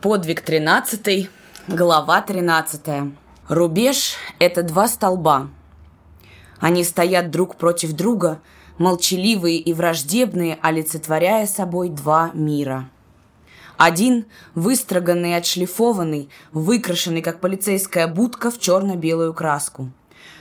Подвиг 13, глава 13. Рубеж – это два столба. Они стоят друг против друга, молчаливые и враждебные, олицетворяя собой два мира. Один – выстроганный, отшлифованный, выкрашенный, как полицейская будка, в черно-белую краску.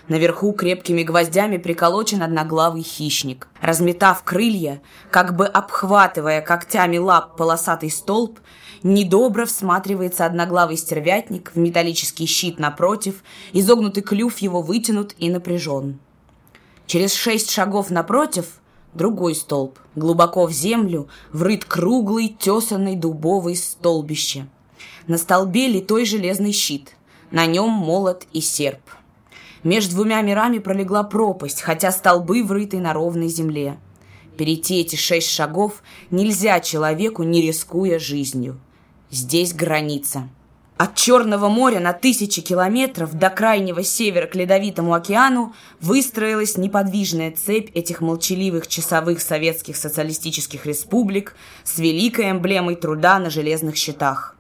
Наверху крепкими гвоздями приколочен одноглавый хищник. Разметав крылья, как бы обхватывая когтями лап полосатый столб, Недобро всматривается одноглавый стервятник в металлический щит напротив, изогнутый клюв его вытянут и напряжен. Через шесть шагов напротив другой столб, глубоко в землю, врыт круглый, тесанный дубовый столбище. На столбе литой железный щит, на нем молот и серп. Между двумя мирами пролегла пропасть, хотя столбы врыты на ровной земле. Перейти эти шесть шагов нельзя человеку, не рискуя жизнью. Здесь граница. От Черного моря на тысячи километров до крайнего севера к Ледовитому океану выстроилась неподвижная цепь этих молчаливых часовых советских социалистических республик с великой эмблемой труда на железных щитах.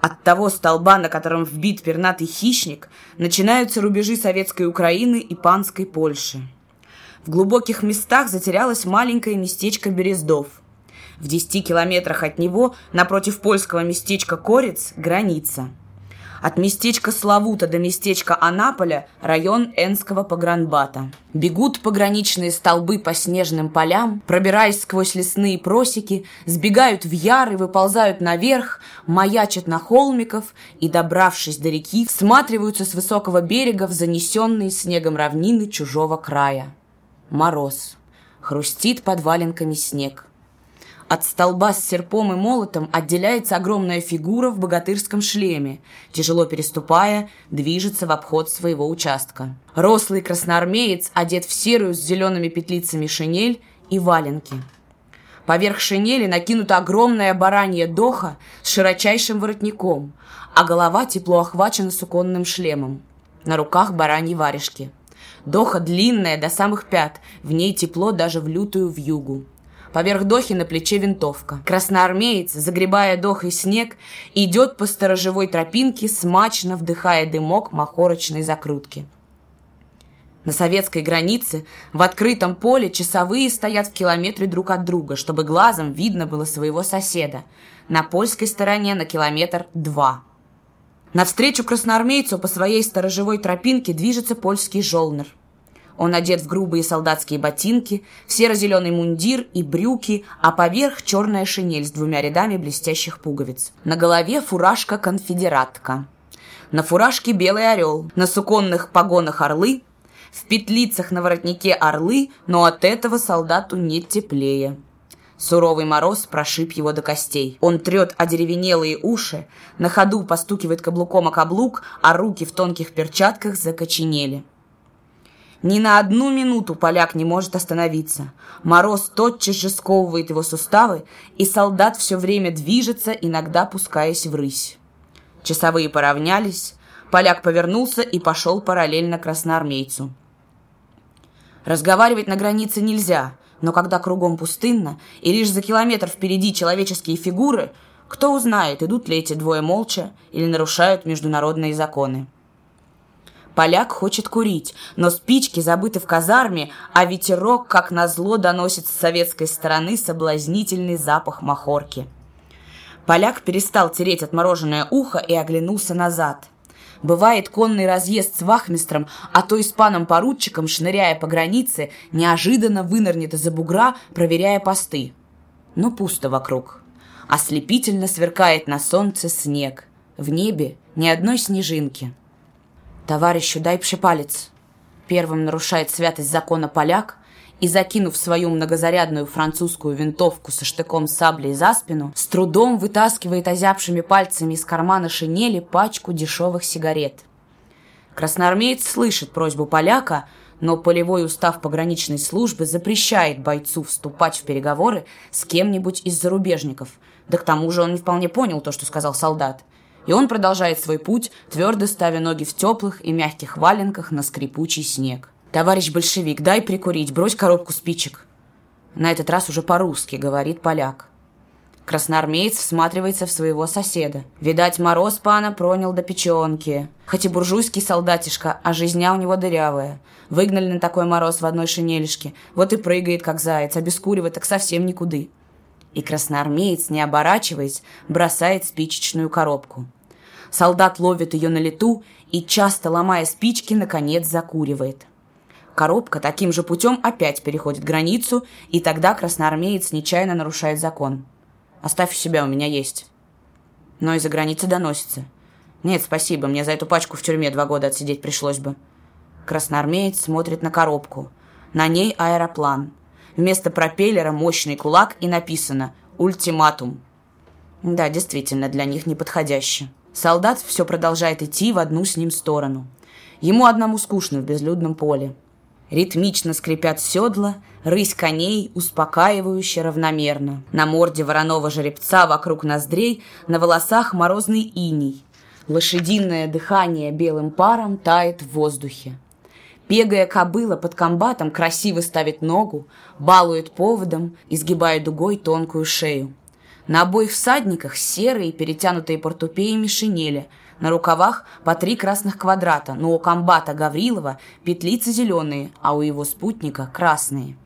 От того столба, на котором вбит пернатый хищник, начинаются рубежи советской Украины и панской Польши. В глубоких местах затерялось маленькое местечко Берездов – в 10 километрах от него, напротив польского местечка Корец, граница. От местечка Славута до местечка Анаполя – район Энского погранбата. Бегут пограничные столбы по снежным полям, пробираясь сквозь лесные просеки, сбегают в яры, выползают наверх, маячат на холмиков и, добравшись до реки, всматриваются с высокого берега в занесенные снегом равнины чужого края. Мороз. Хрустит под валенками снег. От столба с серпом и молотом отделяется огромная фигура в богатырском шлеме, тяжело переступая, движется в обход своего участка. Рослый красноармеец одет в серую с зелеными петлицами шинель и валенки. Поверх шинели накинута огромная баранья доха с широчайшим воротником, а голова тепло охвачена суконным шлемом. На руках бараньи варежки. Доха длинная до самых пят, в ней тепло даже в лютую вьюгу. Поверх Дохи на плече винтовка. Красноармеец, загребая Дох и снег, идет по сторожевой тропинке, смачно вдыхая дымок махорочной закрутки. На советской границе в открытом поле часовые стоят в километре друг от друга, чтобы глазом видно было своего соседа. На польской стороне на километр два. Навстречу красноармейцу по своей сторожевой тропинке движется польский жолнер – он одет в грубые солдатские ботинки, серо-зеленый мундир и брюки, а поверх черная шинель с двумя рядами блестящих пуговиц. На голове фуражка-конфедератка. На фуражке белый орел, на суконных погонах орлы, в петлицах на воротнике орлы, но от этого солдату нет теплее. Суровый мороз прошиб его до костей. Он трет одеревенелые уши, на ходу постукивает каблуком о каблук, а руки в тонких перчатках закоченели. Ни на одну минуту поляк не может остановиться. Мороз тотчас же сковывает его суставы, и солдат все время движется, иногда пускаясь в рысь. Часовые поравнялись, поляк повернулся и пошел параллельно красноармейцу. Разговаривать на границе нельзя, но когда кругом пустынно, и лишь за километр впереди человеческие фигуры, кто узнает, идут ли эти двое молча или нарушают международные законы. Поляк хочет курить, но спички забыты в казарме, а ветерок, как назло, доносит с советской стороны соблазнительный запах махорки. Поляк перестал тереть отмороженное ухо и оглянулся назад. Бывает конный разъезд с вахмистром, а то и с паном-поручиком, шныряя по границе, неожиданно вынырнет из-за бугра, проверяя посты. Но пусто вокруг. Ослепительно сверкает на солнце снег. В небе ни одной снежинки. «Товарищу, дай пшепалец!» Первым нарушает святость закона поляк и, закинув свою многозарядную французскую винтовку со штыком саблей за спину, с трудом вытаскивает озябшими пальцами из кармана шинели пачку дешевых сигарет. Красноармеец слышит просьбу поляка, но полевой устав пограничной службы запрещает бойцу вступать в переговоры с кем-нибудь из зарубежников. Да к тому же он не вполне понял то, что сказал солдат. И он продолжает свой путь, твердо ставя ноги в теплых и мягких валенках на скрипучий снег. «Товарищ большевик, дай прикурить, брось коробку спичек». На этот раз уже по-русски говорит поляк. Красноармеец всматривается в своего соседа. Видать, мороз пана пронял до печенки. Хоть и буржуйский солдатишка, а жизня у него дырявая. Выгнали на такой мороз в одной шинелишке. Вот и прыгает, как заяц, а бескуривает так совсем никуды. И красноармеец, не оборачиваясь, бросает спичечную коробку. Солдат ловит ее на лету и, часто ломая спички, наконец закуривает. Коробка таким же путем опять переходит границу, и тогда красноармеец нечаянно нарушает закон. Оставь себя, у меня есть. Но из-за границы доносится. Нет, спасибо, мне за эту пачку в тюрьме два года отсидеть пришлось бы. Красноармеец смотрит на коробку. На ней аэроплан. Вместо пропеллера мощный кулак и написано «Ультиматум». Да, действительно, для них неподходяще. Солдат все продолжает идти в одну с ним сторону. Ему одному скучно в безлюдном поле. Ритмично скрипят седла, рысь коней успокаивающе равномерно. На морде вороного жеребца вокруг ноздрей, на волосах морозный иней. Лошадиное дыхание белым паром тает в воздухе. Бегая кобыла под комбатом красиво ставит ногу, балует поводом, изгибая дугой тонкую шею. На обоих всадниках серые, перетянутые портупеями шинели – на рукавах по три красных квадрата, но у комбата Гаврилова петлицы зеленые, а у его спутника красные.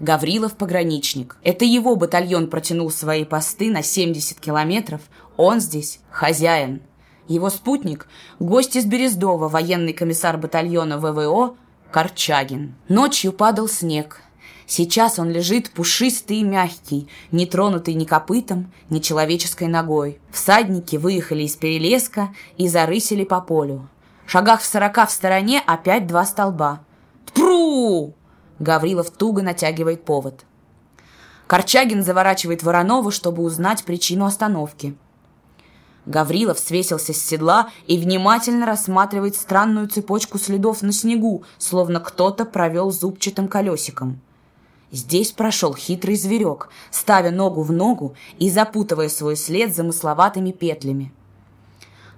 Гаврилов пограничник. Это его батальон протянул свои посты на 70 километров. Он здесь хозяин. Его спутник – гость из Берездова, военный комиссар батальона ВВО Корчагин. Ночью падал снег. Сейчас он лежит пушистый и мягкий, не тронутый ни копытом, ни человеческой ногой. Всадники выехали из перелеска и зарысили по полю. В шагах в сорока в стороне опять два столба. «Тпру!» Гаврилов туго натягивает повод. Корчагин заворачивает Воронова, чтобы узнать причину остановки. Гаврилов свесился с седла и внимательно рассматривает странную цепочку следов на снегу, словно кто-то провел зубчатым колесиком. Здесь прошел хитрый зверек, ставя ногу в ногу и запутывая свой след замысловатыми петлями.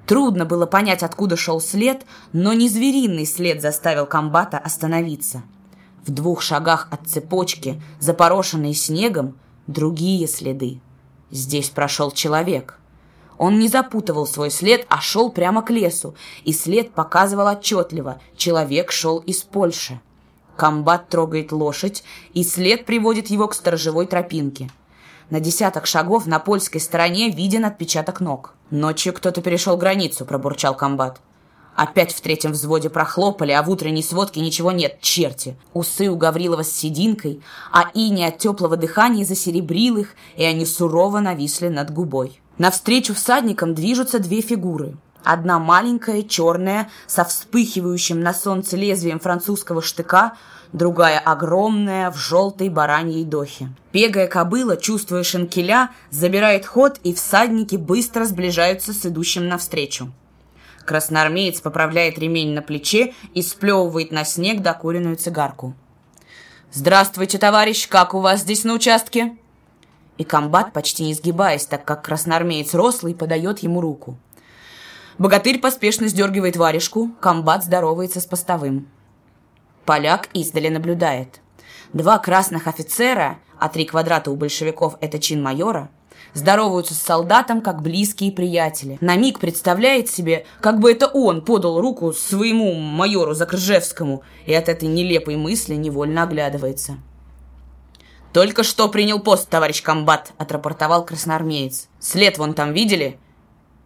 Трудно было понять, откуда шел след, но не звериный след заставил комбата остановиться. В двух шагах от цепочки, запорошенной снегом, другие следы. Здесь прошел человек. Он не запутывал свой след, а шел прямо к лесу, и след показывал отчетливо – человек шел из Польши. Комбат трогает лошадь, и след приводит его к сторожевой тропинке. На десяток шагов на польской стороне виден отпечаток ног. «Ночью кто-то перешел границу», — пробурчал комбат. Опять в третьем взводе прохлопали, а в утренней сводке ничего нет, черти. Усы у Гаврилова с сединкой, а ини от теплого дыхания засеребрил их, и они сурово нависли над губой. Навстречу всадникам движутся две фигуры. Одна маленькая, черная, со вспыхивающим на солнце лезвием французского штыка, другая огромная, в желтой бараньей дохе. Бегая кобыла, чувствуя шинкеля, забирает ход, и всадники быстро сближаются с идущим навстречу. Красноармеец поправляет ремень на плече и сплевывает на снег докуренную цигарку. «Здравствуйте, товарищ, как у вас здесь на участке?» И комбат, почти не сгибаясь, так как красноармеец рослый, подает ему руку. Богатырь поспешно сдергивает варежку, комбат здоровается с постовым. Поляк издали наблюдает. Два красных офицера, а три квадрата у большевиков – это чин майора, здороваются с солдатом, как близкие приятели. На миг представляет себе, как бы это он подал руку своему майору Закржевскому, и от этой нелепой мысли невольно оглядывается. «Только что принял пост, товарищ комбат», – отрапортовал красноармеец. «След вон там видели?»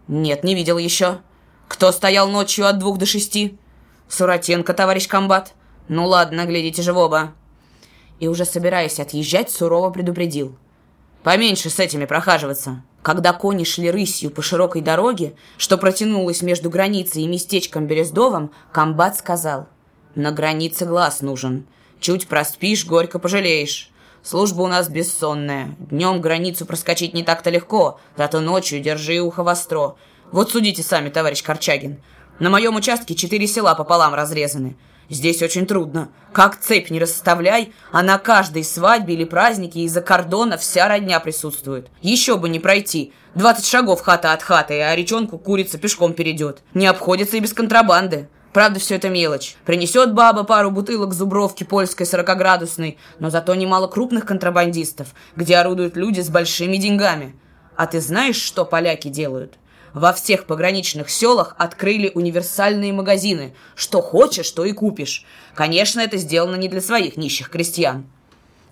«Нет, не видел еще». «Кто стоял ночью от двух до шести?» «Суратенко, товарищ комбат». «Ну ладно, глядите же в оба». И уже собираясь отъезжать, сурово предупредил. «Поменьше с этими прохаживаться». Когда кони шли рысью по широкой дороге, что протянулась между границей и местечком Берездовым, комбат сказал. «На границе глаз нужен. Чуть проспишь, горько пожалеешь». Служба у нас бессонная. Днем границу проскочить не так-то легко, зато ночью держи ухо востро. Вот судите сами, товарищ Корчагин. На моем участке четыре села пополам разрезаны. Здесь очень трудно. Как цепь не расставляй, а на каждой свадьбе или празднике из-за кордона вся родня присутствует. Еще бы не пройти. Двадцать шагов хата от хаты, а речонку курица пешком перейдет. Не обходится и без контрабанды. Правда, все это мелочь. Принесет баба пару бутылок зубровки польской сорокоградусной, но зато немало крупных контрабандистов, где орудуют люди с большими деньгами. А ты знаешь, что поляки делают? Во всех пограничных селах открыли универсальные магазины. Что хочешь, то и купишь. Конечно, это сделано не для своих нищих крестьян.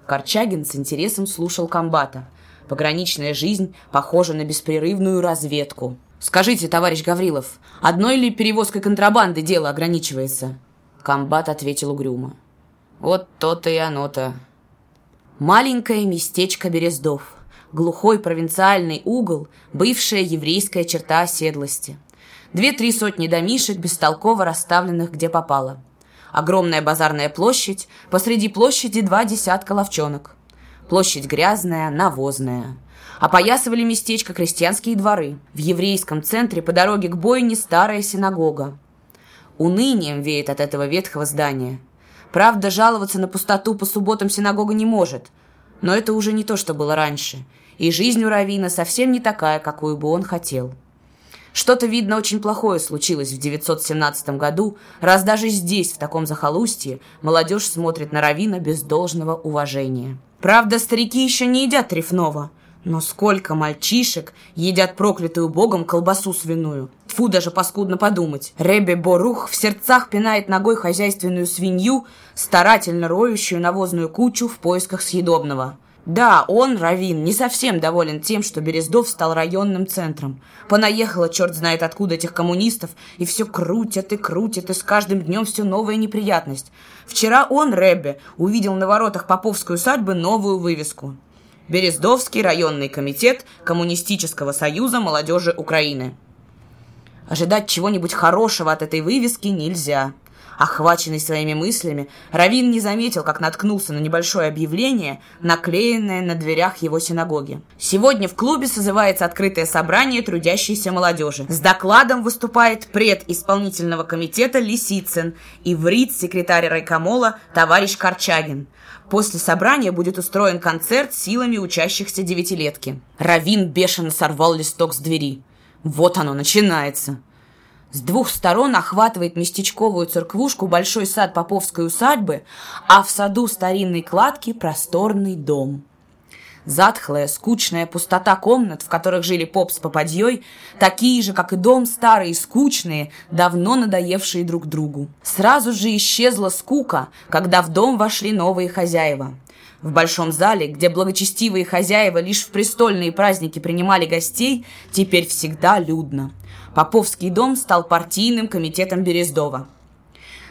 Корчагин с интересом слушал комбата. Пограничная жизнь похожа на беспрерывную разведку. «Скажите, товарищ Гаврилов, одной ли перевозкой контрабанды дело ограничивается?» Комбат ответил угрюмо. «Вот то-то и оно-то». Маленькое местечко Берездов. Глухой провинциальный угол, бывшая еврейская черта оседлости. Две-три сотни домишек, бестолково расставленных где попало. Огромная базарная площадь, посреди площади два десятка ловчонок. Площадь грязная, навозная. Опоясывали местечко крестьянские дворы. В еврейском центре по дороге к бойне старая синагога. Унынием веет от этого ветхого здания. Правда, жаловаться на пустоту по субботам синагога не может. Но это уже не то, что было раньше. И жизнь у Равина совсем не такая, какую бы он хотел. Что-то, видно, очень плохое случилось в 917 году, раз даже здесь, в таком захолустье, молодежь смотрит на Равина без должного уважения. Правда, старики еще не едят трефного – но сколько мальчишек едят проклятую богом колбасу свиную. Тфу, даже паскудно подумать. Ребе Борух в сердцах пинает ногой хозяйственную свинью, старательно роющую навозную кучу в поисках съедобного. Да, он, Равин, не совсем доволен тем, что Берездов стал районным центром. Понаехало черт знает откуда этих коммунистов, и все крутят и крутят, и с каждым днем все новая неприятность. Вчера он, Ребе, увидел на воротах Поповской усадьбы новую вывеску – Берездовский районный комитет Коммунистического союза молодежи Украины. Ожидать чего-нибудь хорошего от этой вывески нельзя. Охваченный своими мыслями, Равин не заметил, как наткнулся на небольшое объявление, наклеенное на дверях его синагоги. Сегодня в клубе созывается открытое собрание трудящейся молодежи. С докладом выступает пред исполнительного комитета Лисицын и врит секретарь райкомола товарищ Корчагин. После собрания будет устроен концерт силами учащихся девятилетки. Равин бешено сорвал листок с двери. Вот оно, начинается. С двух сторон охватывает местечковую церквушку большой сад Поповской усадьбы, а в саду старинной кладки просторный дом. Затхлая, скучная пустота комнат, в которых жили поп с попадьей, такие же, как и дом, старые скучные, давно надоевшие друг другу. Сразу же исчезла скука, когда в дом вошли новые хозяева. В большом зале, где благочестивые хозяева лишь в престольные праздники принимали гостей, теперь всегда людно. Поповский дом стал партийным комитетом Берездова.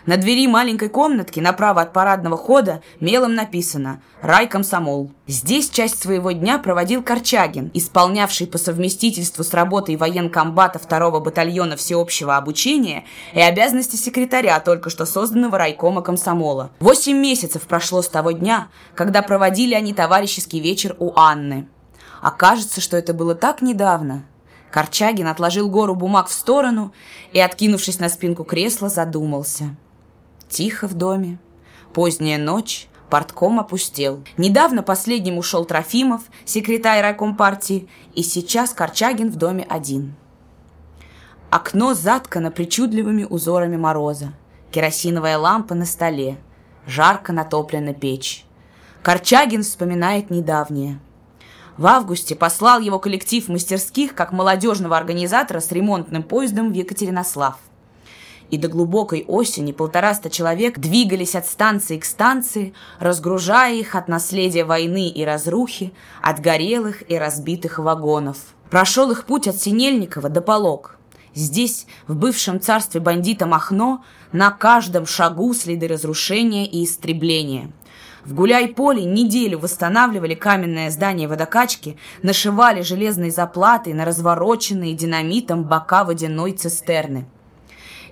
На двери маленькой комнатки направо от парадного хода мелом написано «Рай комсомол». Здесь часть своего дня проводил Корчагин, исполнявший по совместительству с работой военкомбата второго батальона всеобщего обучения и обязанности секретаря только что созданного райкома комсомола. Восемь месяцев прошло с того дня, когда проводили они товарищеский вечер у Анны. Окажется, что это было так недавно. Корчагин отложил гору бумаг в сторону и, откинувшись на спинку кресла, задумался – Тихо в доме. Поздняя ночь, портком опустел. Недавно последним ушел Трофимов, секретарь райком партии, и сейчас Корчагин в доме один. Окно заткано причудливыми узорами мороза. Керосиновая лампа на столе. Жарко натоплена печь. Корчагин вспоминает недавнее. В августе послал его коллектив мастерских как молодежного организатора с ремонтным поездом в Екатеринослав и до глубокой осени полтораста человек двигались от станции к станции, разгружая их от наследия войны и разрухи, от горелых и разбитых вагонов. Прошел их путь от Синельникова до Полок. Здесь, в бывшем царстве бандита Махно, на каждом шагу следы разрушения и истребления. В гуляй-поле неделю восстанавливали каменное здание водокачки, нашивали железные заплаты на развороченные динамитом бока водяной цистерны –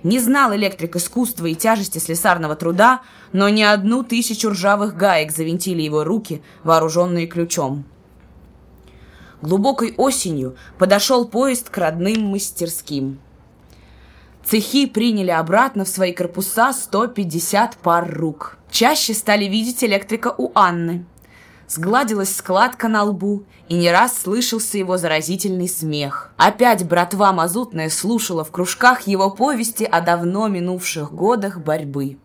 не знал электрик искусства и тяжести слесарного труда, но не одну тысячу ржавых гаек завинтили его руки, вооруженные ключом. Глубокой осенью подошел поезд к родным мастерским. Цехи приняли обратно в свои корпуса 150 пар рук. Чаще стали видеть электрика у Анны – Сгладилась складка на лбу, и не раз слышался его заразительный смех. Опять братва мазутная слушала в кружках его повести о давно минувших годах борьбы.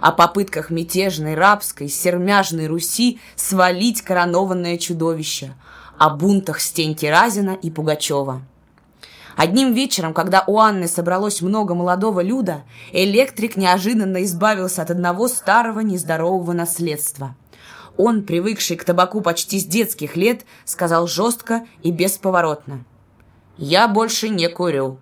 О попытках мятежной, рабской, сермяжной Руси свалить коронованное чудовище. о бунтах Стеньки Разина и Пугачева. Одним вечером, когда у Анны собралось много молодого люда, электрик неожиданно избавился от одного старого нездорового наследства. Он, привыкший к табаку почти с детских лет, сказал жестко и бесповоротно. «Я больше не курю».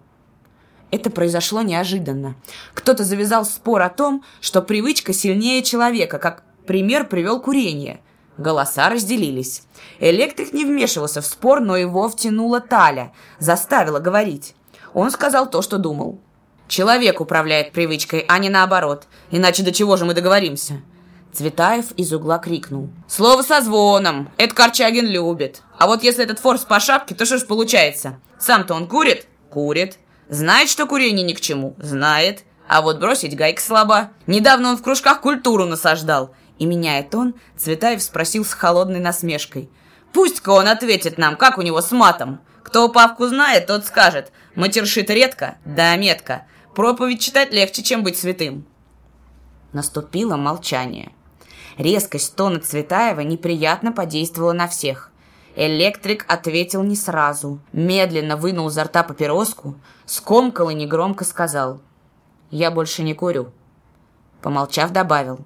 Это произошло неожиданно. Кто-то завязал спор о том, что привычка сильнее человека, как пример привел курение. Голоса разделились. Электрик не вмешивался в спор, но его втянула Таля, заставила говорить. Он сказал то, что думал. «Человек управляет привычкой, а не наоборот. Иначе до чего же мы договоримся?» Цветаев из угла крикнул. «Слово со звоном! Это Корчагин любит. А вот если этот форс по шапке, то что ж получается? Сам-то он курит? Курит. Знает, что курение ни к чему? Знает. А вот бросить гайк слабо. Недавно он в кружках культуру насаждал. И, меняя тон, Цветаев спросил с холодной насмешкой. «Пусть-ка он ответит нам, как у него с матом. Кто Павку знает, тот скажет. Матершит редко, да метко. Проповедь читать легче, чем быть святым». Наступило молчание. Резкость тона Цветаева неприятно подействовала на всех. Электрик ответил не сразу. Медленно вынул изо рта папироску, скомкал и негромко сказал. «Я больше не курю». Помолчав, добавил.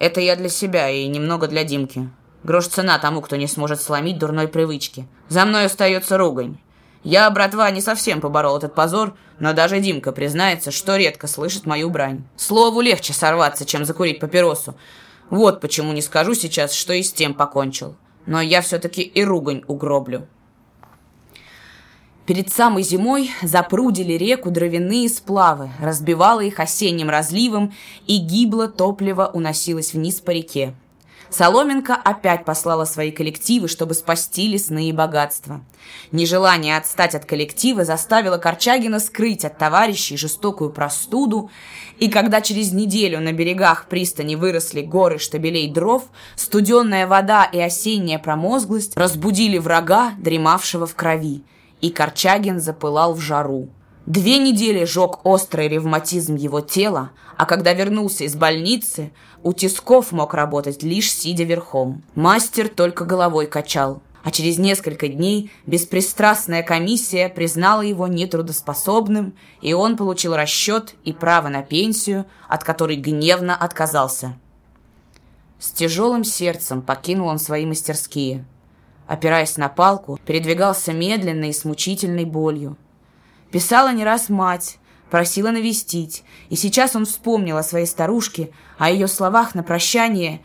Это я для себя и немного для Димки. Грош цена тому, кто не сможет сломить дурной привычки. За мной остается ругань. Я, братва, не совсем поборол этот позор, но даже Димка признается, что редко слышит мою брань. Слову легче сорваться, чем закурить папиросу. Вот почему не скажу сейчас, что и с тем покончил. Но я все-таки и ругань угроблю. Перед самой зимой запрудили реку дровяные сплавы, разбивало их осенним разливом, и гибло топливо уносилось вниз по реке. Соломенко опять послала свои коллективы, чтобы спасти лесные богатства. Нежелание отстать от коллектива заставило Корчагина скрыть от товарищей жестокую простуду, и когда через неделю на берегах пристани выросли горы штабелей дров, студенная вода и осенняя промозглость разбудили врага, дремавшего в крови – и Корчагин запылал в жару. Две недели жег острый ревматизм его тела, а когда вернулся из больницы, у Тисков мог работать лишь сидя верхом. Мастер только головой качал, а через несколько дней беспристрастная комиссия признала его нетрудоспособным, и он получил расчет и право на пенсию, от которой гневно отказался. С тяжелым сердцем покинул он свои мастерские – опираясь на палку, передвигался медленно и с мучительной болью. Писала не раз мать, просила навестить, и сейчас он вспомнил о своей старушке, о ее словах на прощание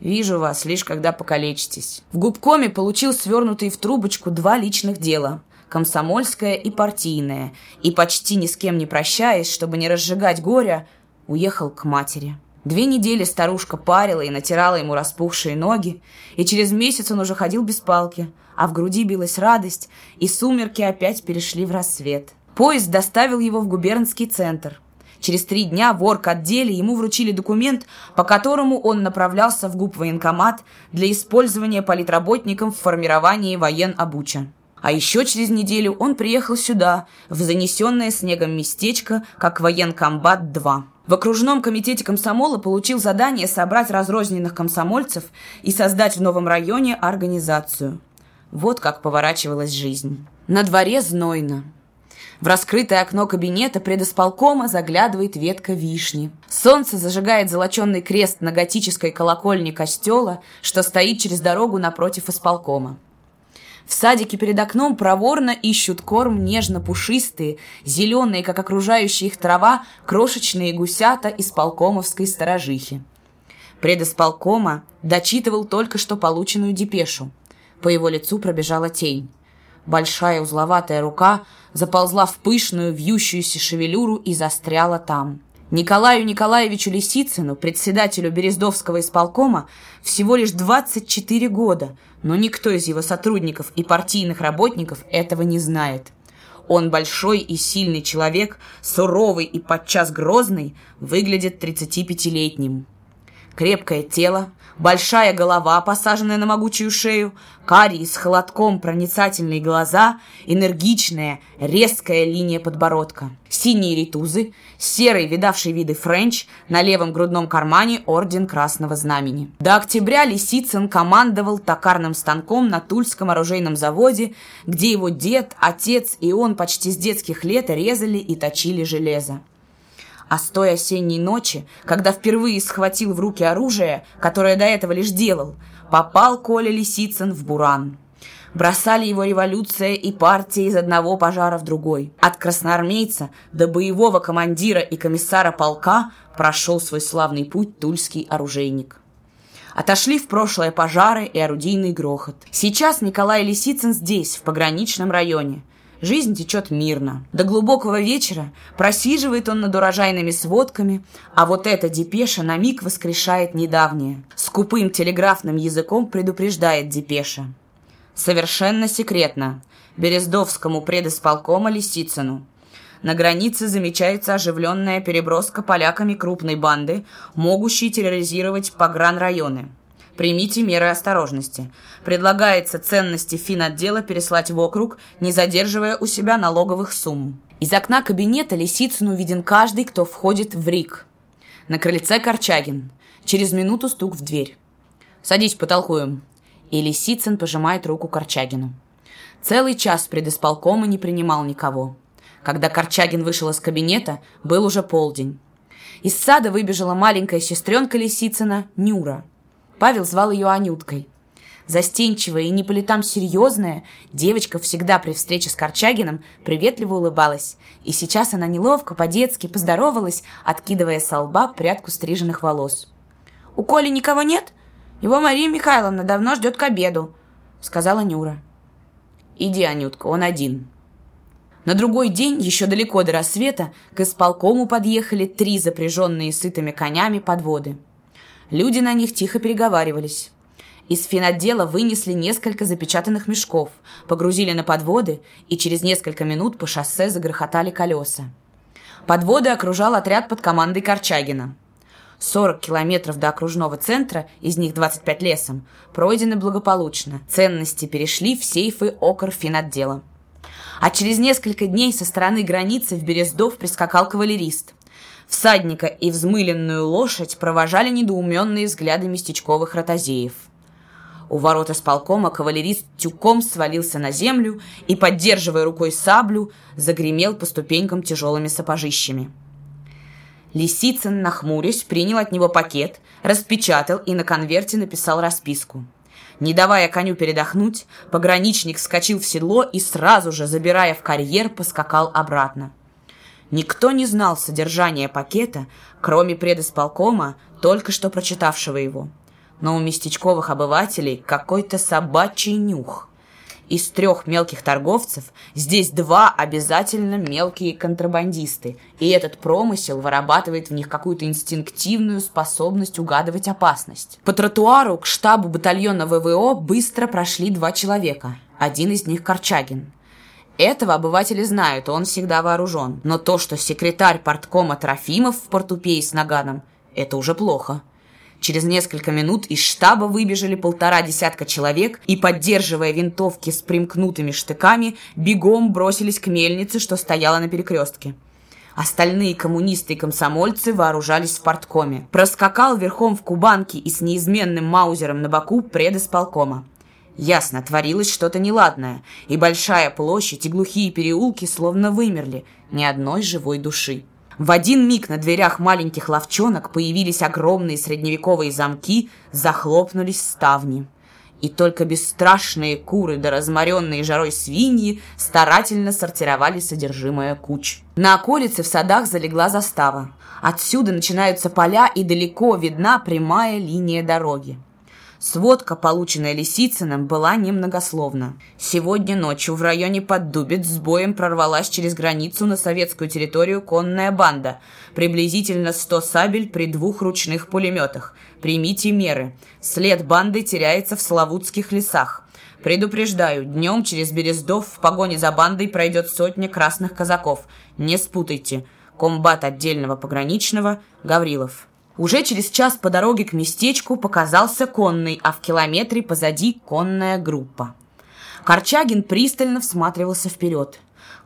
«Вижу вас, лишь когда покалечитесь». В губкоме получил свернутые в трубочку два личных дела – комсомольское и партийное, и почти ни с кем не прощаясь, чтобы не разжигать горя, уехал к матери. Две недели старушка парила и натирала ему распухшие ноги, и через месяц он уже ходил без палки, а в груди билась радость, и сумерки опять перешли в рассвет. Поезд доставил его в губернский центр. Через три дня в орг-отделе ему вручили документ, по которому он направлялся в губ-военкомат для использования политработником в формировании воен-обуча. А еще через неделю он приехал сюда, в занесенное снегом местечко, как военкомбат-2. В окружном комитете комсомола получил задание собрать разрозненных комсомольцев и создать в новом районе организацию. Вот как поворачивалась жизнь. На дворе знойно. В раскрытое окно кабинета предосполкома заглядывает ветка вишни. Солнце зажигает золоченный крест на готической колокольне костела, что стоит через дорогу напротив исполкома. В садике перед окном проворно ищут корм нежно-пушистые, зеленые, как окружающая их трава, крошечные гусята из полкомовской сторожихи. Предосполкома дочитывал только что полученную депешу. По его лицу пробежала тень. Большая узловатая рука заползла в пышную вьющуюся шевелюру и застряла там. Николаю Николаевичу Лисицыну, председателю Берездовского исполкома, всего лишь 24 года, но никто из его сотрудников и партийных работников этого не знает. Он большой и сильный человек, суровый и подчас грозный, выглядит 35-летним. Крепкое тело, большая голова, посаженная на могучую шею, карие с холодком проницательные глаза, энергичная, резкая линия подбородка, синие ритузы, серый, видавший виды френч, на левом грудном кармане орден Красного Знамени. До октября Лисицын командовал токарным станком на Тульском оружейном заводе, где его дед, отец и он почти с детских лет резали и точили железо. А с той осенней ночи, когда впервые схватил в руки оружие, которое до этого лишь делал, попал Коля Лисицын в буран. Бросали его революция и партия из одного пожара в другой. От красноармейца до боевого командира и комиссара полка прошел свой славный путь тульский оружейник. Отошли в прошлое пожары и орудийный грохот. Сейчас Николай Лисицын здесь, в пограничном районе – Жизнь течет мирно. До глубокого вечера просиживает он над урожайными сводками, а вот эта депеша на миг воскрешает недавнее. Скупым телеграфным языком предупреждает депеша. Совершенно секретно. Берездовскому предисполкома Лисицыну. На границе замечается оживленная переброска поляками крупной банды, могущей терроризировать погранрайоны. Примите меры осторожности. Предлагается ценности финотдела переслать в округ, не задерживая у себя налоговых сумм. Из окна кабинета Лисицыну виден каждый, кто входит в РИК. На крыльце Корчагин. Через минуту стук в дверь. «Садись, потолкуем». И Лисицын пожимает руку Корчагину. Целый час предисполкома не принимал никого. Когда Корчагин вышел из кабинета, был уже полдень. Из сада выбежала маленькая сестренка Лисицына, Нюра – Павел звал ее Анюткой. Застенчивая и не по летам серьезная, девочка всегда при встрече с Корчагиным приветливо улыбалась. И сейчас она неловко, по-детски поздоровалась, откидывая со лба прядку стриженных волос. «У Коли никого нет? Его Мария Михайловна давно ждет к обеду», — сказала Нюра. «Иди, Анютка, он один». На другой день, еще далеко до рассвета, к исполкому подъехали три запряженные сытыми конями подводы. Люди на них тихо переговаривались. Из финотдела вынесли несколько запечатанных мешков, погрузили на подводы, и через несколько минут по шоссе загрохотали колеса. Подводы окружал отряд под командой Корчагина. 40 километров до окружного центра, из них 25 лесом, пройдены благополучно. Ценности перешли в сейфы окр финотдела. А через несколько дней со стороны границы в Берездов прискакал кавалерист. Всадника и взмыленную лошадь провожали недоуменные взгляды местечковых ротозеев. У ворот исполкома кавалерист тюком свалился на землю и, поддерживая рукой саблю, загремел по ступенькам тяжелыми сапожищами. Лисицын, нахмурясь, принял от него пакет, распечатал и на конверте написал расписку. Не давая коню передохнуть, пограничник вскочил в седло и сразу же, забирая в карьер, поскакал обратно. Никто не знал содержания пакета, кроме предисполкома, только что прочитавшего его. Но у местечковых обывателей какой-то собачий нюх. Из трех мелких торговцев здесь два обязательно мелкие контрабандисты, и этот промысел вырабатывает в них какую-то инстинктивную способность угадывать опасность. По тротуару к штабу батальона ВВО быстро прошли два человека. Один из них Корчагин – этого обыватели знают, он всегда вооружен. Но то, что секретарь порткома Трофимов в портупее с наганом, это уже плохо. Через несколько минут из штаба выбежали полтора десятка человек и, поддерживая винтовки с примкнутыми штыками, бегом бросились к мельнице, что стояла на перекрестке. Остальные коммунисты и комсомольцы вооружались в порткоме. Проскакал верхом в кубанке и с неизменным маузером на боку предисполкома. Ясно, творилось что-то неладное, и большая площадь и глухие переулки словно вымерли, ни одной живой души. В один миг на дверях маленьких ловчонок появились огромные средневековые замки, захлопнулись ставни. И только бесстрашные куры да разморенные жарой свиньи старательно сортировали содержимое куч. На околице в садах залегла застава. Отсюда начинаются поля и далеко видна прямая линия дороги. Сводка, полученная Лисицыным, была немногословна. Сегодня ночью в районе Поддубец с боем прорвалась через границу на советскую территорию конная банда. Приблизительно 100 сабель при двух ручных пулеметах. Примите меры. След банды теряется в Славутских лесах. Предупреждаю, днем через Берездов в погоне за бандой пройдет сотня красных казаков. Не спутайте. Комбат отдельного пограничного Гаврилов. Уже через час по дороге к местечку показался конный, а в километре позади конная группа. Корчагин пристально всматривался вперед.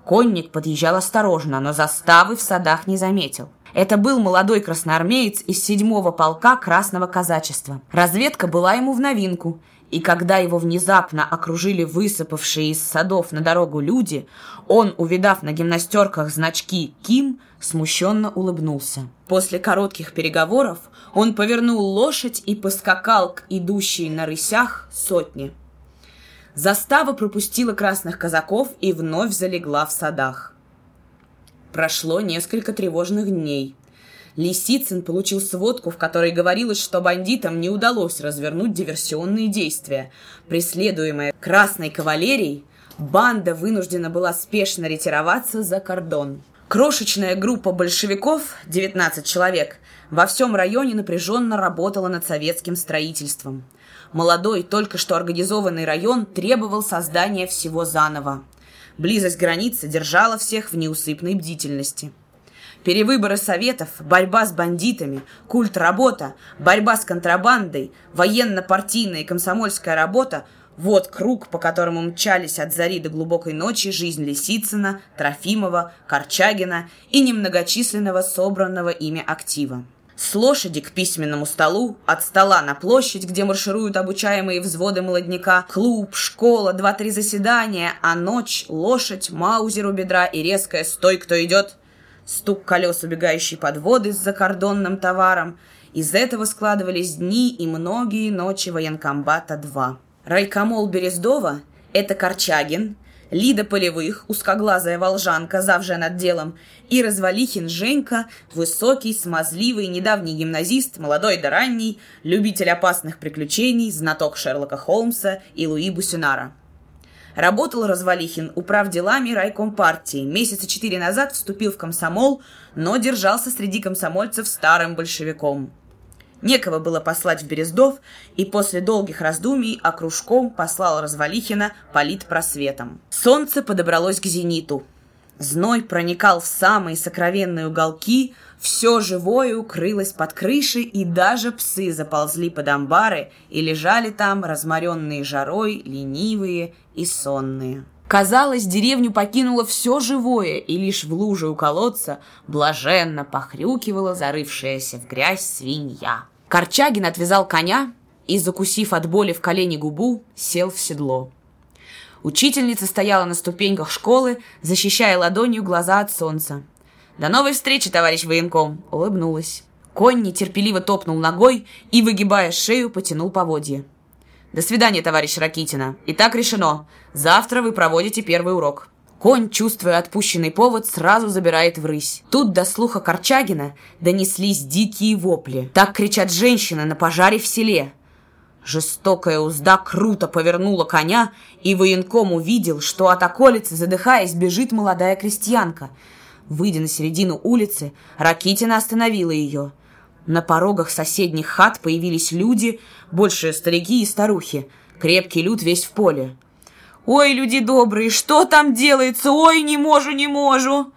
Конник подъезжал осторожно, но заставы в садах не заметил. Это был молодой красноармеец из седьмого полка Красного казачества. Разведка была ему в новинку, и когда его внезапно окружили высыпавшие из садов на дорогу люди, он, увидав на гимнастерках значки «Ким», смущенно улыбнулся. После коротких переговоров он повернул лошадь и поскакал к идущей на рысях сотне. Застава пропустила красных казаков и вновь залегла в садах. Прошло несколько тревожных дней. Лисицын получил сводку, в которой говорилось, что бандитам не удалось развернуть диверсионные действия. Преследуемая Красной кавалерией, банда вынуждена была спешно ретироваться за кордон. Крошечная группа большевиков, 19 человек, во всем районе напряженно работала над советским строительством. Молодой, только что организованный район требовал создания всего заново. Близость границы держала всех в неусыпной бдительности. Перевыборы советов, борьба с бандитами, культ работа, борьба с контрабандой, военно-партийная и комсомольская работа – вот круг, по которому мчались от зари до глубокой ночи жизнь Лисицына, Трофимова, Корчагина и немногочисленного собранного ими актива. С лошади к письменному столу, от стола на площадь, где маршируют обучаемые взводы молодняка, клуб, школа, два-три заседания, а ночь, лошадь, маузер у бедра и резкая «Стой, кто идет!» Стук колес убегающей подводы с закордонным товаром. Из этого складывались дни и многие ночи военкомбата-2. Райкомол Берездова – это Корчагин, Лида Полевых, узкоглазая волжанка, завжая над делом, и Развалихин Женька, высокий, смазливый, недавний гимназист, молодой да ранний, любитель опасных приключений, знаток Шерлока Холмса и Луи Бусинара. Работал Развалихин управ делами райком партии. Месяца четыре назад вступил в комсомол, но держался среди комсомольцев старым большевиком. Некого было послать в Берездов, и после долгих раздумий окружком послал Развалихина политпросветом. Солнце подобралось к зениту. Зной проникал в самые сокровенные уголки, все живое укрылось под крышей, и даже псы заползли под амбары и лежали там, разморенные жарой, ленивые и сонные. Казалось, деревню покинуло все живое, и лишь в луже у колодца блаженно похрюкивала зарывшаяся в грязь свинья. Корчагин отвязал коня и, закусив от боли в колене губу, сел в седло. Учительница стояла на ступеньках школы, защищая ладонью глаза от солнца. «До новой встречи, товарищ военком!» — улыбнулась. Конь нетерпеливо топнул ногой и, выгибая шею, потянул поводье. «До свидания, товарищ Ракитина. Итак решено. Завтра вы проводите первый урок». Конь, чувствуя отпущенный повод, сразу забирает в рысь. Тут до слуха Корчагина донеслись дикие вопли. Так кричат женщины на пожаре в селе. Жестокая узда круто повернула коня, и военком увидел, что от околицы, задыхаясь, бежит молодая крестьянка. Выйдя на середину улицы, Ракитина остановила ее. На порогах соседних хат появились люди, больше старики и старухи. Крепкий люд весь в поле. «Ой, люди добрые, что там делается? Ой, не можу, не можу!»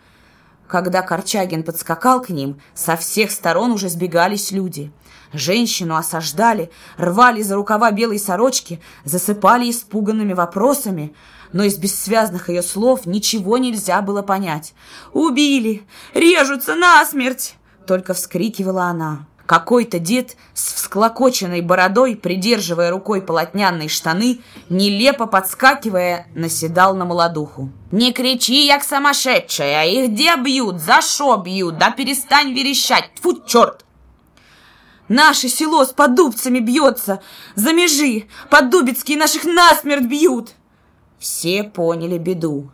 Когда Корчагин подскакал к ним, со всех сторон уже сбегались люди. Женщину осаждали, рвали за рукава белой сорочки, засыпали испуганными вопросами, но из бессвязных ее слов ничего нельзя было понять. «Убили! Режутся насмерть!» — только вскрикивала она. Какой-то дед с всклокоченной бородой, придерживая рукой полотняные штаны, нелепо подскакивая, наседал на молодуху. «Не кричи, як сумасшедшая! Их где бьют? За шо бьют? Да перестань верещать! Тьфу, черт!» «Наше село с поддубцами бьется! За межи! Поддубицкие наших насмерть бьют!» Все поняли беду.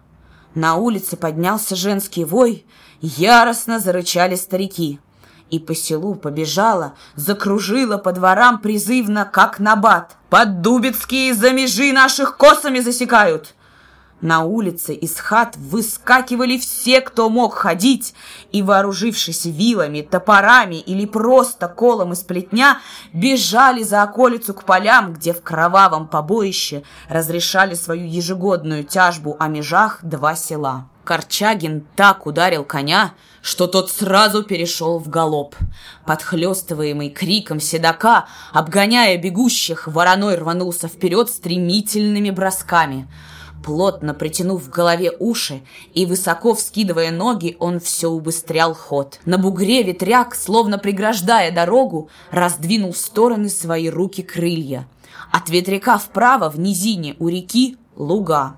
На улице поднялся женский вой, яростно зарычали старики и по селу побежала, закружила по дворам призывно, как набат. «Поддубицкие за межи наших косами засекают!» На улице из хат выскакивали все, кто мог ходить, и, вооружившись вилами, топорами или просто колом из плетня, бежали за околицу к полям, где в кровавом побоище разрешали свою ежегодную тяжбу о межах два села. Корчагин так ударил коня, что тот сразу перешел в галоп. Подхлестываемый криком седока, обгоняя бегущих, вороной рванулся вперед стремительными бросками. Плотно притянув в голове уши и высоко вскидывая ноги, он все убыстрял ход. На бугре ветряк, словно преграждая дорогу, раздвинул в стороны свои руки крылья. От ветряка вправо, в низине у реки, луга.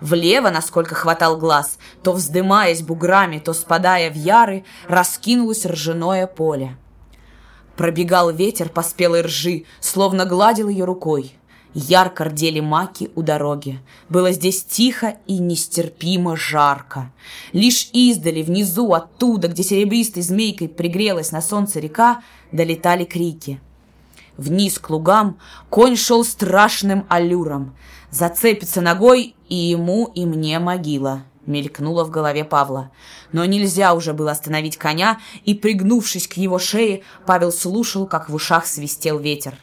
Влево, насколько хватал глаз, то вздымаясь буграми, то спадая в яры, раскинулось ржаное поле. Пробегал ветер по спелой ржи, словно гладил ее рукой. Ярко рдели маки у дороги. Было здесь тихо и нестерпимо жарко. Лишь издали, внизу, оттуда, где серебристой змейкой пригрелась на солнце река, долетали крики. Вниз к лугам конь шел страшным аллюром. Зацепится ногой, и ему, и мне могила мелькнуло в голове Павла. Но нельзя уже было остановить коня, и, пригнувшись к его шее, Павел слушал, как в ушах свистел ветер.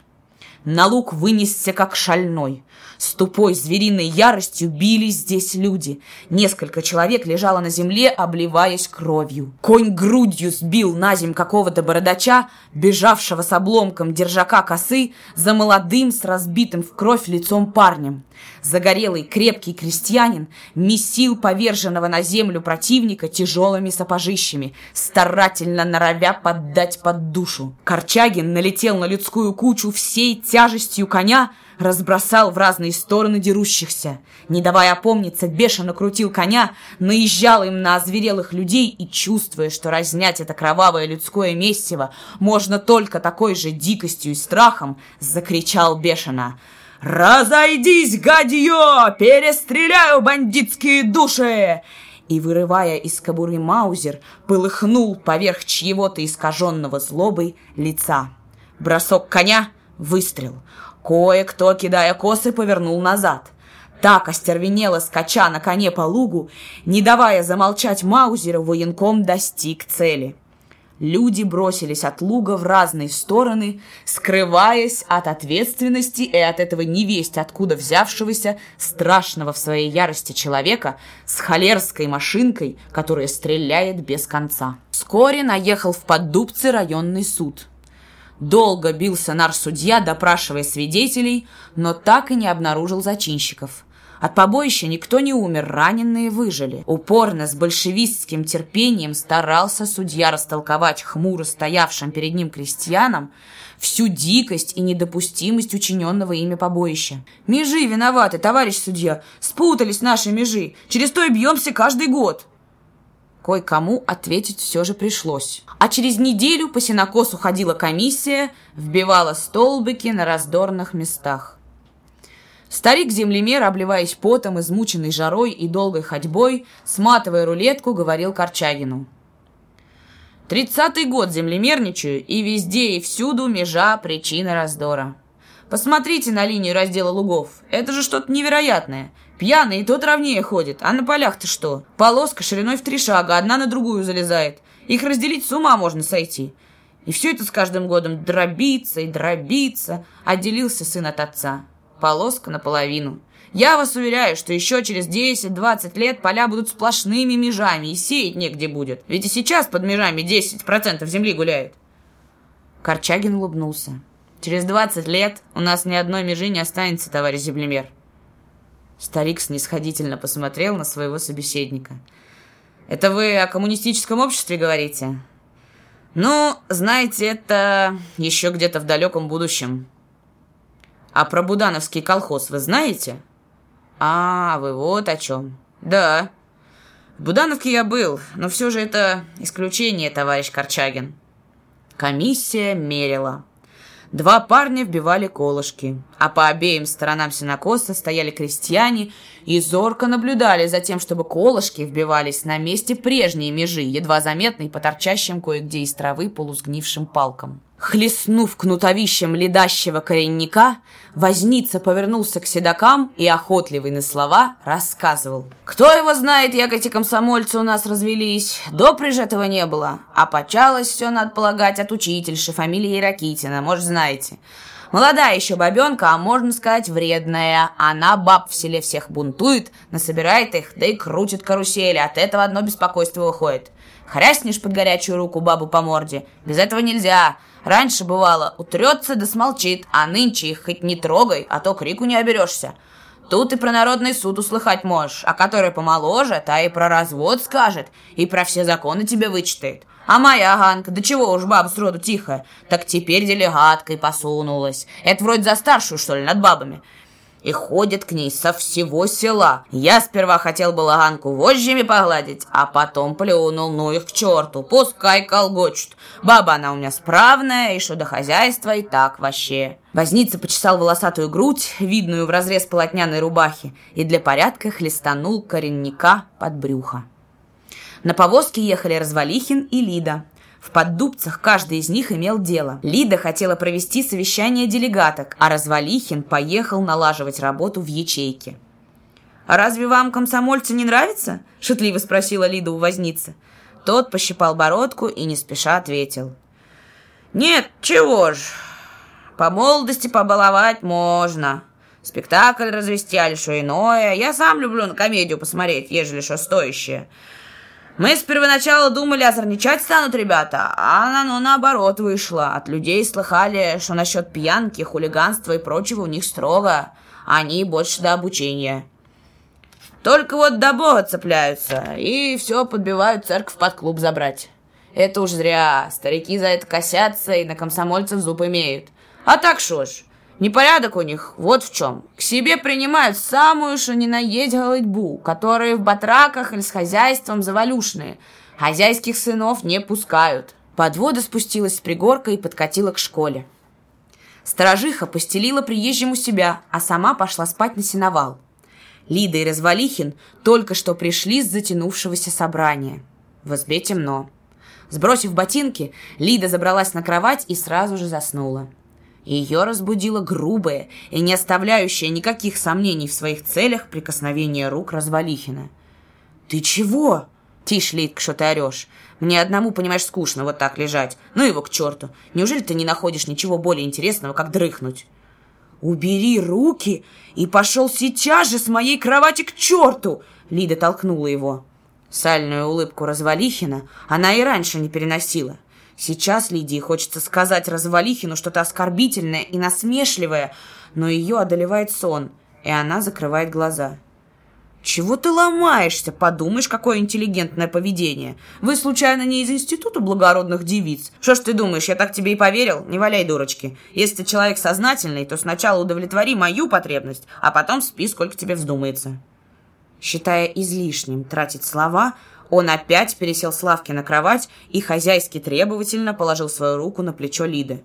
На луг вынесся как шальной. С тупой звериной яростью бились здесь люди. Несколько человек лежало на земле, обливаясь кровью. Конь грудью сбил на земь какого-то бородача, бежавшего с обломком держака косы, за молодым с разбитым в кровь лицом парнем. Загорелый крепкий крестьянин месил поверженного на землю противника тяжелыми сапожищами, старательно норовя поддать под душу. Корчагин налетел на людскую кучу всей тяжестью коня, разбросал в разные стороны дерущихся. Не давая опомниться, бешено крутил коня, наезжал им на озверелых людей и, чувствуя, что разнять это кровавое людское месиво можно только такой же дикостью и страхом, закричал бешено «Разойдись, гадье! Перестреляю бандитские души!» И, вырывая из кобуры маузер, полыхнул поверх чьего-то искаженного злобой лица. Бросок коня — выстрел. Кое-кто, кидая косы, повернул назад. Так остервенело скача на коне по лугу, не давая замолчать Маузеру, военком достиг цели. Люди бросились от луга в разные стороны, скрываясь от ответственности и от этого невесть, откуда взявшегося страшного в своей ярости человека с холерской машинкой, которая стреляет без конца. Вскоре наехал в Поддубце районный суд – Долго бился нар-судья, допрашивая свидетелей, но так и не обнаружил зачинщиков. От побоища никто не умер, раненые выжили. Упорно, с большевистским терпением старался судья растолковать хмуро стоявшим перед ним крестьянам всю дикость и недопустимость учиненного ими побоища. «Межи виноваты, товарищ судья! Спутались наши межи! Через то и бьемся каждый год!» Кое-кому ответить все же пришлось. А через неделю по сенокосу ходила комиссия, вбивала столбики на раздорных местах. Старик-землемер, обливаясь потом, измученный жарой и долгой ходьбой, сматывая рулетку, говорил Корчагину. «Тридцатый год землемерничаю, и везде и всюду межа причина раздора. Посмотрите на линию раздела лугов. Это же что-то невероятное. Пьяный и тот ровнее ходит. А на полях-то что? Полоска шириной в три шага, одна на другую залезает. Их разделить с ума можно сойти. И все это с каждым годом дробится и дробится. Отделился сын от отца. Полоска наполовину. Я вас уверяю, что еще через 10-20 лет поля будут сплошными межами, и сеять негде будет. Ведь и сейчас под межами 10% земли гуляет. Корчагин улыбнулся. Через 20 лет у нас ни одной межи не останется, товарищ землемер. Старик снисходительно посмотрел на своего собеседника. «Это вы о коммунистическом обществе говорите?» «Ну, знаете, это еще где-то в далеком будущем». «А про Будановский колхоз вы знаете?» «А, вы вот о чем». «Да». В Будановке я был, но все же это исключение, товарищ Корчагин. Комиссия мерила. Два парня вбивали колышки, а по обеим сторонам сенокоса стояли крестьяне и зорко наблюдали за тем, чтобы колышки вбивались на месте прежней межи, едва заметной по торчащим кое-где из травы полусгнившим палкам. Хлестнув кнутовищем ледащего коренника, возница повернулся к седокам и, охотливый на слова, рассказывал. «Кто его знает, як эти комсомольцы у нас развелись? Допрежь этого не было. А почалось все, надо полагать, от учительши, фамилии Ракитина, может, знаете. Молодая еще бабенка, а можно сказать вредная. Она баб в селе всех бунтует, насобирает их, да и крутит карусели. От этого одно беспокойство выходит. Хряснешь под горячую руку бабу по морде. Без этого нельзя. Раньше бывало, утрется да смолчит, а нынче их хоть не трогай, а то крику не оберешься. Тут и про народный суд услыхать можешь, а который помоложе, та и про развод скажет, и про все законы тебе вычитает. А моя Ганка, да чего уж баба сроду тихая, так теперь делегаткой посунулась. Это вроде за старшую, что ли, над бабами и ходит к ней со всего села. Я сперва хотел бы лаганку вожжами погладить, а потом плюнул, ну их к черту, пускай колгочут. Баба она у меня справная, и что до хозяйства, и так вообще. Возница почесал волосатую грудь, видную в разрез полотняной рубахи, и для порядка хлестанул коренника под брюхо. На повозке ехали Развалихин и Лида. В поддубцах каждый из них имел дело. Лида хотела провести совещание делегаток, а Развалихин поехал налаживать работу в ячейке. «А разве вам комсомольцы не нравятся?» – шутливо спросила Лида у возницы. Тот пощипал бородку и не спеша ответил. «Нет, чего ж, по молодости побаловать можно. Спектакль развести, а что иное. Я сам люблю на комедию посмотреть, ежели что стоящее. Мы с первоначала думали, озорничать станут ребята, а оно наоборот вышло. От людей слыхали, что насчет пьянки, хулиганства и прочего у них строго. Они больше до обучения. Только вот до Бога цепляются, и все подбивают церковь под клуб забрать. Это уж зря. Старики за это косятся и на комсомольцев зуб имеют. А так шо ж, Непорядок у них вот в чем. К себе принимают самую что ни на есть голодьбу, которые в батраках или с хозяйством завалюшные. Хозяйских сынов не пускают. Подвода спустилась с пригорка и подкатила к школе. Сторожиха постелила приезжему себя, а сама пошла спать на сеновал. Лида и Развалихин только что пришли с затянувшегося собрания. В избе темно. Сбросив ботинки, Лида забралась на кровать и сразу же заснула. Ее разбудило грубое и не оставляющее никаких сомнений в своих целях прикосновение рук Развалихина. «Ты чего?» «Тише, Литка, что ты орешь. Мне одному, понимаешь, скучно вот так лежать. Ну его к черту. Неужели ты не находишь ничего более интересного, как дрыхнуть?» «Убери руки и пошел сейчас же с моей кровати к черту!» Лида толкнула его. Сальную улыбку Развалихина она и раньше не переносила. Сейчас Лидии хочется сказать Развалихину что-то оскорбительное и насмешливое, но ее одолевает сон, и она закрывает глаза. «Чего ты ломаешься? Подумаешь, какое интеллигентное поведение. Вы, случайно, не из Института благородных девиц? Что ж ты думаешь, я так тебе и поверил? Не валяй, дурочки. Если ты человек сознательный, то сначала удовлетвори мою потребность, а потом спи, сколько тебе вздумается». Считая излишним тратить слова, он опять пересел с лавки на кровать и хозяйски требовательно положил свою руку на плечо Лиды.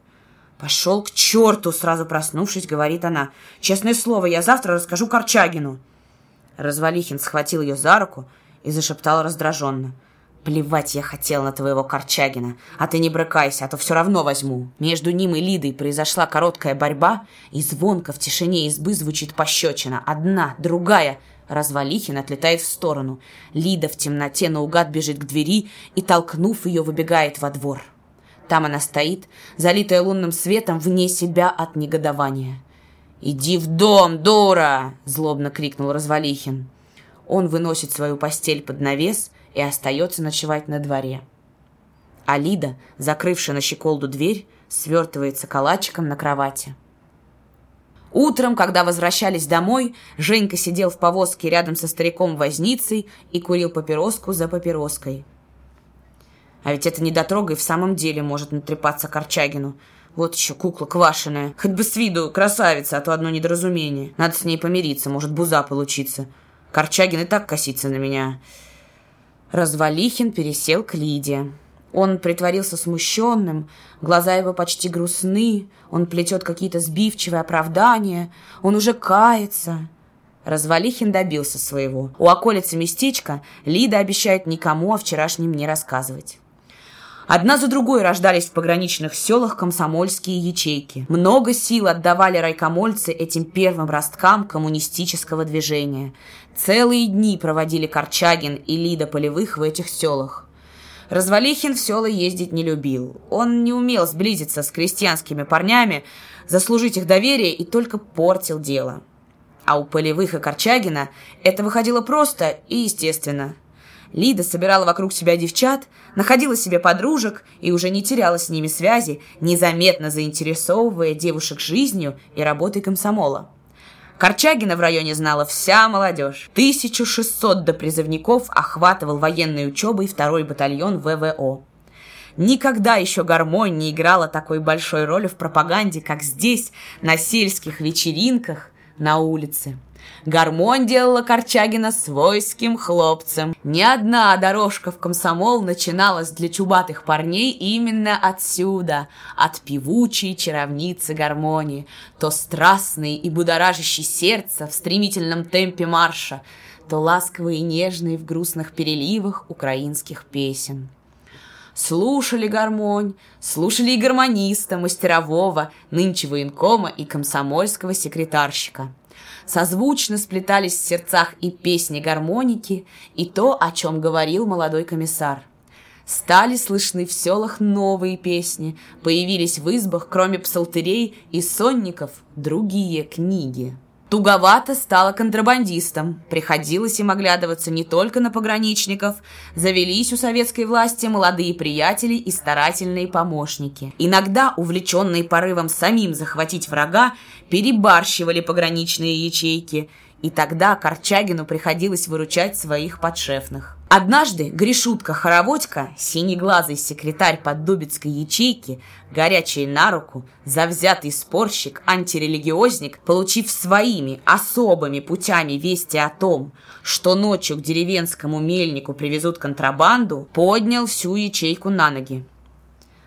«Пошел к черту!» — сразу проснувшись, говорит она. «Честное слово, я завтра расскажу Корчагину». Развалихин схватил ее за руку и зашептал раздраженно. «Плевать я хотел на твоего Корчагина, а ты не брыкайся, а то все равно возьму». Между ним и Лидой произошла короткая борьба, и звонко в тишине избы звучит пощечина. Одна, другая — Развалихин отлетает в сторону. Лида в темноте наугад бежит к двери и, толкнув ее, выбегает во двор. Там она стоит, залитая лунным светом, вне себя от негодования. «Иди в дом, дура!» — злобно крикнул Развалихин. Он выносит свою постель под навес и остается ночевать на дворе. А Лида, закрывшая на щеколду дверь, свертывается калачиком на кровати. Утром, когда возвращались домой, Женька сидел в повозке рядом со стариком-возницей и курил папироску за папироской. А ведь это недотрога и в самом деле может натрепаться Корчагину. Вот еще кукла квашеная. Хоть бы с виду красавица, а то одно недоразумение. Надо с ней помириться, может буза получиться. Корчагин и так косится на меня. Развалихин пересел к Лиде. Он притворился смущенным, глаза его почти грустны, он плетет какие-то сбивчивые оправдания, он уже кается. Развалихин добился своего. У околицы местечка Лида обещает никому о вчерашнем не рассказывать. Одна за другой рождались в пограничных селах комсомольские ячейки. Много сил отдавали райкомольцы этим первым росткам коммунистического движения. Целые дни проводили Корчагин и Лида Полевых в этих селах. Развалихин в села ездить не любил. Он не умел сблизиться с крестьянскими парнями, заслужить их доверие и только портил дело. А у Полевых и Корчагина это выходило просто и естественно. Лида собирала вокруг себя девчат, находила себе подружек и уже не теряла с ними связи, незаметно заинтересовывая девушек жизнью и работой комсомола. Корчагина в районе знала вся молодежь. 1600 до призывников охватывал военной учебой второй батальон ВВО. Никогда еще гармонь не играла такой большой роли в пропаганде, как здесь, на сельских вечеринках на улице. Гармонь делала Корчагина свойским хлопцем. Ни одна дорожка в комсомол начиналась для чубатых парней именно отсюда, от певучей чаровницы гармонии, то страстной и будоражащей сердце в стремительном темпе марша, то ласковые и нежные в грустных переливах украинских песен. Слушали гармонь, слушали и гармониста, мастерового, нынче военкома и комсомольского секретарщика – Созвучно сплетались в сердцах и песни гармоники, и то, о чем говорил молодой комиссар. Стали слышны в селах новые песни, появились в избах, кроме псалтырей и сонников, другие книги. Туговато стало контрабандистам. Приходилось им оглядываться не только на пограничников. Завелись у советской власти молодые приятели и старательные помощники. Иногда, увлеченные порывом самим захватить врага, перебарщивали пограничные ячейки. И тогда Корчагину приходилось выручать своих подшефных. Однажды Гришутка-хороводька, синеглазый секретарь поддубицкой ячейки, горячий на руку, завзятый спорщик, антирелигиозник, получив своими особыми путями вести о том, что ночью к деревенскому мельнику привезут контрабанду, поднял всю ячейку на ноги.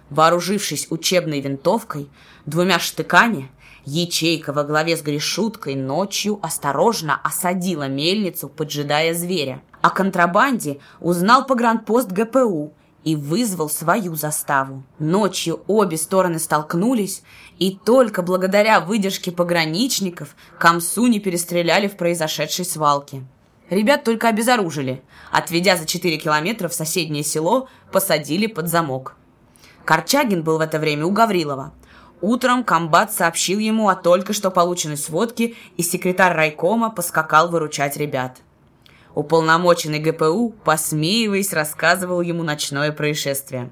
Вооружившись учебной винтовкой, двумя штыками – Ячейка во главе с Гришуткой ночью осторожно осадила мельницу, поджидая зверя. О контрабанде узнал погранпост ГПУ и вызвал свою заставу. Ночью обе стороны столкнулись, и только благодаря выдержке пограничников Камсу не перестреляли в произошедшей свалке. Ребят только обезоружили. Отведя за 4 километра в соседнее село, посадили под замок. Корчагин был в это время у Гаврилова. Утром комбат сообщил ему о только что полученной сводке, и секретарь райкома поскакал выручать ребят. Уполномоченный ГПУ, посмеиваясь, рассказывал ему ночное происшествие.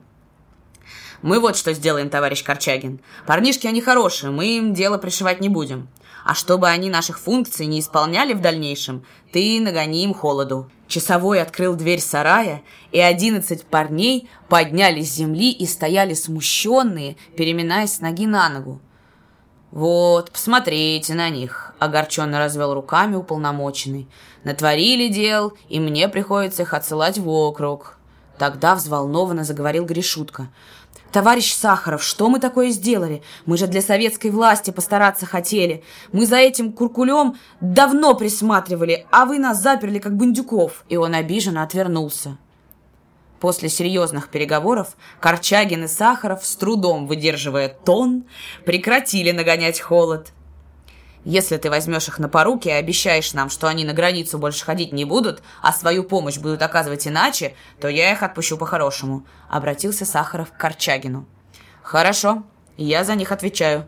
«Мы вот что сделаем, товарищ Корчагин. Парнишки они хорошие, мы им дело пришивать не будем. А чтобы они наших функций не исполняли в дальнейшем, ты нагони им холоду. Часовой открыл дверь сарая, и одиннадцать парней поднялись с земли и стояли смущенные, переминаясь с ноги на ногу. «Вот, посмотрите на них», — огорченно развел руками уполномоченный. «Натворили дел, и мне приходится их отсылать в округ». Тогда взволнованно заговорил Гришутка. «Товарищ Сахаров, что мы такое сделали? Мы же для советской власти постараться хотели. Мы за этим куркулем давно присматривали, а вы нас заперли, как бандюков». И он обиженно отвернулся. После серьезных переговоров Корчагин и Сахаров, с трудом выдерживая тон, прекратили нагонять холод – если ты возьмешь их на поруки и обещаешь нам, что они на границу больше ходить не будут, а свою помощь будут оказывать иначе, то я их отпущу по-хорошему», — обратился Сахаров к Корчагину. «Хорошо, я за них отвечаю.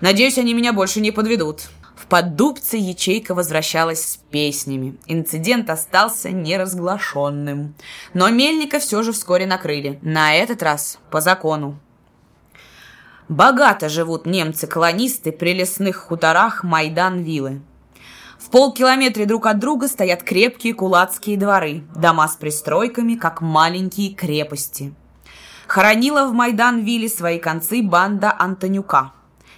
Надеюсь, они меня больше не подведут». В поддубце ячейка возвращалась с песнями. Инцидент остался неразглашенным. Но Мельника все же вскоре накрыли. На этот раз по закону. Богато живут немцы-колонисты при лесных хуторах Майдан-Виллы. В полкилометре друг от друга стоят крепкие кулацкие дворы, дома с пристройками, как маленькие крепости. Хоронила в Майдан-Вилле свои концы банда Антонюка.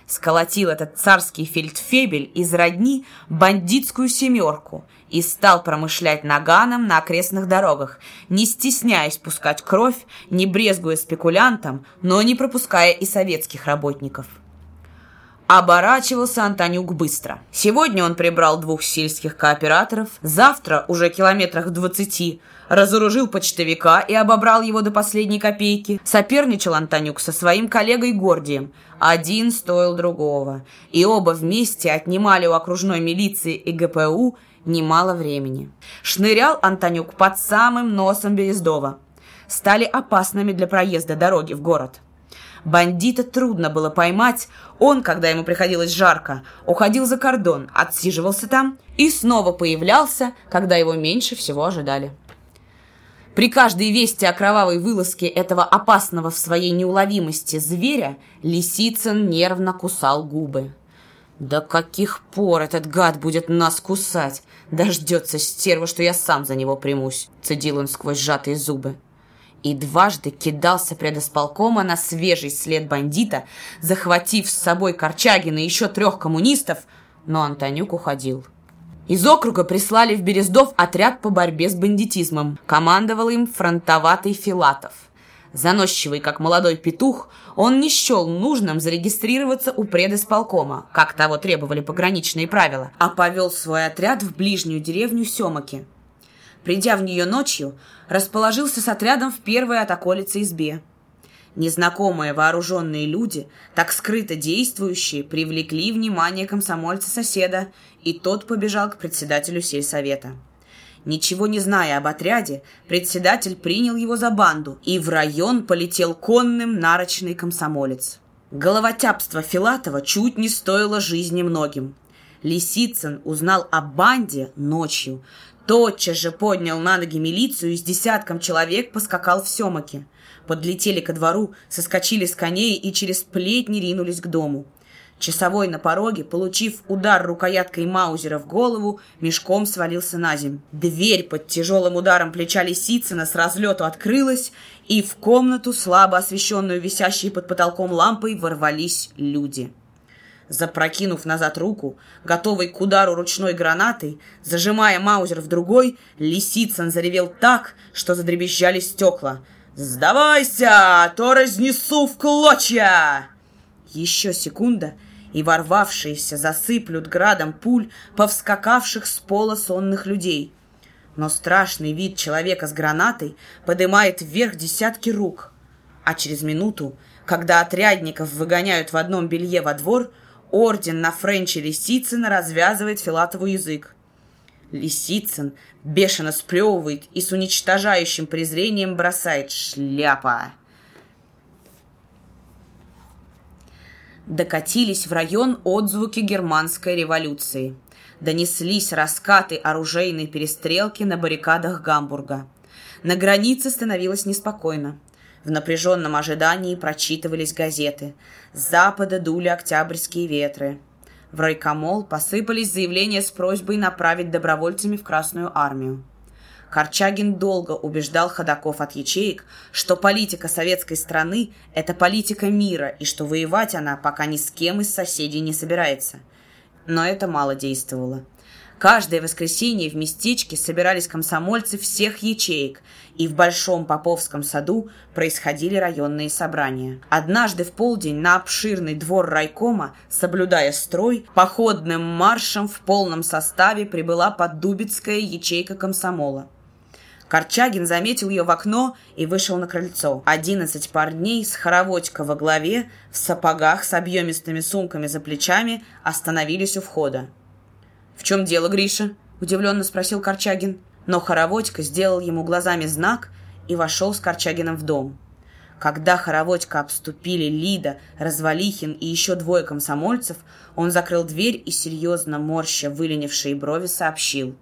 Сколотил этот царский фельдфебель из родни бандитскую семерку и стал промышлять наганом на окрестных дорогах, не стесняясь пускать кровь, не брезгуя спекулянтам, но не пропуская и советских работников. Оборачивался Антонюк быстро. Сегодня он прибрал двух сельских кооператоров, завтра, уже километрах двадцати, разоружил почтовика и обобрал его до последней копейки. Соперничал Антонюк со своим коллегой Гордием. Один стоил другого. И оба вместе отнимали у окружной милиции и ГПУ немало времени. Шнырял Антонюк под самым носом Берездова. Стали опасными для проезда дороги в город. Бандита трудно было поймать. Он, когда ему приходилось жарко, уходил за кордон, отсиживался там и снова появлялся, когда его меньше всего ожидали. При каждой вести о кровавой вылазке этого опасного в своей неуловимости зверя Лисицын нервно кусал губы. «До каких пор этот гад будет нас кусать? Дождется стерва, что я сам за него примусь!» Цедил он сквозь сжатые зубы. И дважды кидался предосполкома на свежий след бандита, захватив с собой Корчагина и еще трех коммунистов, но Антонюк уходил. Из округа прислали в Берездов отряд по борьбе с бандитизмом. Командовал им фронтоватый Филатов. Заносчивый, как молодой петух, он не счел нужным зарегистрироваться у предисполкома, как того требовали пограничные правила, а повел свой отряд в ближнюю деревню Семаки. Придя в нее ночью, расположился с отрядом в первой от околицы избе – Незнакомые вооруженные люди, так скрыто действующие, привлекли внимание комсомольца-соседа, и тот побежал к председателю сельсовета. Ничего не зная об отряде, председатель принял его за банду, и в район полетел конным нарочный комсомолец. Головотяпство Филатова чуть не стоило жизни многим. Лисицын узнал о банде ночью. Тотчас же поднял на ноги милицию и с десятком человек поскакал в Семаке подлетели ко двору, соскочили с коней и через плетни ринулись к дому. Часовой на пороге, получив удар рукояткой Маузера в голову, мешком свалился на земь. Дверь под тяжелым ударом плеча Лисицына с разлету открылась, и в комнату, слабо освещенную висящей под потолком лампой, ворвались люди. Запрокинув назад руку, готовый к удару ручной гранатой, зажимая Маузер в другой, Лисицын заревел так, что задребезжали стекла — «Сдавайся, а то разнесу в клочья!» Еще секунда, и ворвавшиеся засыплют градом пуль повскакавших с пола сонных людей. Но страшный вид человека с гранатой поднимает вверх десятки рук. А через минуту, когда отрядников выгоняют в одном белье во двор, орден на Френче Лисицына развязывает Филатову язык. Лисицын бешено сплевывает и с уничтожающим презрением бросает «Шляпа!». Докатились в район отзвуки германской революции. Донеслись раскаты оружейной перестрелки на баррикадах Гамбурга. На границе становилось неспокойно. В напряженном ожидании прочитывались газеты. С запада дули октябрьские ветры – в райкомол посыпались заявления с просьбой направить добровольцами в Красную армию. Корчагин долго убеждал ходаков от ячеек, что политика советской страны – это политика мира, и что воевать она пока ни с кем из соседей не собирается. Но это мало действовало. Каждое воскресенье в местечке собирались комсомольцы всех ячеек, и в Большом Поповском саду происходили районные собрания. Однажды в полдень на обширный двор райкома, соблюдая строй, походным маршем в полном составе прибыла поддубицкая ячейка комсомола. Корчагин заметил ее в окно и вышел на крыльцо. Одиннадцать парней с хороводька во главе, в сапогах с объемистыми сумками за плечами остановились у входа. «В чем дело, Гриша?» – удивленно спросил Корчагин. Но Хороводько сделал ему глазами знак и вошел с Корчагиным в дом. Когда Хороводько обступили Лида, Развалихин и еще двое комсомольцев, он закрыл дверь и, серьезно морща выленившие брови, сообщил.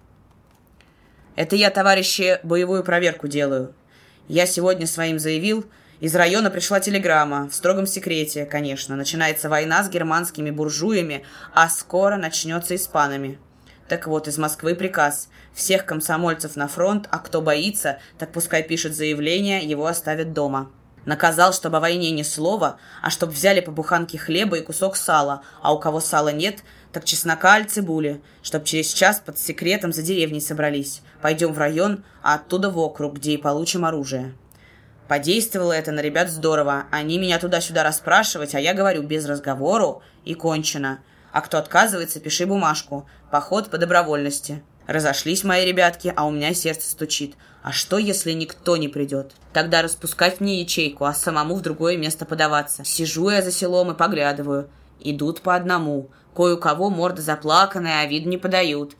«Это я, товарищи, боевую проверку делаю. Я сегодня своим заявил, из района пришла телеграмма, в строгом секрете, конечно. Начинается война с германскими буржуями, а скоро начнется испанами. Так вот, из Москвы приказ. Всех комсомольцев на фронт, а кто боится, так пускай пишет заявление, его оставят дома. Наказал, чтобы о войне ни слова, а чтобы взяли по буханке хлеба и кусок сала, а у кого сала нет, так чеснока аль цибули, чтоб через час под секретом за деревней собрались. Пойдем в район, а оттуда в округ, где и получим оружие. Подействовало это на ребят здорово. Они меня туда-сюда расспрашивать, а я говорю без разговору и кончено. А кто отказывается, пиши бумажку. Поход по добровольности. Разошлись мои ребятки, а у меня сердце стучит. А что, если никто не придет? Тогда распускать мне ячейку, а самому в другое место подаваться. Сижу я за селом и поглядываю. Идут по одному. Кое у кого морда заплаканная, а вид не подают.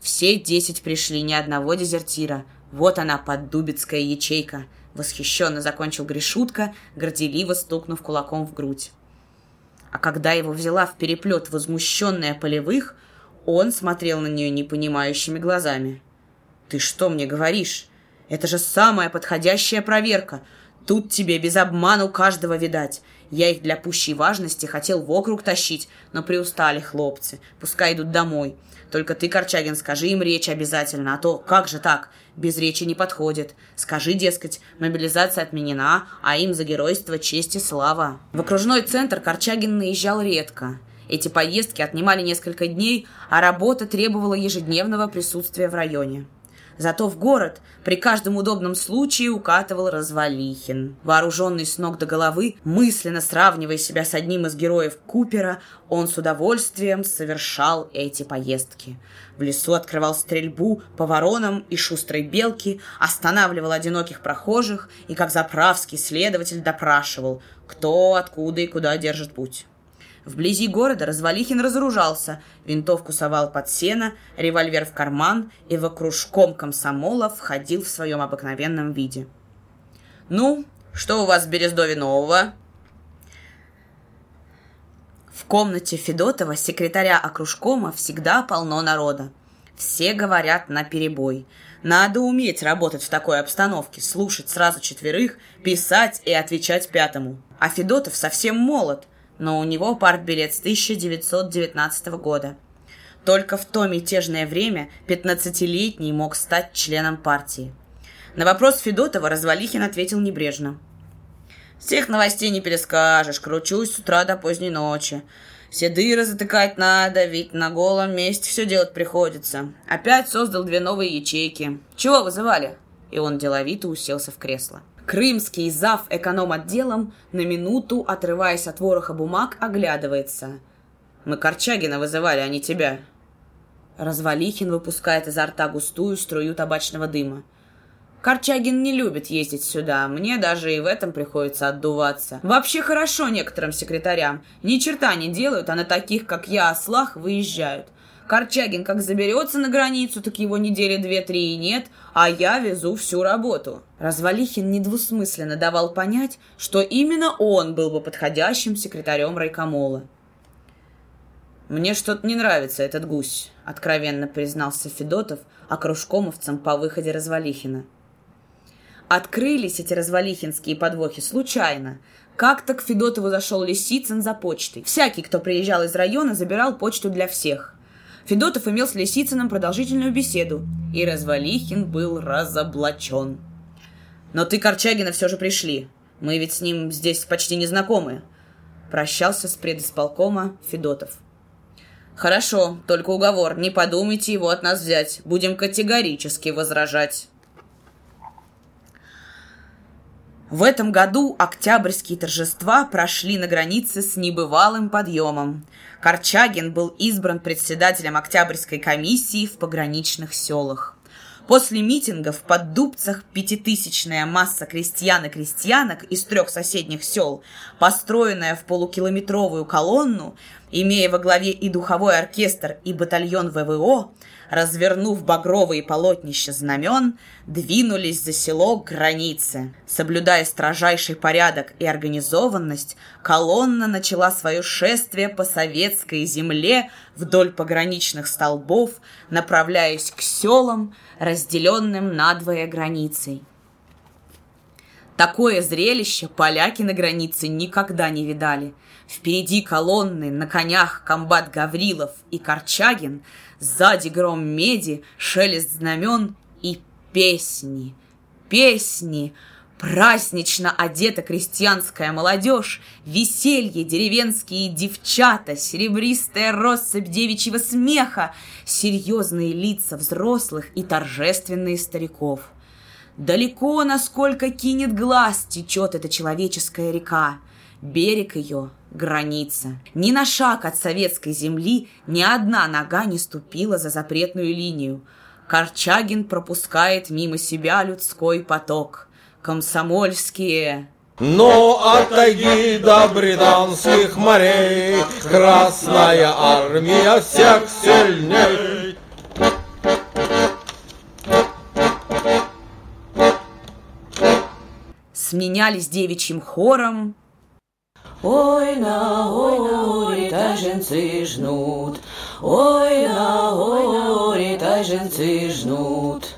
Все десять пришли, ни одного дезертира. Вот она, поддубицкая ячейка. Восхищенно закончил Гришутка, горделиво стукнув кулаком в грудь. А когда его взяла в переплет возмущенная полевых, он смотрел на нее непонимающими глазами. «Ты что мне говоришь? Это же самая подходящая проверка. Тут тебе без обману каждого видать. Я их для пущей важности хотел в округ тащить, но приустали хлопцы. Пускай идут домой. Только ты, Корчагин, скажи им речь обязательно, а то как же так? Без речи не подходит. Скажи, дескать, мобилизация отменена, а им за геройство честь и слава. В окружной центр Корчагин наезжал редко. Эти поездки отнимали несколько дней, а работа требовала ежедневного присутствия в районе. Зато в город при каждом удобном случае укатывал Развалихин. Вооруженный с ног до головы, мысленно сравнивая себя с одним из героев Купера, он с удовольствием совершал эти поездки. В лесу открывал стрельбу по воронам и шустрой белке, останавливал одиноких прохожих и, как заправский следователь, допрашивал, кто, откуда и куда держит путь. Вблизи города Развалихин разоружался, винтовку совал под сено, револьвер в карман и в кружком комсомола входил в своем обыкновенном виде. «Ну, что у вас в Берездове нового?» В комнате Федотова, секретаря окружкома, всегда полно народа. Все говорят на перебой. Надо уметь работать в такой обстановке, слушать сразу четверых, писать и отвечать пятому. А Федотов совсем молод – но у него партбилет с 1919 года. Только в то мятежное время 15-летний мог стать членом партии. На вопрос Федотова Развалихин ответил небрежно. «Всех новостей не перескажешь, кручусь с утра до поздней ночи. Все дыры затыкать надо, ведь на голом месте все делать приходится. Опять создал две новые ячейки. Чего вызывали?» И он деловито уселся в кресло. Крымский зав эконом-отделом на минуту, отрываясь от вороха бумаг, оглядывается. «Мы Корчагина вызывали, а не тебя». Развалихин выпускает изо рта густую струю табачного дыма. Корчагин не любит ездить сюда, мне даже и в этом приходится отдуваться. Вообще хорошо некоторым секретарям. Ни черта не делают, а на таких, как я, ослах, выезжают. Корчагин как заберется на границу, так его недели две-три и нет, а я везу всю работу. Развалихин недвусмысленно давал понять, что именно он был бы подходящим секретарем райкомола. «Мне что-то не нравится этот гусь», — откровенно признался Федотов окружкомовцам по выходе Развалихина. Открылись эти развалихинские подвохи случайно. Как-то к Федотову зашел Лисицын за почтой. Всякий, кто приезжал из района, забирал почту для всех. Федотов имел с Лисицыным продолжительную беседу, и Развалихин был разоблачен. «Но ты, Корчагина, все же пришли. Мы ведь с ним здесь почти не знакомы», — прощался с предисполкома Федотов. «Хорошо, только уговор. Не подумайте его от нас взять. Будем категорически возражать». В этом году октябрьские торжества прошли на границе с небывалым подъемом. Корчагин был избран председателем Октябрьской комиссии в пограничных селах. После митингов под Дубцах пятитысячная масса крестьян и крестьянок из трех соседних сел, построенная в полукилометровую колонну, имея во главе и духовой оркестр, и батальон ВВО, развернув багровые полотнища знамен, двинулись за село к границе. Соблюдая строжайший порядок и организованность, колонна начала свое шествие по советской земле вдоль пограничных столбов, направляясь к селам, разделенным надвое границей. Такое зрелище поляки на границе никогда не видали. Впереди колонны на конях комбат Гаврилов и Корчагин, сзади гром меди, шелест знамен и песни. Песни! Празднично одета крестьянская молодежь, веселье деревенские девчата, серебристая россыпь девичьего смеха, серьезные лица взрослых и торжественные стариков — Далеко, насколько кинет глаз, течет эта человеческая река. Берег ее — граница. Ни на шаг от советской земли ни одна нога не ступила за запретную линию. Корчагин пропускает мимо себя людской поток. Комсомольские но от тайги до британских морей Красная армия всех сильней сменялись девичьим хором. Ой, на горе таженцы жнут, Ой, на горе таженцы жнут.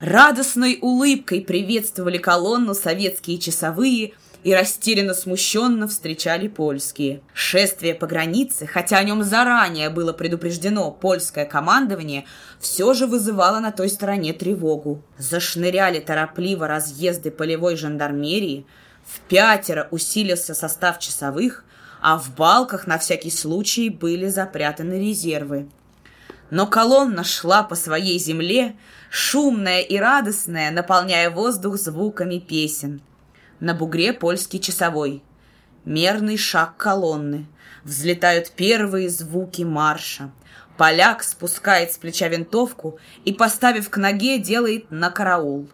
Радостной улыбкой приветствовали колонну советские часовые и растерянно смущенно встречали польские. Шествие по границе, хотя о нем заранее было предупреждено польское командование, все же вызывало на той стороне тревогу. Зашныряли торопливо разъезды полевой жандармерии, в пятеро усилился состав часовых, а в балках на всякий случай были запрятаны резервы. Но колонна шла по своей земле, шумная и радостная, наполняя воздух звуками песен. На бугре польский часовой. Мерный шаг колонны. Взлетают первые звуки марша. Поляк спускает с плеча винтовку и, поставив к ноге, делает на караул.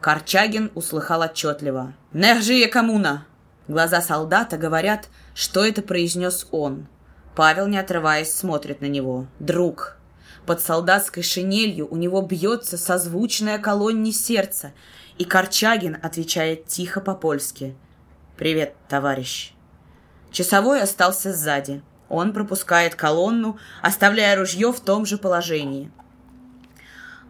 Корчагин услыхал отчетливо. «Нехжие коммуна!» Глаза солдата говорят, что это произнес он. Павел, не отрываясь, смотрит на него. «Друг!» Под солдатской шинелью у него бьется созвучное колонне сердца, и Корчагин отвечает тихо по-польски. «Привет, товарищ!» Часовой остался сзади. Он пропускает колонну, оставляя ружье в том же положении.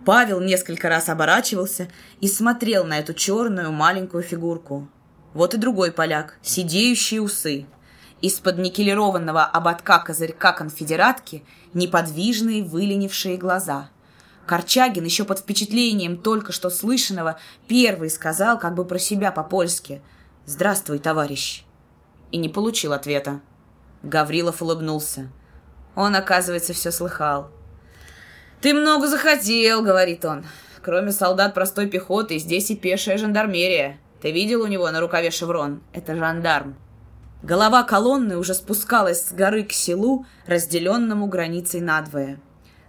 Павел несколько раз оборачивался и смотрел на эту черную маленькую фигурку. Вот и другой поляк, сидеющие усы. Из-под никелированного ободка козырька конфедератки неподвижные выленившие глаза. Корчагин еще под впечатлением только что слышанного первый сказал как бы про себя по-польски «Здравствуй, товарищ!» и не получил ответа. Гаврилов улыбнулся. Он, оказывается, все слыхал. «Ты много захотел», — говорит он. «Кроме солдат простой пехоты, здесь и пешая жандармерия. Ты видел у него на рукаве шеврон? Это жандарм». Голова колонны уже спускалась с горы к селу, разделенному границей надвое.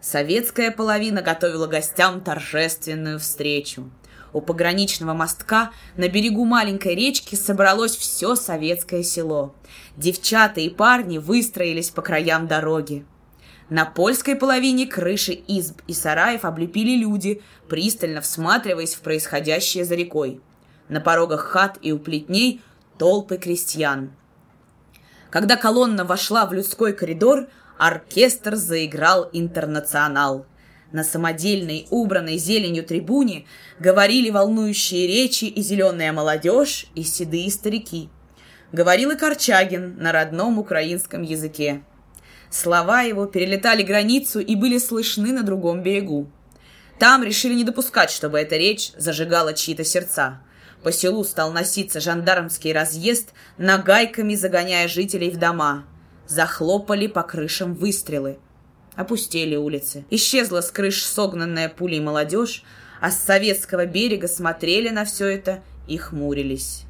Советская половина готовила гостям торжественную встречу. У пограничного мостка на берегу маленькой речки собралось все советское село. Девчата и парни выстроились по краям дороги. На польской половине крыши изб и сараев облепили люди, пристально всматриваясь в происходящее за рекой. На порогах хат и у плетней толпы крестьян. Когда колонна вошла в людской коридор, оркестр заиграл «Интернационал». На самодельной, убранной зеленью трибуне говорили волнующие речи и зеленая молодежь, и седые старики. Говорил и Корчагин на родном украинском языке. Слова его перелетали границу и были слышны на другом берегу. Там решили не допускать, чтобы эта речь зажигала чьи-то сердца. По селу стал носиться жандармский разъезд, нагайками загоняя жителей в дома. Захлопали по крышам выстрелы. Опустели улицы. Исчезла с крыш согнанная пулей молодежь, а с советского берега смотрели на все это и хмурились.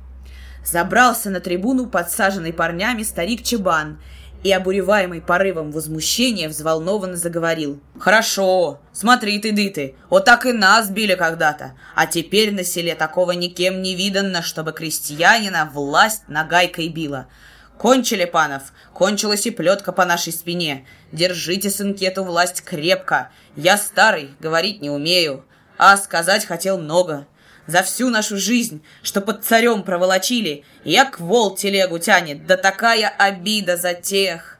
Забрался на трибуну подсаженный парнями старик Чебан и, обуреваемый порывом возмущения, взволнованно заговорил. «Хорошо, смотри ты, дыты, вот так и нас били когда-то, а теперь на селе такого никем не видано, чтобы крестьянина власть нагайкой била. Кончили, панов, кончилась и плетка по нашей спине. Держите, сынки, эту власть крепко. Я старый, говорить не умею, а сказать хотел много» за всю нашу жизнь, что под царем проволочили, як вол телегу тянет, да такая обида за тех!»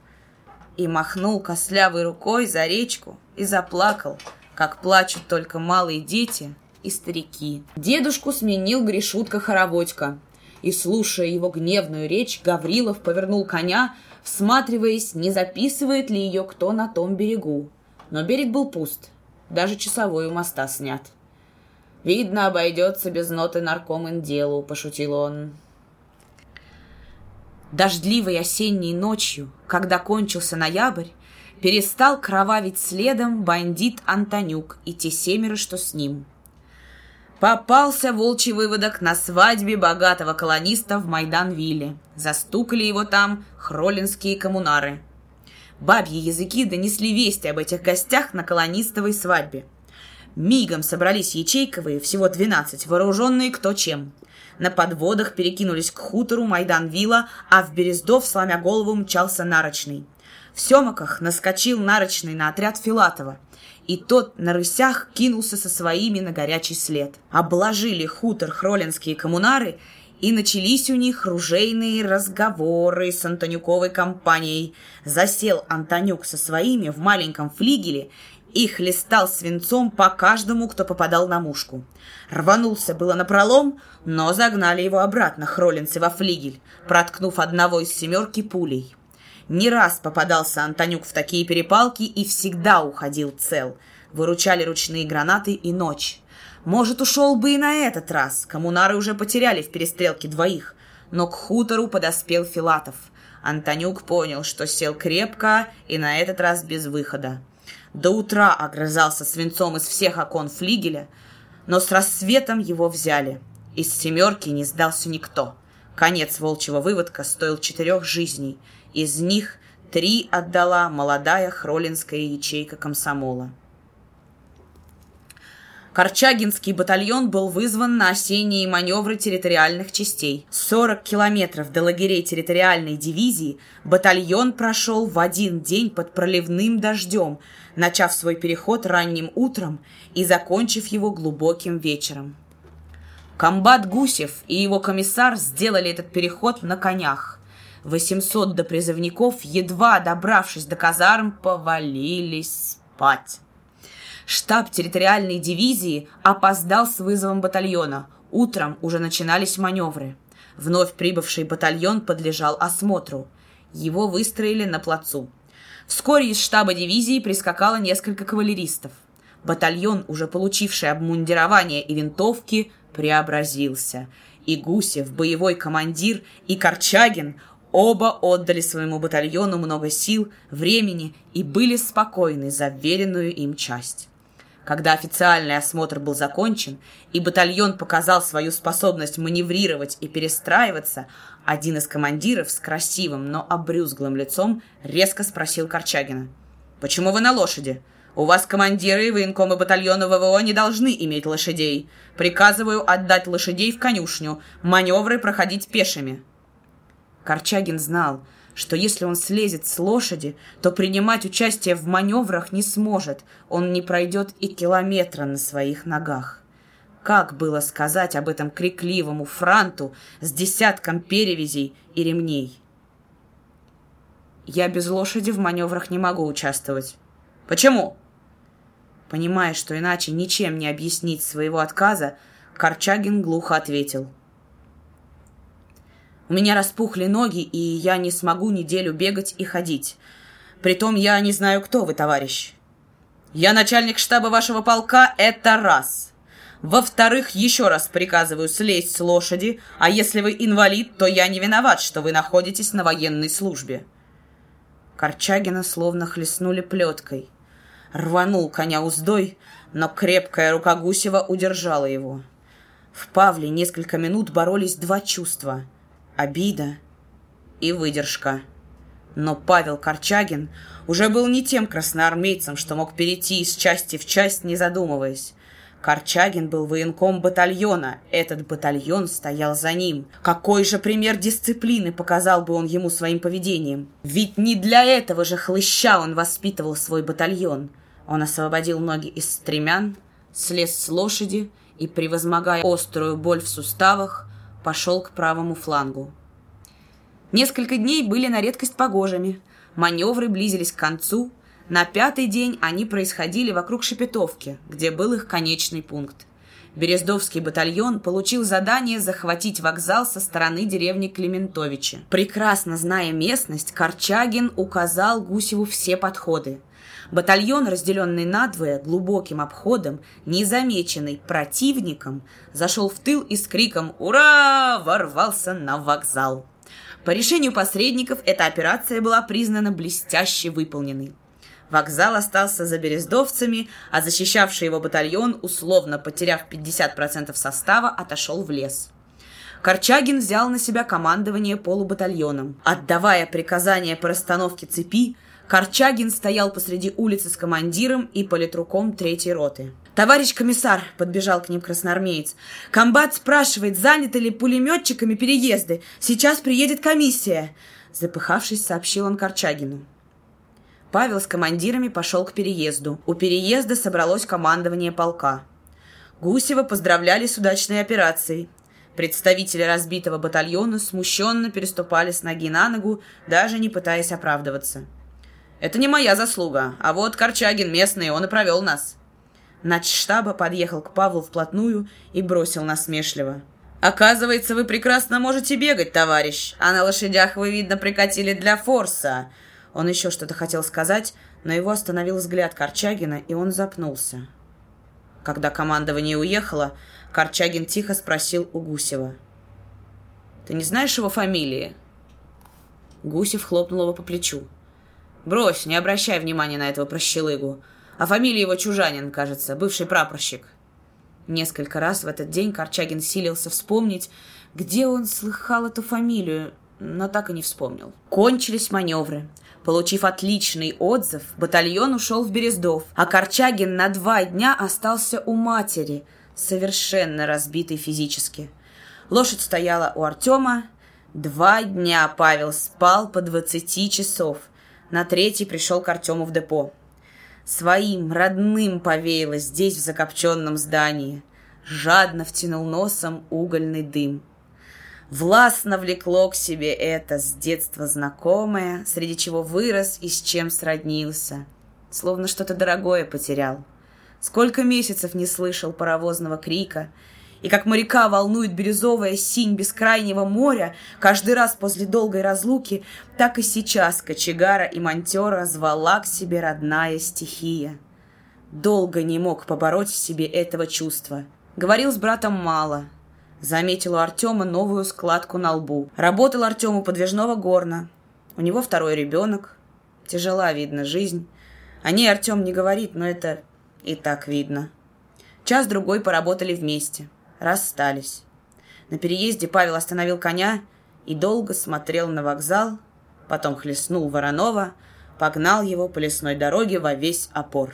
И махнул кослявой рукой за речку и заплакал, как плачут только малые дети и старики. Дедушку сменил Гришутка Хороводько, и, слушая его гневную речь, Гаврилов повернул коня, всматриваясь, не записывает ли ее кто на том берегу. Но берег был пуст, даже часовой у моста снят. Видно, обойдется без ноты наркомын делу, пошутил он. Дождливой осенней ночью, когда кончился ноябрь, перестал кровавить следом бандит Антонюк и те семеро, что с ним. Попался волчий выводок на свадьбе богатого колониста в Майданвилле. Застукали его там хролинские коммунары. Бабьи языки донесли вести об этих гостях на колонистовой свадьбе – Мигом собрались ячейковые, всего 12, вооруженные кто чем. На подводах перекинулись к хутору Майдан-Вилла, а в Берездов, сломя голову, мчался Нарочный. В Семоках наскочил Нарочный на отряд Филатова. и тот на рысях кинулся со своими на горячий след. Обложили хутор хролинские коммунары, и начались у них ружейные разговоры с Антонюковой компанией. Засел Антонюк со своими в маленьком флигеле и хлестал свинцом по каждому, кто попадал на мушку. Рванулся было на пролом, но загнали его обратно хролинцы во флигель, проткнув одного из семерки пулей. Не раз попадался Антонюк в такие перепалки и всегда уходил цел. Выручали ручные гранаты и ночь. Может, ушел бы и на этот раз. Коммунары уже потеряли в перестрелке двоих. Но к хутору подоспел Филатов. Антонюк понял, что сел крепко и на этот раз без выхода. До утра огрызался свинцом из всех окон флигеля, но с рассветом его взяли. Из семерки не сдался никто. Конец волчьего выводка стоил четырех жизней. Из них три отдала молодая хролинская ячейка комсомола. Корчагинский батальон был вызван на осенние маневры территориальных частей. 40 километров до лагерей территориальной дивизии батальон прошел в один день под проливным дождем, начав свой переход ранним утром и закончив его глубоким вечером. Комбат Гусев и его комиссар сделали этот переход на конях. 800 допризывников, едва добравшись до казарм, повалились спать. Штаб территориальной дивизии опоздал с вызовом батальона. Утром уже начинались маневры. Вновь прибывший батальон подлежал осмотру. Его выстроили на плацу. Вскоре из штаба дивизии прискакало несколько кавалеристов. Батальон, уже получивший обмундирование и винтовки, преобразился. И Гусев, боевой командир, и Корчагин оба отдали своему батальону много сил, времени и были спокойны за веренную им часть. Когда официальный осмотр был закончен, и батальон показал свою способность маневрировать и перестраиваться, один из командиров с красивым, но обрюзглым лицом резко спросил Корчагина. «Почему вы на лошади? У вас командиры и военкомы батальона ВВО не должны иметь лошадей. Приказываю отдать лошадей в конюшню, маневры проходить пешими». Корчагин знал, что если он слезет с лошади, то принимать участие в маневрах не сможет, он не пройдет и километра на своих ногах. Как было сказать об этом крикливому франту с десятком перевязей и ремней? Я без лошади в маневрах не могу участвовать. Почему? Понимая, что иначе ничем не объяснить своего отказа, Корчагин глухо ответил – у меня распухли ноги, и я не смогу неделю бегать и ходить. Притом я не знаю, кто вы, товарищ. Я начальник штаба вашего полка, это раз. Во-вторых, еще раз приказываю слезть с лошади, а если вы инвалид, то я не виноват, что вы находитесь на военной службе. Корчагина словно хлестнули плеткой. Рванул коня уздой, но крепкая рука Гусева удержала его. В Павле несколько минут боролись два чувства — обида и выдержка. Но Павел Корчагин уже был не тем красноармейцем, что мог перейти из части в часть, не задумываясь. Корчагин был военком батальона, этот батальон стоял за ним. Какой же пример дисциплины показал бы он ему своим поведением? Ведь не для этого же хлыща он воспитывал свой батальон. Он освободил ноги из стремян, слез с лошади и, превозмогая острую боль в суставах, пошел к правому флангу. Несколько дней были на редкость погожими. Маневры близились к концу. На пятый день они происходили вокруг Шепетовки, где был их конечный пункт. Берездовский батальон получил задание захватить вокзал со стороны деревни Клементовичи. Прекрасно зная местность, Корчагин указал Гусеву все подходы. Батальон, разделенный надвое глубоким обходом, незамеченный противником, зашел в тыл и с криком «Ура!» ворвался на вокзал. По решению посредников эта операция была признана блестяще выполненной. Вокзал остался за берездовцами, а защищавший его батальон, условно потеряв 50% состава, отошел в лес. Корчагин взял на себя командование полубатальоном. Отдавая приказания по расстановке цепи, Корчагин стоял посреди улицы с командиром и политруком третьей роты. «Товарищ комиссар!» — подбежал к ним красноармеец. «Комбат спрашивает, заняты ли пулеметчиками переезды. Сейчас приедет комиссия!» Запыхавшись, сообщил он Корчагину. Павел с командирами пошел к переезду. У переезда собралось командование полка. Гусева поздравляли с удачной операцией. Представители разбитого батальона смущенно переступали с ноги на ногу, даже не пытаясь оправдываться. «Это не моя заслуга, а вот Корчагин местный, он и провел нас». Начштаба подъехал к Павлу вплотную и бросил насмешливо. «Оказывается, вы прекрасно можете бегать, товарищ, а на лошадях вы, видно, прикатили для форса. Он еще что-то хотел сказать, но его остановил взгляд Корчагина, и он запнулся. Когда командование уехало, Корчагин тихо спросил у Гусева. «Ты не знаешь его фамилии?» Гусев хлопнул его по плечу. «Брось, не обращай внимания на этого прощелыгу. А фамилия его Чужанин, кажется, бывший прапорщик». Несколько раз в этот день Корчагин силился вспомнить, где он слыхал эту фамилию, но так и не вспомнил. Кончились маневры. Получив отличный отзыв, батальон ушел в Берездов, а Корчагин на два дня остался у матери, совершенно разбитый физически. Лошадь стояла у Артема. Два дня Павел спал по двадцати часов. На третий пришел к Артему в депо. Своим, родным повеяло здесь, в закопченном здании. Жадно втянул носом угольный дым. Властно влекло к себе это с детства знакомое, среди чего вырос и с чем сроднился. Словно что-то дорогое потерял. Сколько месяцев не слышал паровозного крика, и как моряка волнует бирюзовая синь бескрайнего моря, каждый раз после долгой разлуки, так и сейчас кочегара и монтера звала к себе родная стихия. Долго не мог побороть в себе этого чувства. Говорил с братом мало — Заметил у Артема новую складку на лбу. Работал Артем у подвижного горна. У него второй ребенок. Тяжела, видно, жизнь. О ней Артем не говорит, но это и так видно. Час-другой поработали вместе. Расстались. На переезде Павел остановил коня и долго смотрел на вокзал, потом хлестнул Воронова, погнал его по лесной дороге во весь опор.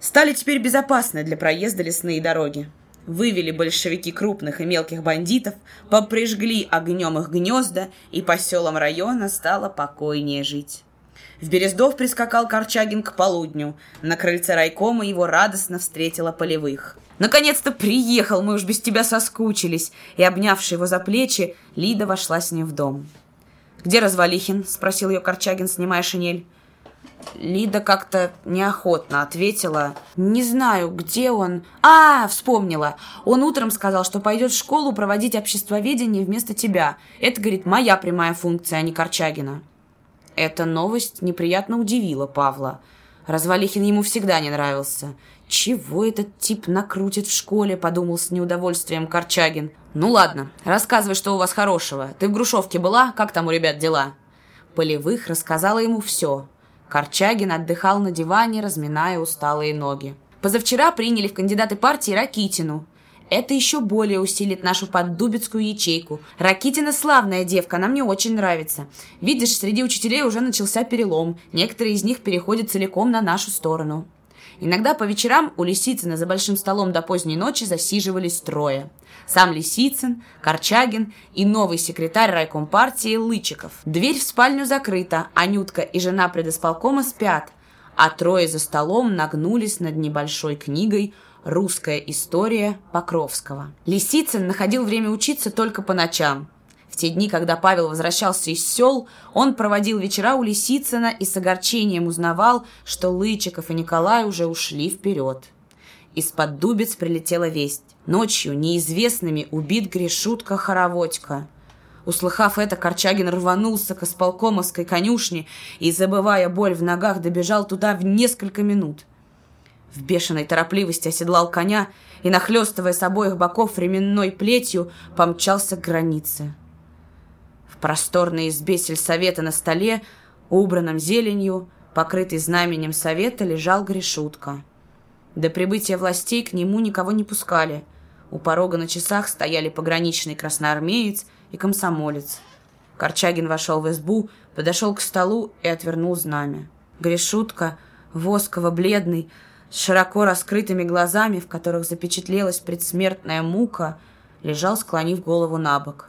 Стали теперь безопасны для проезда лесные дороги. Вывели большевики крупных и мелких бандитов, поприжгли огнем их гнезда, и по селам района стало покойнее жить. В Берездов прискакал Корчагин к полудню. На крыльце райкома его радостно встретила полевых. «Наконец-то приехал, мы уж без тебя соскучились!» И, обнявши его за плечи, Лида вошла с ним в дом. «Где Развалихин?» — спросил ее Корчагин, снимая шинель. Лида как-то неохотно ответила. «Не знаю, где он...» «А, вспомнила! Он утром сказал, что пойдет в школу проводить обществоведение вместо тебя. Это, говорит, моя прямая функция, а не Корчагина». Эта новость неприятно удивила Павла. Развалихин ему всегда не нравился. «Чего этот тип накрутит в школе?» — подумал с неудовольствием Корчагин. «Ну ладно, рассказывай, что у вас хорошего. Ты в Грушевке была? Как там у ребят дела?» Полевых рассказала ему все. Корчагин отдыхал на диване, разминая усталые ноги. Позавчера приняли в кандидаты партии Ракитину. Это еще более усилит нашу поддубицкую ячейку. Ракитина славная девка, она мне очень нравится. Видишь, среди учителей уже начался перелом. Некоторые из них переходят целиком на нашу сторону. Иногда по вечерам у Лисицына за большим столом до поздней ночи засиживались трое. Сам Лисицын, Корчагин и новый секретарь райком партии Лычиков. Дверь в спальню закрыта, Анютка и жена предосполкома спят, а трое за столом нагнулись над небольшой книгой «Русская история Покровского». Лисицын находил время учиться только по ночам. В те дни, когда Павел возвращался из сел, он проводил вечера у Лисицына и с огорчением узнавал, что Лычиков и Николай уже ушли вперед. Из-под дубец прилетела весть. Ночью неизвестными убит Гришутка Хороводько. Услыхав это, Корчагин рванулся к исполкомовской конюшне и, забывая боль в ногах, добежал туда в несколько минут. В бешеной торопливости оседлал коня и, нахлестывая с обоих боков временной плетью, помчался к границе. В просторной избе сельсовета на столе, убранном зеленью, покрытый знаменем совета, лежал Гришутка. До прибытия властей к нему никого не пускали. У порога на часах стояли пограничный красноармеец и комсомолец. Корчагин вошел в избу, подошел к столу и отвернул знамя. Гришутка, восково-бледный, с широко раскрытыми глазами, в которых запечатлелась предсмертная мука, лежал, склонив голову на бок.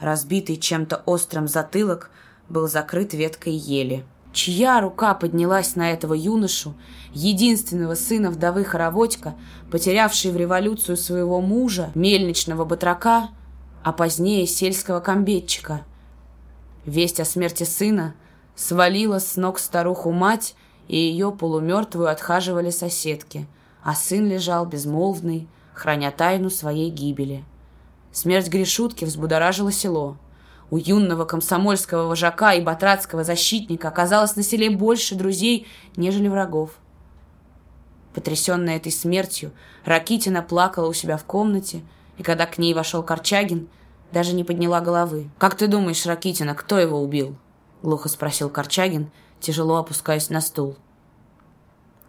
Разбитый чем-то острым затылок был закрыт веткой ели. Чья рука поднялась на этого юношу, единственного сына вдовы Хороводька, потерявшей в революцию своего мужа, мельничного батрака, а позднее сельского комбетчика? Весть о смерти сына свалила с ног старуху мать, и ее полумертвую отхаживали соседки, а сын лежал безмолвный, храня тайну своей гибели. Смерть Гришутки взбудоражила село — у юного комсомольского вожака и батратского защитника оказалось на селе больше друзей, нежели врагов. Потрясенная этой смертью, Ракитина плакала у себя в комнате, и когда к ней вошел Корчагин, даже не подняла головы. «Как ты думаешь, Ракитина, кто его убил?» — глухо спросил Корчагин, тяжело опускаясь на стул.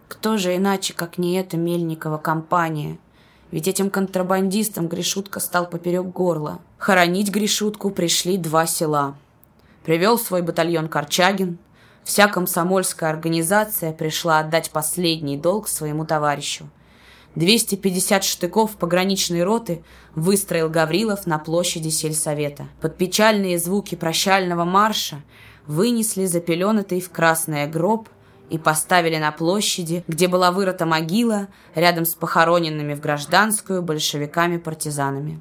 «Кто же иначе, как не эта Мельникова компания?» Ведь этим контрабандистам Гришутка стал поперек горла. Хоронить Гришутку пришли два села. Привел свой батальон Корчагин. Вся комсомольская организация пришла отдать последний долг своему товарищу. 250 штыков пограничной роты выстроил Гаврилов на площади сельсовета. Под печальные звуки прощального марша вынесли запеленатый в красное гроб – и поставили на площади, где была вырыта могила, рядом с похороненными в гражданскую большевиками-партизанами.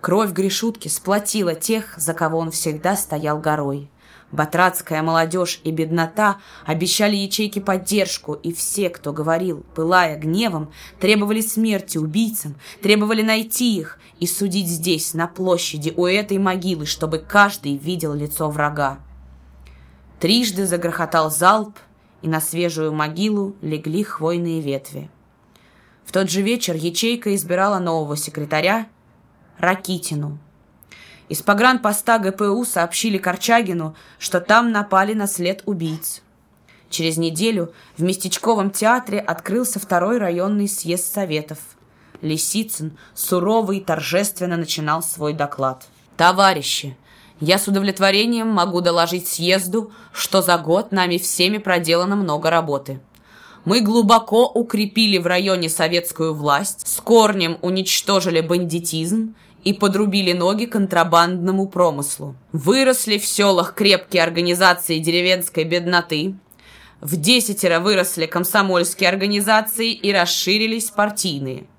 Кровь Гришутки сплотила тех, за кого он всегда стоял горой. Батратская молодежь и беднота обещали ячейке поддержку, и все, кто говорил, пылая гневом, требовали смерти убийцам, требовали найти их и судить здесь, на площади, у этой могилы, чтобы каждый видел лицо врага. Трижды загрохотал залп, и на свежую могилу легли хвойные ветви. В тот же вечер ячейка избирала нового секретаря Ракитину. Из погранпоста ГПУ сообщили Корчагину, что там напали на след убийц. Через неделю в местечковом театре открылся второй районный съезд советов. Лисицын сурово и торжественно начинал свой доклад. «Товарищи, я с удовлетворением могу доложить съезду, что за год нами всеми проделано много работы. Мы глубоко укрепили в районе советскую власть, с корнем уничтожили бандитизм и подрубили ноги контрабандному промыслу. Выросли в селах крепкие организации деревенской бедноты, в десятеро выросли комсомольские организации и расширились партийные –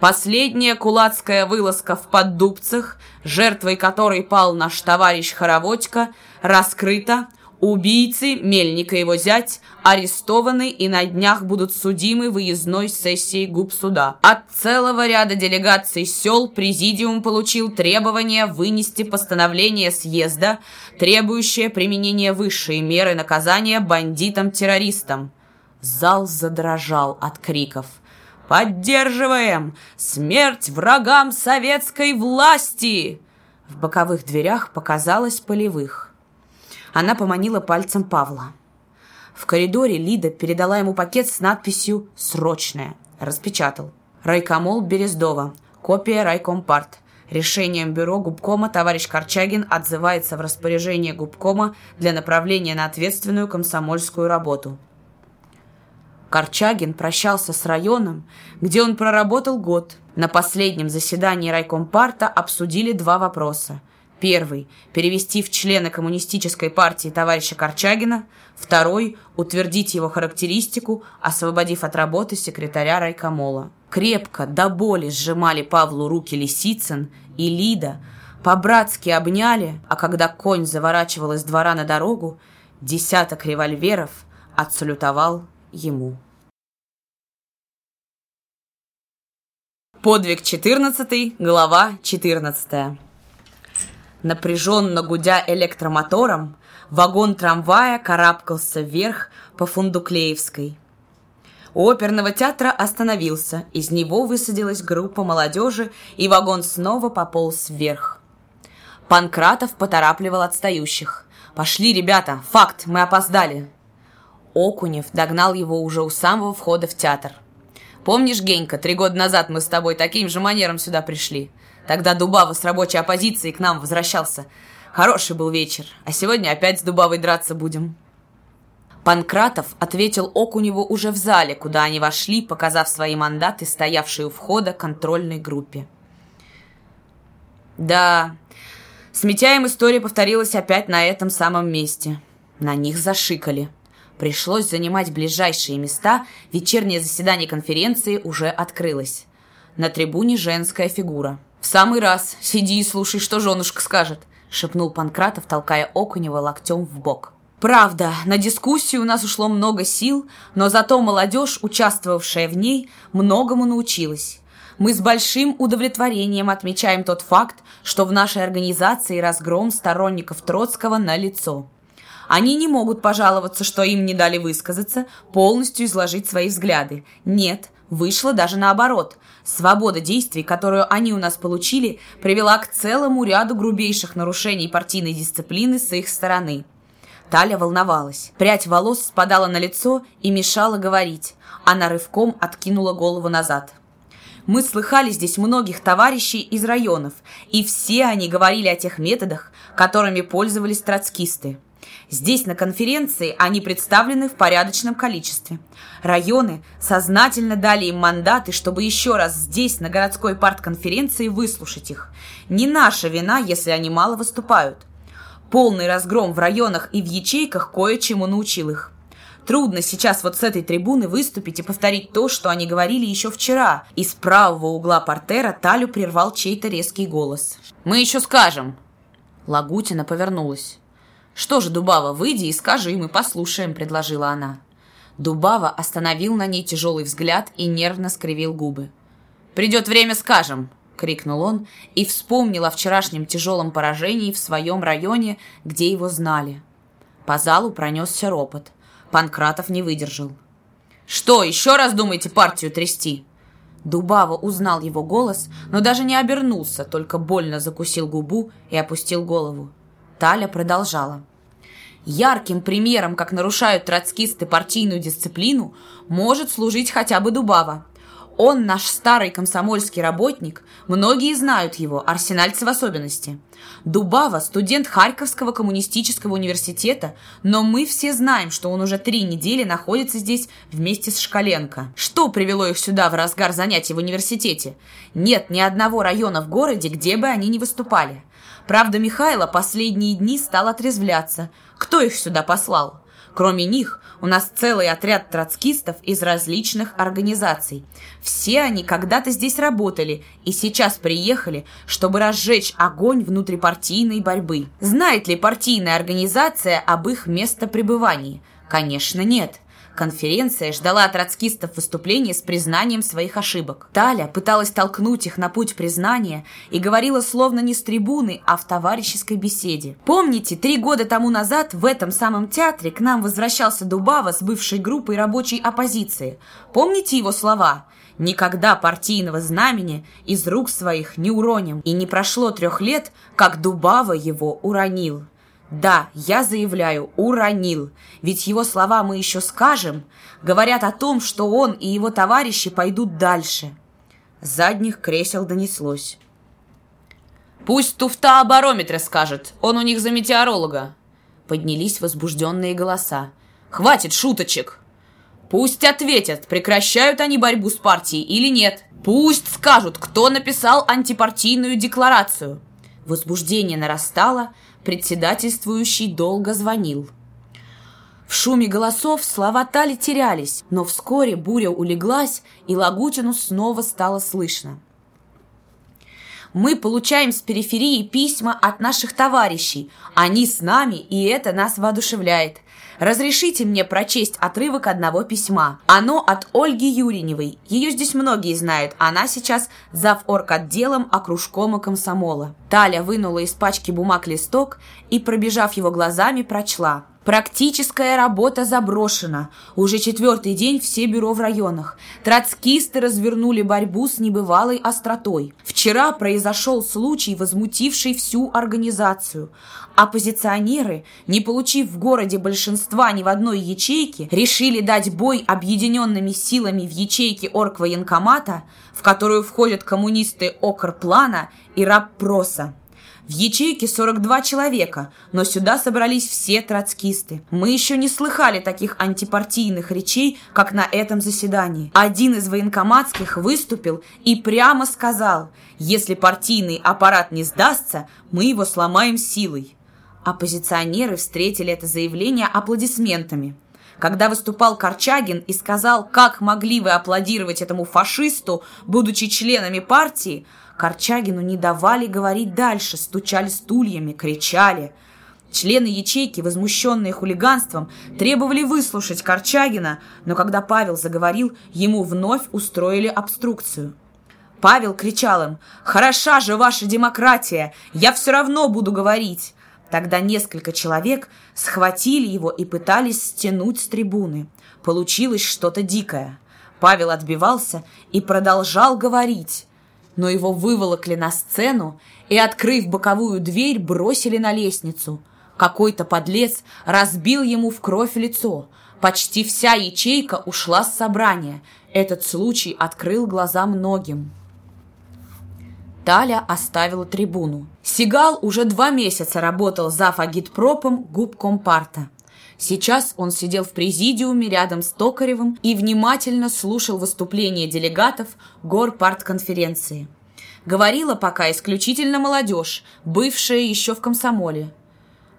Последняя кулацкая вылазка в Поддубцах, жертвой которой пал наш товарищ Хороводько, раскрыта. Убийцы, Мельника его зять, арестованы и на днях будут судимы выездной сессией губсуда. От целого ряда делегаций сел президиум получил требование вынести постановление съезда, требующее применения высшей меры наказания бандитам-террористам. Зал задрожал от криков. Поддерживаем! Смерть врагам советской власти!» В боковых дверях показалось полевых. Она поманила пальцем Павла. В коридоре Лида передала ему пакет с надписью «Срочное». Распечатал. Райкомол Берездова. Копия райкомпарт. Решением бюро губкома товарищ Корчагин отзывается в распоряжение губкома для направления на ответственную комсомольскую работу. Корчагин прощался с районом, где он проработал год. На последнем заседании райкомпарта обсудили два вопроса. Первый – перевести в члены коммунистической партии товарища Корчагина. Второй – утвердить его характеристику, освободив от работы секретаря райкомола. Крепко, до боли сжимали Павлу руки Лисицын и Лида, по-братски обняли, а когда конь заворачивал из двора на дорогу, десяток револьверов отсалютовал ему. Подвиг 14, глава 14. Напряженно гудя электромотором, вагон трамвая карабкался вверх по Фундуклеевской. У оперного театра остановился, из него высадилась группа молодежи, и вагон снова пополз вверх. Панкратов поторапливал отстающих. «Пошли, ребята! Факт! Мы опоздали!» Окунев догнал его уже у самого входа в театр. «Помнишь, Генька, три года назад мы с тобой таким же манером сюда пришли? Тогда Дубава с рабочей оппозицией к нам возвращался. Хороший был вечер, а сегодня опять с Дубавой драться будем». Панкратов ответил Окуневу уже в зале, куда они вошли, показав свои мандаты, стоявшие у входа контрольной группе. «Да, с Митяем история повторилась опять на этом самом месте». На них зашикали. Пришлось занимать ближайшие места, вечернее заседание конференции уже открылось. На трибуне женская фигура. «В самый раз! Сиди и слушай, что женушка скажет!» — шепнул Панкратов, толкая Окунева локтем в бок. Правда, на дискуссию у нас ушло много сил, но зато молодежь, участвовавшая в ней, многому научилась. Мы с большим удовлетворением отмечаем тот факт, что в нашей организации разгром сторонников Троцкого на лицо. Они не могут пожаловаться, что им не дали высказаться, полностью изложить свои взгляды. Нет, вышло даже наоборот. Свобода действий, которую они у нас получили, привела к целому ряду грубейших нарушений партийной дисциплины с их стороны. Таля волновалась. Прядь волос спадала на лицо и мешала говорить. Она рывком откинула голову назад. Мы слыхали здесь многих товарищей из районов, и все они говорили о тех методах, которыми пользовались троцкисты. Здесь, на конференции, они представлены в порядочном количестве. Районы сознательно дали им мандаты, чтобы еще раз здесь, на городской партконференции, выслушать их. Не наша вина, если они мало выступают. Полный разгром в районах и в ячейках кое-чему научил их. Трудно сейчас вот с этой трибуны выступить и повторить то, что они говорили еще вчера. Из правого угла портера Талю прервал чей-то резкий голос. «Мы еще скажем!» Лагутина повернулась. «Что же, Дубава, выйди и скажи, мы послушаем», — предложила она. Дубава остановил на ней тяжелый взгляд и нервно скривил губы. «Придет время, скажем!» крикнул он и вспомнил о вчерашнем тяжелом поражении в своем районе, где его знали. По залу пронесся ропот. Панкратов не выдержал. «Что, еще раз думаете партию трясти?» Дубава узнал его голос, но даже не обернулся, только больно закусил губу и опустил голову. Таля продолжала. Ярким примером, как нарушают троцкисты партийную дисциплину, может служить хотя бы Дубава. Он наш старый комсомольский работник, многие знают его, арсенальцы в особенности. Дубава – студент Харьковского коммунистического университета, но мы все знаем, что он уже три недели находится здесь вместе с Шкаленко. Что привело их сюда в разгар занятий в университете? Нет ни одного района в городе, где бы они не выступали. Правда, Михайло последние дни стал отрезвляться. Кто их сюда послал? Кроме них, у нас целый отряд троцкистов из различных организаций. Все они когда-то здесь работали и сейчас приехали, чтобы разжечь огонь внутрипартийной борьбы. Знает ли партийная организация об их местопребывании? Конечно, нет. Конференция ждала от троцкистов выступления с признанием своих ошибок. Таля пыталась толкнуть их на путь признания и говорила словно не с трибуны, а в товарищеской беседе. Помните, три года тому назад в этом самом театре к нам возвращался Дубава с бывшей группой рабочей оппозиции? Помните его слова? Никогда партийного знамени из рук своих не уроним. И не прошло трех лет, как Дубава его уронил. Да, я заявляю, уронил. Ведь его слова мы еще скажем, говорят о том, что он и его товарищи пойдут дальше. С задних кресел донеслось. Пусть туфта о барометре скажет, он у них за метеоролога. Поднялись возбужденные голоса. Хватит шуточек. Пусть ответят, прекращают они борьбу с партией или нет. Пусть скажут, кто написал антипартийную декларацию. Возбуждение нарастало, председательствующий долго звонил. В шуме голосов слова Тали терялись, но вскоре буря улеглась, и Лагутину снова стало слышно. Мы получаем с периферии письма от наших товарищей. Они с нами, и это нас воодушевляет. Разрешите мне прочесть отрывок одного письма. Оно от Ольги Юриневой. Ее здесь многие знают. Она сейчас зав отделом окружкома комсомола. Таля вынула из пачки бумаг листок и, пробежав его глазами, прочла. Практическая работа заброшена. Уже четвертый день все бюро в районах. Троцкисты развернули борьбу с небывалой остротой. Вчера произошел случай, возмутивший всю организацию. Оппозиционеры, не получив в городе большинства ни в одной ячейке, решили дать бой объединенными силами в ячейке оргвоенкомата, в которую входят коммунисты Окрплана и Рабпроса. В ячейке 42 человека, но сюда собрались все троцкисты. Мы еще не слыхали таких антипартийных речей, как на этом заседании. Один из военкоматских выступил и прямо сказал, если партийный аппарат не сдастся, мы его сломаем силой. Оппозиционеры встретили это заявление аплодисментами. Когда выступал Корчагин и сказал, как могли вы аплодировать этому фашисту, будучи членами партии, Корчагину не давали говорить дальше, стучали стульями, кричали. Члены ячейки, возмущенные хулиганством, требовали выслушать Корчагина, но когда Павел заговорил, ему вновь устроили обструкцию. Павел кричал им «Хороша же ваша демократия! Я все равно буду говорить!» Тогда несколько человек схватили его и пытались стянуть с трибуны. Получилось что-то дикое. Павел отбивался и продолжал говорить, но его выволокли на сцену и, открыв боковую дверь, бросили на лестницу. Какой-то подлец разбил ему в кровь лицо. Почти вся ячейка ушла с собрания. Этот случай открыл глаза многим. Таля оставила трибуну. Сигал уже два месяца работал за агитпропом губкомпарта. Сейчас он сидел в президиуме рядом с Токаревым и внимательно слушал выступления делегатов горпартконференции. Говорила пока исключительно молодежь, бывшая еще в комсомоле.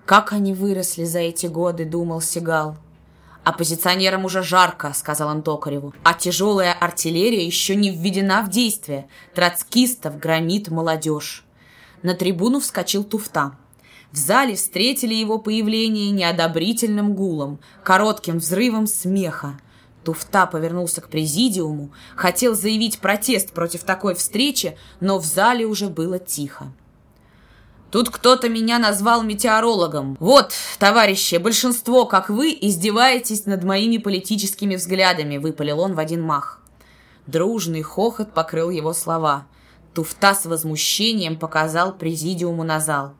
Как они выросли за эти годы, думал Сигал. «Оппозиционерам уже жарко», — сказал он Токареву. «А тяжелая артиллерия еще не введена в действие. Троцкистов громит молодежь». На трибуну вскочил Туфта. В зале встретили его появление неодобрительным гулом, коротким взрывом смеха. Туфта повернулся к президиуму, хотел заявить протест против такой встречи, но в зале уже было тихо. Тут кто-то меня назвал метеорологом. Вот, товарищи, большинство, как вы, издеваетесь над моими политическими взглядами, выпалил он в один мах. Дружный хохот покрыл его слова. Туфта с возмущением показал президиуму на зал.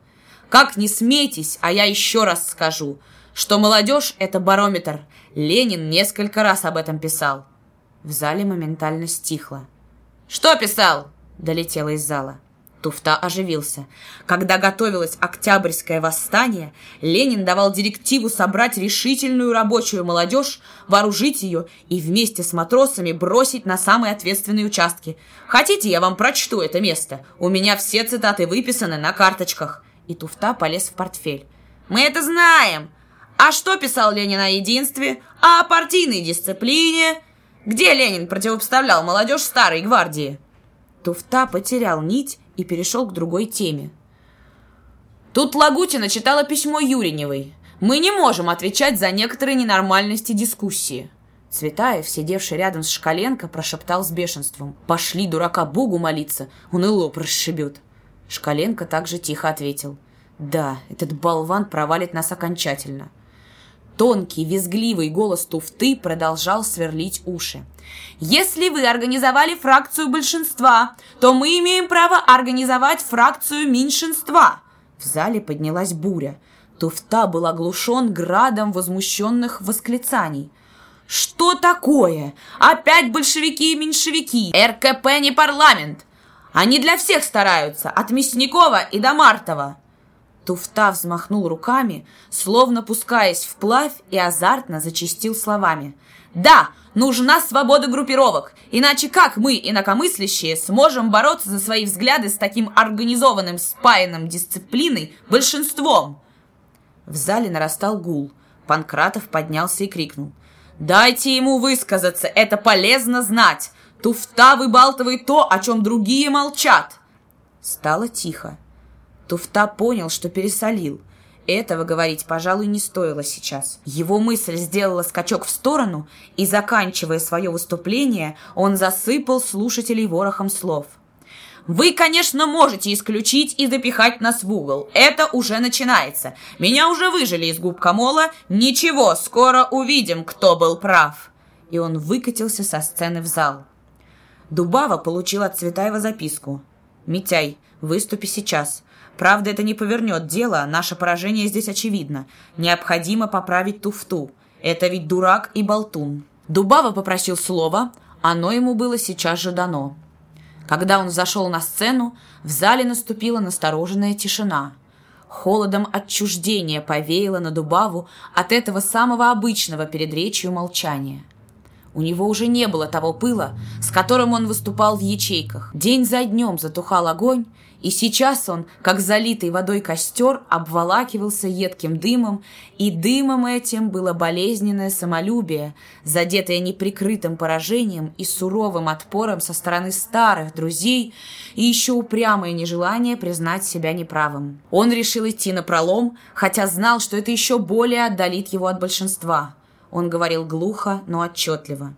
Как не смейтесь, а я еще раз скажу, что молодежь — это барометр. Ленин несколько раз об этом писал. В зале моментально стихло. «Что писал?» — долетело из зала. Туфта оживился. Когда готовилось Октябрьское восстание, Ленин давал директиву собрать решительную рабочую молодежь, вооружить ее и вместе с матросами бросить на самые ответственные участки. Хотите, я вам прочту это место? У меня все цитаты выписаны на карточках. И Туфта полез в портфель. «Мы это знаем! А что писал Ленин о единстве? А о партийной дисциплине? Где Ленин противопоставлял молодежь старой гвардии?» Туфта потерял нить и перешел к другой теме. Тут Лагутина читала письмо Юриневой. Мы не можем отвечать за некоторые ненормальности дискуссии. Цветаев, сидевший рядом с Шкаленко, прошептал с бешенством. «Пошли, дурака, Богу молиться, он и лоб расшибет». Шкаленко также тихо ответил. «Да, этот болван провалит нас окончательно». Тонкий, визгливый голос туфты продолжал сверлить уши. «Если вы организовали фракцию большинства, то мы имеем право организовать фракцию меньшинства!» В зале поднялась буря. Туфта был оглушен градом возмущенных восклицаний. «Что такое? Опять большевики и меньшевики! РКП не парламент! Они для всех стараются, от Мясникова и до Мартова!» Туфта взмахнул руками, словно пускаясь вплавь, и азартно зачистил словами. «Да, нужна свобода группировок, иначе как мы, инакомыслящие, сможем бороться за свои взгляды с таким организованным, спаянным дисциплиной большинством?» В зале нарастал гул. Панкратов поднялся и крикнул. «Дайте ему высказаться, это полезно знать! Туфта выбалтывает то, о чем другие молчат!» Стало тихо. Туфта понял, что пересолил. Этого говорить, пожалуй, не стоило сейчас. Его мысль сделала скачок в сторону, и, заканчивая свое выступление, он засыпал слушателей ворохом слов. «Вы, конечно, можете исключить и запихать нас в угол. Это уже начинается. Меня уже выжили из губ Камола. Ничего, скоро увидим, кто был прав». И он выкатился со сцены в зал. Дубава получил от Цветаева записку. «Митяй, выступи сейчас. Правда, это не повернет дело, наше поражение здесь очевидно. Необходимо поправить туфту. Это ведь дурак и болтун. Дубава попросил слова, оно ему было сейчас же дано. Когда он зашел на сцену, в зале наступила настороженная тишина. Холодом отчуждения повеяло на Дубаву от этого самого обычного перед речью молчания. У него уже не было того пыла, с которым он выступал в ячейках. День за днем затухал огонь, И сейчас он, как залитый водой костер, обволакивался едким дымом, и дымом этим было болезненное самолюбие, задетое неприкрытым поражением и суровым отпором со стороны старых друзей и еще упрямое нежелание признать себя неправым. Он решил идти на пролом, хотя знал, что это еще более отдалит его от большинства. Он говорил глухо, но отчетливо.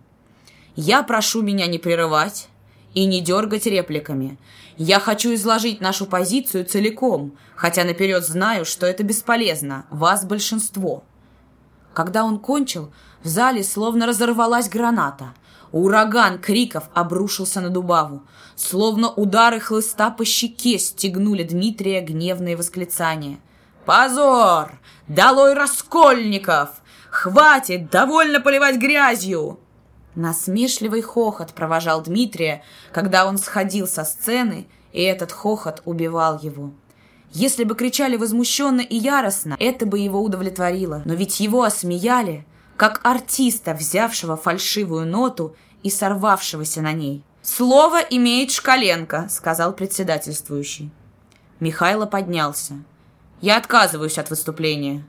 «Я прошу меня не прерывать и не дергать репликами. Я хочу изложить нашу позицию целиком, хотя наперед знаю, что это бесполезно, вас большинство». Когда он кончил, в зале словно разорвалась граната. Ураган криков обрушился на Дубаву. Словно удары хлыста по щеке стегнули Дмитрия гневные восклицания. «Позор! Долой раскольников! Хватит! Довольно поливать грязью!» Насмешливый хохот провожал Дмитрия, когда он сходил со сцены, и этот хохот убивал его. Если бы кричали возмущенно и яростно, это бы его удовлетворило. Но ведь его осмеяли, как артиста, взявшего фальшивую ноту и сорвавшегося на ней. «Слово имеет Шкаленко», — сказал председательствующий. Михайло поднялся. «Я отказываюсь от выступления».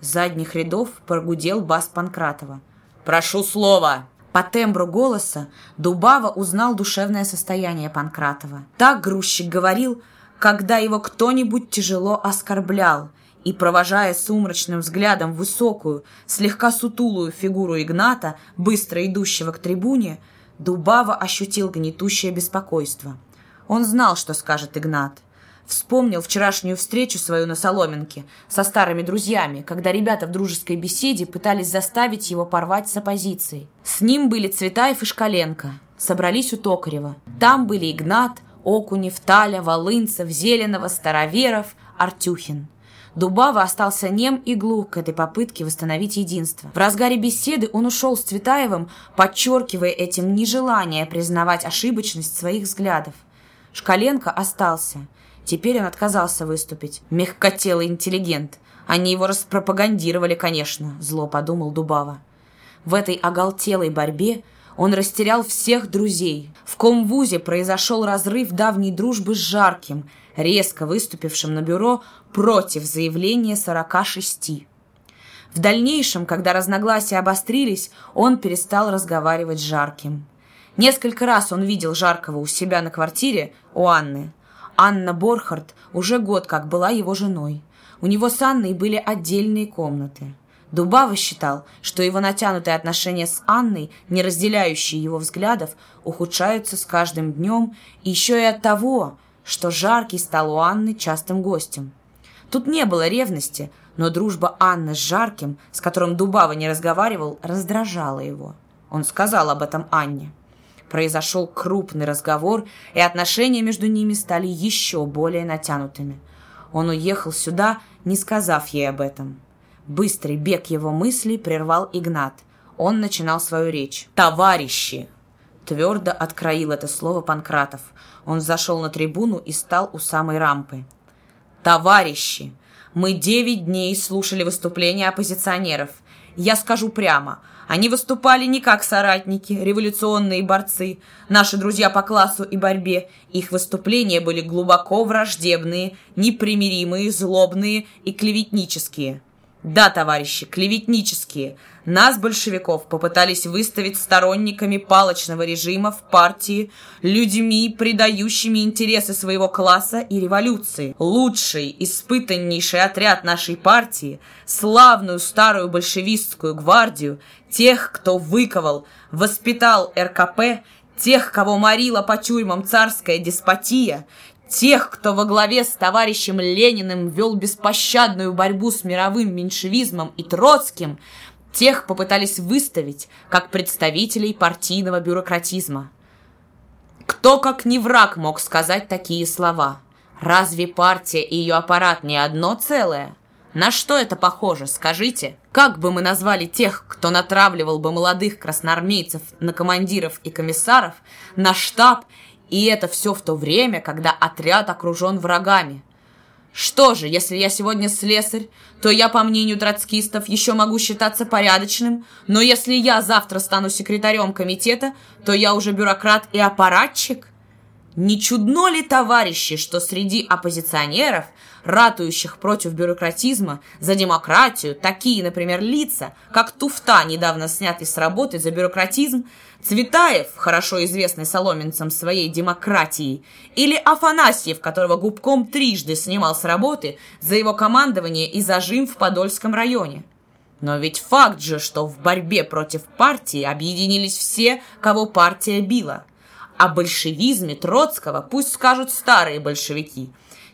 Задних рядов прогудел бас Панкратова. «Прошу слова!» По тембру голоса Дубава узнал душевное состояние Панкратова. Так грузчик говорил, когда его кто-нибудь тяжело оскорблял, и, провожая сумрачным взглядом высокую, слегка сутулую фигуру Игната, быстро идущего к трибуне, Дубава ощутил гнетущее беспокойство. Он знал, что скажет Игнат. Вспомнил вчерашнюю встречу свою на Соломенке со старыми друзьями, когда ребята в дружеской беседе пытались заставить его порвать с оппозицией. С ним были Цветаев и Шкаленко. Собрались у Токарева. Там были Игнат, Окунев, Таля, Волынцев, Зеленова, Староверов, Артюхин. Дубава остался нем и глух к этой попытке восстановить единство. В разгаре беседы он ушел с Цветаевым, подчеркивая этим нежелание признавать ошибочность своих взглядов. Шкаленко остался – Теперь он отказался выступить. Мягкотелый интеллигент. Они его распропагандировали, конечно, зло подумал Дубава. В этой оголтелой борьбе он растерял всех друзей. В комвузе произошел разрыв давней дружбы с Жарким, резко выступившим на бюро против заявления 46. В дальнейшем, когда разногласия обострились, он перестал разговаривать с Жарким. Несколько раз он видел Жаркого у себя на квартире у Анны. Анна Борхард уже год как была его женой. У него с Анной были отдельные комнаты. Дубава считал, что его натянутые отношения с Анной, не разделяющие его взглядов, ухудшаются с каждым днем, еще и от того, что Жаркий стал у Анны частым гостем. Тут не было ревности, но дружба Анны с Жарким, с которым Дубава не разговаривал, раздражала его. Он сказал об этом Анне произошел крупный разговор, и отношения между ними стали еще более натянутыми. Он уехал сюда, не сказав ей об этом. Быстрый бег его мыслей прервал Игнат. Он начинал свою речь. «Товарищи!» Твердо откроил это слово Панкратов. Он зашел на трибуну и стал у самой рампы. «Товарищи! Мы девять дней слушали выступления оппозиционеров. Я скажу прямо – они выступали не как соратники, революционные борцы, наши друзья по классу и борьбе. Их выступления были глубоко враждебные, непримиримые, злобные и клеветнические. Да, товарищи, клеветнические. Нас, большевиков, попытались выставить сторонниками палочного режима в партии, людьми, предающими интересы своего класса и революции. Лучший, испытаннейший отряд нашей партии, славную старую большевистскую гвардию, тех, кто выковал, воспитал РКП, тех, кого морила по тюрьмам царская деспотия, Тех, кто во главе с товарищем Лениным вел беспощадную борьбу с мировым меньшевизмом и Троцким, тех попытались выставить как представителей партийного бюрократизма. Кто, как не враг, мог сказать такие слова? Разве партия и ее аппарат не одно целое? На что это похоже, скажите? Как бы мы назвали тех, кто натравливал бы молодых красноармейцев на командиров и комиссаров, на штаб и это все в то время, когда отряд окружен врагами. Что же, если я сегодня слесарь, то я, по мнению троцкистов, еще могу считаться порядочным, но если я завтра стану секретарем комитета, то я уже бюрократ и аппаратчик? Не чудно ли, товарищи, что среди оппозиционеров, ратующих против бюрократизма, за демократию, такие, например, лица, как Туфта, недавно снятый с работы за бюрократизм, Цветаев, хорошо известный соломенцам своей демократией, или Афанасьев, которого губком трижды снимал с работы за его командование и зажим в Подольском районе. Но ведь факт же, что в борьбе против партии объединились все, кого партия била. О большевизме Троцкого пусть скажут старые большевики.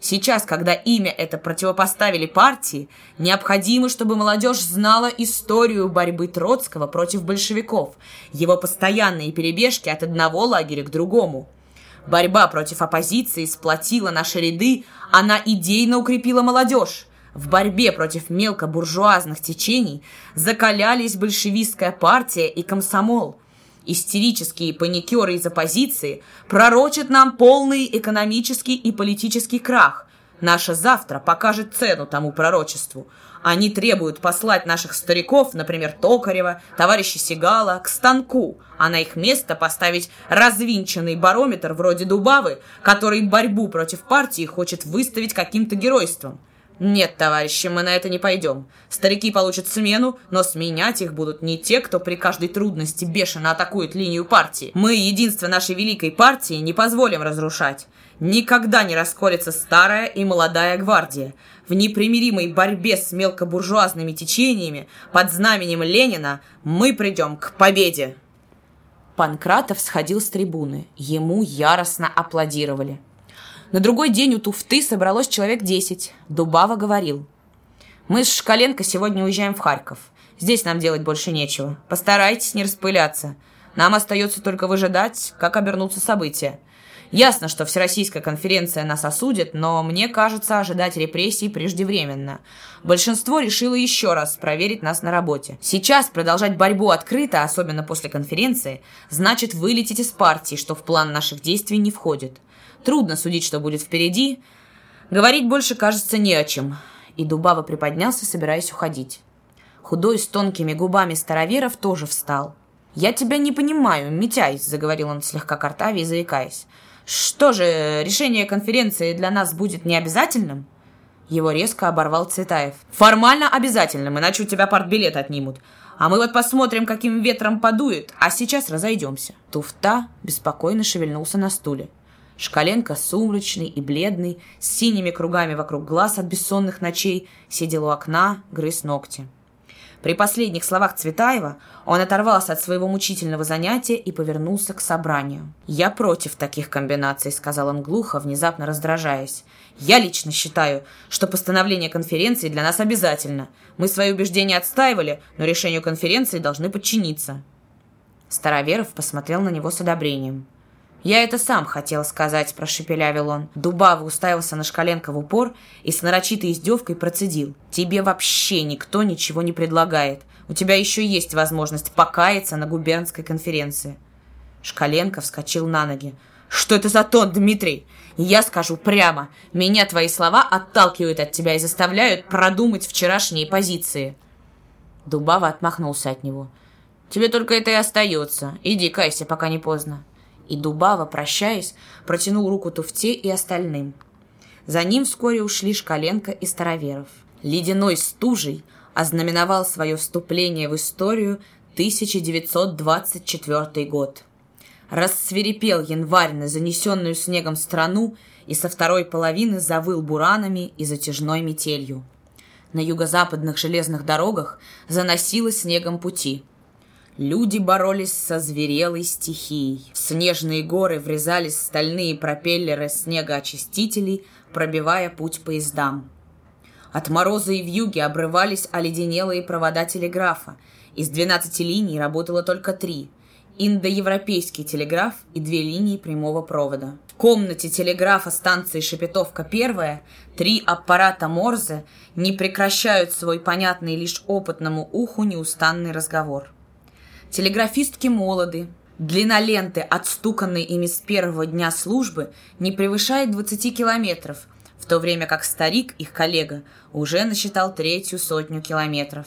Сейчас, когда имя это противопоставили партии, необходимо, чтобы молодежь знала историю борьбы Троцкого против большевиков, его постоянные перебежки от одного лагеря к другому. Борьба против оппозиции сплотила наши ряды, она идейно укрепила молодежь. В борьбе против мелкобуржуазных течений закалялись большевистская партия и комсомол. Истерические паникеры из оппозиции пророчат нам полный экономический и политический крах. Наше завтра покажет цену тому пророчеству. Они требуют послать наших стариков, например, Токарева, товарища Сигала, к станку, а на их место поставить развинченный барометр вроде Дубавы, который борьбу против партии хочет выставить каким-то геройством. «Нет, товарищи, мы на это не пойдем. Старики получат смену, но сменять их будут не те, кто при каждой трудности бешено атакует линию партии. Мы, единство нашей великой партии, не позволим разрушать. Никогда не расколется старая и молодая гвардия. В непримиримой борьбе с мелкобуржуазными течениями под знаменем Ленина мы придем к победе!» Панкратов сходил с трибуны. Ему яростно аплодировали. На другой день у туфты собралось человек десять. Дубава говорил. «Мы с Шкаленко сегодня уезжаем в Харьков. Здесь нам делать больше нечего. Постарайтесь не распыляться. Нам остается только выжидать, как обернутся события. Ясно, что Всероссийская конференция нас осудит, но мне кажется, ожидать репрессий преждевременно. Большинство решило еще раз проверить нас на работе. Сейчас продолжать борьбу открыто, особенно после конференции, значит вылететь из партии, что в план наших действий не входит. Трудно судить, что будет впереди. Говорить больше, кажется, не о чем. И Дубава приподнялся, собираясь уходить. Худой с тонкими губами староверов тоже встал. «Я тебя не понимаю, Митяй», — заговорил он слегка картаве заикаясь. «Что же, решение конференции для нас будет необязательным?» Его резко оборвал Цветаев. «Формально обязательным, иначе у тебя партбилет отнимут. А мы вот посмотрим, каким ветром подует, а сейчас разойдемся». Туфта беспокойно шевельнулся на стуле. Шкаленко, сумрачный и бледный, с синими кругами вокруг глаз от бессонных ночей, сидел у окна, грыз ногти. При последних словах Цветаева он оторвался от своего мучительного занятия и повернулся к собранию. «Я против таких комбинаций», — сказал он глухо, внезапно раздражаясь. «Я лично считаю, что постановление конференции для нас обязательно. Мы свои убеждения отстаивали, но решению конференции должны подчиниться». Староверов посмотрел на него с одобрением. «Я это сам хотел сказать», – прошепелявил он. Дубава уставился на Шкаленко в упор и с нарочитой издевкой процедил. «Тебе вообще никто ничего не предлагает. У тебя еще есть возможность покаяться на губернской конференции». Шкаленко вскочил на ноги. «Что это за тон, Дмитрий? Я скажу прямо. Меня твои слова отталкивают от тебя и заставляют продумать вчерашние позиции». Дубава отмахнулся от него. «Тебе только это и остается. Иди кайся, пока не поздно». И Дубава, прощаясь, протянул руку Туфте и остальным. За ним вскоре ушли Шкаленко и Староверов. Ледяной стужей ознаменовал свое вступление в историю 1924 год. Рассверепел январь на занесенную снегом страну и со второй половины завыл буранами и затяжной метелью. На юго-западных железных дорогах заносило снегом пути – Люди боролись со зверелой стихией. В снежные горы врезались стальные пропеллеры снегоочистителей, пробивая путь поездам. От мороза и вьюги обрывались оледенелые провода телеграфа. Из 12 линий работало только три – индоевропейский телеграф и две линии прямого провода. В комнате телеграфа станции Шепетовка-1 три аппарата Морзе не прекращают свой понятный лишь опытному уху неустанный разговор. Телеграфистки молоды. Длина ленты, отстуканной ими с первого дня службы, не превышает 20 километров, в то время как старик, их коллега, уже насчитал третью сотню километров.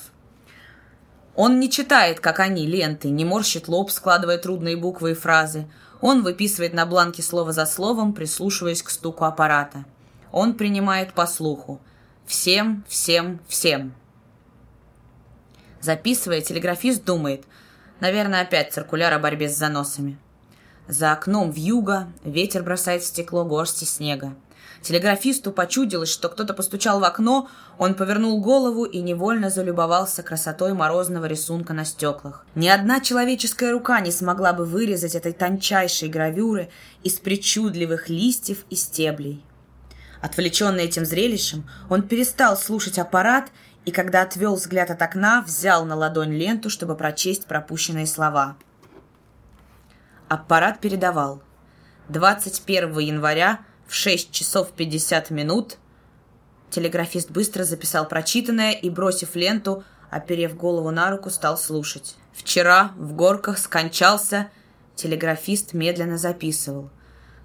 Он не читает, как они, ленты, не морщит лоб, складывая трудные буквы и фразы. Он выписывает на бланке слово за словом, прислушиваясь к стуку аппарата. Он принимает по слуху. Всем, всем, всем. Записывая, телеграфист думает. Наверное, опять циркуляр о борьбе с заносами. За окном вьюга, ветер бросает в стекло горсти снега. Телеграфисту почудилось, что кто-то постучал в окно, он повернул голову и невольно залюбовался красотой морозного рисунка на стеклах. Ни одна человеческая рука не смогла бы вырезать этой тончайшей гравюры из причудливых листьев и стеблей. Отвлеченный этим зрелищем, он перестал слушать аппарат и, когда отвел взгляд от окна, взял на ладонь ленту, чтобы прочесть пропущенные слова. Аппарат передавал. 21 января в 6 часов 50 минут телеграфист быстро записал прочитанное и, бросив ленту, оперев голову на руку, стал слушать. Вчера в горках скончался, телеграфист медленно записывал.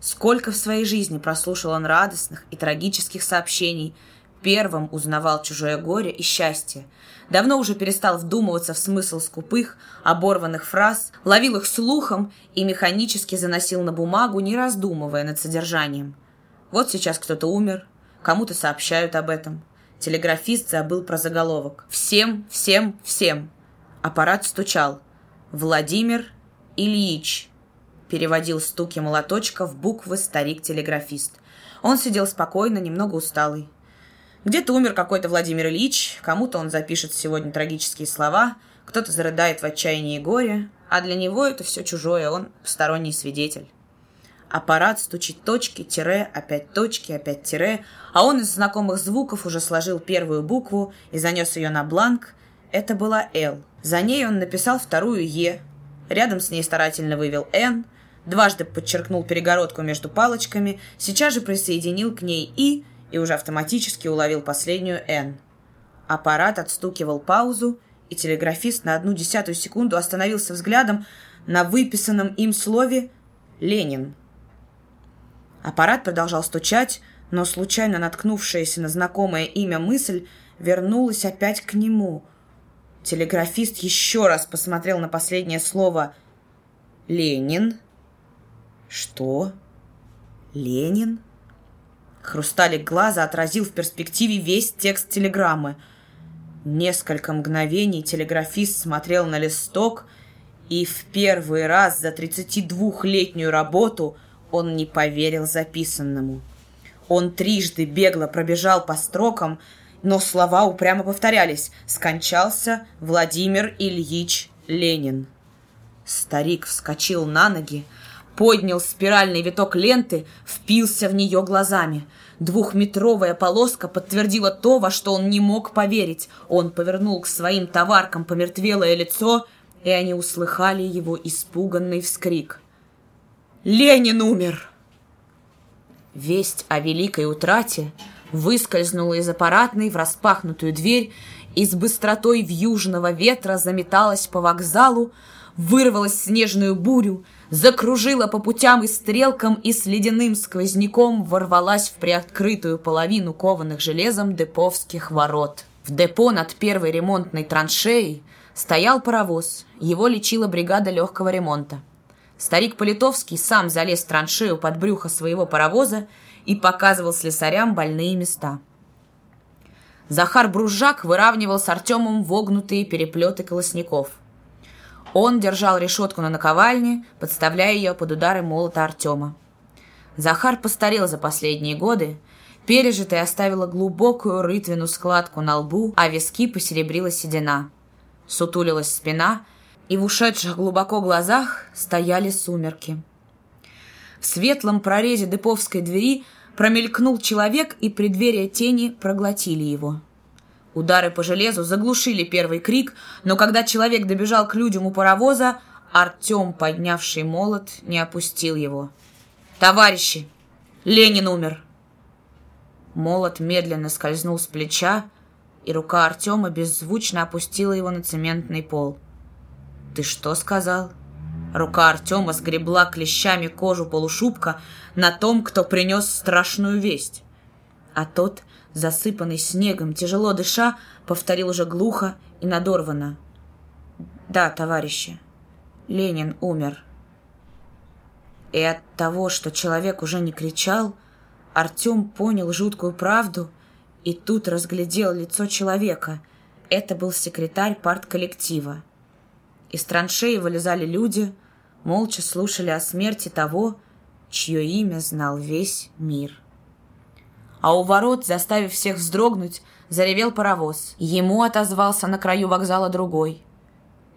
Сколько в своей жизни прослушал он радостных и трагических сообщений, первым узнавал чужое горе и счастье. Давно уже перестал вдумываться в смысл скупых, оборванных фраз, ловил их слухом и механически заносил на бумагу, не раздумывая над содержанием. Вот сейчас кто-то умер, кому-то сообщают об этом. Телеграфист забыл про заголовок. Всем, всем, всем. Аппарат стучал. Владимир Ильич. Переводил стуки молоточка в буквы старик-телеграфист. Он сидел спокойно, немного усталый. Где-то умер какой-то Владимир Ильич, кому-то он запишет сегодня трагические слова, кто-то зарыдает в отчаянии и горе, а для него это все чужое, он посторонний свидетель. Аппарат стучит точки, тире, опять точки, опять тире, а он из знакомых звуков уже сложил первую букву и занес ее на бланк. Это была «Л». За ней он написал вторую «Е». Рядом с ней старательно вывел «Н», дважды подчеркнул перегородку между палочками, сейчас же присоединил к ней «И» и уже автоматически уловил последнюю «Н». Аппарат отстукивал паузу, и телеграфист на одну десятую секунду остановился взглядом на выписанном им слове «Ленин». Аппарат продолжал стучать, но случайно наткнувшаяся на знакомое имя мысль вернулась опять к нему. Телеграфист еще раз посмотрел на последнее слово «Ленин». «Что? Ленин?» Хрусталик глаза отразил в перспективе весь текст телеграммы. Несколько мгновений телеграфист смотрел на листок, и в первый раз за 32-летнюю работу – он не поверил записанному. Он трижды бегло пробежал по строкам, но слова упрямо повторялись. Скончался Владимир Ильич Ленин. Старик вскочил на ноги, поднял спиральный виток ленты, впился в нее глазами. Двухметровая полоска подтвердила то, во что он не мог поверить. Он повернул к своим товаркам помертвелое лицо, и они услыхали его испуганный вскрик. Ленин умер!» Весть о великой утрате выскользнула из аппаратной в распахнутую дверь и с быстротой вьюжного ветра заметалась по вокзалу, вырвалась в снежную бурю, закружила по путям и стрелкам и с ледяным сквозняком ворвалась в приоткрытую половину кованых железом деповских ворот. В депо над первой ремонтной траншеей стоял паровоз, его лечила бригада легкого ремонта. Старик Политовский сам залез в траншею под брюхо своего паровоза и показывал слесарям больные места. Захар Бружак выравнивал с Артемом вогнутые переплеты колосников. Он держал решетку на наковальне, подставляя ее под удары молота Артема. Захар постарел за последние годы, пережитая оставила глубокую рытвину складку на лбу, а виски посеребрила седина. Сутулилась спина, и в ушедших глубоко глазах стояли сумерки. В светлом прорезе деповской двери промелькнул человек, и преддверие тени проглотили его. Удары по железу заглушили первый крик, но когда человек добежал к людям у паровоза, Артем, поднявший молот, не опустил его. «Товарищи! Ленин умер!» Молот медленно скользнул с плеча, и рука Артема беззвучно опустила его на цементный пол. «Ты что сказал?» Рука Артема сгребла клещами кожу полушубка на том, кто принес страшную весть. А тот, засыпанный снегом, тяжело дыша, повторил уже глухо и надорвано. «Да, товарищи, Ленин умер». И от того, что человек уже не кричал, Артем понял жуткую правду и тут разглядел лицо человека. Это был секретарь партколлектива. Из траншеи вылезали люди, молча слушали о смерти того, чье имя знал весь мир. А у ворот, заставив всех вздрогнуть, заревел паровоз. Ему отозвался на краю вокзала другой.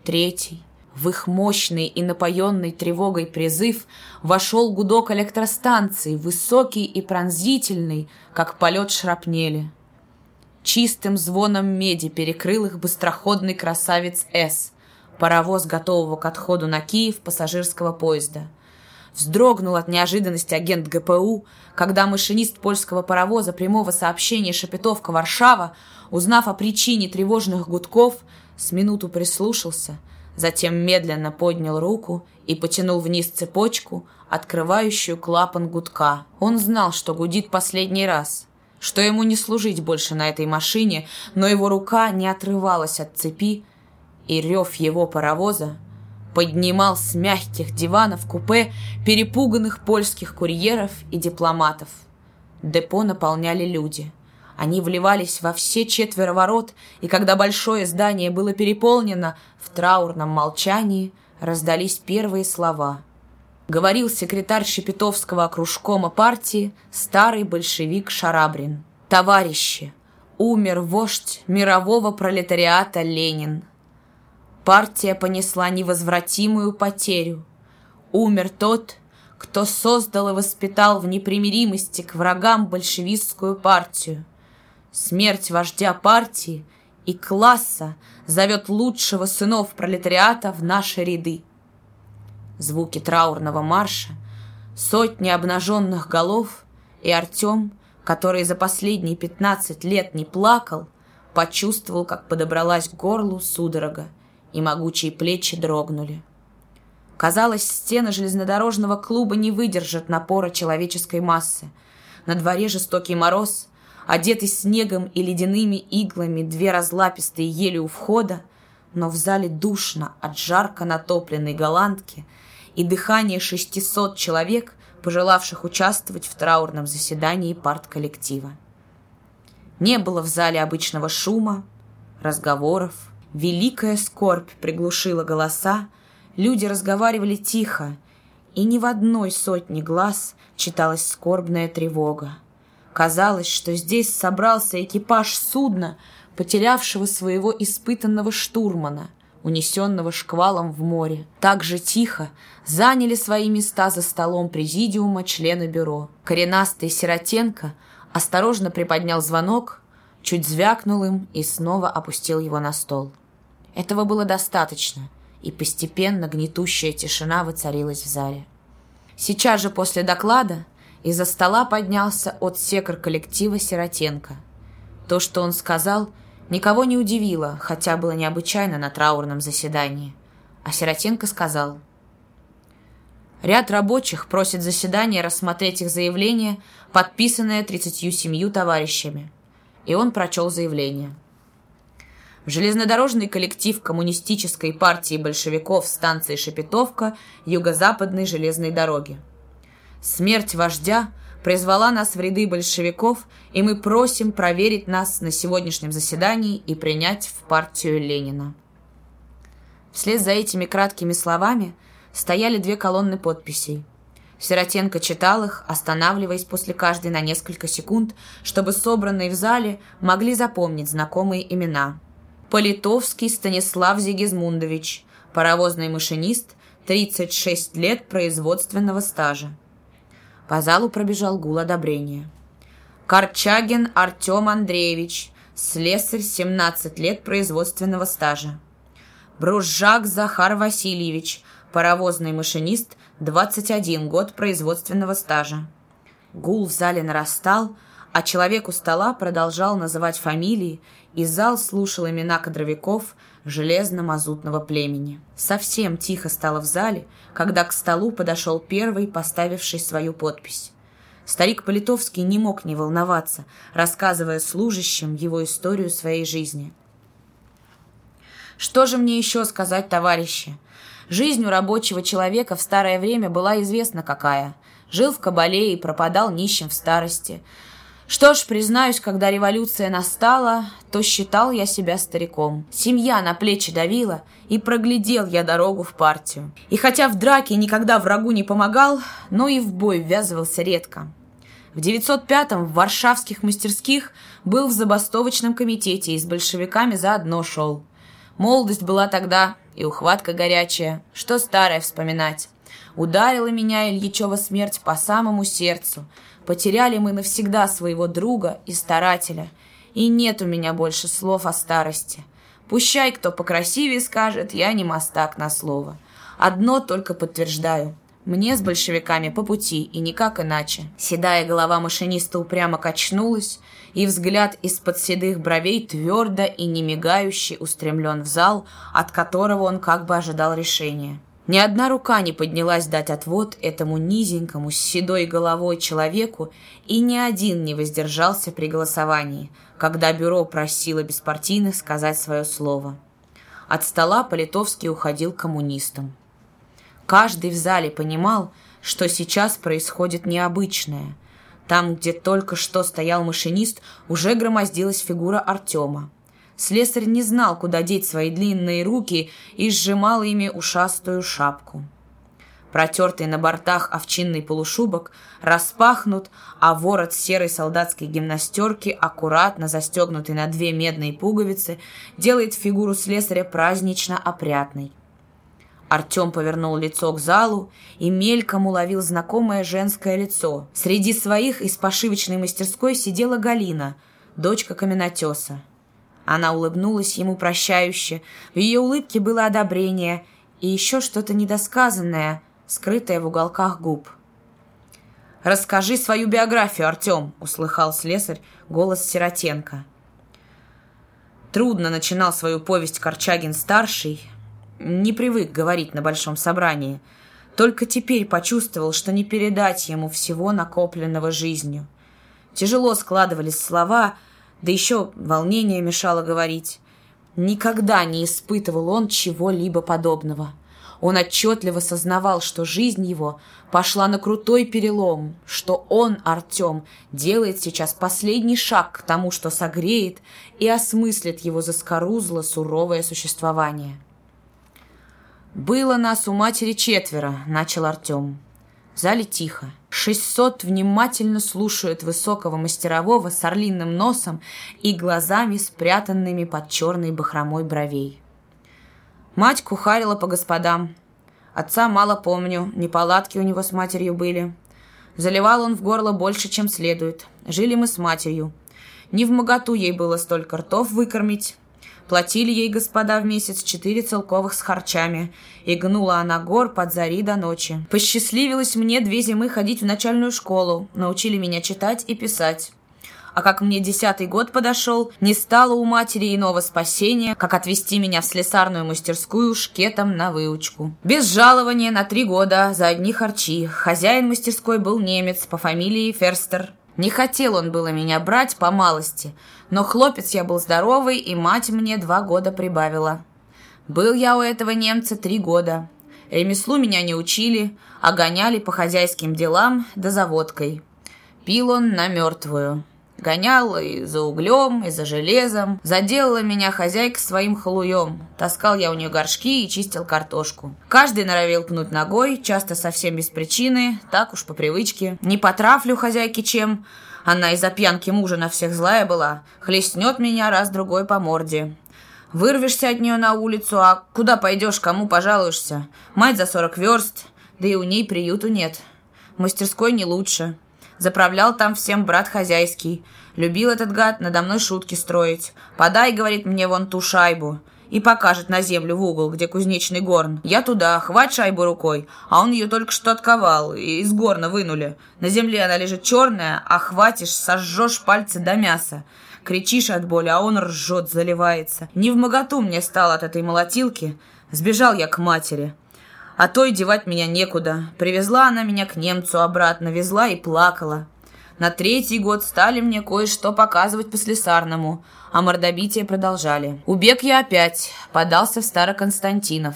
Третий. В их мощный и напоенный тревогой призыв вошел гудок электростанции, высокий и пронзительный, как полет шрапнели. Чистым звоном меди перекрыл их быстроходный красавец «С», паровоз, готового к отходу на Киев пассажирского поезда. Вздрогнул от неожиданности агент ГПУ, когда машинист польского паровоза прямого сообщения Шепетовка-Варшава, узнав о причине тревожных гудков, с минуту прислушался, затем медленно поднял руку и потянул вниз цепочку, открывающую клапан гудка. Он знал, что гудит последний раз, что ему не служить больше на этой машине, но его рука не отрывалась от цепи, и рев его паровоза поднимал с мягких диванов купе перепуганных польских курьеров и дипломатов. Депо наполняли люди. Они вливались во все четверо ворот, и когда большое здание было переполнено, в траурном молчании раздались первые слова. Говорил секретарь Шепетовского окружкома партии старый большевик Шарабрин. «Товарищи, умер вождь мирового пролетариата Ленин. Партия понесла невозвратимую потерю. Умер тот, кто создал и воспитал в непримиримости к врагам большевистскую партию. Смерть вождя партии и класса зовет лучшего сынов пролетариата в наши ряды. Звуки траурного марша, сотни обнаженных голов, и Артем, который за последние пятнадцать лет не плакал, почувствовал, как подобралась к горлу судорога и могучие плечи дрогнули. Казалось, стены железнодорожного клуба не выдержат напора человеческой массы. На дворе жестокий мороз, одетый снегом и ледяными иглами две разлапистые ели у входа, но в зале душно от жарко натопленной голландки и дыхание шестисот человек, пожелавших участвовать в траурном заседании партколлектива. Не было в зале обычного шума, разговоров, Великая скорбь приглушила голоса, люди разговаривали тихо, и ни в одной сотне глаз читалась скорбная тревога. Казалось, что здесь собрался экипаж судна, потерявшего своего испытанного штурмана, унесенного шквалом в море. Так же тихо заняли свои места за столом президиума члены бюро. Коренастый Сиротенко осторожно приподнял звонок, чуть звякнул им и снова опустил его на стол. Этого было достаточно, и постепенно гнетущая тишина воцарилась в зале. Сейчас же после доклада из-за стола поднялся отсекор коллектива Сиротенко. То, что он сказал, никого не удивило, хотя было необычайно на траурном заседании. А Сиротенко сказал, Ряд рабочих просит заседание рассмотреть их заявление, подписанное 37 товарищами. И он прочел заявление – в железнодорожный коллектив Коммунистической партии большевиков станции Шепетовка Юго-Западной железной дороги. Смерть вождя призвала нас в ряды большевиков, и мы просим проверить нас на сегодняшнем заседании и принять в партию Ленина. Вслед за этими краткими словами стояли две колонны подписей. Сиротенко читал их, останавливаясь после каждой на несколько секунд, чтобы собранные в зале могли запомнить знакомые имена – Политовский Станислав Зигизмундович, паровозный машинист, 36 лет производственного стажа. По залу пробежал гул одобрения. Корчагин Артем Андреевич, слесарь, 17 лет производственного стажа. Бружжак Захар Васильевич, паровозный машинист, 21 год производственного стажа. Гул в зале нарастал, а человек у стола продолжал называть фамилии, и зал слушал имена кадровиков железно-мазутного племени. Совсем тихо стало в зале, когда к столу подошел первый, поставивший свою подпись. Старик Политовский не мог не волноваться, рассказывая служащим его историю своей жизни. «Что же мне еще сказать, товарищи? Жизнь у рабочего человека в старое время была известна какая. Жил в кабале и пропадал нищим в старости. Что ж, признаюсь, когда революция настала, то считал я себя стариком. Семья на плечи давила, и проглядел я дорогу в партию. И хотя в драке никогда врагу не помогал, но и в бой ввязывался редко. В 905-м в варшавских мастерских был в забастовочном комитете и с большевиками заодно шел. Молодость была тогда и ухватка горячая, что старое вспоминать. Ударила меня Ильичева смерть по самому сердцу. Потеряли мы навсегда своего друга и старателя. И нет у меня больше слов о старости. Пущай, кто покрасивее скажет, я не мастак на слово. Одно только подтверждаю. Мне с большевиками по пути, и никак иначе. Седая голова машиниста упрямо качнулась, и взгляд из-под седых бровей твердо и немигающе устремлен в зал, от которого он как бы ожидал решения. Ни одна рука не поднялась дать отвод этому низенькому, с седой головой человеку, и ни один не воздержался при голосовании, когда бюро просило беспартийных сказать свое слово. От стола Политовский уходил коммунистом. Каждый в зале понимал, что сейчас происходит необычное. Там, где только что стоял машинист, уже громоздилась фигура Артема. Слесарь не знал, куда деть свои длинные руки и сжимал ими ушастую шапку. Протертый на бортах овчинный полушубок распахнут, а ворот серой солдатской гимнастерки, аккуратно застегнутый на две медные пуговицы, делает фигуру слесаря празднично опрятной. Артем повернул лицо к залу и мельком уловил знакомое женское лицо. Среди своих из пошивочной мастерской сидела Галина, дочка каменотеса. Она улыбнулась ему прощающе. В ее улыбке было одобрение и еще что-то недосказанное, скрытое в уголках губ. «Расскажи свою биографию, Артем!» — услыхал слесарь голос Сиротенко. Трудно начинал свою повесть Корчагин-старший. Не привык говорить на большом собрании. Только теперь почувствовал, что не передать ему всего накопленного жизнью. Тяжело складывались слова — да еще волнение мешало говорить. Никогда не испытывал он чего-либо подобного. Он отчетливо сознавал, что жизнь его пошла на крутой перелом, что он, Артем, делает сейчас последний шаг к тому, что согреет и осмыслит его заскорузло суровое существование. «Было нас у матери четверо», — начал Артем. В зале тихо. Шестьсот внимательно слушают высокого мастерового с орлиным носом и глазами, спрятанными под черной бахромой бровей. Мать кухарила по господам. Отца мало помню, неполадки у него с матерью были. Заливал он в горло больше, чем следует. Жили мы с матерью. Не в моготу ей было столько ртов выкормить. Платили ей господа в месяц четыре целковых с харчами, и гнула она гор под зари до ночи. Посчастливилось мне две зимы ходить в начальную школу, научили меня читать и писать. А как мне десятый год подошел, не стало у матери иного спасения, как отвезти меня в слесарную мастерскую шкетом на выучку. Без жалования на три года за одни харчи. Хозяин мастерской был немец по фамилии Ферстер. Не хотел он было меня брать по малости, но хлопец я был здоровый, и мать мне два года прибавила. Был я у этого немца три года. Ремеслу меня не учили, а гоняли по хозяйским делам да заводкой. Пил он на мертвую. Гонял и за углем, и за железом. Заделала меня хозяйка своим халуем. Таскал я у нее горшки и чистил картошку. Каждый норовил пнуть ногой, часто совсем без причины, так уж по привычке. Не потрафлю хозяйки чем. Она из-за пьянки мужа на всех злая была. Хлестнет меня раз-другой по морде. Вырвешься от нее на улицу, а куда пойдешь, кому пожалуешься? Мать за сорок верст, да и у ней приюту нет. В мастерской не лучше. Заправлял там всем брат хозяйский. Любил этот гад надо мной шутки строить. «Подай, — говорит мне, — вон ту шайбу». И покажет на землю в угол, где кузнечный горн. Я туда, хвать шайбу рукой, а он ее только что отковал, и из горна вынули. На земле она лежит черная, а хватишь, сожжешь пальцы до мяса. Кричишь от боли, а он ржет, заливается. Не в моготу мне стало от этой молотилки. Сбежал я к матери. А то и девать меня некуда. Привезла она меня к немцу обратно, везла и плакала. На третий год стали мне кое-что показывать по слесарному, а мордобитие продолжали. Убег я опять, подался в Староконстантинов.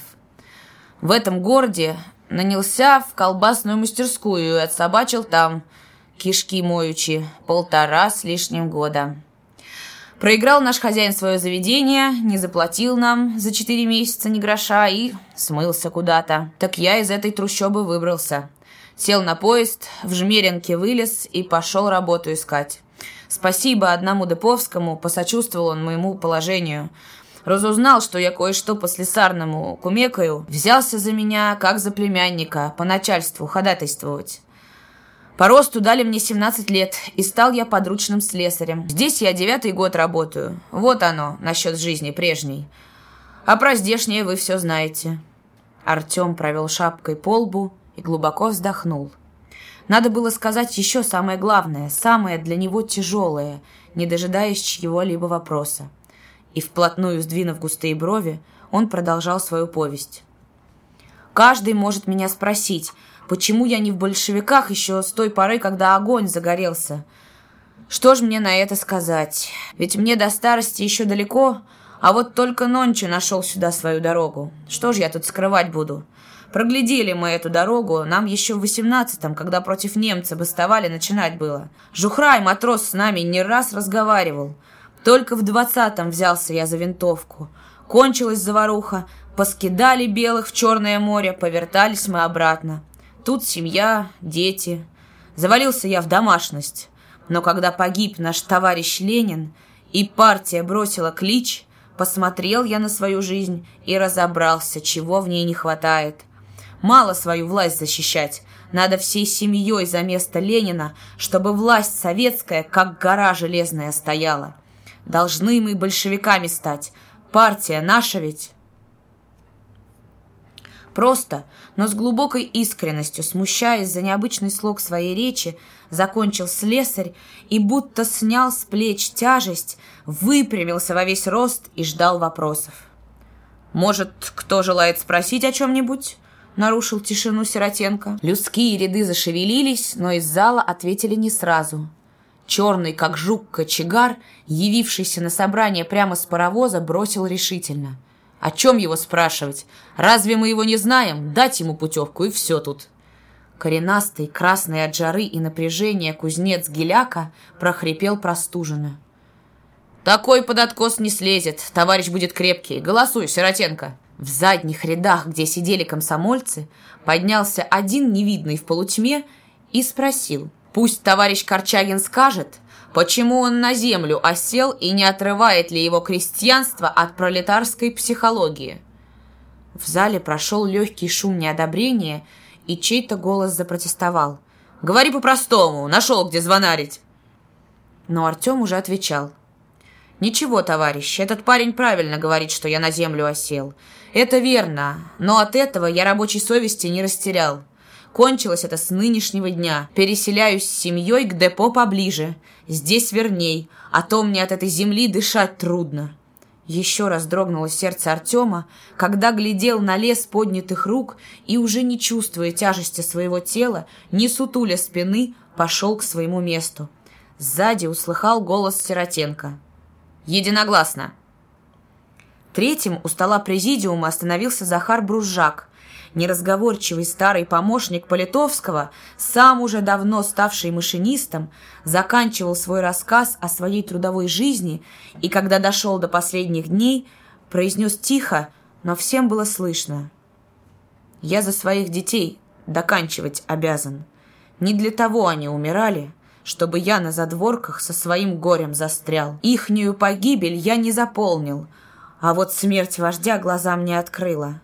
В этом городе нанялся в колбасную мастерскую и отсобачил там, кишки моючи, полтора с лишним года. Проиграл наш хозяин свое заведение, не заплатил нам за четыре месяца ни гроша и смылся куда-то. Так я из этой трущобы выбрался. Сел на поезд, в Жмеринке вылез и пошел работу искать. Спасибо одному Деповскому, посочувствовал он моему положению. Разузнал, что я кое-что по слесарному кумекаю, взялся за меня, как за племянника, по начальству ходатайствовать. По росту дали мне 17 лет, и стал я подручным слесарем. Здесь я девятый год работаю. Вот оно, насчет жизни прежней. А про здешнее вы все знаете. Артем провел шапкой по лбу и глубоко вздохнул. Надо было сказать еще самое главное, самое для него тяжелое, не дожидаясь чьего-либо вопроса. И вплотную сдвинув густые брови, он продолжал свою повесть. «Каждый может меня спросить, Почему я не в большевиках еще с той поры, когда огонь загорелся? Что ж мне на это сказать? Ведь мне до старости еще далеко, а вот только нонче нашел сюда свою дорогу. Что ж я тут скрывать буду? Проглядели мы эту дорогу, нам еще в восемнадцатом, когда против немца бастовали, начинать было. Жухрай, матрос, с нами не раз разговаривал. Только в двадцатом взялся я за винтовку. Кончилась заваруха, поскидали белых в Черное море, повертались мы обратно. Тут семья, дети. Завалился я в домашность. Но когда погиб наш товарищ Ленин, и партия бросила клич, посмотрел я на свою жизнь и разобрался, чего в ней не хватает. Мало свою власть защищать, надо всей семьей за место Ленина, чтобы власть советская, как гора железная, стояла. Должны мы большевиками стать. Партия наша ведь. Просто, но с глубокой искренностью, смущаясь за необычный слог своей речи, закончил слесарь и будто снял с плеч тяжесть, выпрямился во весь рост и ждал вопросов. «Может, кто желает спросить о чем-нибудь?» — нарушил тишину Сиротенко. Людские ряды зашевелились, но из зала ответили не сразу. Черный, как жук, кочегар, явившийся на собрание прямо с паровоза, бросил решительно — о чем его спрашивать? Разве мы его не знаем? Дать ему путевку, и все тут. Коренастый, красный от жары и напряжения кузнец Геляка прохрипел простуженно. «Такой под откос не слезет, товарищ будет крепкий. Голосуй, Сиротенко!» В задних рядах, где сидели комсомольцы, поднялся один невидный в полутьме и спросил. «Пусть товарищ Корчагин скажет, Почему он на землю осел и не отрывает ли его крестьянство от пролетарской психологии? В зале прошел легкий шум неодобрения, и чей-то голос запротестовал. «Говори по-простому, нашел, где звонарить!» Но Артем уже отвечал. «Ничего, товарищ, этот парень правильно говорит, что я на землю осел. Это верно, но от этого я рабочей совести не растерял. Кончилось это с нынешнего дня. Переселяюсь с семьей к депо поближе. Здесь верней, а то мне от этой земли дышать трудно. Еще раз дрогнуло сердце Артема, когда глядел на лес поднятых рук и, уже не чувствуя тяжести своего тела, не сутуля спины, пошел к своему месту. Сзади услыхал голос Сиротенко. «Единогласно!» Третьим у стола президиума остановился Захар Бружак, неразговорчивый старый помощник Политовского, сам уже давно ставший машинистом, заканчивал свой рассказ о своей трудовой жизни и, когда дошел до последних дней, произнес тихо, но всем было слышно. «Я за своих детей доканчивать обязан. Не для того они умирали, чтобы я на задворках со своим горем застрял. Ихнюю погибель я не заполнил, а вот смерть вождя глазам не открыла».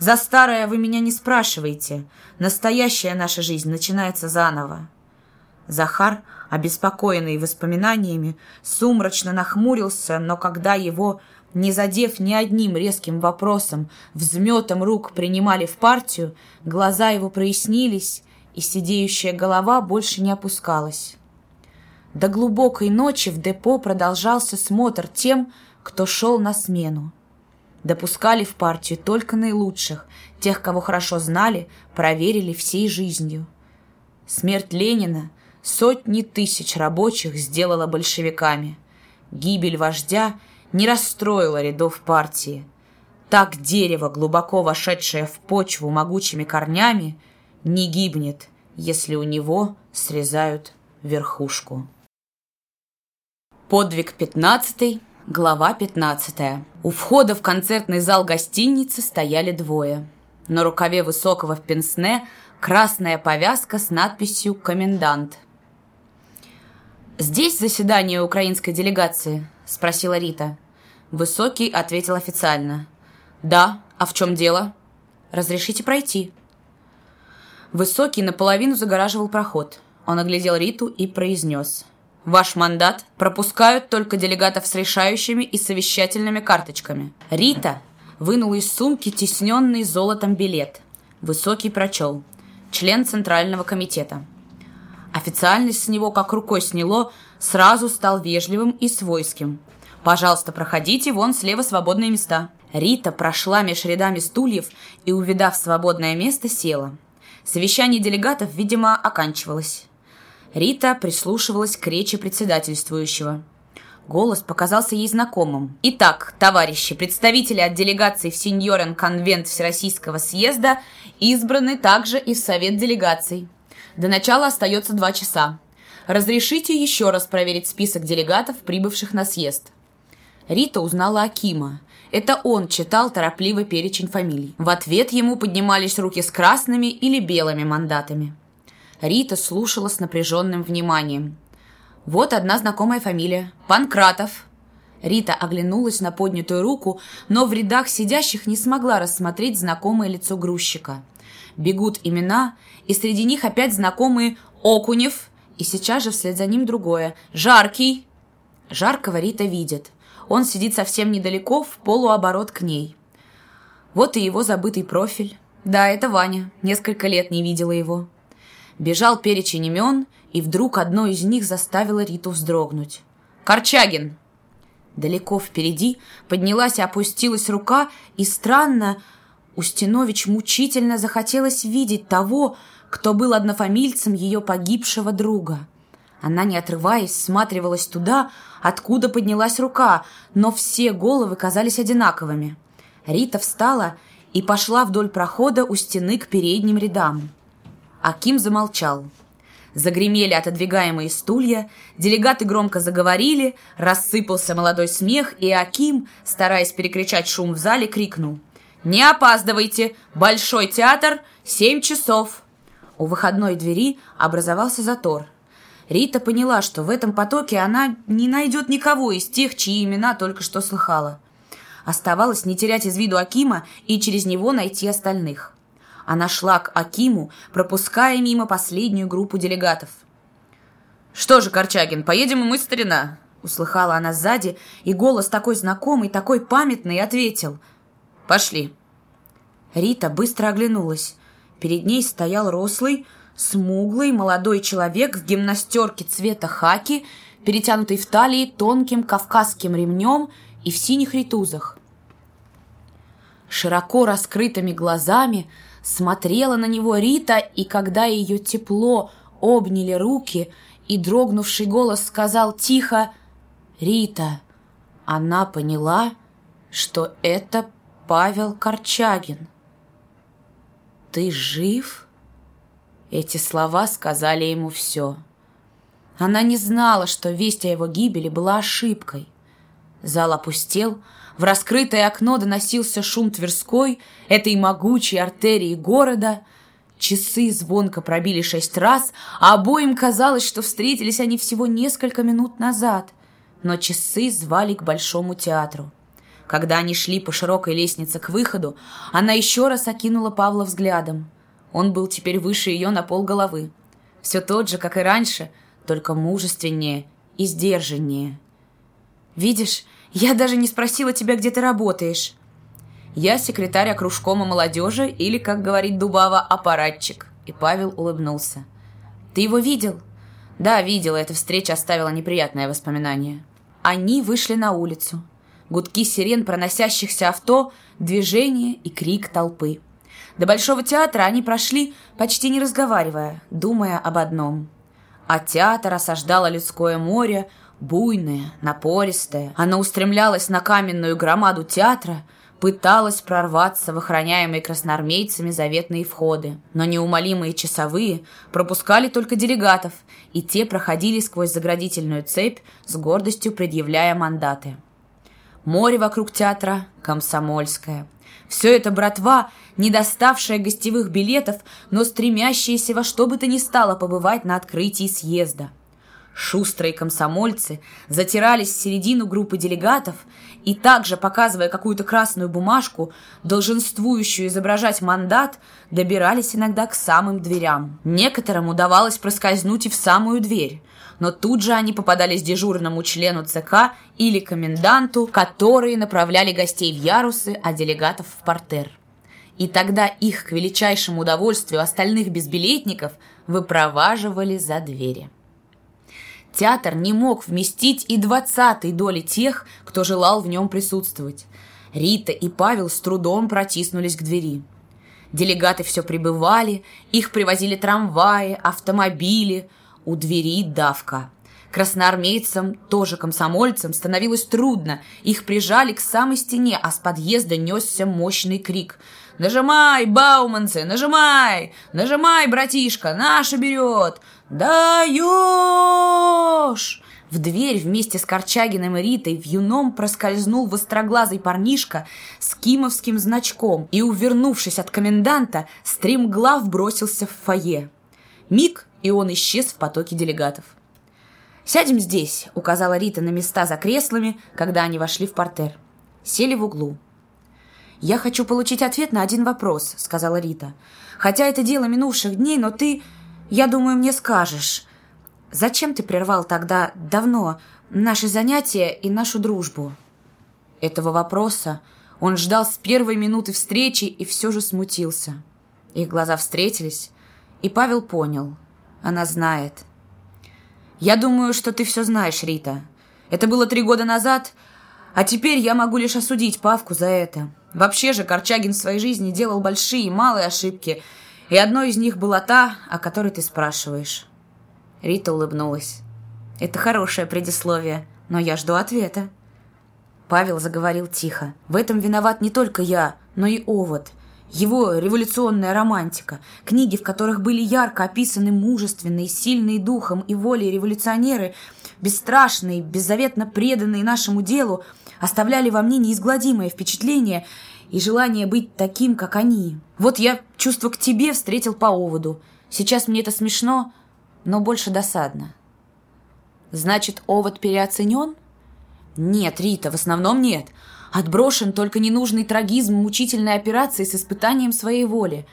За старое вы меня не спрашивайте. Настоящая наша жизнь начинается заново. Захар, обеспокоенный воспоминаниями, сумрачно нахмурился, но когда его, не задев ни одним резким вопросом, взметом рук принимали в партию, глаза его прояснились, и сидеющая голова больше не опускалась. До глубокой ночи в депо продолжался смотр тем, кто шел на смену. Допускали в партию только наилучших, тех, кого хорошо знали, проверили всей жизнью. Смерть Ленина сотни тысяч рабочих сделала большевиками. Гибель вождя не расстроила рядов партии. Так дерево, глубоко вошедшее в почву могучими корнями, не гибнет, если у него срезают верхушку. Подвиг пятнадцатый, глава пятнадцатая. У входа в концертный зал гостиницы стояли двое. На рукаве высокого в пенсне красная повязка с надписью «Комендант». «Здесь заседание украинской делегации?» – спросила Рита. Высокий ответил официально. «Да, а в чем дело?» «Разрешите пройти». Высокий наполовину загораживал проход. Он оглядел Риту и произнес. «Ваш мандат пропускают только делегатов с решающими и совещательными карточками». Рита вынула из сумки тесненный золотом билет. Высокий прочел. Член Центрального комитета. Официальность с него как рукой сняло, сразу стал вежливым и свойским. «Пожалуйста, проходите, вон слева свободные места». Рита прошла меж рядами стульев и, увидав свободное место, села. Совещание делегатов, видимо, оканчивалось. Рита прислушивалась к речи председательствующего. Голос показался ей знакомым. Итак, товарищи, представители от делегации в Синьорен Конвент Всероссийского съезда избраны также и в Совет делегаций. До начала остается два часа. Разрешите еще раз проверить список делегатов, прибывших на съезд. Рита узнала Акима. Это он читал торопливый перечень фамилий. В ответ ему поднимались руки с красными или белыми мандатами. Рита слушала с напряженным вниманием. Вот одна знакомая фамилия. Панкратов. Рита оглянулась на поднятую руку, но в рядах сидящих не смогла рассмотреть знакомое лицо грузчика. Бегут имена, и среди них опять знакомые Окунев, и сейчас же вслед за ним другое. Жаркий. Жаркого Рита видит. Он сидит совсем недалеко, в полуоборот к ней. Вот и его забытый профиль. Да, это Ваня. Несколько лет не видела его. Бежал перечень имен, и вдруг одно из них заставило Риту вздрогнуть. «Корчагин!» Далеко впереди поднялась и опустилась рука, и странно, Устинович мучительно захотелось видеть того, кто был однофамильцем ее погибшего друга. Она, не отрываясь, всматривалась туда, откуда поднялась рука, но все головы казались одинаковыми. Рита встала и пошла вдоль прохода у стены к передним рядам. Аким замолчал. Загремели отодвигаемые стулья, делегаты громко заговорили, рассыпался молодой смех, и Аким, стараясь перекричать шум в зале, крикнул «Не опаздывайте! Большой театр! Семь часов!» У выходной двери образовался затор. Рита поняла, что в этом потоке она не найдет никого из тех, чьи имена только что слыхала. Оставалось не терять из виду Акима и через него найти остальных. Она шла к Акиму, пропуская мимо последнюю группу делегатов. «Что же, Корчагин, поедем и мы, старина?» Услыхала она сзади, и голос такой знакомый, такой памятный ответил. «Пошли». Рита быстро оглянулась. Перед ней стоял рослый, смуглый молодой человек в гимнастерке цвета хаки, перетянутой в талии тонким кавказским ремнем и в синих ритузах. Широко раскрытыми глазами смотрела на него Рита, и когда ее тепло обняли руки, и дрогнувший голос сказал тихо «Рита», она поняла, что это Павел Корчагин. «Ты жив?» Эти слова сказали ему все. Она не знала, что весть о его гибели была ошибкой. Зал опустел, в раскрытое окно доносился шум Тверской, этой могучей артерии города. Часы звонко пробили шесть раз, а обоим казалось, что встретились они всего несколько минут назад. Но часы звали к Большому театру. Когда они шли по широкой лестнице к выходу, она еще раз окинула Павла взглядом. Он был теперь выше ее на пол головы. Все тот же, как и раньше, только мужественнее и сдержаннее. «Видишь, я даже не спросила тебя, где ты работаешь». «Я секретарь окружкома молодежи или, как говорит Дубава, аппаратчик». И Павел улыбнулся. «Ты его видел?» «Да, видела. Эта встреча оставила неприятное воспоминание». Они вышли на улицу гудки сирен проносящихся авто, движение и крик толпы. До Большого театра они прошли, почти не разговаривая, думая об одном. А театр осаждало людское море, буйное, напористое. Оно устремлялось на каменную громаду театра, пыталась прорваться в охраняемые красноармейцами заветные входы, но неумолимые часовые пропускали только делегатов, и те проходили сквозь заградительную цепь с гордостью предъявляя мандаты. Море вокруг театра комсомольское. Все это братва, не доставшая гостевых билетов, но стремящаяся во что бы то ни стало побывать на открытии съезда – Шустрые комсомольцы затирались в середину группы делегатов и также, показывая какую-то красную бумажку, долженствующую изображать мандат, добирались иногда к самым дверям. Некоторым удавалось проскользнуть и в самую дверь, но тут же они попадались дежурному члену ЦК или коменданту, которые направляли гостей в ярусы, а делегатов в портер. И тогда их, к величайшему удовольствию остальных безбилетников, выпроваживали за двери. Театр не мог вместить и двадцатой доли тех, кто желал в нем присутствовать. Рита и Павел с трудом протиснулись к двери. Делегаты все прибывали, их привозили трамваи, автомобили. У двери давка. Красноармейцам, тоже комсомольцам, становилось трудно. Их прижали к самой стене, а с подъезда несся мощный крик. «Нажимай, Бауманцы, нажимай! Нажимай, братишка, наша берет! Даешь!» В дверь вместе с Корчагиным и Ритой в юном проскользнул востроглазый парнишка с кимовским значком и, увернувшись от коменданта, стремглав бросился в фойе. Миг, и он исчез в потоке делегатов. «Сядем здесь», — указала Рита на места за креслами, когда они вошли в портер. Сели в углу. «Я хочу получить ответ на один вопрос», — сказала Рита. «Хотя это дело минувших дней, но ты, я думаю, мне скажешь. Зачем ты прервал тогда, давно, наши занятия и нашу дружбу?» Этого вопроса он ждал с первой минуты встречи и все же смутился. Их глаза встретились, и Павел понял. Она знает — «Я думаю, что ты все знаешь, Рита. Это было три года назад, а теперь я могу лишь осудить Павку за это. Вообще же Корчагин в своей жизни делал большие и малые ошибки, и одной из них была та, о которой ты спрашиваешь». Рита улыбнулась. «Это хорошее предисловие, но я жду ответа». Павел заговорил тихо. «В этом виноват не только я, но и Овод. Его революционная романтика, книги, в которых были ярко описаны мужественные, сильные духом и волей революционеры, бесстрашные, беззаветно преданные нашему делу, оставляли во мне неизгладимое впечатление и желание быть таким, как они. Вот я чувство к тебе встретил по оводу. Сейчас мне это смешно, но больше досадно. Значит, овод переоценен? Нет, Рита, в основном нет. Отброшен только ненужный трагизм мучительной операции с испытанием своей воли.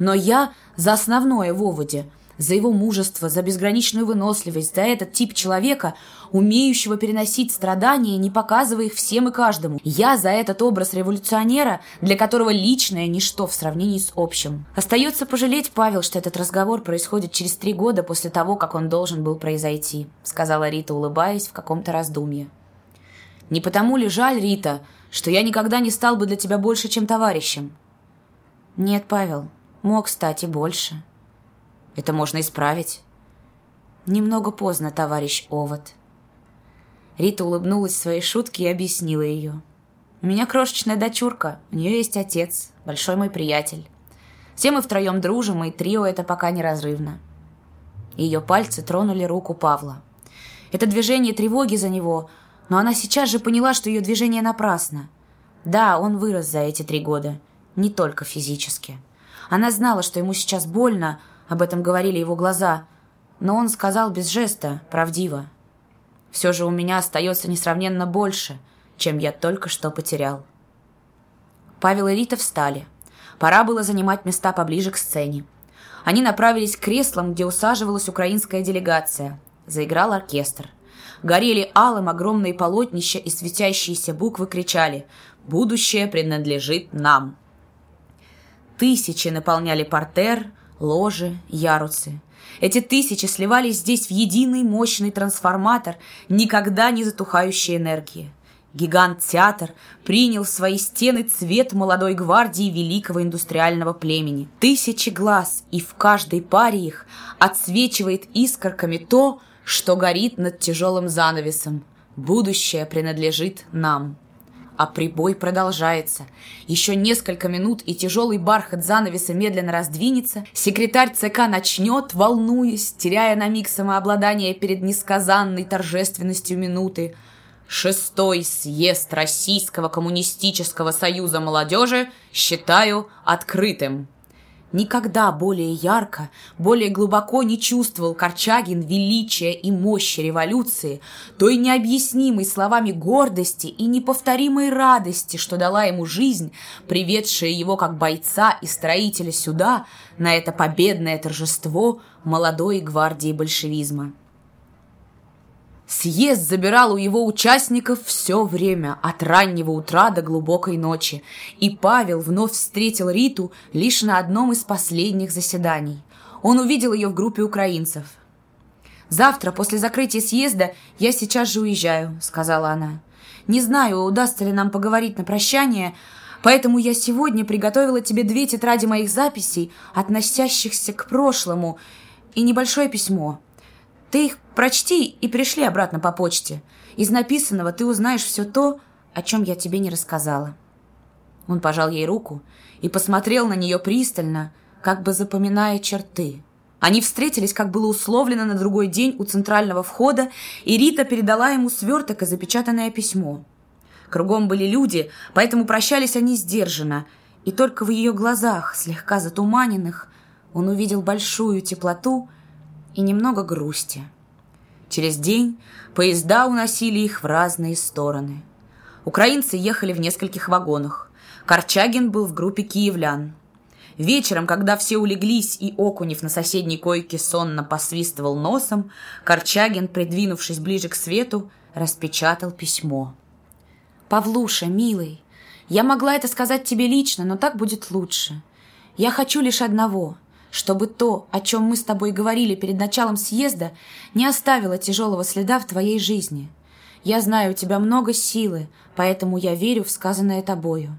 Но я за основное в Оводе, за его мужество, за безграничную выносливость, за этот тип человека, умеющего переносить страдания, не показывая их всем и каждому. Я за этот образ революционера, для которого личное – ничто в сравнении с общим. Остается пожалеть, Павел, что этот разговор происходит через три года после того, как он должен был произойти, сказала Рита, улыбаясь в каком-то раздумье. Не потому ли жаль, Рита, что я никогда не стал бы для тебя больше, чем товарищем. Нет, Павел, мог стать и больше. Это можно исправить. Немного поздно, товарищ Овод. Рита улыбнулась своей шутке и объяснила ее. У меня крошечная дочурка, у нее есть отец, большой мой приятель. Все мы втроем дружим, и трио это пока неразрывно. Ее пальцы тронули руку Павла. Это движение тревоги за него – но она сейчас же поняла, что ее движение напрасно. Да, он вырос за эти три года. Не только физически. Она знала, что ему сейчас больно, об этом говорили его глаза, но он сказал без жеста, правдиво. «Все же у меня остается несравненно больше, чем я только что потерял». Павел и Рита встали. Пора было занимать места поближе к сцене. Они направились к креслам, где усаживалась украинская делегация. Заиграл оркестр – горели алым огромные полотнища и светящиеся буквы кричали «Будущее принадлежит нам». Тысячи наполняли портер, ложи, ярусы. Эти тысячи сливались здесь в единый мощный трансформатор никогда не затухающей энергии. Гигант-театр принял в свои стены цвет молодой гвардии великого индустриального племени. Тысячи глаз, и в каждой паре их отсвечивает искорками то, что горит над тяжелым занавесом. Будущее принадлежит нам. А прибой продолжается. Еще несколько минут, и тяжелый бархат занавеса медленно раздвинется. Секретарь ЦК начнет, волнуясь, теряя на миг самообладание перед несказанной торжественностью минуты. Шестой съезд Российского коммунистического союза молодежи считаю открытым. Никогда более ярко, более глубоко не чувствовал Корчагин величия и мощи революции, той необъяснимой словами гордости и неповторимой радости, что дала ему жизнь, приведшая его как бойца и строителя сюда, на это победное торжество молодой гвардии большевизма. Съезд забирал у его участников все время, от раннего утра до глубокой ночи, и Павел вновь встретил Риту лишь на одном из последних заседаний. Он увидел ее в группе украинцев. «Завтра, после закрытия съезда, я сейчас же уезжаю», — сказала она. «Не знаю, удастся ли нам поговорить на прощание, поэтому я сегодня приготовила тебе две тетради моих записей, относящихся к прошлому, и небольшое письмо». Ты их прочти и пришли обратно по почте. Из написанного ты узнаешь все то, о чем я тебе не рассказала». Он пожал ей руку и посмотрел на нее пристально, как бы запоминая черты. Они встретились, как было условлено, на другой день у центрального входа, и Рита передала ему сверток и запечатанное письмо. Кругом были люди, поэтому прощались они сдержанно, и только в ее глазах, слегка затуманенных, он увидел большую теплоту и немного грусти. Через день поезда уносили их в разные стороны. Украинцы ехали в нескольких вагонах. Корчагин был в группе киевлян. Вечером, когда все улеглись и Окунев на соседней койке сонно посвистывал носом, Корчагин, придвинувшись ближе к свету, распечатал письмо. «Павлуша, милый, я могла это сказать тебе лично, но так будет лучше. Я хочу лишь одного чтобы то, о чем мы с тобой говорили перед началом съезда, не оставило тяжелого следа в твоей жизни. Я знаю, у тебя много силы, поэтому я верю в сказанное тобою.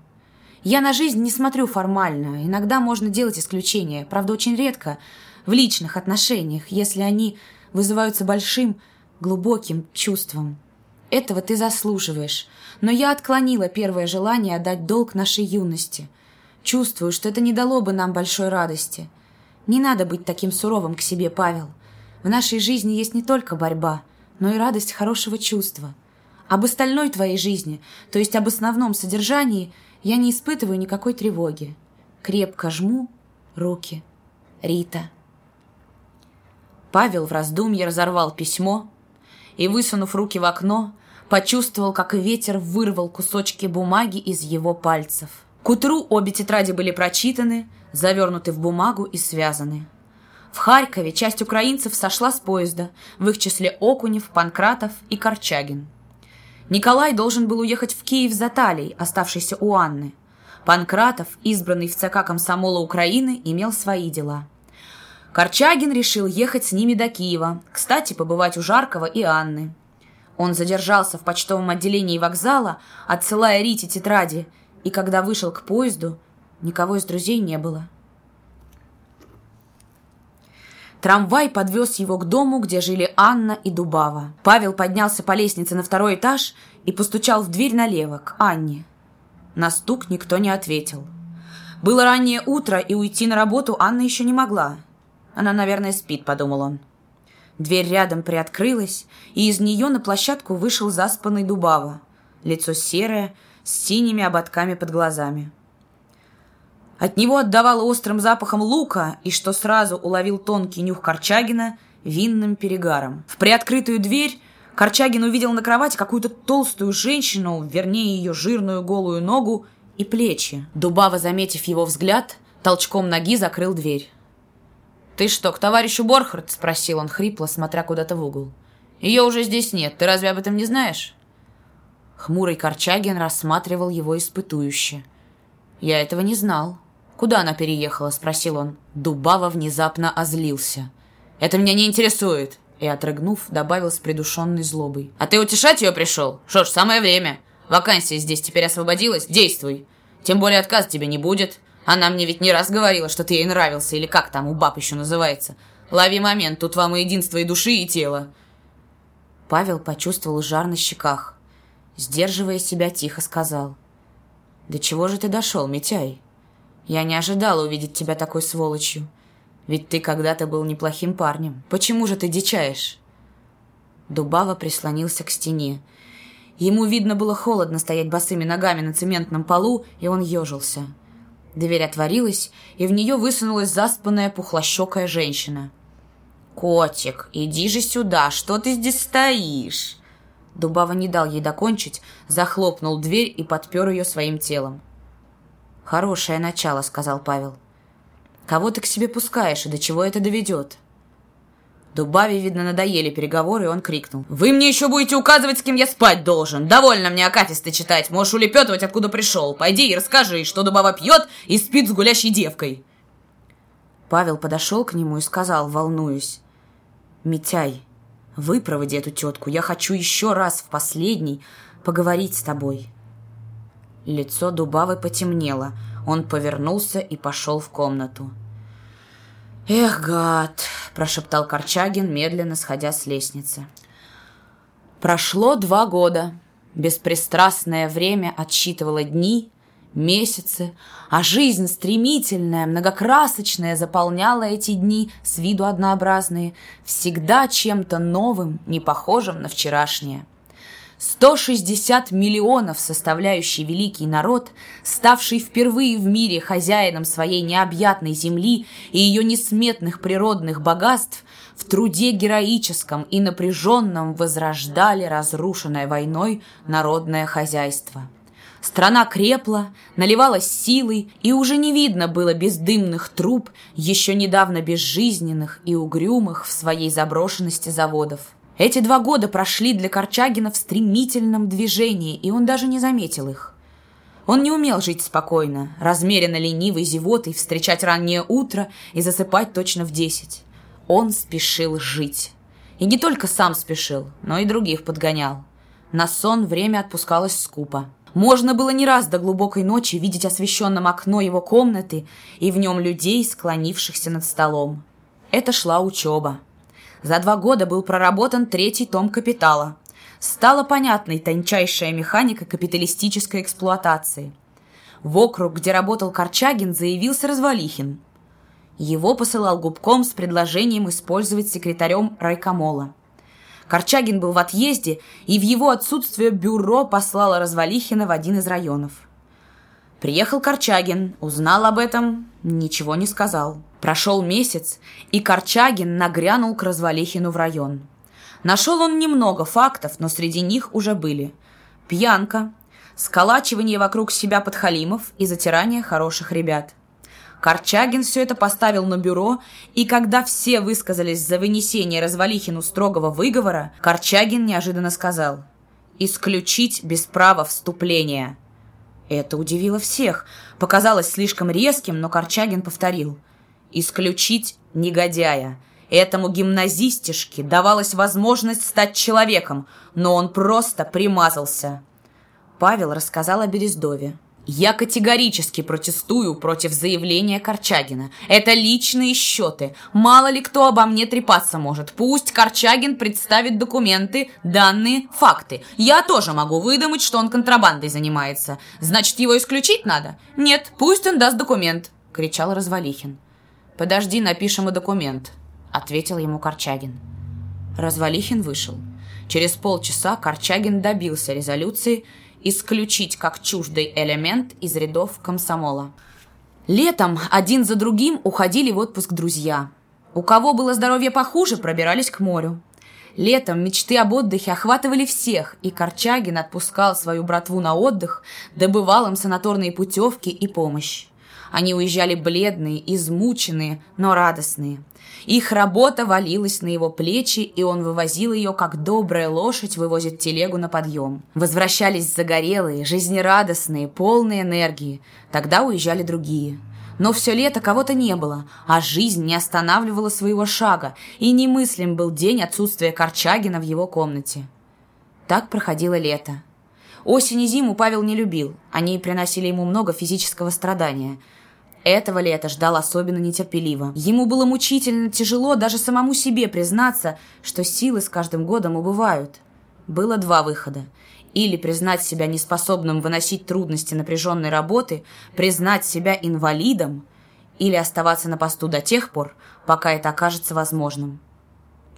Я на жизнь не смотрю формально, иногда можно делать исключения, правда, очень редко, в личных отношениях, если они вызываются большим, глубоким чувством. Этого ты заслуживаешь, но я отклонила первое желание отдать долг нашей юности. Чувствую, что это не дало бы нам большой радости – не надо быть таким суровым к себе, Павел. В нашей жизни есть не только борьба, но и радость хорошего чувства. Об остальной твоей жизни, то есть об основном содержании, я не испытываю никакой тревоги. Крепко жму руки. Рита. Павел в раздумье разорвал письмо и, высунув руки в окно, почувствовал, как ветер вырвал кусочки бумаги из его пальцев. К утру обе тетради были прочитаны, завернуты в бумагу и связаны. В Харькове часть украинцев сошла с поезда, в их числе Окунев, Панкратов и Корчагин. Николай должен был уехать в Киев за Талией, оставшейся у Анны. Панкратов, избранный в ЦК комсомола Украины, имел свои дела. Корчагин решил ехать с ними до Киева, кстати, побывать у Жаркова и Анны. Он задержался в почтовом отделении вокзала, отсылая Рите тетради, и когда вышел к поезду, Никого из друзей не было. Трамвай подвез его к дому, где жили Анна и Дубава. Павел поднялся по лестнице на второй этаж и постучал в дверь налево, к Анне. На стук никто не ответил. Было раннее утро, и уйти на работу Анна еще не могла. Она, наверное, спит, подумал он. Дверь рядом приоткрылась, и из нее на площадку вышел заспанный Дубава. Лицо серое, с синими ободками под глазами. От него отдавало острым запахом лука, и, что сразу уловил тонкий нюх Корчагина, винным перегаром. В приоткрытую дверь Корчагин увидел на кровати какую-то толстую женщину, вернее ее жирную голую ногу и плечи. Дубава, заметив его взгляд, толчком ноги закрыл дверь. «Ты что, к товарищу Борхард?» — спросил он хрипло, смотря куда-то в угол. «Ее уже здесь нет. Ты разве об этом не знаешь?» Хмурый Корчагин рассматривал его испытующе. «Я этого не знал», «Куда она переехала?» – спросил он. Дубава внезапно озлился. «Это меня не интересует!» И, отрыгнув, добавил с придушенной злобой. «А ты утешать ее пришел? Что ж, самое время. Вакансия здесь теперь освободилась. Действуй. Тем более отказ тебе не будет. Она мне ведь не раз говорила, что ты ей нравился, или как там у баб еще называется. Лови момент, тут вам и единство и души, и тела». Павел почувствовал жар на щеках. Сдерживая себя, тихо сказал. «Да чего же ты дошел, Митяй? Я не ожидала увидеть тебя такой сволочью. Ведь ты когда-то был неплохим парнем. Почему же ты дичаешь?» Дубава прислонился к стене. Ему, видно, было холодно стоять босыми ногами на цементном полу, и он ежился. Дверь отворилась, и в нее высунулась заспанная пухлощекая женщина. «Котик, иди же сюда, что ты здесь стоишь?» Дубава не дал ей докончить, захлопнул дверь и подпер ее своим телом. «Хорошее начало», — сказал Павел. «Кого ты к себе пускаешь и до чего это доведет?» Дубаве, видно, надоели переговоры, и он крикнул. «Вы мне еще будете указывать, с кем я спать должен! Довольно мне акафисты читать, можешь улепетывать, откуда пришел. Пойди и расскажи, что Дубава пьет и спит с гулящей девкой!» Павел подошел к нему и сказал, волнуюсь. «Митяй, выпроводи эту тетку, я хочу еще раз в последний поговорить с тобой». Лицо Дубавы потемнело. Он повернулся и пошел в комнату. «Эх, гад!» – прошептал Корчагин, медленно сходя с лестницы. Прошло два года. Беспристрастное время отсчитывало дни, месяцы, а жизнь стремительная, многокрасочная заполняла эти дни с виду однообразные, всегда чем-то новым, не похожим на вчерашнее – 160 миллионов составляющий великий народ, ставший впервые в мире хозяином своей необъятной земли и ее несметных природных богатств, в труде героическом и напряженном возрождали разрушенное войной народное хозяйство. Страна крепла, наливалась силой, и уже не видно было бездымных труб, еще недавно безжизненных и угрюмых в своей заброшенности заводов. Эти два года прошли для Корчагина в стремительном движении, и он даже не заметил их. Он не умел жить спокойно, размеренно ленивой зевотой, встречать раннее утро и засыпать точно в десять. Он спешил жить. И не только сам спешил, но и других подгонял. На сон время отпускалось скупо. Можно было не раз до глубокой ночи видеть освещенным окно его комнаты и в нем людей, склонившихся над столом. Это шла учеба. За два года был проработан третий том «Капитала». Стала понятной тончайшая механика капиталистической эксплуатации. В округ, где работал Корчагин, заявился Развалихин. Его посылал губком с предложением использовать секретарем райкомола. Корчагин был в отъезде, и в его отсутствие бюро послало Развалихина в один из районов. Приехал Корчагин, узнал об этом, ничего не сказал. Прошел месяц, и Корчагин нагрянул к Развалихину в район. Нашел он немного фактов, но среди них уже были. Пьянка, сколачивание вокруг себя подхалимов и затирание хороших ребят. Корчагин все это поставил на бюро, и когда все высказались за вынесение Развалихину строгого выговора, Корчагин неожиданно сказал «Исключить без права вступления». Это удивило всех. Показалось слишком резким, но Корчагин повторил – исключить негодяя. Этому гимназистишке давалась возможность стать человеком, но он просто примазался. Павел рассказал о Берездове. Я категорически протестую против заявления Корчагина. Это личные счеты. Мало ли кто обо мне трепаться может. Пусть Корчагин представит документы, данные, факты. Я тоже могу выдумать, что он контрабандой занимается. Значит, его исключить надо? Нет, пусть он даст документ, кричал Развалихин. «Подожди, напишем и документ», — ответил ему Корчагин. Развалихин вышел. Через полчаса Корчагин добился резолюции исключить как чуждый элемент из рядов комсомола. Летом один за другим уходили в отпуск друзья. У кого было здоровье похуже, пробирались к морю. Летом мечты об отдыхе охватывали всех, и Корчагин отпускал свою братву на отдых, добывал им санаторные путевки и помощь. Они уезжали бледные, измученные, но радостные. Их работа валилась на его плечи, и он вывозил ее, как добрая лошадь вывозит телегу на подъем. Возвращались загорелые, жизнерадостные, полные энергии. Тогда уезжали другие. Но все лето кого-то не было, а жизнь не останавливала своего шага, и немыслим был день отсутствия Корчагина в его комнате. Так проходило лето. Осень и зиму Павел не любил, они приносили ему много физического страдания – этого лета ждал особенно нетерпеливо. Ему было мучительно тяжело даже самому себе признаться, что силы с каждым годом убывают. Было два выхода. или признать себя неспособным выносить трудности напряженной работы, признать себя инвалидом, или оставаться на посту до тех пор, пока это окажется возможным.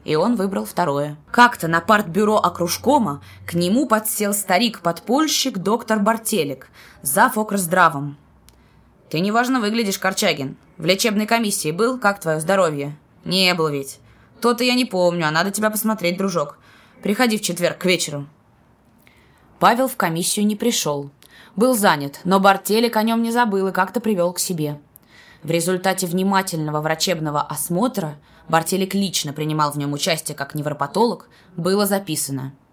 И он выбрал второе. Как-то на партбюро окружкома к нему подсел старик-подпольщик доктор Бартелик, зав. окрздравом. «Ты неважно выглядишь, Корчагин. В лечебной комиссии был? Как твое здоровье?» «Не был ведь. То-то я не помню, а надо тебя посмотреть, дружок. Приходи в четверг к вечеру». Павел в комиссию не пришел. Был занят, но Бартелик о нем не забыл и как-то привел к себе. В результате внимательного врачебного осмотра Бартелик лично принимал в нем участие как невропатолог, было записано –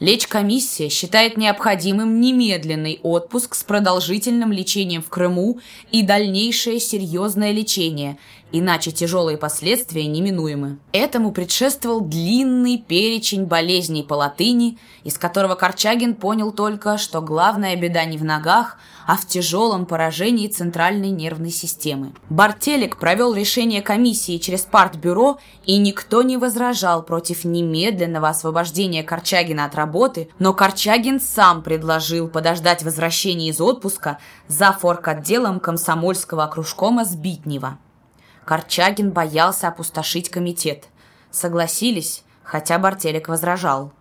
Лечкомиссия считает необходимым немедленный отпуск с продолжительным лечением в Крыму и дальнейшее серьезное лечение, иначе тяжелые последствия неминуемы. Этому предшествовал длинный перечень болезней по латыни, из которого Корчагин понял только, что главная беда не в ногах, а в тяжелом поражении центральной нервной системы. Бартелик провел решение комиссии через партбюро, и никто не возражал против немедленного освобождения Корчагина от работы, но Корчагин сам предложил подождать возвращения из отпуска за форк-отделом комсомольского окружкома Сбитнева. Корчагин боялся опустошить комитет. Согласились, хотя Бартелик возражал.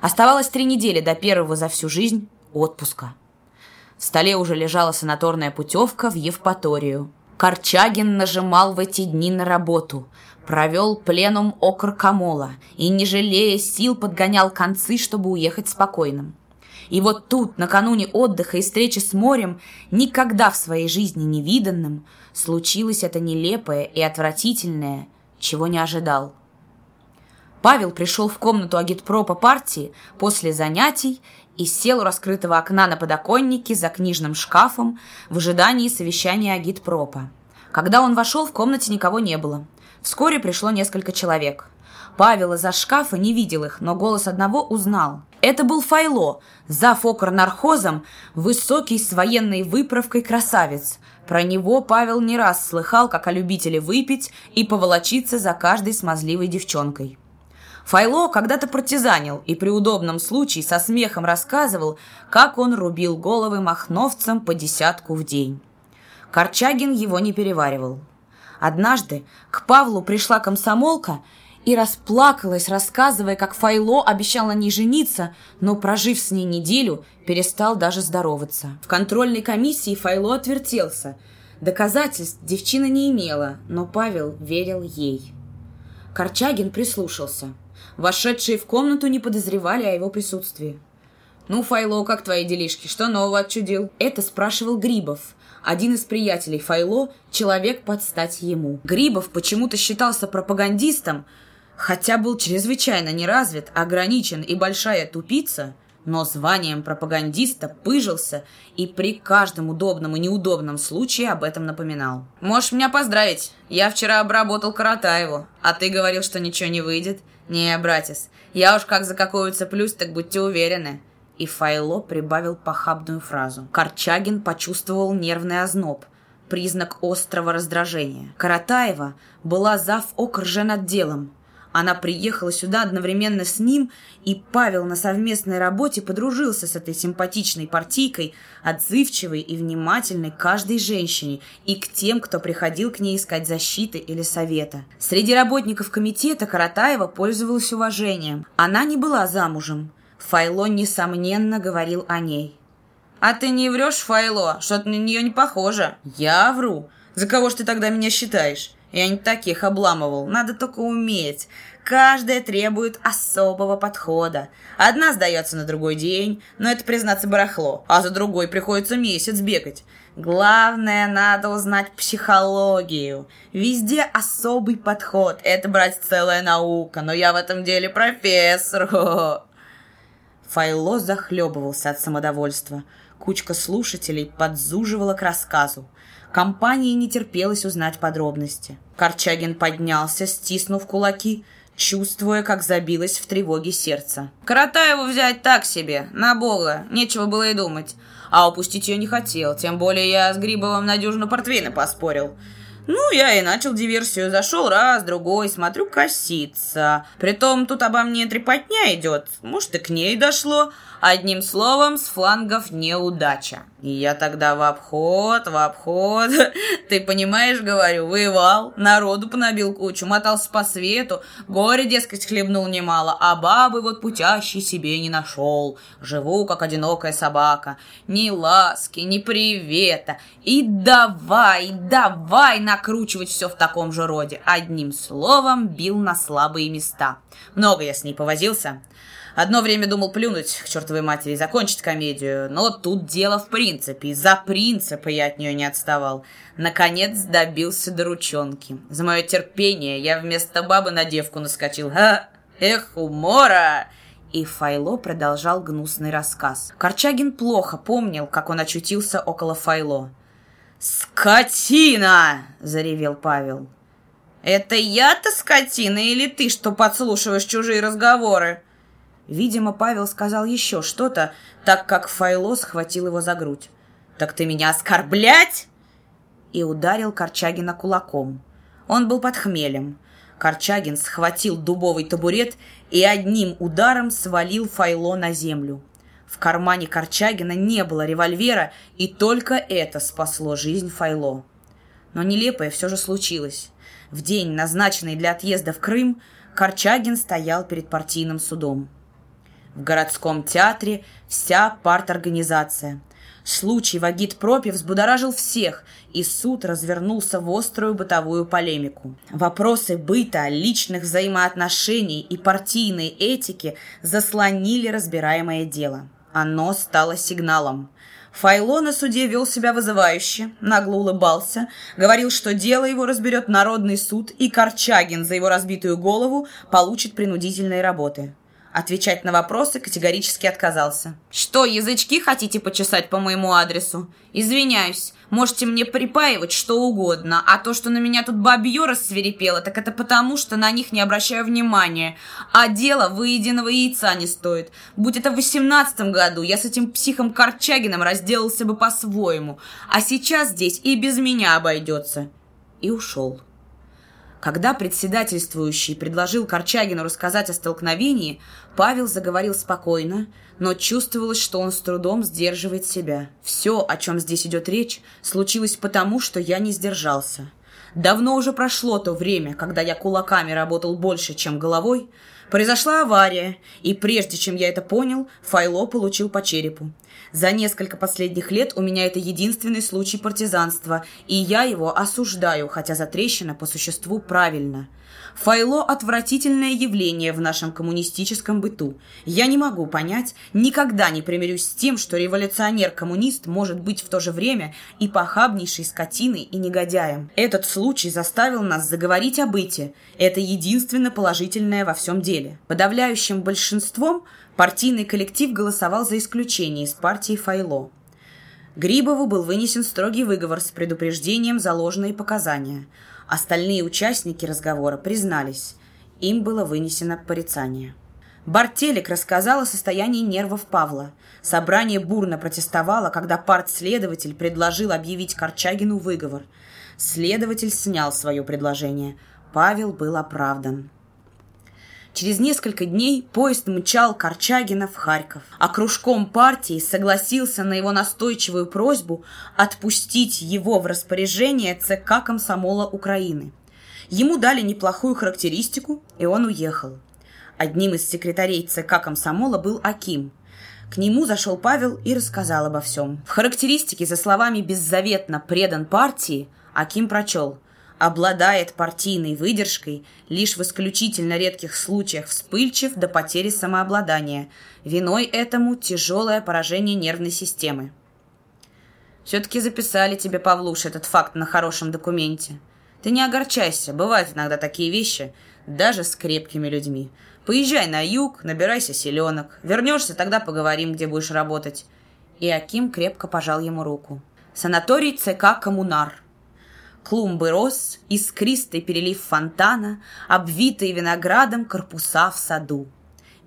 Оставалось три недели до первого за всю жизнь отпуска. В столе уже лежала санаторная путевка в Евпаторию. Корчагин нажимал в эти дни на работу, провел пленум окркомола и, не жалея сил, подгонял концы, чтобы уехать спокойным. И вот тут, накануне отдыха и встречи с морем, никогда в своей жизни невиданным, случилось это нелепое и отвратительное, чего не ожидал. Павел пришел в комнату агитпропа партии после занятий и сел у раскрытого окна на подоконнике за книжным шкафом в ожидании совещания агитпропа. Когда он вошел, в комнате никого не было. Вскоре пришло несколько человек. Павел из-за шкафа не видел их, но голос одного узнал. Это был Файло, зав. нархозом, высокий с военной выправкой красавец. Про него Павел не раз слыхал, как о любителе выпить и поволочиться за каждой смазливой девчонкой. Файло когда-то партизанил и при удобном случае со смехом рассказывал, как он рубил головы махновцам по десятку в день. Корчагин его не переваривал. Однажды к Павлу пришла комсомолка и расплакалась, рассказывая, как Файло обещал на ней жениться, но, прожив с ней неделю, перестал даже здороваться. В контрольной комиссии Файло отвертелся. Доказательств девчина не имела, но Павел верил ей. Корчагин прислушался – Вошедшие в комнату не подозревали о его присутствии. «Ну, Файло, как твои делишки? Что нового отчудил?» Это спрашивал Грибов, один из приятелей Файло, человек под стать ему. Грибов почему-то считался пропагандистом, хотя был чрезвычайно неразвит, ограничен и большая тупица, но званием пропагандиста пыжился и при каждом удобном и неудобном случае об этом напоминал. «Можешь меня поздравить. Я вчера обработал Каратаеву, а ты говорил, что ничего не выйдет. «Не, братец, я уж как за какую цеплюсь, так будьте уверены». И Файло прибавил похабную фразу. Корчагин почувствовал нервный озноб, признак острого раздражения. Каратаева была зав окрженотделом, она приехала сюда одновременно с ним, и Павел на совместной работе подружился с этой симпатичной партийкой, отзывчивой и внимательной каждой женщине и к тем, кто приходил к ней искать защиты или совета. Среди работников комитета Каратаева пользовалась уважением. Она не была замужем. Файло, несомненно, говорил о ней. «А ты не врешь, Файло? Что-то на нее не похоже». «Я вру? За кого ж ты тогда меня считаешь?» Я не таких обламывал, надо только уметь. Каждая требует особого подхода. Одна сдается на другой день, но это, признаться, барахло, а за другой приходится месяц бегать. Главное, надо узнать психологию. Везде особый подход. Это, брать целая наука, но я в этом деле профессор. Файло захлебывался от самодовольства. Кучка слушателей подзуживала к рассказу. Компании не терпелось узнать подробности. Корчагин поднялся, стиснув кулаки, чувствуя, как забилось в тревоге сердце. «Каратаеву взять так себе, на бога, нечего было и думать. А упустить ее не хотел, тем более я с Грибовым надежно портвейна поспорил. Ну, я и начал диверсию. Зашел раз, другой, смотрю, косится. Притом тут обо мне трепотня идет. Может, и к ней дошло. Одним словом, с флангов неудача. И я тогда в обход, в обход. Ты понимаешь, говорю, воевал, народу понабил кучу, мотался по свету, горе, дескать, хлебнул немало, а бабы вот путящий себе не нашел. Живу, как одинокая собака. Ни ласки, ни привета. И давай, давай накручивать все в таком же роде. Одним словом, бил на слабые места. Много я с ней повозился. Одно время думал плюнуть к чертовой матери и закончить комедию, но тут дело в принципе. За принципы я от нее не отставал. Наконец добился до ручонки. За мое терпение я вместо бабы на девку наскочил. Ха! Эх, умора! И Файло продолжал гнусный рассказ. Корчагин плохо помнил, как он очутился около Файло. «Скотина!» – заревел Павел. «Это я-то скотина или ты, что подслушиваешь чужие разговоры?» Видимо, Павел сказал еще что-то, так как Файло схватил его за грудь. «Так ты меня оскорблять?» И ударил Корчагина кулаком. Он был под хмелем. Корчагин схватил дубовый табурет и одним ударом свалил Файло на землю. В кармане Корчагина не было револьвера, и только это спасло жизнь Файло. Но нелепое все же случилось. В день, назначенный для отъезда в Крым, Корчагин стоял перед партийным судом. В городском театре вся парторганизация. Случай в агитпропе взбудоражил всех, и суд развернулся в острую бытовую полемику. Вопросы быта, личных взаимоотношений и партийной этики заслонили разбираемое дело. Оно стало сигналом. Файло на суде вел себя вызывающе, нагло улыбался, говорил, что дело его разберет Народный суд, и Корчагин за его разбитую голову получит принудительные работы. Отвечать на вопросы категорически отказался. «Что, язычки хотите почесать по моему адресу? Извиняюсь, можете мне припаивать что угодно, а то, что на меня тут бабье рассверепело, так это потому, что на них не обращаю внимания. А дело выеденного яйца не стоит. Будь это в восемнадцатом году, я с этим психом Корчагиным разделался бы по-своему, а сейчас здесь и без меня обойдется». И ушел. Когда председательствующий предложил Корчагину рассказать о столкновении, Павел заговорил спокойно, но чувствовалось, что он с трудом сдерживает себя. Все, о чем здесь идет речь, случилось потому, что я не сдержался. Давно уже прошло то время, когда я кулаками работал больше, чем головой. Произошла авария, и прежде чем я это понял, Файло получил по черепу. За несколько последних лет у меня это единственный случай партизанства, и я его осуждаю, хотя затрещина по существу правильно. Файло – отвратительное явление в нашем коммунистическом быту. Я не могу понять, никогда не примирюсь с тем, что революционер-коммунист может быть в то же время и похабнейшей скотиной и негодяем. Этот случай заставил нас заговорить о быте. Это единственно положительное во всем деле. Подавляющим большинством партийный коллектив голосовал за исключение из партии Файло. Грибову был вынесен строгий выговор с предупреждением за ложные показания – Остальные участники разговора признались. Им было вынесено порицание. Бартелик рассказал о состоянии нервов Павла. Собрание бурно протестовало, когда партследователь предложил объявить Корчагину выговор. Следователь снял свое предложение. Павел был оправдан. Через несколько дней поезд мчал Корчагина в Харьков, а кружком партии согласился на его настойчивую просьбу отпустить его в распоряжение ЦК Комсомола Украины. Ему дали неплохую характеристику, и он уехал. Одним из секретарей ЦК Комсомола был Аким. К нему зашел Павел и рассказал обо всем. В характеристике за словами «беззаветно предан партии» Аким прочел – обладает партийной выдержкой, лишь в исключительно редких случаях вспыльчив до потери самообладания. Виной этому тяжелое поражение нервной системы. Все-таки записали тебе, Павлуш, этот факт на хорошем документе. Ты не огорчайся, бывают иногда такие вещи, даже с крепкими людьми. Поезжай на юг, набирайся селенок. Вернешься, тогда поговорим, где будешь работать. И Аким крепко пожал ему руку. Санаторий ЦК «Коммунар», Клумбы роз, искристый перелив фонтана, обвитые виноградом корпуса в саду.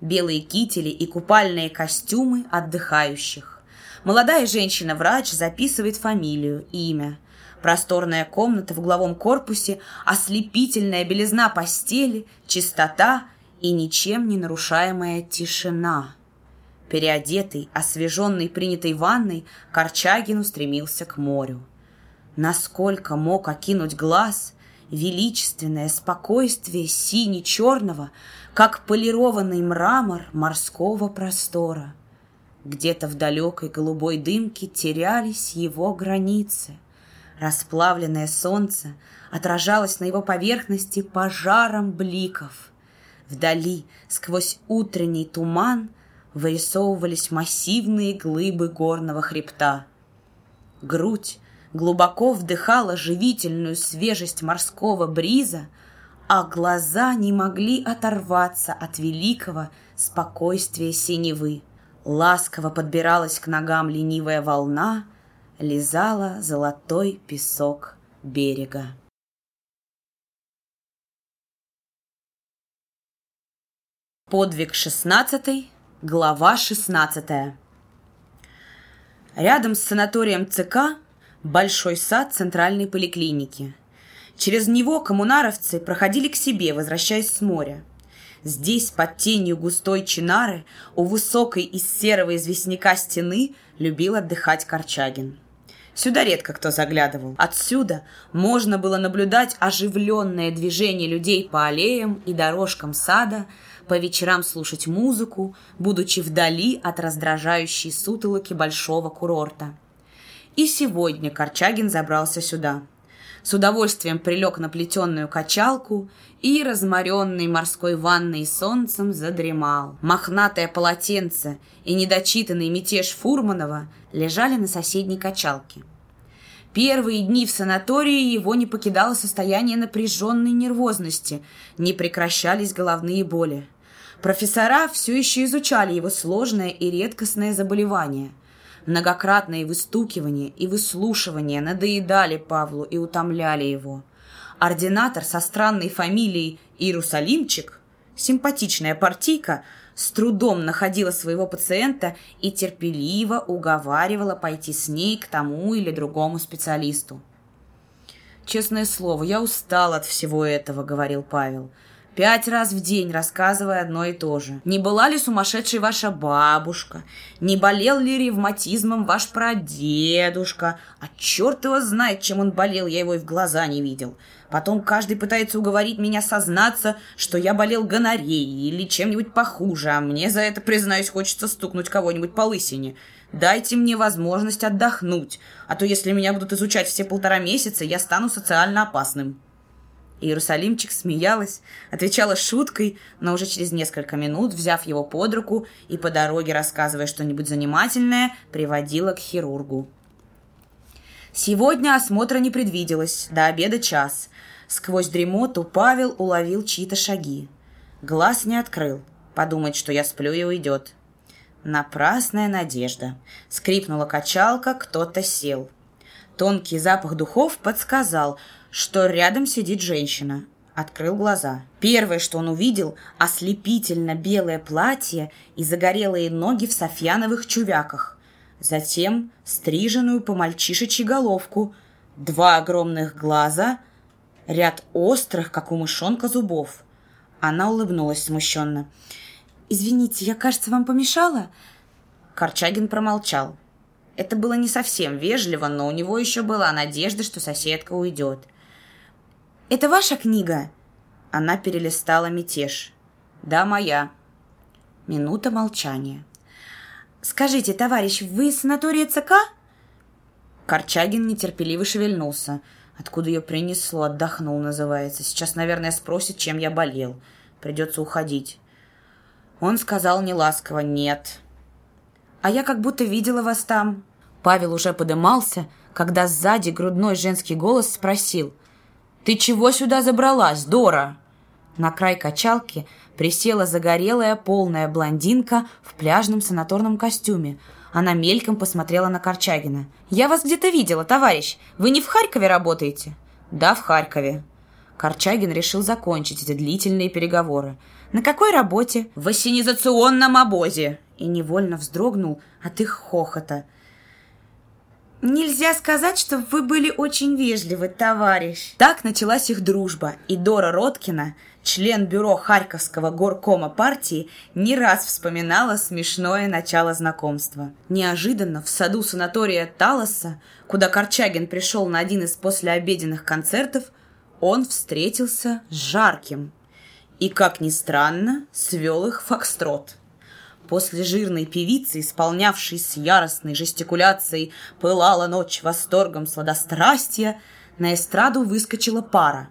Белые кители и купальные костюмы отдыхающих. Молодая женщина-врач записывает фамилию, имя. Просторная комната в угловом корпусе, ослепительная белизна постели, чистота и ничем не нарушаемая тишина. Переодетый, освеженный принятой ванной, Корчагин устремился к морю. Насколько мог окинуть глаз величественное спокойствие сине-черного, как полированный мрамор морского простора. Где-то в далекой голубой дымке терялись его границы. Расплавленное солнце отражалось на его поверхности пожаром бликов. Вдали, сквозь утренний туман, вырисовывались массивные глыбы горного хребта. Грудь глубоко вдыхала живительную свежесть морского бриза, а глаза не могли оторваться от великого спокойствия синевы. Ласково подбиралась к ногам ленивая волна, лизала золотой песок берега. Подвиг шестнадцатый, глава шестнадцатая. Рядом с санаторием ЦК большой сад центральной поликлиники. Через него коммунаровцы проходили к себе, возвращаясь с моря. Здесь, под тенью густой чинары, у высокой из серого известняка стены, любил отдыхать Корчагин. Сюда редко кто заглядывал. Отсюда можно было наблюдать оживленное движение людей по аллеям и дорожкам сада, по вечерам слушать музыку, будучи вдали от раздражающей сутолоки большого курорта. И сегодня Корчагин забрался сюда. С удовольствием прилег на плетеную качалку и, разморенный морской ванной солнцем, задремал. Мохнатое полотенце и недочитанный мятеж Фурманова лежали на соседней качалке. Первые дни в санатории его не покидало состояние напряженной нервозности, не прекращались головные боли. Профессора все еще изучали его сложное и редкостное заболевание. Многократные выстукивания и выслушивания надоедали Павлу и утомляли его. Ординатор со странной фамилией Иерусалимчик, симпатичная партийка, с трудом находила своего пациента и терпеливо уговаривала пойти с ней к тому или другому специалисту. «Честное слово, я устал от всего этого», — говорил Павел. Пять раз в день рассказывая одно и то же. Не была ли сумасшедшей ваша бабушка? Не болел ли ревматизмом ваш прадедушка? А черт его знает, чем он болел, я его и в глаза не видел. Потом каждый пытается уговорить меня сознаться, что я болел гонореей или чем-нибудь похуже, а мне за это, признаюсь, хочется стукнуть кого-нибудь по лысине. Дайте мне возможность отдохнуть, а то если меня будут изучать все полтора месяца, я стану социально опасным. Иерусалимчик смеялась, отвечала шуткой, но уже через несколько минут, взяв его под руку и по дороге рассказывая что-нибудь занимательное, приводила к хирургу. Сегодня осмотра не предвиделось, до обеда час. Сквозь дремоту Павел уловил чьи-то шаги. Глаз не открыл, подумать, что я сплю и уйдет. Напрасная надежда. Скрипнула качалка, кто-то сел. Тонкий запах духов подсказал, что рядом сидит женщина. Открыл глаза. Первое, что он увидел, ослепительно белое платье и загорелые ноги в софьяновых чувяках. Затем стриженную по мальчишечьей головку, два огромных глаза, ряд острых, как у мышонка, зубов. Она улыбнулась смущенно. «Извините, я, кажется, вам помешала?» Корчагин промолчал. Это было не совсем вежливо, но у него еще была надежда, что соседка уйдет. «Это ваша книга?» Она перелистала мятеж. «Да, моя». Минута молчания. «Скажите, товарищ, вы из санатория ЦК?» Корчагин нетерпеливо шевельнулся. Откуда ее принесло, отдохнул, называется. Сейчас, наверное, спросит, чем я болел. Придется уходить. Он сказал неласково «нет». «А я как будто видела вас там». Павел уже подымался, когда сзади грудной женский голос спросил «Ты чего сюда забралась, Дора?» На край качалки присела загорелая полная блондинка в пляжном санаторном костюме. Она мельком посмотрела на Корчагина. «Я вас где-то видела, товарищ. Вы не в Харькове работаете?» «Да, в Харькове». Корчагин решил закончить эти длительные переговоры. «На какой работе?» «В ассенизационном обозе!» И невольно вздрогнул от их хохота – Нельзя сказать, что вы были очень вежливы, товарищ. Так началась их дружба, и Дора Роткина, член бюро Харьковского горкома партии, не раз вспоминала смешное начало знакомства. Неожиданно в саду санатория Талоса, куда Корчагин пришел на один из послеобеденных концертов, он встретился с Жарким. И, как ни странно, свел их фокстрот – После жирной певицы, исполнявшей с яростной жестикуляцией «Пылала ночь восторгом сладострастия», на эстраду выскочила пара.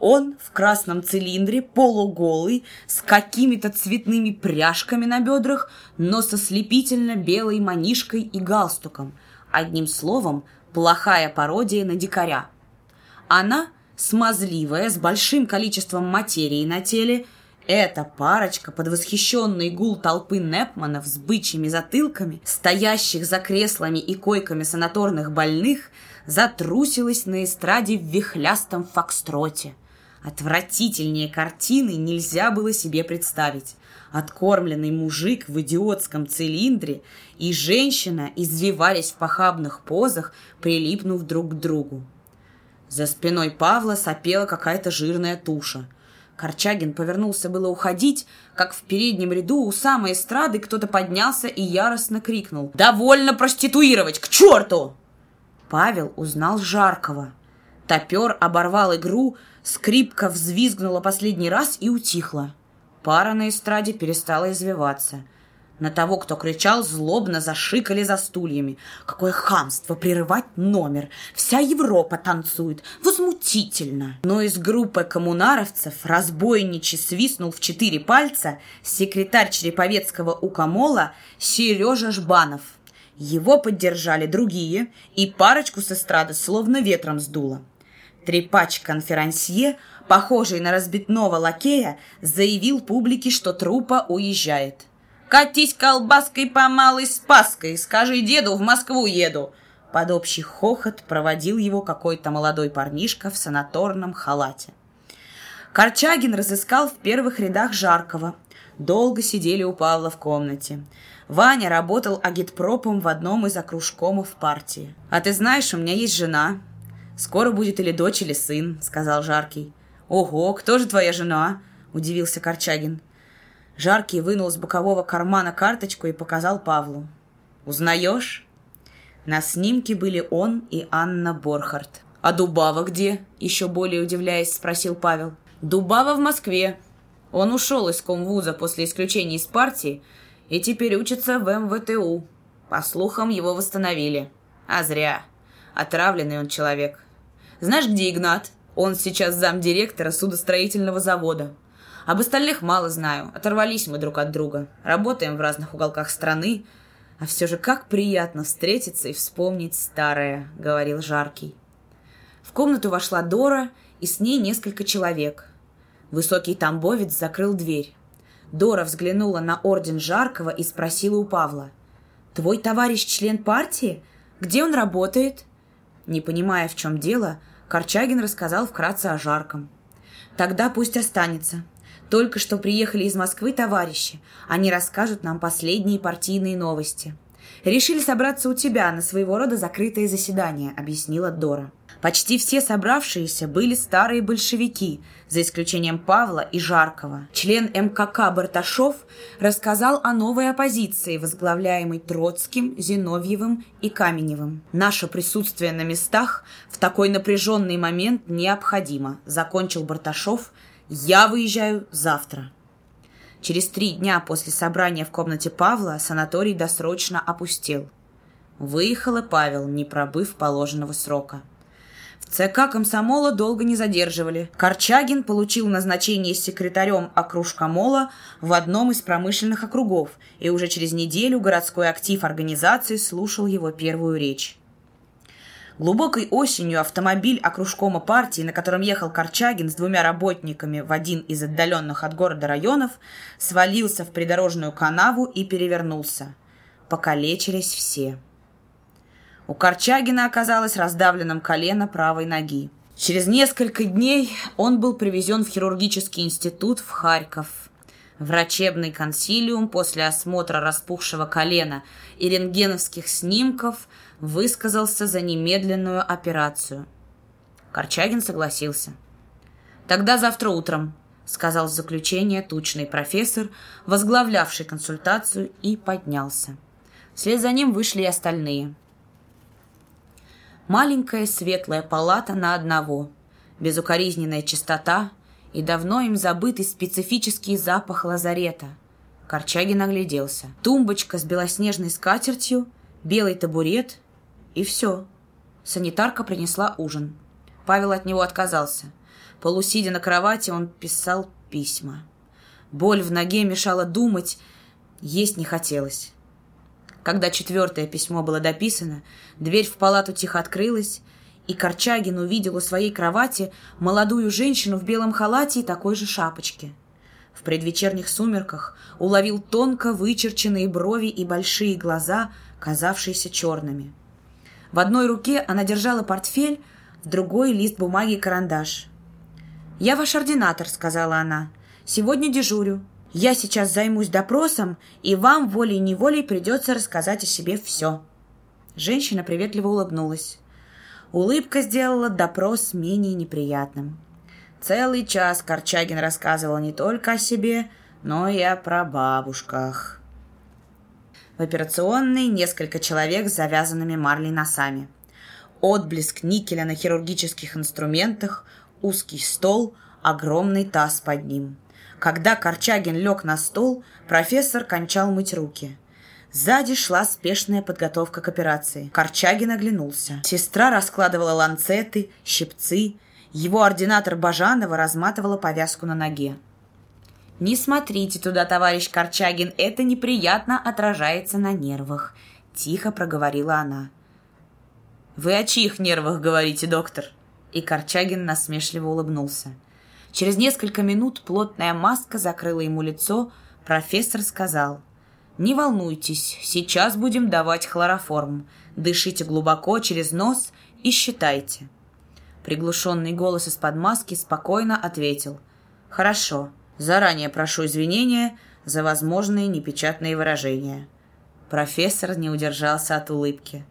Он в красном цилиндре, полуголый, с какими-то цветными пряжками на бедрах, но со слепительно белой манишкой и галстуком. Одним словом, плохая пародия на дикаря. Она, смазливая, с большим количеством материи на теле, эта парочка под восхищенный гул толпы Непманов с бычьими затылками, стоящих за креслами и койками санаторных больных, затрусилась на эстраде в вихлястом фокстроте. Отвратительнее картины нельзя было себе представить. Откормленный мужик в идиотском цилиндре и женщина извивались в похабных позах, прилипнув друг к другу. За спиной Павла сопела какая-то жирная туша – Корчагин повернулся было уходить, как в переднем ряду у самой эстрады кто-то поднялся и яростно крикнул «Довольно проституировать! К черту!» Павел узнал Жаркого. Топер оборвал игру, скрипка взвизгнула последний раз и утихла. Пара на эстраде перестала извиваться – на того, кто кричал, злобно зашикали за стульями. Какое хамство прерывать номер! Вся Европа танцует! Возмутительно! Но из группы коммунаровцев разбойничий свистнул в четыре пальца секретарь Череповецкого укомола Сережа Жбанов. Его поддержали другие, и парочку с эстрады словно ветром сдуло. Трепач-конферансье, похожий на разбитного лакея, заявил публике, что трупа уезжает – Катись колбаской по малой спаской, скажи деду, в Москву еду. Под общий хохот проводил его какой-то молодой парнишка в санаторном халате. Корчагин разыскал в первых рядах Жаркого. Долго сидели у Павла в комнате. Ваня работал агитпропом в одном из окружкомов партии. «А ты знаешь, у меня есть жена. Скоро будет или дочь, или сын», — сказал Жаркий. «Ого, кто же твоя жена?» — удивился Корчагин. Жаркий вынул из бокового кармана карточку и показал Павлу. «Узнаешь?» На снимке были он и Анна Борхард. «А Дубава где?» – еще более удивляясь, спросил Павел. «Дубава в Москве. Он ушел из комвуза после исключения из партии и теперь учится в МВТУ. По слухам, его восстановили. А зря. Отравленный он человек. Знаешь, где Игнат? Он сейчас замдиректора судостроительного завода. Об остальных мало знаю. Оторвались мы друг от друга. Работаем в разных уголках страны. А все же как приятно встретиться и вспомнить старое, говорил Жаркий. В комнату вошла Дора, и с ней несколько человек. Высокий тамбовец закрыл дверь. Дора взглянула на орден Жаркого и спросила у Павла. «Твой товарищ член партии? Где он работает?» Не понимая, в чем дело, Корчагин рассказал вкратце о Жарком. «Тогда пусть останется. Только что приехали из Москвы товарищи. Они расскажут нам последние партийные новости. Решили собраться у тебя на своего рода закрытое заседание, объяснила Дора. Почти все собравшиеся были старые большевики, за исключением Павла и Жаркова. Член МКК Барташов рассказал о новой оппозиции, возглавляемой Троцким, Зиновьевым и Каменевым. Наше присутствие на местах в такой напряженный момент необходимо, закончил Барташов, я выезжаю завтра. Через три дня после собрания в комнате Павла санаторий досрочно опустел. Выехал и Павел, не пробыв положенного срока. В ЦК комсомола долго не задерживали. Корчагин получил назначение секретарем окружкомола в одном из промышленных округов, и уже через неделю городской актив организации слушал его первую речь. Глубокой осенью автомобиль окружкома партии, на котором ехал Корчагин с двумя работниками в один из отдаленных от города районов, свалился в придорожную канаву и перевернулся. Покалечились все. У Корчагина оказалось раздавленным колено правой ноги. Через несколько дней он был привезен в хирургический институт в Харьков. Врачебный консилиум после осмотра распухшего колена и рентгеновских снимков – высказался за немедленную операцию. Корчагин согласился. «Тогда завтра утром», — сказал в заключение тучный профессор, возглавлявший консультацию, и поднялся. Вслед за ним вышли и остальные. Маленькая светлая палата на одного, безукоризненная чистота и давно им забытый специфический запах лазарета. Корчагин огляделся. Тумбочка с белоснежной скатертью, белый табурет и все. Санитарка принесла ужин. Павел от него отказался. Полусидя на кровати, он писал письма. Боль в ноге мешала думать, есть не хотелось. Когда четвертое письмо было дописано, дверь в палату тихо открылась, и Корчагин увидел у своей кровати молодую женщину в белом халате и такой же шапочке. В предвечерних сумерках уловил тонко вычерченные брови и большие глаза, казавшиеся черными. В одной руке она держала портфель, в другой — лист бумаги и карандаш. «Я ваш ординатор», — сказала она. «Сегодня дежурю. Я сейчас займусь допросом, и вам волей-неволей придется рассказать о себе все». Женщина приветливо улыбнулась. Улыбка сделала допрос менее неприятным. Целый час Корчагин рассказывал не только о себе, но и о прабабушках. В операционной несколько человек с завязанными марлей носами. Отблеск никеля на хирургических инструментах, узкий стол, огромный таз под ним. Когда Корчагин лег на стол, профессор кончал мыть руки – Сзади шла спешная подготовка к операции. Корчагин оглянулся. Сестра раскладывала ланцеты, щипцы. Его ординатор Бажанова разматывала повязку на ноге. «Не смотрите туда, товарищ Корчагин, это неприятно отражается на нервах», — тихо проговорила она. «Вы о чьих нервах говорите, доктор?» И Корчагин насмешливо улыбнулся. Через несколько минут плотная маска закрыла ему лицо, профессор сказал — не волнуйтесь, сейчас будем давать хлороформ. Дышите глубоко через нос и считайте. Приглушенный голос из-под маски спокойно ответил. Хорошо, заранее прошу извинения за возможные непечатные выражения. Профессор не удержался от улыбки.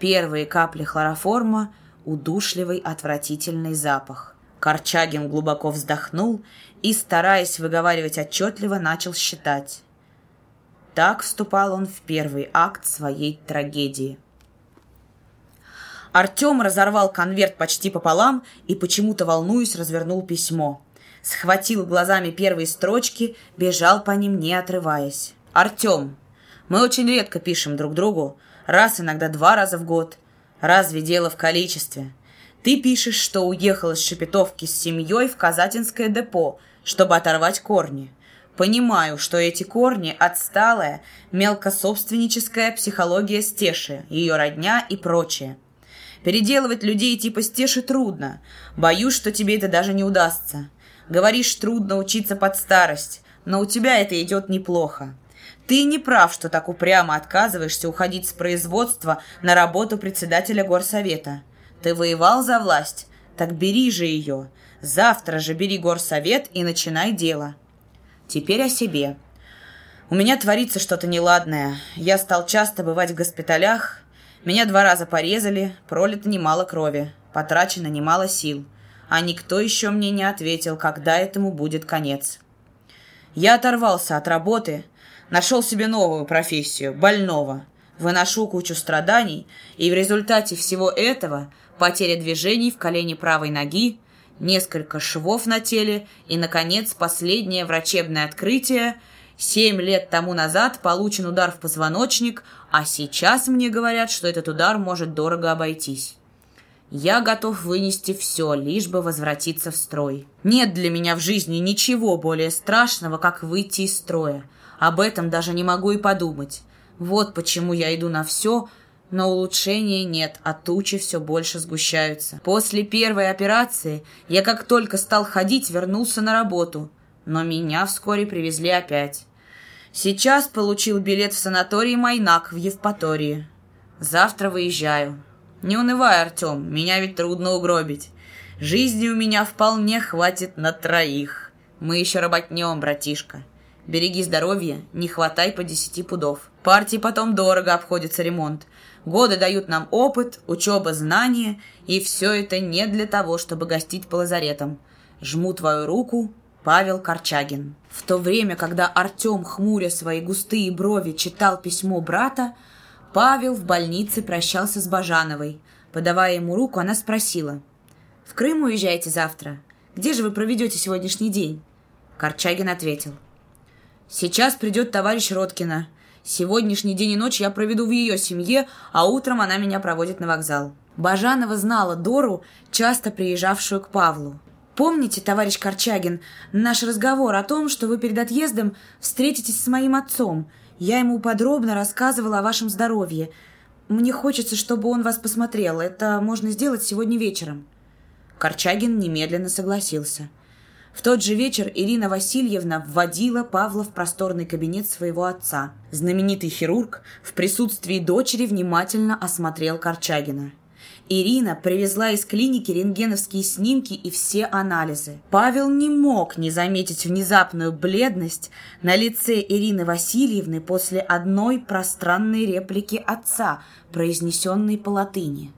Первые капли хлороформа — удушливый отвратительный запах. Корчагин глубоко вздохнул и, стараясь выговаривать отчетливо, начал считать. Так вступал он в первый акт своей трагедии. Артем разорвал конверт почти пополам и, почему-то волнуясь, развернул письмо. Схватил глазами первые строчки, бежал по ним, не отрываясь. «Артем, мы очень редко пишем друг другу, раз, иногда два раза в год. Разве дело в количестве? Ты пишешь, что уехал из Шепетовки с семьей в Казатинское депо, чтобы оторвать корни. Понимаю, что эти корни – отсталая, мелкособственническая психология Стеши, ее родня и прочее. Переделывать людей типа Стеши трудно. Боюсь, что тебе это даже не удастся. Говоришь, трудно учиться под старость, но у тебя это идет неплохо. Ты не прав, что так упрямо отказываешься уходить с производства на работу председателя горсовета. Ты воевал за власть, так бери же ее. Завтра же бери горсовет и начинай дело. Теперь о себе. У меня творится что-то неладное. Я стал часто бывать в госпиталях. Меня два раза порезали, пролито немало крови, потрачено немало сил. А никто еще мне не ответил, когда этому будет конец. Я оторвался от работы, нашел себе новую профессию, больного. Выношу кучу страданий, и в результате всего этого потеря движений в колене правой ноги, несколько швов на теле и, наконец, последнее врачебное открытие. Семь лет тому назад получен удар в позвоночник, а сейчас мне говорят, что этот удар может дорого обойтись. Я готов вынести все, лишь бы возвратиться в строй. Нет для меня в жизни ничего более страшного, как выйти из строя. Об этом даже не могу и подумать. Вот почему я иду на все, но улучшения нет, а тучи все больше сгущаются. После первой операции я как только стал ходить, вернулся на работу. Но меня вскоре привезли опять. Сейчас получил билет в санаторий Майнак в Евпатории. Завтра выезжаю. Не унывай, Артем, меня ведь трудно угробить. Жизни у меня вполне хватит на троих. Мы еще работнем, братишка. Береги здоровье, не хватай по десяти пудов. Партии потом дорого обходится ремонт. Годы дают нам опыт, учеба, знания, и все это не для того, чтобы гостить по лазаретам. Жму твою руку, Павел Корчагин. В то время, когда Артем, хмуря свои густые брови, читал письмо брата, Павел в больнице прощался с Бажановой. Подавая ему руку, она спросила. «В Крым уезжаете завтра? Где же вы проведете сегодняшний день?» Корчагин ответил. «Сейчас придет товарищ Роткина. Сегодняшний день и ночь я проведу в ее семье, а утром она меня проводит на вокзал». Бажанова знала Дору, часто приезжавшую к Павлу. «Помните, товарищ Корчагин, наш разговор о том, что вы перед отъездом встретитесь с моим отцом? Я ему подробно рассказывала о вашем здоровье. Мне хочется, чтобы он вас посмотрел. Это можно сделать сегодня вечером». Корчагин немедленно согласился. В тот же вечер Ирина Васильевна вводила Павла в просторный кабинет своего отца. Знаменитый хирург в присутствии дочери внимательно осмотрел Корчагина. Ирина привезла из клиники рентгеновские снимки и все анализы. Павел не мог не заметить внезапную бледность на лице Ирины Васильевны после одной пространной реплики отца, произнесенной по латыни.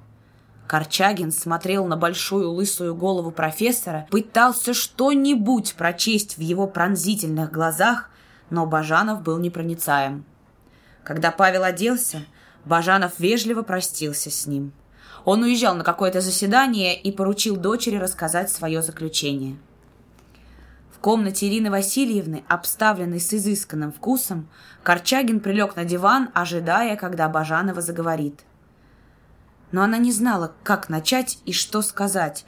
Корчагин смотрел на большую лысую голову профессора, пытался что-нибудь прочесть в его пронзительных глазах, но Бажанов был непроницаем. Когда Павел оделся, Бажанов вежливо простился с ним. Он уезжал на какое-то заседание и поручил дочери рассказать свое заключение. В комнате Ирины Васильевны, обставленной с изысканным вкусом, Корчагин прилег на диван, ожидая, когда Бажанова заговорит – но она не знала, как начать и что сказать.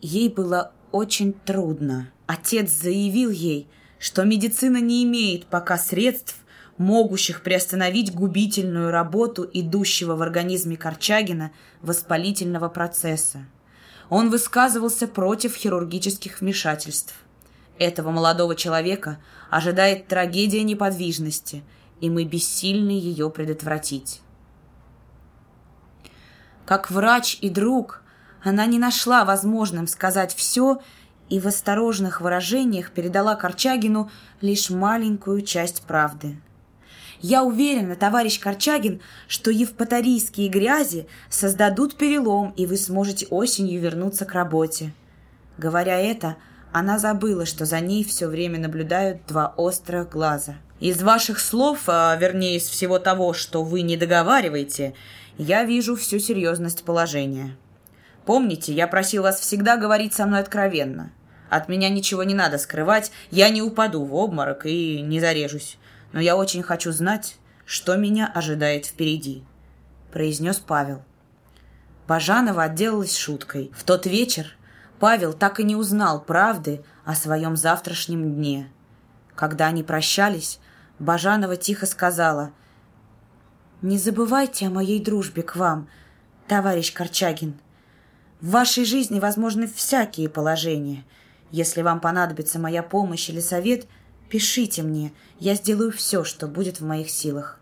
Ей было очень трудно. Отец заявил ей, что медицина не имеет пока средств, могущих приостановить губительную работу идущего в организме Корчагина воспалительного процесса. Он высказывался против хирургических вмешательств. Этого молодого человека ожидает трагедия неподвижности, и мы бессильны ее предотвратить. Как врач и друг, она не нашла возможным сказать все и в осторожных выражениях передала Корчагину лишь маленькую часть правды. Я уверена, товарищ Корчагин, что евпаторийские грязи создадут перелом, и вы сможете осенью вернуться к работе. Говоря это, она забыла, что за ней все время наблюдают два острых глаза. Из ваших слов, а вернее из всего того, что вы не договариваете, я вижу всю серьезность положения. Помните, я просил вас всегда говорить со мной откровенно. От меня ничего не надо скрывать, я не упаду в обморок и не зарежусь. Но я очень хочу знать, что меня ожидает впереди», — произнес Павел. Бажанова отделалась шуткой. В тот вечер Павел так и не узнал правды о своем завтрашнем дне. Когда они прощались, Бажанова тихо сказала — не забывайте о моей дружбе к вам, товарищ Корчагин. В вашей жизни возможны всякие положения. Если вам понадобится моя помощь или совет, пишите мне. Я сделаю все, что будет в моих силах.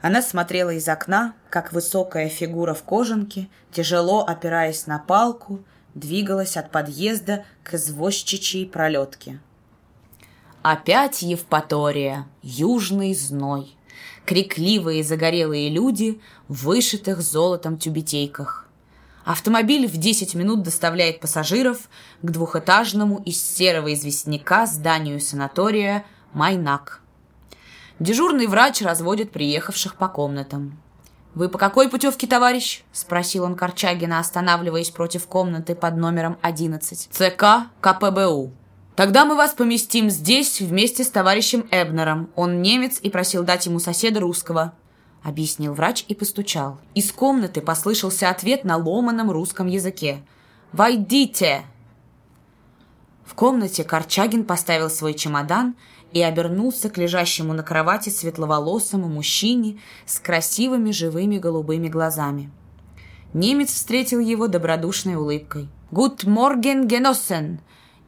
Она смотрела из окна, как высокая фигура в кожанке, тяжело опираясь на палку, двигалась от подъезда к извозчичьей пролетке. Опять Евпатория, южный зной крикливые загорелые люди в вышитых золотом тюбетейках. Автомобиль в 10 минут доставляет пассажиров к двухэтажному из серого известняка зданию санатория Майнак. Дежурный врач разводит приехавших по комнатам. «Вы по какой путевке, товарищ?» – спросил он Корчагина, останавливаясь против комнаты под номером 11. «ЦК КПБУ», Тогда мы вас поместим здесь вместе с товарищем Эбнером. Он немец и просил дать ему соседа русского», — объяснил врач и постучал. Из комнаты послышался ответ на ломаном русском языке. «Войдите!» В комнате Корчагин поставил свой чемодан и обернулся к лежащему на кровати светловолосому мужчине с красивыми живыми голубыми глазами. Немец встретил его добродушной улыбкой. «Гуд морген, геноссен!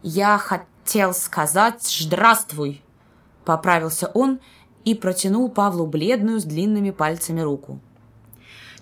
Я хотел сказать «здравствуй», — поправился он и протянул Павлу бледную с длинными пальцами руку.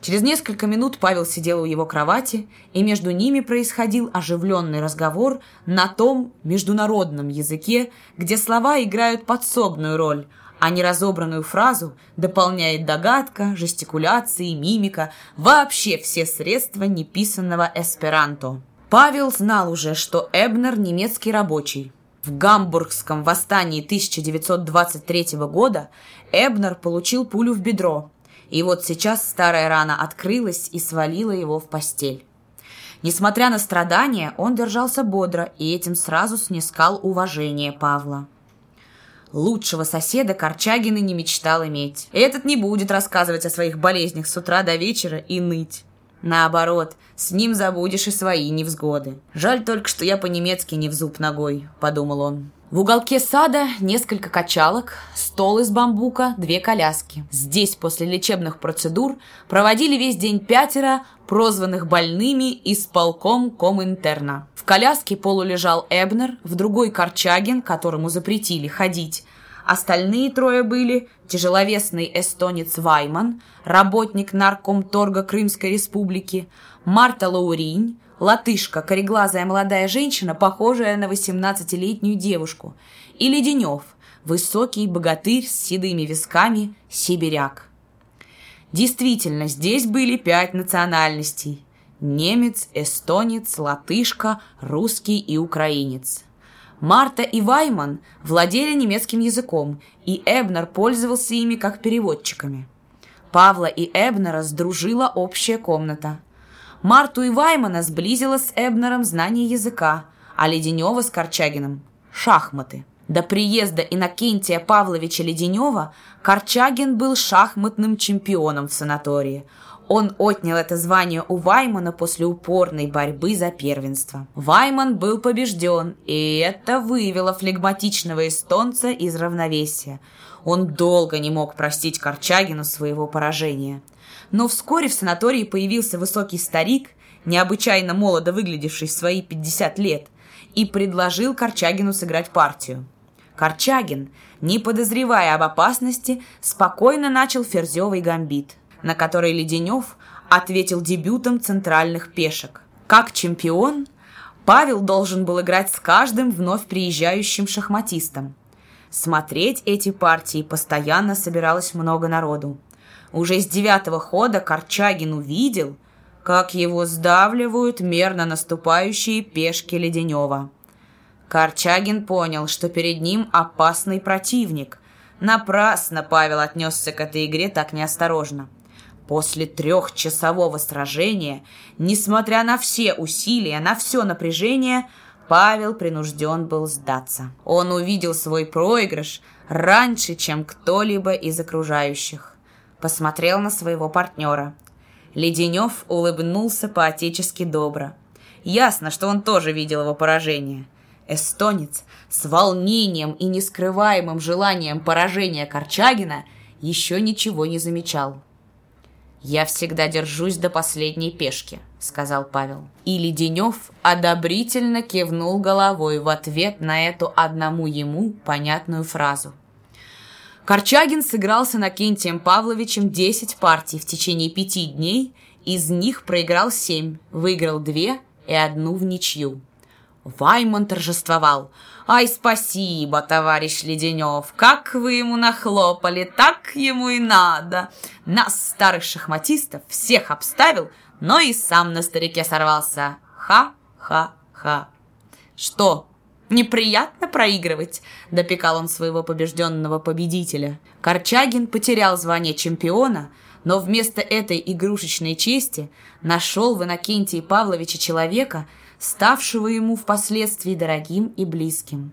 Через несколько минут Павел сидел у его кровати, и между ними происходил оживленный разговор на том международном языке, где слова играют подсобную роль, а неразобранную фразу дополняет догадка, жестикуляции, мимика, вообще все средства неписанного эсперанто. Павел знал уже, что Эбнер немецкий рабочий. В Гамбургском восстании 1923 года Эбнер получил пулю в бедро, и вот сейчас старая рана открылась и свалила его в постель. Несмотря на страдания, он держался бодро и этим сразу снискал уважение Павла. Лучшего соседа Корчагин и не мечтал иметь. Этот не будет рассказывать о своих болезнях с утра до вечера и ныть. Наоборот, с ним забудешь и свои невзгоды. Жаль только, что я по-немецки не в зуб ногой, подумал он. В уголке сада несколько качалок, стол из бамбука, две коляски. Здесь после лечебных процедур проводили весь день пятеро, прозванных больными исполком Коминтерна. В коляске полулежал Эбнер, в другой Корчагин, которому запретили ходить. Остальные трое были тяжеловесный эстонец Вайман, работник наркомторга Крымской республики, Марта Лауринь, латышка, кореглазая молодая женщина, похожая на 18-летнюю девушку, и Леденев, высокий богатырь с седыми висками, сибиряк. Действительно, здесь были пять национальностей. Немец, эстонец, латышка, русский и украинец. Марта и Вайман владели немецким языком, и Эбнер пользовался ими как переводчиками. Павла и Эбнера сдружила общая комната – Марту и Ваймана сблизила с Эбнером знание языка, а Леденева с Корчагиным – шахматы. До приезда Иннокентия Павловича Леденева Корчагин был шахматным чемпионом в санатории. Он отнял это звание у Ваймана после упорной борьбы за первенство. Вайман был побежден, и это вывело флегматичного эстонца из равновесия. Он долго не мог простить Корчагину своего поражения – но вскоре в санатории появился высокий старик, необычайно молодо выглядевший в свои 50 лет, и предложил Корчагину сыграть партию. Корчагин, не подозревая об опасности, спокойно начал ферзевый гамбит, на который Леденев ответил дебютом центральных пешек. Как чемпион, Павел должен был играть с каждым вновь приезжающим шахматистом. Смотреть эти партии постоянно собиралось много народу. Уже с девятого хода Корчагин увидел, как его сдавливают мерно наступающие пешки Леденева. Корчагин понял, что перед ним опасный противник. Напрасно Павел отнесся к этой игре так неосторожно. После трехчасового сражения, несмотря на все усилия, на все напряжение, Павел принужден был сдаться. Он увидел свой проигрыш раньше, чем кто-либо из окружающих посмотрел на своего партнера. Леденев улыбнулся по-отечески добро. Ясно, что он тоже видел его поражение. Эстонец с волнением и нескрываемым желанием поражения Корчагина еще ничего не замечал. «Я всегда держусь до последней пешки», — сказал Павел. И Леденев одобрительно кивнул головой в ответ на эту одному ему понятную фразу — Корчагин сыграл с Иннокентием Павловичем 10 партий в течение пяти дней, из них проиграл 7, выиграл 2 и одну в ничью. Вайман торжествовал. «Ай, спасибо, товарищ Леденев! Как вы ему нахлопали, так ему и надо! Нас, старых шахматистов, всех обставил, но и сам на старике сорвался. Ха-ха-ха!» «Что, Неприятно проигрывать, допекал он своего побежденного победителя. Корчагин потерял звание чемпиона, но вместо этой игрушечной чести нашел в Иннокентии Павловиче человека, ставшего ему впоследствии дорогим и близким.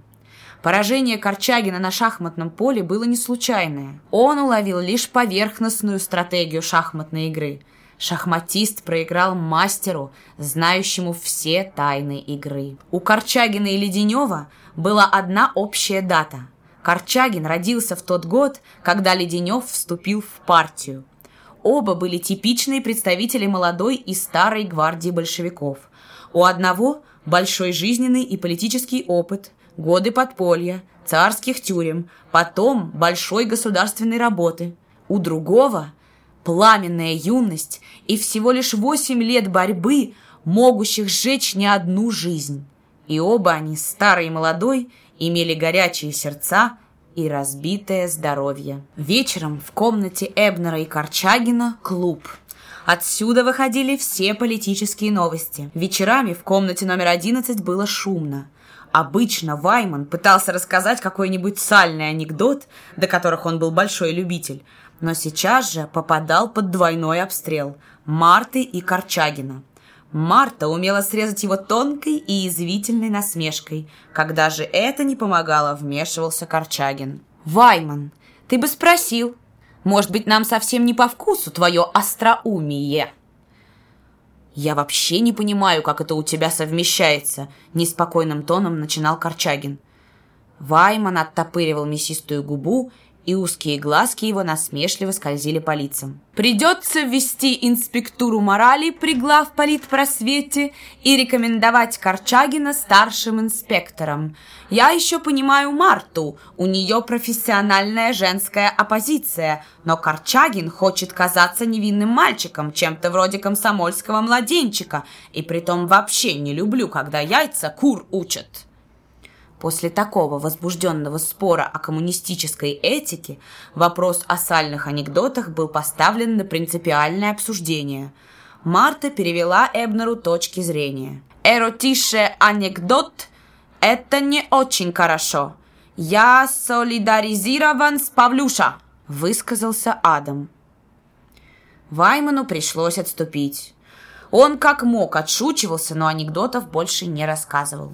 Поражение Корчагина на шахматном поле было не случайное. Он уловил лишь поверхностную стратегию шахматной игры – Шахматист проиграл мастеру, знающему все тайны игры. У Корчагина и Леденева была одна общая дата. Корчагин родился в тот год, когда Леденев вступил в партию. Оба были типичные представители молодой и старой гвардии большевиков. У одного большой жизненный и политический опыт, годы подполья, царских тюрем, потом большой государственной работы. У другого пламенная юность и всего лишь восемь лет борьбы, могущих сжечь не одну жизнь. И оба они, старый и молодой, имели горячие сердца и разбитое здоровье. Вечером в комнате Эбнера и Корчагина клуб. Отсюда выходили все политические новости. Вечерами в комнате номер 11 было шумно. Обычно Вайман пытался рассказать какой-нибудь сальный анекдот, до которых он был большой любитель, но сейчас же попадал под двойной обстрел Марты и Корчагина. Марта умела срезать его тонкой и извительной насмешкой. Когда же это не помогало, вмешивался Корчагин. «Вайман, ты бы спросил. Может быть, нам совсем не по вкусу твое остроумие?» «Я вообще не понимаю, как это у тебя совмещается», — неспокойным тоном начинал Корчагин. Вайман оттопыривал мясистую губу и узкие глазки его насмешливо скользили по лицам. «Придется ввести инспектуру морали при главполитпросвете и рекомендовать Корчагина старшим инспектором. Я еще понимаю Марту, у нее профессиональная женская оппозиция, но Корчагин хочет казаться невинным мальчиком, чем-то вроде комсомольского младенчика, и притом вообще не люблю, когда яйца кур учат». После такого возбужденного спора о коммунистической этике вопрос о сальных анекдотах был поставлен на принципиальное обсуждение. Марта перевела Эбнеру точки зрения. «Эротише анекдот – это не очень хорошо. Я солидаризирован с Павлюша», – высказался Адам. Вайману пришлось отступить. Он как мог отшучивался, но анекдотов больше не рассказывал.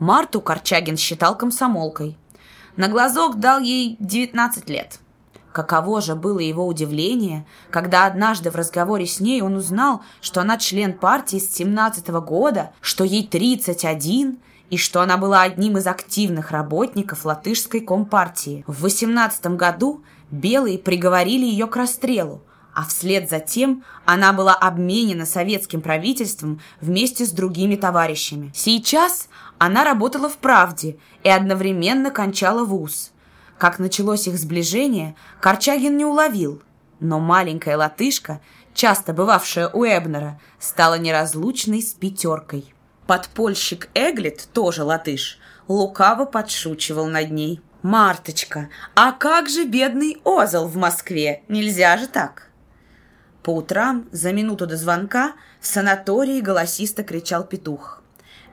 Марту Корчагин считал комсомолкой. На глазок дал ей 19 лет. Каково же было его удивление, когда однажды в разговоре с ней он узнал, что она член партии с 17 -го года, что ей 31 и что она была одним из активных работников латышской компартии. В 18 году белые приговорили ее к расстрелу, а вслед за тем она была обменена советским правительством вместе с другими товарищами. Сейчас она работала в «Правде» и одновременно кончала вуз. Как началось их сближение, Корчагин не уловил, но маленькая латышка, часто бывавшая у Эбнера, стала неразлучной с пятеркой. Подпольщик Эглет, тоже латыш, лукаво подшучивал над ней. «Марточка, а как же бедный Озел в Москве? Нельзя же так!» По утрам, за минуту до звонка, в санатории голосисто кричал петух.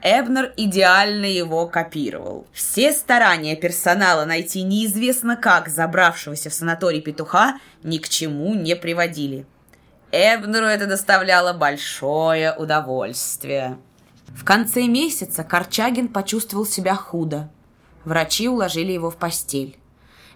Эбнер идеально его копировал. Все старания персонала найти неизвестно как забравшегося в санаторий петуха ни к чему не приводили. Эбнеру это доставляло большое удовольствие. В конце месяца Корчагин почувствовал себя худо. Врачи уложили его в постель.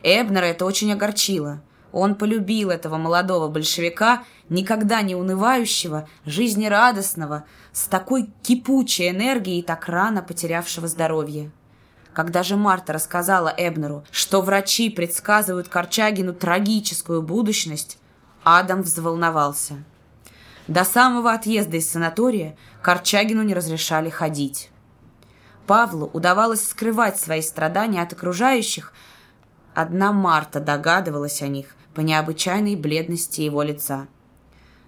Эбнера это очень огорчило – он полюбил этого молодого большевика, никогда не унывающего, жизнерадостного, с такой кипучей энергией, так рано потерявшего здоровье. Когда же Марта рассказала Эбнеру, что врачи предсказывают Корчагину трагическую будущность, Адам взволновался. До самого отъезда из санатория Корчагину не разрешали ходить. Павлу удавалось скрывать свои страдания от окружающих. Одна Марта догадывалась о них по необычайной бледности его лица.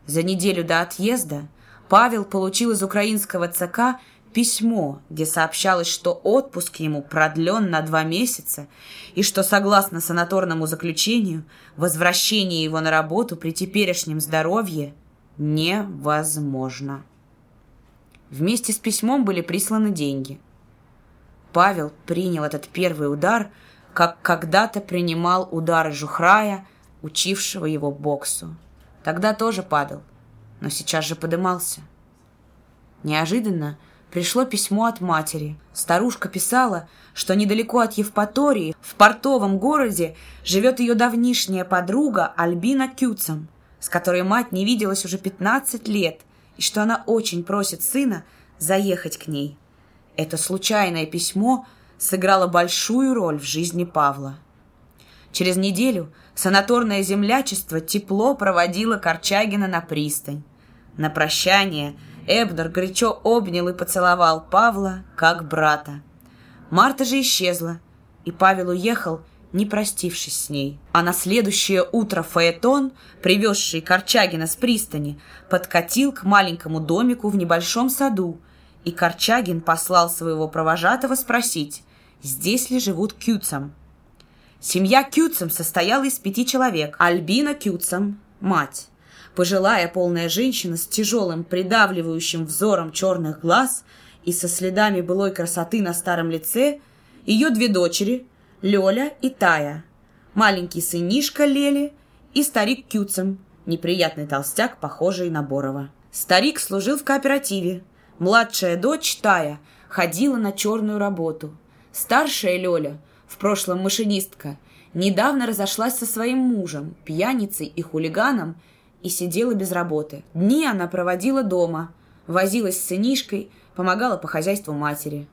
За неделю до отъезда Павел получил из украинского ЦК письмо, где сообщалось, что отпуск ему продлен на два месяца и что, согласно санаторному заключению, возвращение его на работу при теперешнем здоровье невозможно. Вместе с письмом были присланы деньги. Павел принял этот первый удар, как когда-то принимал удары Жухрая учившего его боксу. Тогда тоже падал, но сейчас же подымался. Неожиданно пришло письмо от матери. Старушка писала, что недалеко от Евпатории, в портовом городе, живет ее давнишняя подруга Альбина Кюцем, с которой мать не виделась уже 15 лет, и что она очень просит сына заехать к ней. Это случайное письмо сыграло большую роль в жизни Павла. Через неделю санаторное землячество тепло проводило Корчагина на пристань. На прощание Эбнер горячо обнял и поцеловал Павла, как брата. Марта же исчезла, и Павел уехал, не простившись с ней. А на следующее утро Фаэтон, привезший Корчагина с пристани, подкатил к маленькому домику в небольшом саду, и Корчагин послал своего провожатого спросить, здесь ли живут Кюцам. Семья Кюцам состояла из пяти человек. Альбина Кюцам, мать. Пожилая полная женщина с тяжелым придавливающим взором черных глаз и со следами былой красоты на старом лице, ее две дочери, Лёля и Тая, маленький сынишка Лели и старик Кюцем, неприятный толстяк, похожий на Борова. Старик служил в кооперативе. Младшая дочь Тая ходила на черную работу. Старшая Лёля, прошлом машинистка, недавно разошлась со своим мужем, пьяницей и хулиганом, и сидела без работы. Дни она проводила дома, возилась с сынишкой, помогала по хозяйству матери.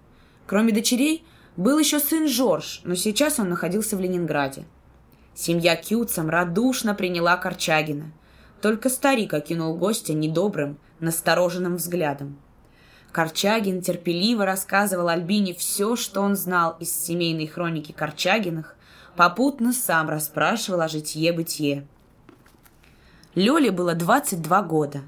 Кроме дочерей, был еще сын Жорж, но сейчас он находился в Ленинграде. Семья Кюцам радушно приняла Корчагина. Только старик окинул гостя недобрым, настороженным взглядом. Корчагин терпеливо рассказывал Альбине все, что он знал из семейной хроники Корчагиных, попутно сам расспрашивал о житье-бытие. Лёле было 22 года.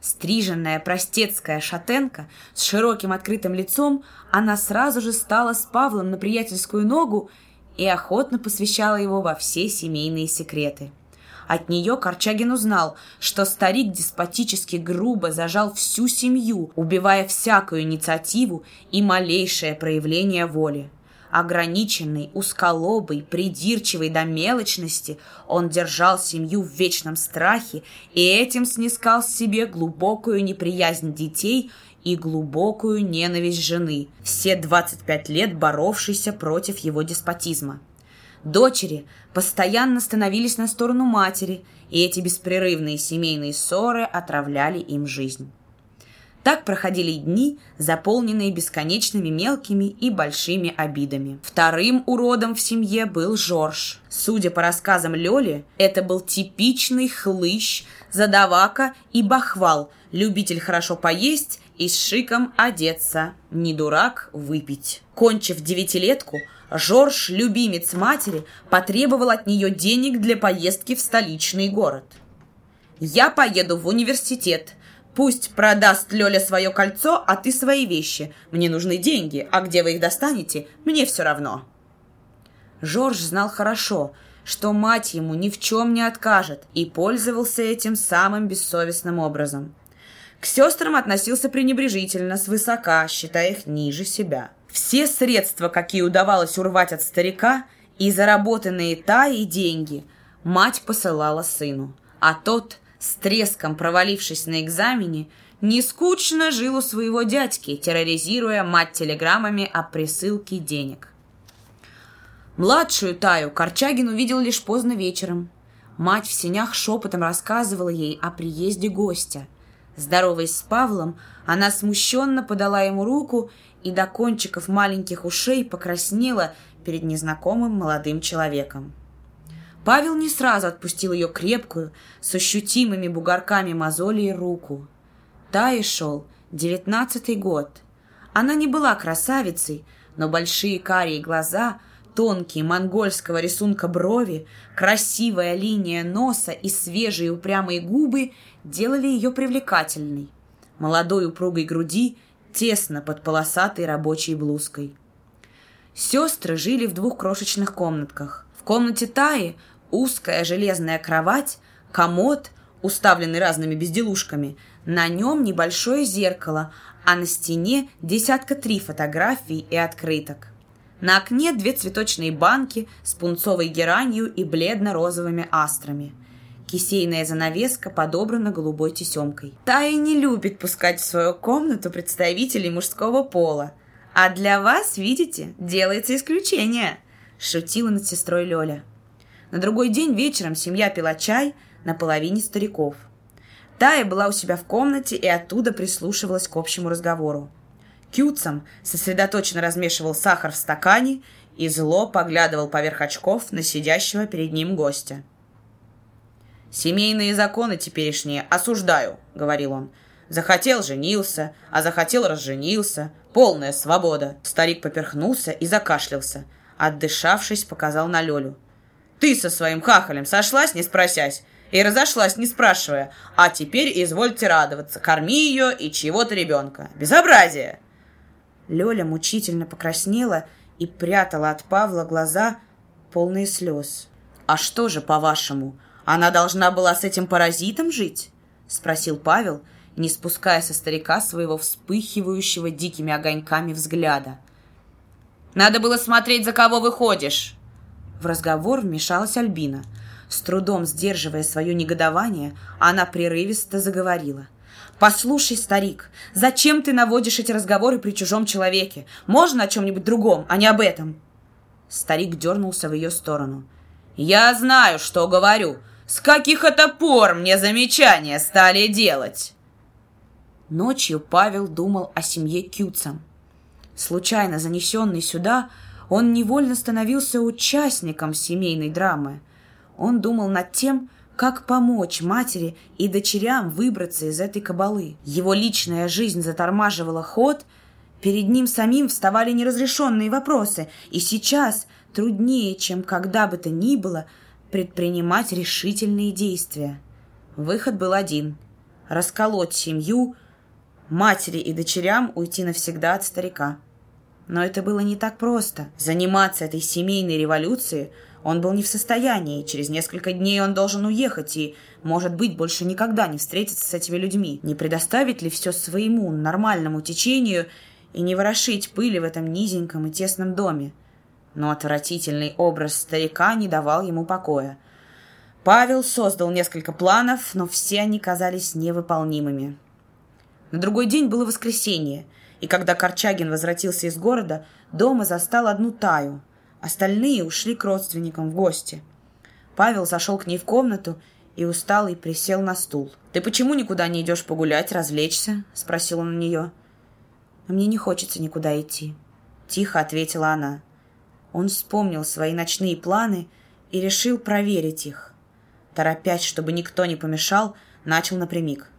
Стриженная простецкая шатенка с широким открытым лицом, она сразу же стала с Павлом на приятельскую ногу и охотно посвящала его во все семейные секреты. От нее Корчагин узнал, что старик деспотически грубо зажал всю семью, убивая всякую инициативу и малейшее проявление воли. Ограниченный, узколобый, придирчивый до мелочности, он держал семью в вечном страхе и этим снискал себе глубокую неприязнь детей и глубокую ненависть жены, все 25 лет боровшейся против его деспотизма. Дочери постоянно становились на сторону матери, и эти беспрерывные семейные ссоры отравляли им жизнь. Так проходили дни, заполненные бесконечными мелкими и большими обидами. Вторым уродом в семье был Жорж. Судя по рассказам Лёли, это был типичный хлыщ, задавака и бахвал, любитель хорошо поесть и с шиком одеться, не дурак выпить. Кончив девятилетку, Жорж, любимец матери, потребовал от нее денег для поездки в столичный город. «Я поеду в университет», Пусть продаст Лёля свое кольцо, а ты свои вещи. Мне нужны деньги, а где вы их достанете, мне все равно. Жорж знал хорошо, что мать ему ни в чем не откажет, и пользовался этим самым бессовестным образом. К сестрам относился пренебрежительно, свысока, считая их ниже себя. Все средства, какие удавалось урвать от старика, и заработанные та и деньги, мать посылала сыну, а тот – с треском провалившись на экзамене, не скучно жил у своего дядьки, терроризируя мать телеграммами о присылке денег. Младшую Таю Корчагин увидел лишь поздно вечером. Мать в сенях шепотом рассказывала ей о приезде гостя. Здороваясь с Павлом, она смущенно подала ему руку и до кончиков маленьких ушей покраснела перед незнакомым молодым человеком. Павел не сразу отпустил ее крепкую, с ощутимыми бугорками мозолей руку. Тае шел девятнадцатый год. Она не была красавицей, но большие карие глаза, тонкие монгольского рисунка брови, красивая линия носа и свежие упрямые губы делали ее привлекательной. Молодой упругой груди тесно под полосатой рабочей блузкой. Сестры жили в двух крошечных комнатках. В комнате Таи Узкая железная кровать, комод, уставленный разными безделушками, на нем небольшое зеркало, а на стене десятка три фотографий и открыток. На окне две цветочные банки с пунцовой геранью и бледно-розовыми астрами. Кисейная занавеска подобрана голубой тесемкой. Тая не любит пускать в свою комнату представителей мужского пола. А для вас, видите, делается исключение, шутила над сестрой Лёля. На другой день вечером семья пила чай на половине стариков. Тая была у себя в комнате и оттуда прислушивалась к общему разговору. Кюцам сосредоточенно размешивал сахар в стакане и зло поглядывал поверх очков на сидящего перед ним гостя. «Семейные законы теперешние осуждаю», — говорил он. «Захотел — женился, а захотел — разженился. Полная свобода». Старик поперхнулся и закашлялся. Отдышавшись, показал на Лёлю. «Ты со своим хахалем сошлась, не спросясь, и разошлась, не спрашивая. А теперь извольте радоваться, корми ее и чего-то ребенка. Безобразие!» Лёля мучительно покраснела и прятала от Павла глаза, полные слез. «А что же, по-вашему, она должна была с этим паразитом жить?» — спросил Павел, не спуская со старика своего вспыхивающего дикими огоньками взгляда. «Надо было смотреть, за кого выходишь!» В разговор вмешалась Альбина. С трудом сдерживая свое негодование, она прерывисто заговорила. «Послушай, старик, зачем ты наводишь эти разговоры при чужом человеке? Можно о чем-нибудь другом, а не об этом?» Старик дернулся в ее сторону. «Я знаю, что говорю. С каких это пор мне замечания стали делать?» Ночью Павел думал о семье Кюца. Случайно занесенный сюда, он невольно становился участником семейной драмы. Он думал над тем, как помочь матери и дочерям выбраться из этой кабалы. Его личная жизнь затормаживала ход, перед ним самим вставали неразрешенные вопросы, и сейчас труднее, чем когда бы то ни было, предпринимать решительные действия. Выход был один – расколоть семью – матери и дочерям уйти навсегда от старика. Но это было не так просто. Заниматься этой семейной революцией он был не в состоянии. Через несколько дней он должен уехать и, может быть, больше никогда не встретиться с этими людьми. Не предоставить ли все своему нормальному течению и не ворошить пыли в этом низеньком и тесном доме? Но отвратительный образ старика не давал ему покоя. Павел создал несколько планов, но все они казались невыполнимыми. На другой день было воскресенье, и когда Корчагин возвратился из города, дома застал одну Таю. Остальные ушли к родственникам в гости. Павел зашел к ней в комнату и усталый присел на стул. «Ты почему никуда не идешь погулять, развлечься?» – спросил он у нее. «Мне не хочется никуда идти», – тихо ответила она. Он вспомнил свои ночные планы и решил проверить их. Торопясь, чтобы никто не помешал, начал напрямик –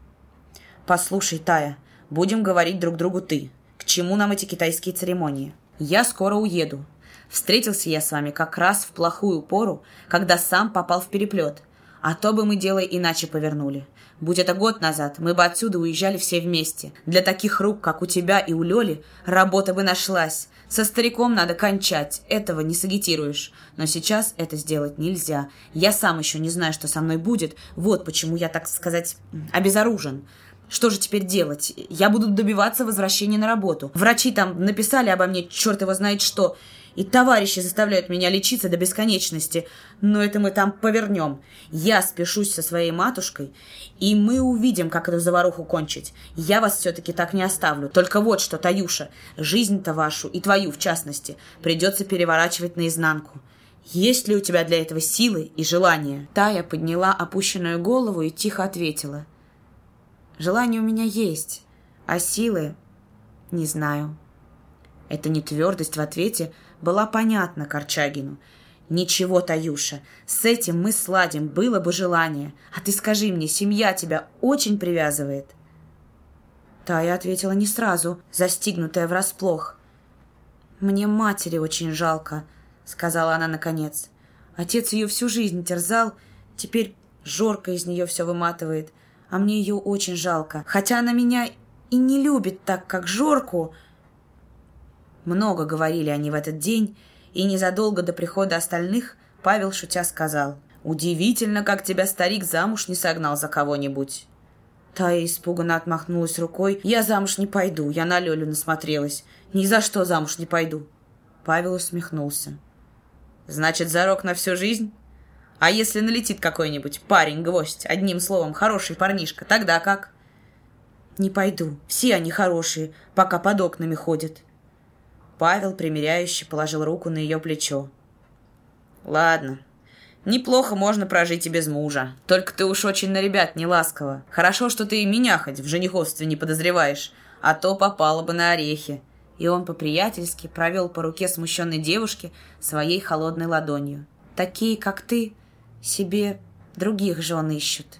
«Послушай, Тая, будем говорить друг другу «ты». К чему нам эти китайские церемонии? Я скоро уеду. Встретился я с вами как раз в плохую пору, когда сам попал в переплет. А то бы мы дело иначе повернули. Будь это год назад, мы бы отсюда уезжали все вместе. Для таких рук, как у тебя и у Лёли, работа бы нашлась. Со стариком надо кончать, этого не сагитируешь. Но сейчас это сделать нельзя. Я сам еще не знаю, что со мной будет. Вот почему я, так сказать, обезоружен. Что же теперь делать? Я буду добиваться возвращения на работу. Врачи там написали обо мне черт его знает что. И товарищи заставляют меня лечиться до бесконечности. Но это мы там повернем. Я спешусь со своей матушкой, и мы увидим, как эту заваруху кончить. Я вас все-таки так не оставлю. Только вот что, Таюша, жизнь-то вашу, и твою в частности, придется переворачивать наизнанку. Есть ли у тебя для этого силы и желания?» Тая подняла опущенную голову и тихо ответила – Желание у меня есть, а силы не знаю. Эта нетвердость в ответе была понятна Корчагину. «Ничего, Таюша, с этим мы сладим, было бы желание. А ты скажи мне, семья тебя очень привязывает?» Тая ответила не сразу, застигнутая врасплох. «Мне матери очень жалко», — сказала она наконец. «Отец ее всю жизнь терзал, теперь Жорка из нее все выматывает а мне ее очень жалко. Хотя она меня и не любит так, как Жорку. Много говорили они в этот день, и незадолго до прихода остальных Павел шутя сказал, «Удивительно, как тебя старик замуж не согнал за кого-нибудь». Тая испуганно отмахнулась рукой. «Я замуж не пойду, я на Лёлю насмотрелась. Ни за что замуж не пойду». Павел усмехнулся. «Значит, зарок на всю жизнь?» А если налетит какой-нибудь парень-гвоздь, одним словом, хороший парнишка, тогда как? Не пойду. Все они хорошие, пока под окнами ходят. Павел, примиряюще, положил руку на ее плечо. Ладно. Неплохо можно прожить и без мужа. Только ты уж очень на ребят не ласково. Хорошо, что ты и меня хоть в жениховстве не подозреваешь, а то попало бы на орехи. И он по-приятельски провел по руке смущенной девушки своей холодной ладонью. Такие, как ты, себе других жен ищут.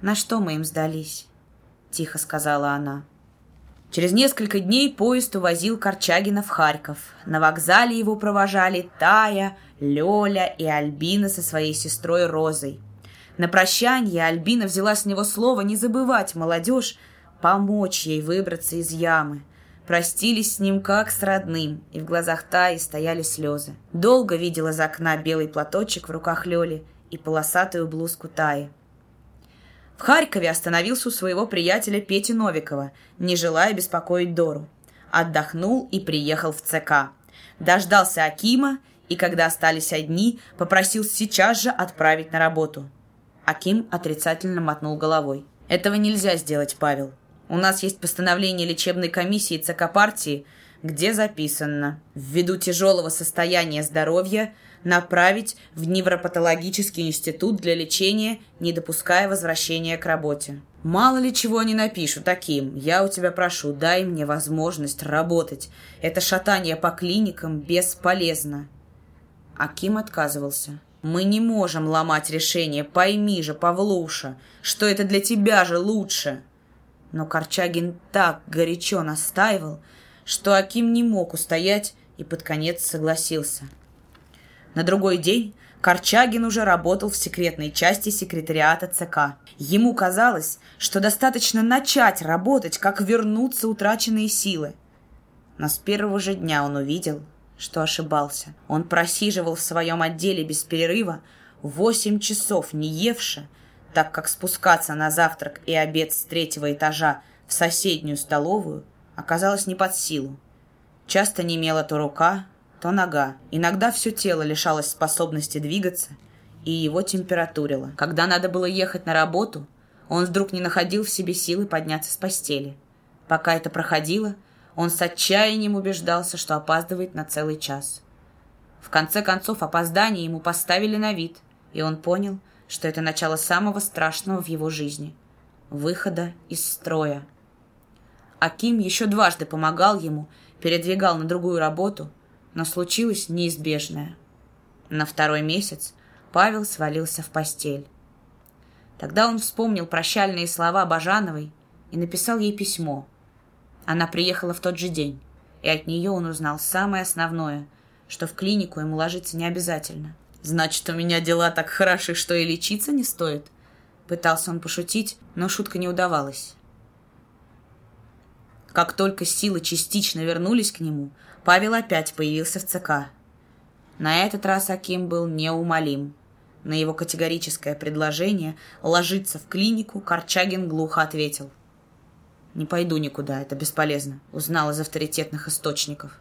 На что мы им сдались?» — тихо сказала она. Через несколько дней поезд увозил Корчагина в Харьков. На вокзале его провожали Тая, Лёля и Альбина со своей сестрой Розой. На прощание Альбина взяла с него слово не забывать молодежь, помочь ей выбраться из ямы. Простились с ним как с родным, и в глазах Таи стояли слезы. Долго видела из окна белый платочек в руках Лёли и полосатую блузку Таи. Харькове остановился у своего приятеля Пети Новикова, не желая беспокоить Дору. Отдохнул и приехал в ЦК. Дождался Акима и, когда остались одни, попросил сейчас же отправить на работу. Аким отрицательно мотнул головой. «Этого нельзя сделать, Павел. У нас есть постановление лечебной комиссии ЦК партии, где записано «Ввиду тяжелого состояния здоровья направить в невропатологический институт для лечения, не допуская возвращения к работе. Мало ли чего они напишут таким. Я у тебя прошу, дай мне возможность работать. Это шатание по клиникам бесполезно. Аким отказывался. Мы не можем ломать решение, пойми же, Павлуша, что это для тебя же лучше. Но Корчагин так горячо настаивал, что Аким не мог устоять и под конец согласился. На другой день Корчагин уже работал в секретной части секретариата ЦК. Ему казалось, что достаточно начать работать, как вернутся утраченные силы. Но с первого же дня он увидел, что ошибался. Он просиживал в своем отделе без перерыва восемь часов, не евши, так как спускаться на завтрак и обед с третьего этажа в соседнюю столовую оказалось не под силу. Часто немела то рука, то нога. Иногда все тело лишалось способности двигаться, и его температурило. Когда надо было ехать на работу, он вдруг не находил в себе силы подняться с постели. Пока это проходило, он с отчаянием убеждался, что опаздывает на целый час. В конце концов, опоздание ему поставили на вид, и он понял, что это начало самого страшного в его жизни – выхода из строя. Аким еще дважды помогал ему, передвигал на другую работу – но случилось неизбежное. На второй месяц Павел свалился в постель. Тогда он вспомнил прощальные слова Бажановой и написал ей письмо. Она приехала в тот же день, и от нее он узнал самое основное, что в клинику ему ложиться не обязательно. «Значит, у меня дела так хороши, что и лечиться не стоит?» Пытался он пошутить, но шутка не удавалась. Как только силы частично вернулись к нему, Павел опять появился в ЦК. На этот раз Аким был неумолим. На его категорическое предложение ложиться в клинику Корчагин глухо ответил. «Не пойду никуда, это бесполезно», — узнал из авторитетных источников.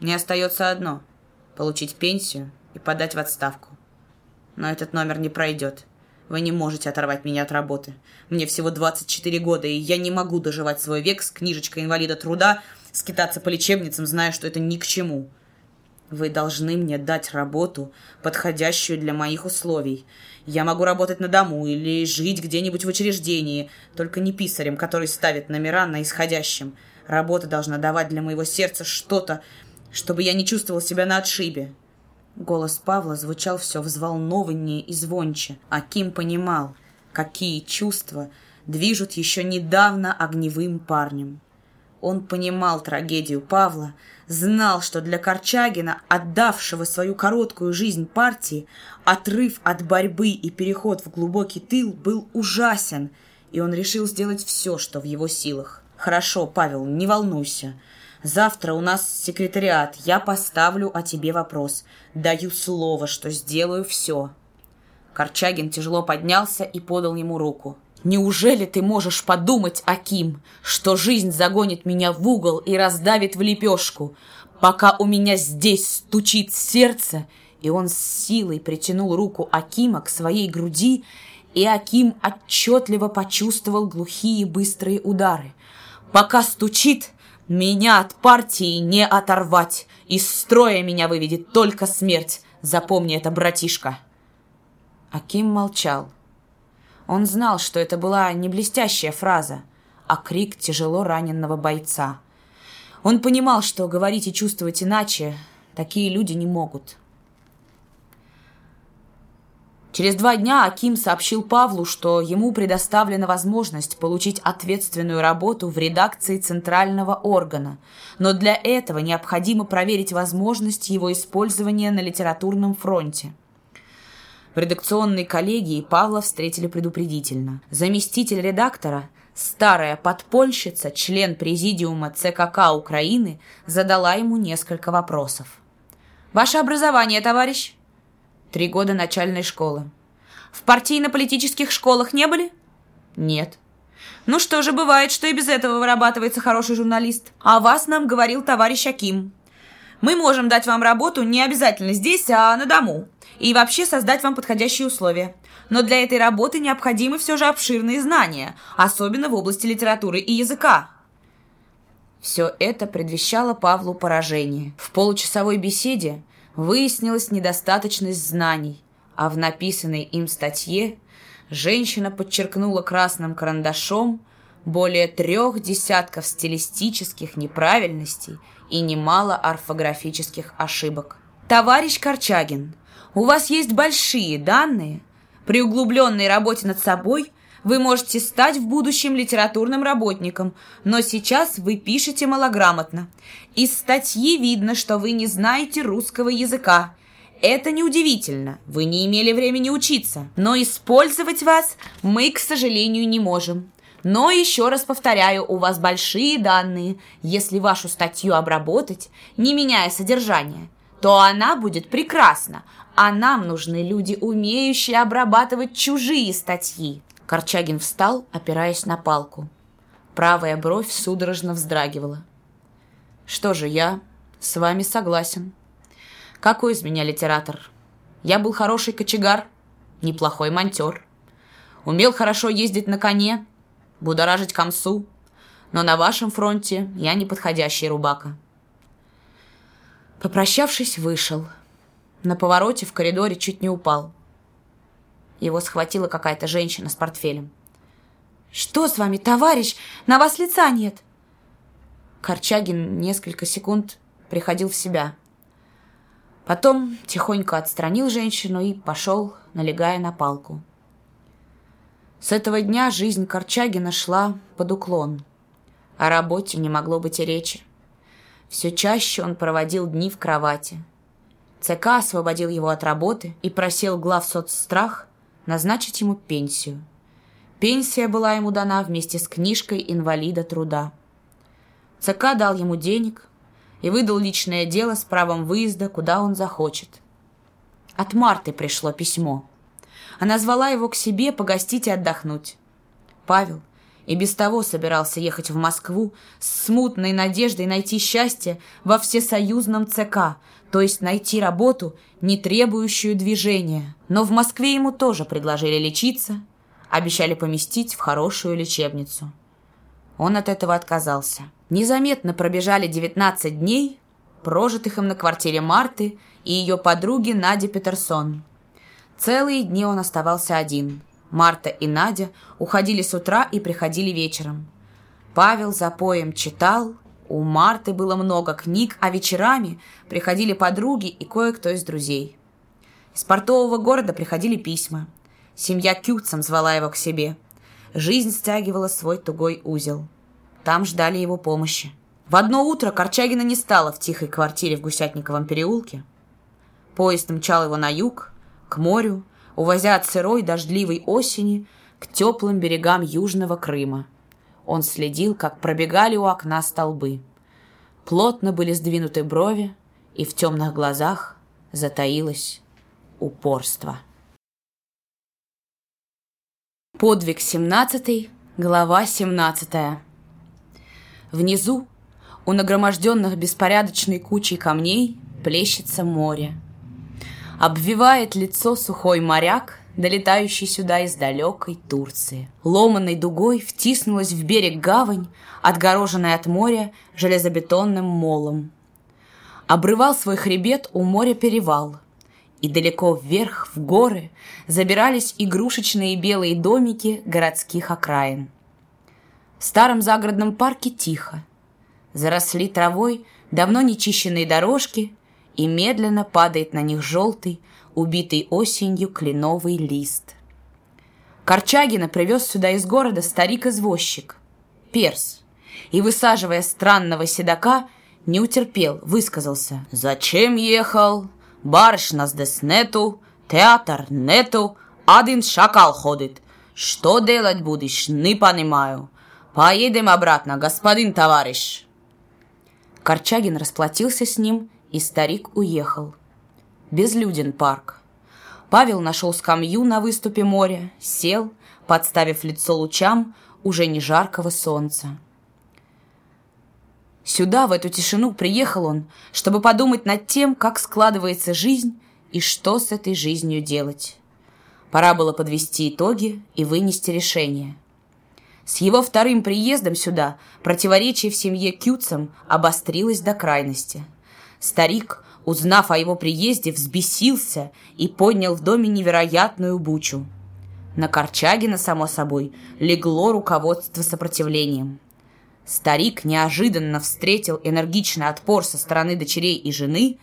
«Мне остается одно — получить пенсию и подать в отставку. Но этот номер не пройдет. Вы не можете оторвать меня от работы. Мне всего 24 года, и я не могу доживать свой век с книжечкой инвалида труда, скитаться по лечебницам, зная, что это ни к чему. Вы должны мне дать работу, подходящую для моих условий. Я могу работать на дому или жить где-нибудь в учреждении, только не писарем, который ставит номера на исходящем. Работа должна давать для моего сердца что-то, чтобы я не чувствовал себя на отшибе. Голос Павла звучал все взволнованнее и звонче, а Ким понимал, какие чувства движут еще недавно огневым парнем. Он понимал трагедию Павла, знал, что для Корчагина, отдавшего свою короткую жизнь партии, отрыв от борьбы и переход в глубокий тыл был ужасен, и он решил сделать все, что в его силах. «Хорошо, Павел, не волнуйся. Завтра у нас секретариат. Я поставлю о тебе вопрос. Даю слово, что сделаю все». Корчагин тяжело поднялся и подал ему руку. «Неужели ты можешь подумать, Аким, что жизнь загонит меня в угол и раздавит в лепешку, пока у меня здесь стучит сердце?» И он с силой притянул руку Акима к своей груди, и Аким отчетливо почувствовал глухие быстрые удары. «Пока стучит, меня от партии не оторвать. Из строя меня выведет только смерть. Запомни это, братишка. Аким молчал. Он знал, что это была не блестящая фраза, а крик тяжело раненного бойца. Он понимал, что говорить и чувствовать иначе такие люди не могут. Через два дня Аким сообщил Павлу, что ему предоставлена возможность получить ответственную работу в редакции центрального органа, но для этого необходимо проверить возможность его использования на литературном фронте. В редакционной коллегии Павла встретили предупредительно. Заместитель редактора, старая подпольщица, член президиума ЦКК Украины, задала ему несколько вопросов. «Ваше образование, товарищ?» Три года начальной школы. В партийно-политических школах не были? Нет. Ну что же, бывает, что и без этого вырабатывается хороший журналист. А вас нам говорил товарищ Аким. Мы можем дать вам работу не обязательно здесь, а на дому. И вообще создать вам подходящие условия. Но для этой работы необходимы все же обширные знания, особенно в области литературы и языка. Все это предвещало Павлу поражение. В получасовой беседе выяснилась недостаточность знаний, а в написанной им статье женщина подчеркнула красным карандашом более трех десятков стилистических неправильностей и немало орфографических ошибок. «Товарищ Корчагин, у вас есть большие данные. При углубленной работе над собой вы можете стать в будущем литературным работником, но сейчас вы пишете малограмотно. Из статьи видно, что вы не знаете русского языка. Это неудивительно, вы не имели времени учиться, но использовать вас мы, к сожалению, не можем. Но еще раз повторяю, у вас большие данные. Если вашу статью обработать, не меняя содержание, то она будет прекрасна, а нам нужны люди, умеющие обрабатывать чужие статьи. Корчагин встал, опираясь на палку. Правая бровь судорожно вздрагивала. «Что же, я с вами согласен. Какой из меня литератор? Я был хороший кочегар, неплохой монтер. Умел хорошо ездить на коне, будоражить комсу, но на вашем фронте я неподходящий рубака». Попрощавшись, вышел. На повороте в коридоре чуть не упал. Его схватила какая-то женщина с портфелем. «Что с вами, товарищ? На вас лица нет!» Корчагин несколько секунд приходил в себя. Потом тихонько отстранил женщину и пошел, налегая на палку. С этого дня жизнь Корчагина шла под уклон. О работе не могло быть и речи. Все чаще он проводил дни в кровати. ЦК освободил его от работы и просил глав соцстрах назначить ему пенсию. Пенсия была ему дана вместе с книжкой инвалида труда. ЦК дал ему денег и выдал личное дело с правом выезда, куда он захочет. От Марты пришло письмо. Она звала его к себе погостить и отдохнуть. Павел и без того собирался ехать в Москву с смутной надеждой найти счастье во всесоюзном ЦК, то есть найти работу, не требующую движения. Но в Москве ему тоже предложили лечиться, обещали поместить в хорошую лечебницу. Он от этого отказался. Незаметно пробежали 19 дней, прожитых им на квартире Марты и ее подруги Нади Петерсон. Целые дни он оставался один. Марта и Надя уходили с утра и приходили вечером. Павел за поем читал, у Марты было много книг, а вечерами приходили подруги и кое-кто из друзей. Из портового города приходили письма. Семья Кютцем звала его к себе. Жизнь стягивала свой тугой узел. Там ждали его помощи. В одно утро Корчагина не стало в тихой квартире в Гусятниковом переулке. Поезд мчал его на юг, к морю, увозя от сырой дождливой осени к теплым берегам Южного Крыма – он следил, как пробегали у окна столбы. Плотно были сдвинуты брови, и в темных глазах затаилось упорство. Подвиг 17, глава 17. Внизу, у нагроможденных беспорядочной кучей камней, плещется море. Обвивает лицо сухой моряк, долетающий сюда из далекой Турции. Ломанной дугой втиснулась в берег гавань, отгороженная от моря железобетонным молом. Обрывал свой хребет у моря перевал, и далеко вверх, в горы, забирались игрушечные белые домики городских окраин. В старом загородном парке тихо. Заросли травой давно нечищенные дорожки, и медленно падает на них желтый, убитый осенью кленовый лист. Корчагина привез сюда из города старик-извозчик, перс, и, высаживая странного седока, не утерпел, высказался. «Зачем ехал? Барыш нас здесь нету, театр нету, один шакал ходит. Что делать будешь, не понимаю. Поедем обратно, господин товарищ». Корчагин расплатился с ним, и старик уехал. Безлюден парк. Павел нашел скамью на выступе моря, сел, подставив лицо лучам уже не жаркого солнца. Сюда, в эту тишину, приехал он, чтобы подумать над тем, как складывается жизнь и что с этой жизнью делать. Пора было подвести итоги и вынести решение. С его вторым приездом сюда противоречие в семье Кюцам обострилось до крайности. Старик, узнав о его приезде, взбесился и поднял в доме невероятную бучу. На Корчагина, само собой, легло руководство сопротивлением – Старик неожиданно встретил энергичный отпор со стороны дочерей и жены,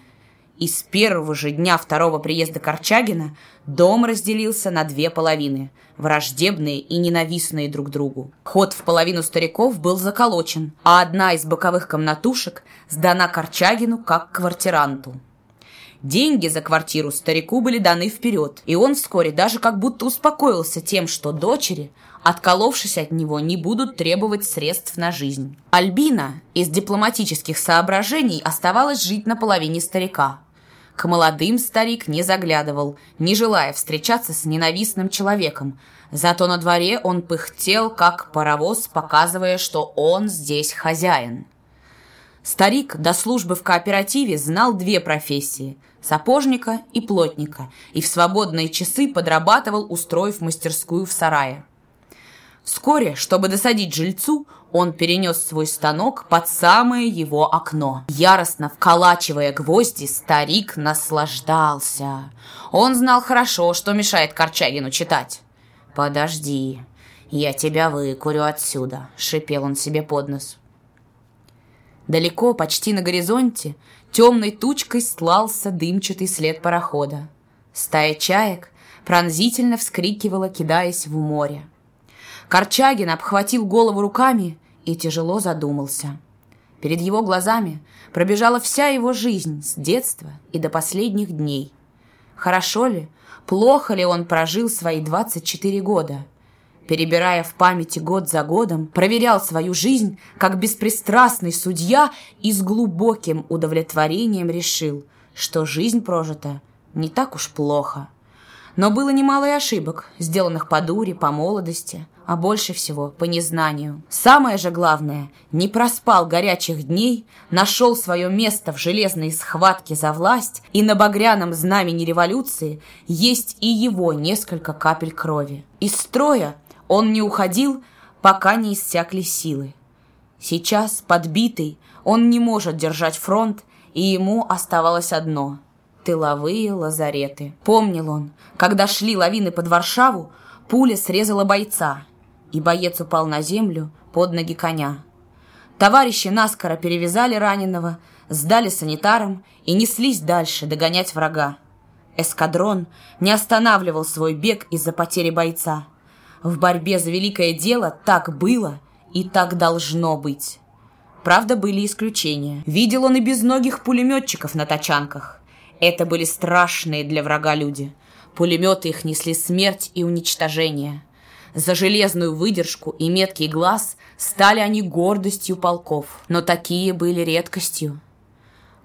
и с первого же дня второго приезда Корчагина дом разделился на две половины, враждебные и ненавистные друг другу. Ход в половину стариков был заколочен, а одна из боковых комнатушек сдана Корчагину как квартиранту. Деньги за квартиру старику были даны вперед, и он вскоре даже как будто успокоился тем, что дочери, отколовшись от него, не будут требовать средств на жизнь. Альбина из дипломатических соображений оставалась жить на половине старика. К молодым старик не заглядывал, не желая встречаться с ненавистным человеком, зато на дворе он пыхтел, как паровоз, показывая, что он здесь хозяин. Старик до службы в кооперативе знал две профессии – сапожника и плотника, и в свободные часы подрабатывал, устроив мастерскую в сарае. Вскоре, чтобы досадить жильцу, он перенес свой станок под самое его окно. Яростно вколачивая гвозди, старик наслаждался. Он знал хорошо, что мешает Корчагину читать. «Подожди, я тебя выкурю отсюда», — шипел он себе под нос. Далеко, почти на горизонте, темной тучкой слался дымчатый след парохода. Стая чаек пронзительно вскрикивала, кидаясь в море. Корчагин обхватил голову руками и тяжело задумался. Перед его глазами пробежала вся его жизнь с детства и до последних дней. Хорошо ли, плохо ли он прожил свои 24 года – перебирая в памяти год за годом, проверял свою жизнь как беспристрастный судья и с глубоким удовлетворением решил, что жизнь прожита не так уж плохо. Но было немало и ошибок, сделанных по дуре, по молодости, а больше всего по незнанию. Самое же главное, не проспал горячих дней, нашел свое место в железной схватке за власть, и на багряном знамени революции есть и его несколько капель крови. Из строя он не уходил, пока не иссякли силы. Сейчас, подбитый, он не может держать фронт, и ему оставалось одно — тыловые лазареты. Помнил он, когда шли лавины под Варшаву, пуля срезала бойца, и боец упал на землю под ноги коня. Товарищи наскоро перевязали раненого, сдали санитарам и неслись дальше догонять врага. Эскадрон не останавливал свой бег из-за потери бойца — в борьбе за великое дело так было и так должно быть. Правда, были исключения. Видел он и безногих пулеметчиков на тачанках. Это были страшные для врага люди. Пулеметы их несли смерть и уничтожение. За железную выдержку и меткий глаз стали они гордостью полков. Но такие были редкостью.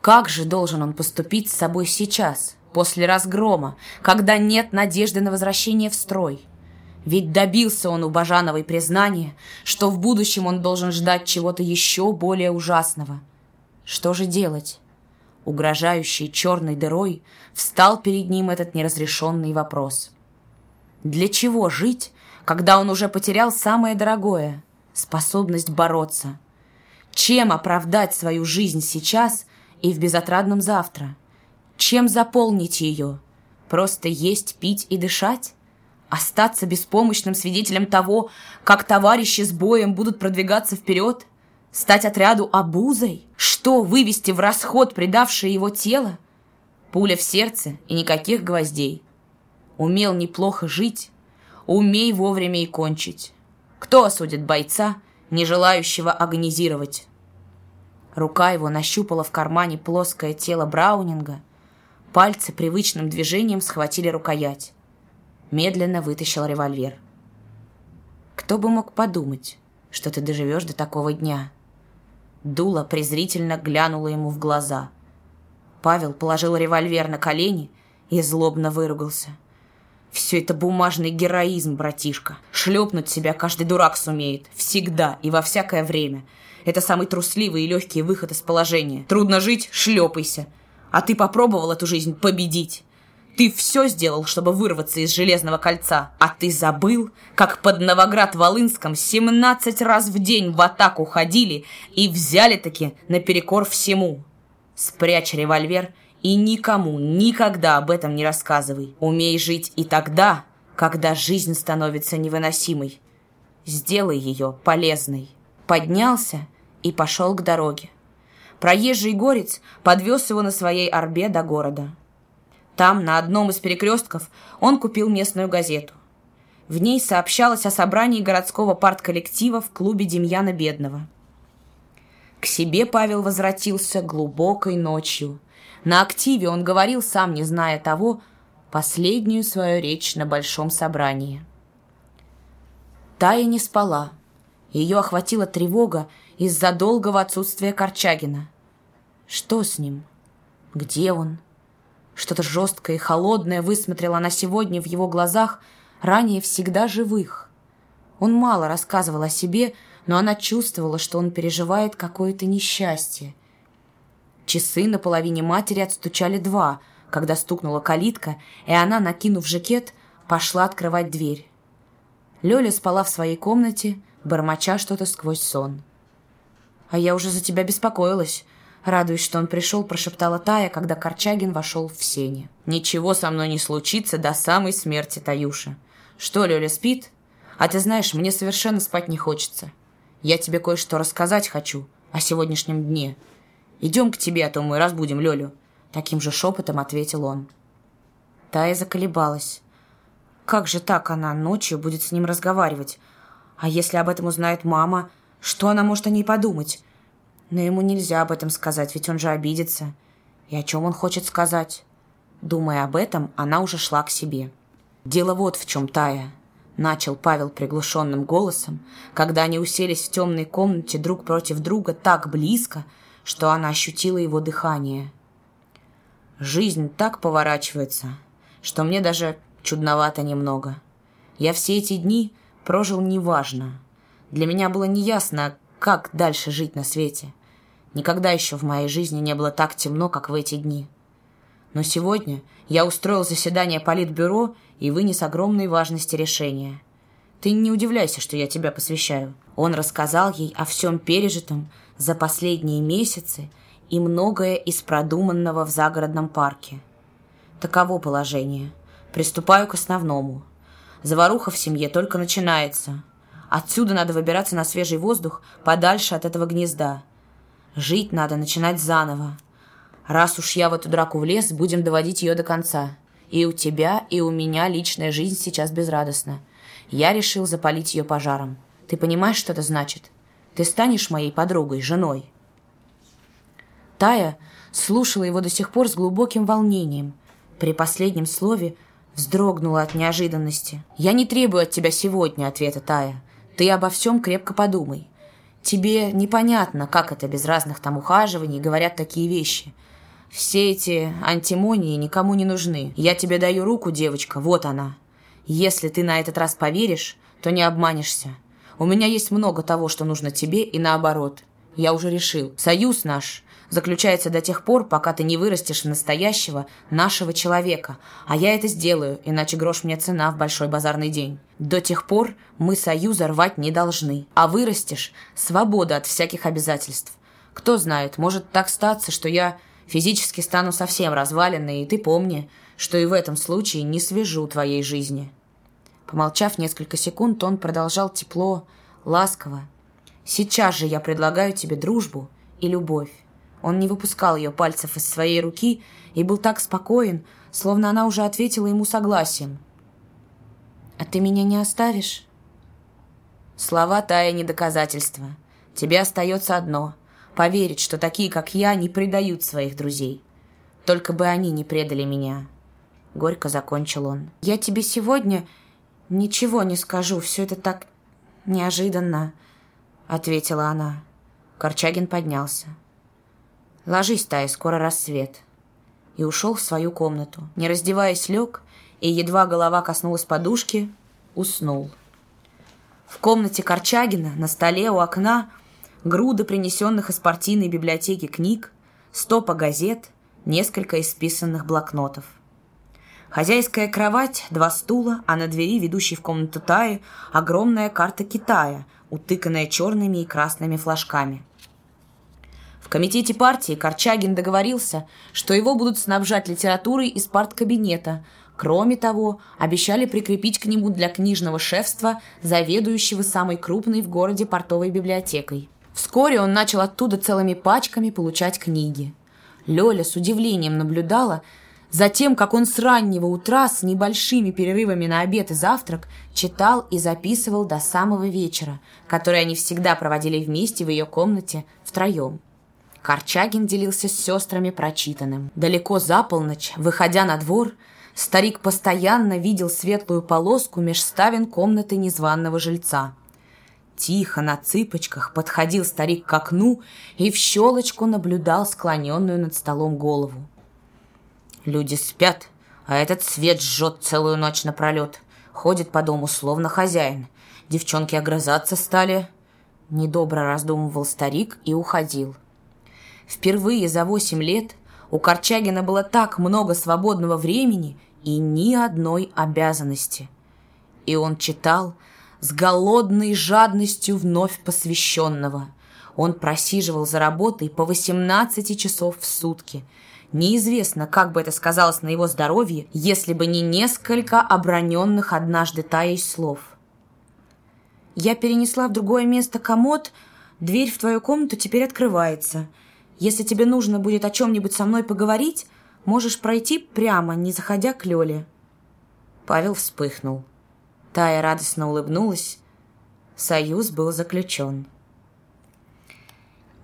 Как же должен он поступить с собой сейчас, после разгрома, когда нет надежды на возвращение в строй? Ведь добился он у Бажановой признания, что в будущем он должен ждать чего-то еще более ужасного. Что же делать? Угрожающий черной дырой встал перед ним этот неразрешенный вопрос. Для чего жить, когда он уже потерял самое дорогое — способность бороться? Чем оправдать свою жизнь сейчас и в безотрадном завтра? Чем заполнить ее? Просто есть, пить и дышать? Остаться беспомощным свидетелем того, как товарищи с боем будут продвигаться вперед? Стать отряду обузой? Что, вывести в расход предавшее его тело? Пуля в сердце и никаких гвоздей. Умел неплохо жить, умей вовремя и кончить. Кто осудит бойца, не желающего агонизировать? Рука его нащупала в кармане плоское тело Браунинга. Пальцы привычным движением схватили рукоять. Медленно вытащил револьвер. Кто бы мог подумать, что ты доживешь до такого дня? Дула презрительно глянула ему в глаза. Павел положил револьвер на колени и злобно выругался. Все это бумажный героизм, братишка. Шлепнуть себя каждый дурак сумеет. Всегда и во всякое время. Это самый трусливый и легкий выход из положения. Трудно жить – шлепайся. А ты попробовал эту жизнь победить. Ты все сделал, чтобы вырваться из железного кольца. А ты забыл, как под Новоград-Волынском 17 раз в день в атаку ходили и взяли-таки наперекор всему. Спрячь револьвер и никому никогда об этом не рассказывай. Умей жить и тогда, когда жизнь становится невыносимой. Сделай ее полезной. Поднялся и пошел к дороге. Проезжий горец подвез его на своей орбе до города. Там, на одном из перекрестков, он купил местную газету. В ней сообщалось о собрании городского партколлектива в клубе Демьяна Бедного. К себе Павел возвратился глубокой ночью. На активе он говорил, сам не зная того, последнюю свою речь на большом собрании. Тая не спала. Ее охватила тревога из-за долгого отсутствия Корчагина. Что с ним? Где он? Что-то жесткое и холодное высмотрела она сегодня в его глазах, ранее всегда живых. Он мало рассказывал о себе, но она чувствовала, что он переживает какое-то несчастье. Часы на половине матери отстучали два, когда стукнула калитка, и она, накинув жакет, пошла открывать дверь. Лёля спала в своей комнате, бормоча что-то сквозь сон. «А я уже за тебя беспокоилась», Радуясь, что он пришел, прошептала Тая, когда Корчагин вошел в сене. «Ничего со мной не случится до самой смерти, Таюша. Что, Лёля спит? А ты знаешь, мне совершенно спать не хочется. Я тебе кое-что рассказать хочу о сегодняшнем дне. Идем к тебе, а то мы разбудим Лёлю». Таким же шепотом ответил он. Тая заколебалась. Как же так она ночью будет с ним разговаривать? А если об этом узнает мама, что она может о ней подумать? Но ему нельзя об этом сказать, ведь он же обидится. И о чем он хочет сказать? Думая об этом, она уже шла к себе. «Дело вот в чем, Тая», — начал Павел приглушенным голосом, когда они уселись в темной комнате друг против друга так близко, что она ощутила его дыхание. «Жизнь так поворачивается, что мне даже чудновато немного. Я все эти дни прожил неважно. Для меня было неясно, как дальше жить на свете. Никогда еще в моей жизни не было так темно, как в эти дни. Но сегодня я устроил заседание Политбюро и вынес огромной важности решения. Ты не удивляйся, что я тебя посвящаю. Он рассказал ей о всем пережитом за последние месяцы и многое из продуманного в загородном парке. Таково положение. Приступаю к основному. Заваруха в семье только начинается. Отсюда надо выбираться на свежий воздух подальше от этого гнезда – Жить надо начинать заново. Раз уж я в эту драку влез, будем доводить ее до конца. И у тебя, и у меня личная жизнь сейчас безрадостна. Я решил запалить ее пожаром. Ты понимаешь, что это значит? Ты станешь моей подругой, женой. Тая слушала его до сих пор с глубоким волнением. При последнем слове вздрогнула от неожиданности. «Я не требую от тебя сегодня ответа, Тая. Ты обо всем крепко подумай. Тебе непонятно, как это без разных там ухаживаний говорят такие вещи. Все эти антимонии никому не нужны. Я тебе даю руку, девочка, вот она. Если ты на этот раз поверишь, то не обманешься. У меня есть много того, что нужно тебе, и наоборот. Я уже решил. Союз наш заключается до тех пор, пока ты не вырастешь в настоящего нашего человека. А я это сделаю, иначе грош мне цена в большой базарный день. До тех пор мы союза рвать не должны. А вырастешь – свобода от всяких обязательств. Кто знает, может так статься, что я физически стану совсем разваленной, и ты помни, что и в этом случае не свяжу твоей жизни». Помолчав несколько секунд, он продолжал тепло, ласково. «Сейчас же я предлагаю тебе дружбу и любовь. Он не выпускал ее пальцев из своей руки и был так спокоен, словно она уже ответила ему согласием. «А ты меня не оставишь?» Слова Тая не доказательство. Тебе остается одно — поверить, что такие, как я, не предают своих друзей. Только бы они не предали меня. Горько закончил он. «Я тебе сегодня ничего не скажу, все это так неожиданно», — ответила она. Корчагин поднялся. «Ложись, Тай, скоро рассвет». И ушел в свою комнату. Не раздеваясь, лег, и едва голова коснулась подушки, уснул. В комнате Корчагина на столе у окна груды принесенных из партийной библиотеки книг, стопа газет, несколько исписанных блокнотов. Хозяйская кровать, два стула, а на двери, ведущей в комнату Таи, огромная карта Китая, утыканная черными и красными флажками. В комитете партии Корчагин договорился, что его будут снабжать литературой из парткабинета. Кроме того, обещали прикрепить к нему для книжного шефства заведующего самой крупной в городе портовой библиотекой. Вскоре он начал оттуда целыми пачками получать книги. Лёля с удивлением наблюдала, Затем, как он с раннего утра с небольшими перерывами на обед и завтрак читал и записывал до самого вечера, который они всегда проводили вместе в ее комнате втроем. Корчагин делился с сестрами прочитанным. Далеко за полночь, выходя на двор, старик постоянно видел светлую полоску меж ставен комнаты незваного жильца. Тихо, на цыпочках, подходил старик к окну и в щелочку наблюдал склоненную над столом голову. Люди спят, а этот свет жжет целую ночь напролет. Ходит по дому, словно хозяин. Девчонки огрызаться стали. Недобро раздумывал старик и уходил. Впервые за восемь лет у Корчагина было так много свободного времени и ни одной обязанности. И он читал с голодной жадностью вновь посвященного. Он просиживал за работой по 18 часов в сутки – Неизвестно, как бы это сказалось на его здоровье, если бы не несколько оброненных однажды Таей слов. «Я перенесла в другое место комод, дверь в твою комнату теперь открывается. Если тебе нужно будет о чем-нибудь со мной поговорить, можешь пройти прямо, не заходя к Лёле». Павел вспыхнул. Тая радостно улыбнулась. Союз был заключен.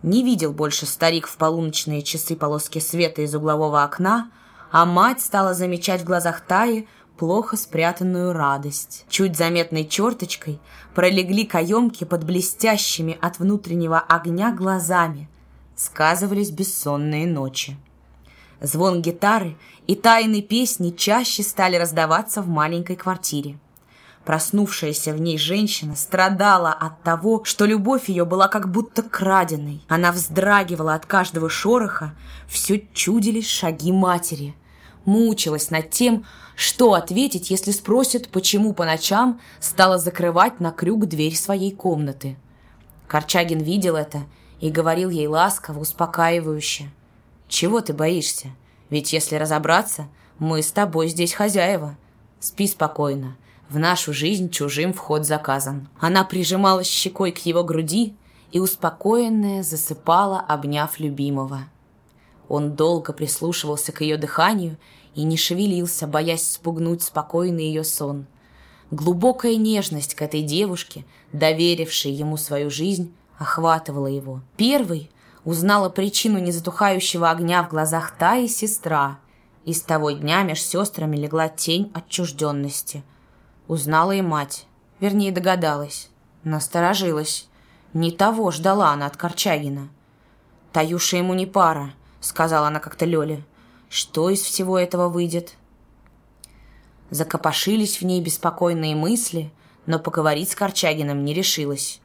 Не видел больше старик в полуночные часы полоски света из углового окна, а мать стала замечать в глазах Таи плохо спрятанную радость. Чуть заметной черточкой пролегли каемки под блестящими от внутреннего огня глазами. Сказывались бессонные ночи. Звон гитары и тайны песни чаще стали раздаваться в маленькой квартире. Проснувшаяся в ней женщина страдала от того, что любовь ее была как будто краденой. Она вздрагивала от каждого шороха, все чудились шаги матери. Мучилась над тем, что ответить, если спросят, почему по ночам стала закрывать на крюк дверь своей комнаты. Корчагин видел это и говорил ей ласково, успокаивающе. «Чего ты боишься? Ведь если разобраться, мы с тобой здесь хозяева. Спи спокойно. В нашу жизнь чужим вход заказан. Она прижималась щекой к его груди и успокоенная засыпала, обняв любимого. Он долго прислушивался к ее дыханию и не шевелился, боясь спугнуть спокойный ее сон. Глубокая нежность к этой девушке, доверившей ему свою жизнь, охватывала его. Первый узнала причину незатухающего огня в глазах Таи сестра, и с того дня меж сестрами легла тень отчужденности – Узнала и мать. Вернее, догадалась. Насторожилась. Не того ждала она от Корчагина. «Таюша ему не пара», — сказала она как-то Лёле. «Что из всего этого выйдет?» Закопошились в ней беспокойные мысли, но поговорить с Корчагиным не решилась.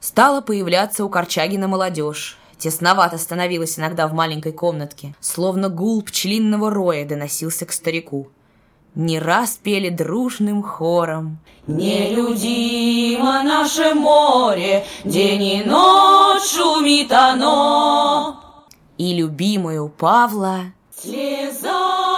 Стала появляться у Корчагина молодежь. Тесновато становилась иногда в маленькой комнатке, словно гул пчелиного роя доносился к старику не раз пели дружным хором. Нелюдимо наше море, день и ночь шумит оно. И любимую Павла Слезами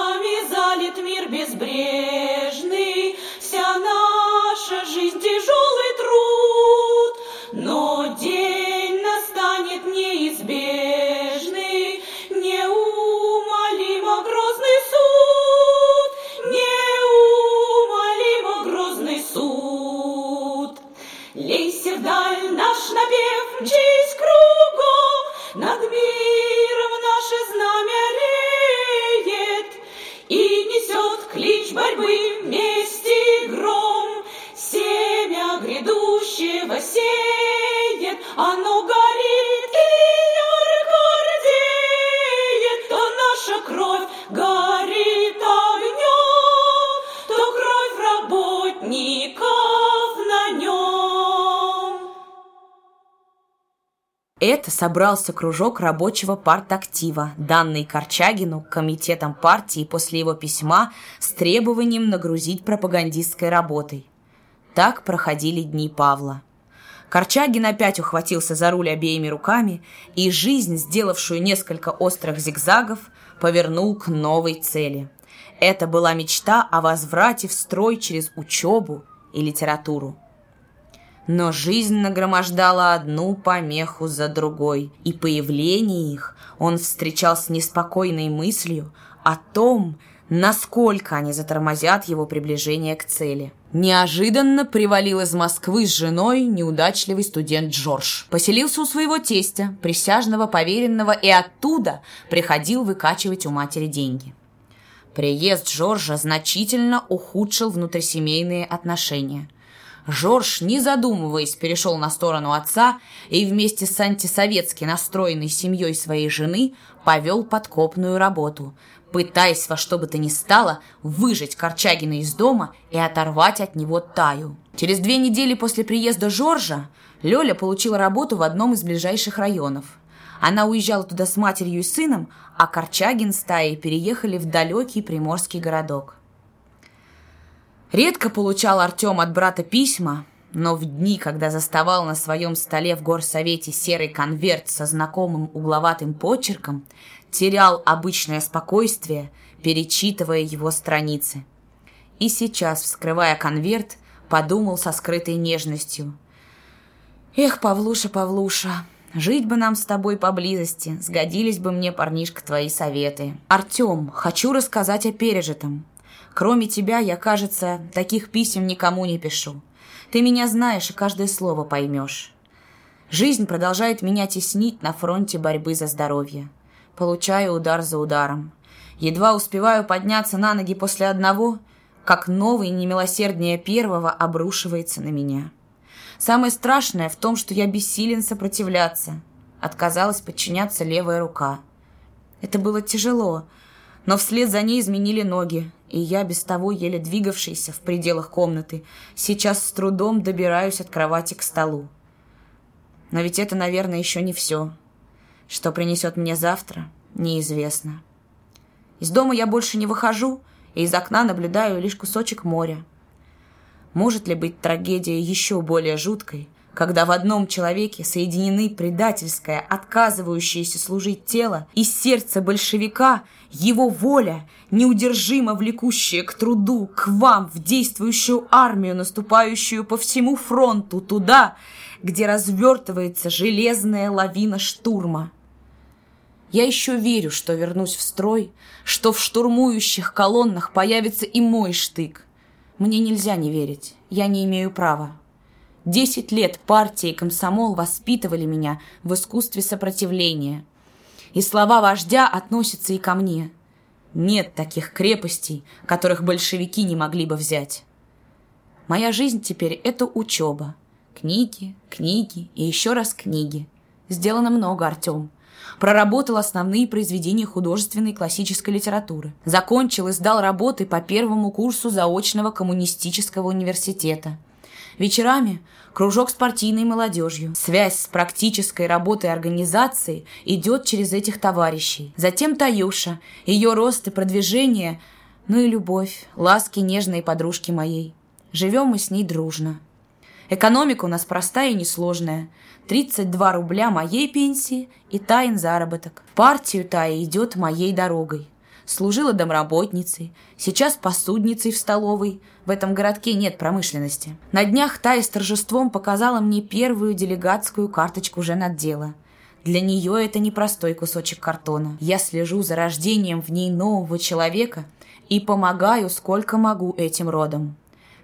клич борьбы, мести гром, Семя грядущего сеет, оно горит. Это собрался кружок рабочего партактива, данный Корчагину комитетом партии после его письма с требованием нагрузить пропагандистской работой. Так проходили дни Павла. Корчагин опять ухватился за руль обеими руками и жизнь, сделавшую несколько острых зигзагов, повернул к новой цели. Это была мечта о возврате в строй через учебу и литературу. Но жизнь нагромождала одну помеху за другой, и появление их он встречал с неспокойной мыслью о том, насколько они затормозят его приближение к цели. Неожиданно привалил из Москвы с женой неудачливый студент Джордж. Поселился у своего тестя, присяжного поверенного, и оттуда приходил выкачивать у матери деньги. Приезд Джорджа значительно ухудшил внутрисемейные отношения – Жорж, не задумываясь, перешел на сторону отца и вместе с антисоветски настроенной семьей своей жены повел подкопную работу, пытаясь во что бы то ни стало выжить Корчагина из дома и оторвать от него Таю. Через две недели после приезда Жоржа Лёля получила работу в одном из ближайших районов. Она уезжала туда с матерью и сыном, а Корчагин с Таей переехали в далекий приморский городок. Редко получал Артем от брата письма, но в дни, когда заставал на своем столе в горсовете серый конверт со знакомым угловатым почерком, терял обычное спокойствие, перечитывая его страницы. И сейчас, вскрывая конверт, подумал со скрытой нежностью. «Эх, Павлуша, Павлуша, жить бы нам с тобой поблизости, сгодились бы мне, парнишка, твои советы. Артем, хочу рассказать о пережитом. Кроме тебя, я, кажется, таких писем никому не пишу. Ты меня знаешь и каждое слово поймешь. Жизнь продолжает меня теснить на фронте борьбы за здоровье. Получаю удар за ударом. Едва успеваю подняться на ноги после одного, как новый, немилосерднее первого, обрушивается на меня. Самое страшное в том, что я бессилен сопротивляться. Отказалась подчиняться левая рука. Это было тяжело, но вслед за ней изменили ноги, и я, без того еле двигавшийся в пределах комнаты, сейчас с трудом добираюсь от кровати к столу. Но ведь это, наверное, еще не все. Что принесет мне завтра, неизвестно. Из дома я больше не выхожу, и из окна наблюдаю лишь кусочек моря. Может ли быть трагедия еще более жуткой – когда в одном человеке соединены предательское, отказывающееся служить тело и сердце большевика, его воля, неудержимо влекущая к труду, к вам, в действующую армию, наступающую по всему фронту, туда, где развертывается железная лавина штурма. Я еще верю, что вернусь в строй, что в штурмующих колоннах появится и мой штык. Мне нельзя не верить, я не имею права. Десять лет партия и комсомол воспитывали меня в искусстве сопротивления. И слова вождя относятся и ко мне. Нет таких крепостей, которых большевики не могли бы взять. Моя жизнь теперь — это учеба. Книги, книги и еще раз книги. Сделано много, Артем. Проработал основные произведения художественной классической литературы. Закончил и сдал работы по первому курсу заочного коммунистического университета – Вечерами кружок с партийной молодежью. Связь с практической работой организации идет через этих товарищей. Затем Таюша, ее рост и продвижение, ну и любовь, ласки нежной подружки моей. Живем мы с ней дружно. Экономика у нас простая и несложная. 32 рубля моей пенсии и Таин заработок. В партию Тая идет моей дорогой служила домработницей, сейчас посудницей в столовой. В этом городке нет промышленности. На днях Тая с торжеством показала мне первую делегатскую карточку женотдела. Для нее это не простой кусочек картона. Я слежу за рождением в ней нового человека и помогаю, сколько могу этим родом.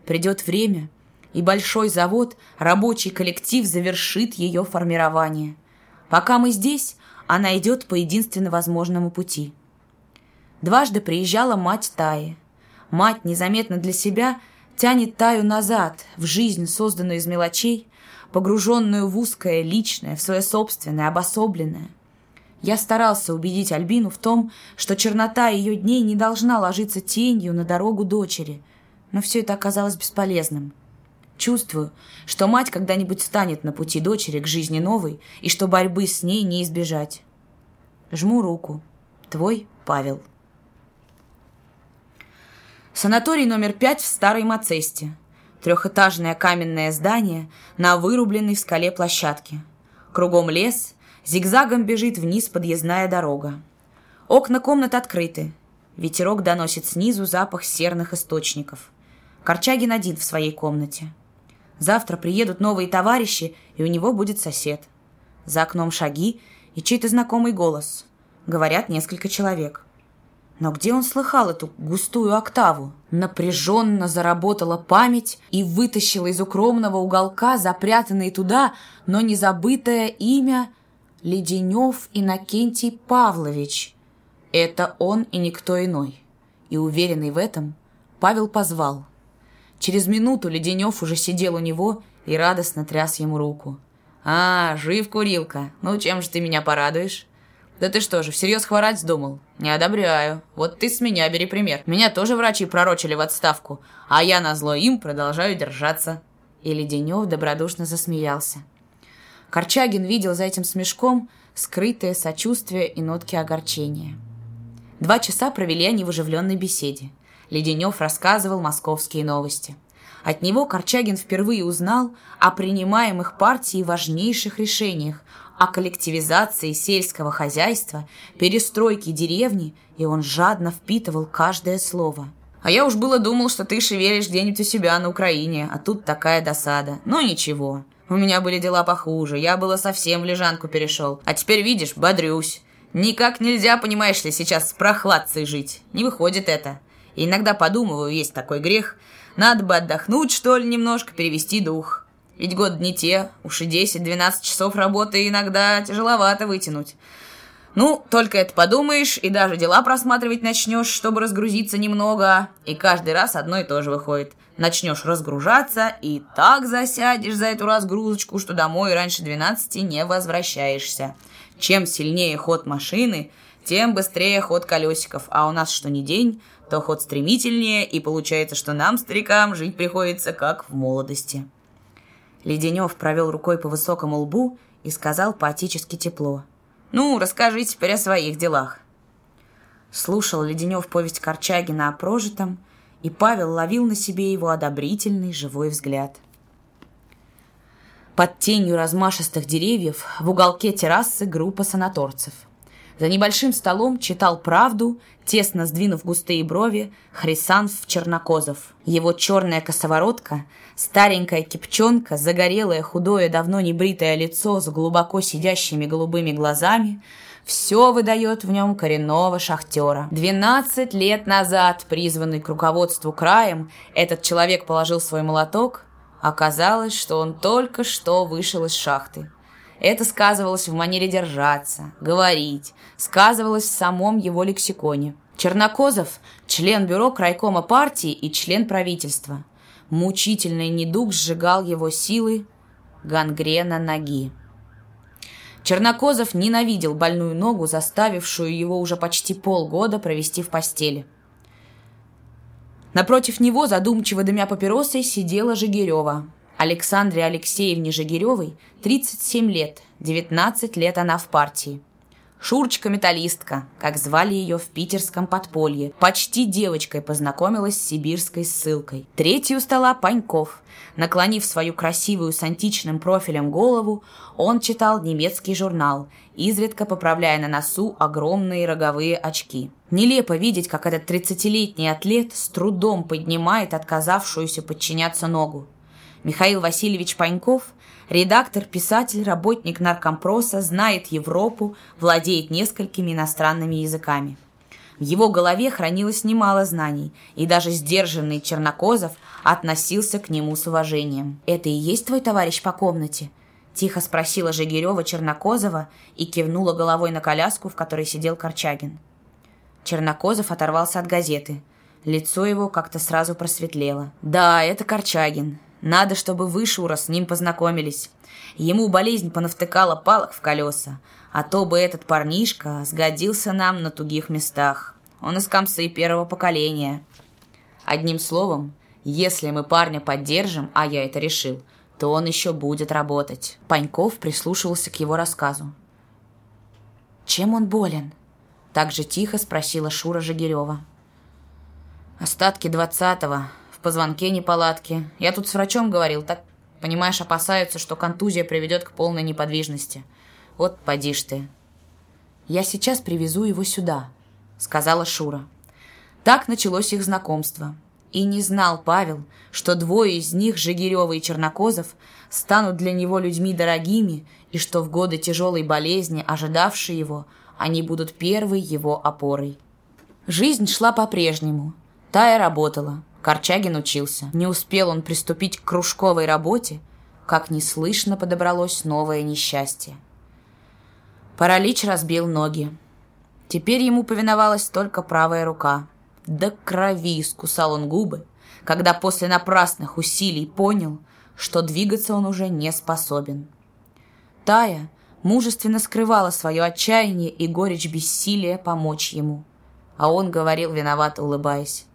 Придет время, и большой завод, рабочий коллектив завершит ее формирование. Пока мы здесь, она идет по единственно возможному пути – Дважды приезжала мать Таи. Мать незаметно для себя тянет Таю назад, в жизнь, созданную из мелочей, погруженную в узкое, личное, в свое собственное, обособленное. Я старался убедить Альбину в том, что чернота ее дней не должна ложиться тенью на дорогу дочери, но все это оказалось бесполезным. Чувствую, что мать когда-нибудь станет на пути дочери к жизни новой, и что борьбы с ней не избежать. Жму руку. Твой Павел. Санаторий номер пять в Старой Мацесте. Трехэтажное каменное здание на вырубленной в скале площадке. Кругом лес, зигзагом бежит вниз подъездная дорога. Окна комнат открыты. Ветерок доносит снизу запах серных источников. Корчагин один в своей комнате. Завтра приедут новые товарищи, и у него будет сосед. За окном шаги и чей-то знакомый голос. Говорят несколько человек. Но где он слыхал эту густую октаву? Напряженно заработала память и вытащила из укромного уголка запрятанное туда, но не забытое имя Леденев Иннокентий Павлович. Это он и никто иной. И уверенный в этом, Павел позвал. Через минуту Леденев уже сидел у него и радостно тряс ему руку. «А, жив, курилка. Ну, чем же ты меня порадуешь?» «Да ты что же, всерьез хворать вздумал?» «Не одобряю. Вот ты с меня бери пример. Меня тоже врачи пророчили в отставку, а я назло им продолжаю держаться». И Леденев добродушно засмеялся. Корчагин видел за этим смешком скрытое сочувствие и нотки огорчения. Два часа провели они в оживленной беседе. Леденев рассказывал московские новости. От него Корчагин впервые узнал о принимаемых партией важнейших решениях, о коллективизации сельского хозяйства, перестройке деревни, и он жадно впитывал каждое слово. «А я уж было думал, что ты шевелишь где-нибудь у себя на Украине, а тут такая досада. Но ничего, у меня были дела похуже, я было совсем в лежанку перешел. А теперь, видишь, бодрюсь. Никак нельзя, понимаешь ли, сейчас с прохладцей жить. Не выходит это. И иногда подумываю, есть такой грех. Надо бы отдохнуть, что ли, немножко, перевести дух. Ведь год не те, уж и 10-12 часов работы иногда тяжеловато вытянуть. Ну, только это подумаешь, и даже дела просматривать начнешь, чтобы разгрузиться немного, и каждый раз одно и то же выходит. Начнешь разгружаться, и так засядешь за эту разгрузочку, что домой раньше 12 не возвращаешься. Чем сильнее ход машины, тем быстрее ход колесиков, а у нас что ни день, то ход стремительнее, и получается, что нам, старикам, жить приходится как в молодости. Леденев провел рукой по высокому лбу и сказал поотечески тепло. «Ну, расскажи теперь о своих делах». Слушал Леденев повесть Корчагина о прожитом, и Павел ловил на себе его одобрительный живой взгляд. Под тенью размашистых деревьев в уголке террасы группа санаторцев. За небольшим столом читал правду, тесно сдвинув густые брови, Хрисанф Чернокозов. Его черная косоворотка, старенькая кипчонка, загорелое, худое, давно не бритое лицо с глубоко сидящими голубыми глазами — все выдает в нем коренного шахтера. Двенадцать лет назад, призванный к руководству краем, этот человек положил свой молоток. Оказалось, что он только что вышел из шахты. Это сказывалось в манере держаться, говорить, сказывалось в самом его лексиконе. Чернокозов – член бюро крайкома партии и член правительства. Мучительный недуг сжигал его силы, гангрена ноги. Чернокозов ненавидел больную ногу, заставившую его уже почти полгода провести в постели. Напротив него, задумчиво дымя папиросой, сидела Жигирева, Александре Алексеевне Жигиревой 37 лет, 19 лет она в партии. Шурочка-металлистка, как звали ее в питерском подполье, почти девочкой познакомилась с сибирской ссылкой. Третью стола Паньков. Наклонив свою красивую с античным профилем голову, он читал немецкий журнал, изредка поправляя на носу огромные роговые очки. Нелепо видеть, как этот тридцатилетний атлет с трудом поднимает отказавшуюся подчиняться ногу. Михаил Васильевич Паньков, редактор, писатель, работник наркомпроса, знает Европу, владеет несколькими иностранными языками. В его голове хранилось немало знаний, и даже сдержанный Чернокозов относился к нему с уважением. «Это и есть твой товарищ по комнате?» Тихо спросила Жигирева Чернокозова и кивнула головой на коляску, в которой сидел Корчагин. Чернокозов оторвался от газеты. Лицо его как-то сразу просветлело. «Да, это Корчагин. Надо, чтобы вы, Шура, с ним познакомились. Ему болезнь понавтыкала палок в колеса, а то бы этот парнишка сгодился нам на тугих местах. Он из комсы первого поколения. Одним словом, если мы парня поддержим, а я это решил, то он еще будет работать. Паньков прислушивался к его рассказу. «Чем он болен?» Так же тихо спросила Шура Жигирева. «Остатки двадцатого. В позвонке неполадки. Я тут с врачом говорил, так, понимаешь, опасаются, что контузия приведет к полной неподвижности. Вот поди ж ты». «Я сейчас привезу его сюда», — сказала Шура. Так началось их знакомство. И не знал Павел, что двое из них, Жигирева и Чернокозов, станут для него людьми дорогими, и что в годы тяжелой болезни, ожидавшей его, они будут первой его опорой. Жизнь шла по-прежнему. Тая работала, Корчагин учился. Не успел он приступить к кружковой работе, как неслышно подобралось новое несчастье. Паралич разбил ноги. Теперь ему повиновалась только правая рука. До крови искусал он губы, когда после напрасных усилий понял, что двигаться он уже не способен. Тая мужественно скрывала свое отчаяние и горечь бессилия помочь ему. А он говорил, виновато улыбаясь.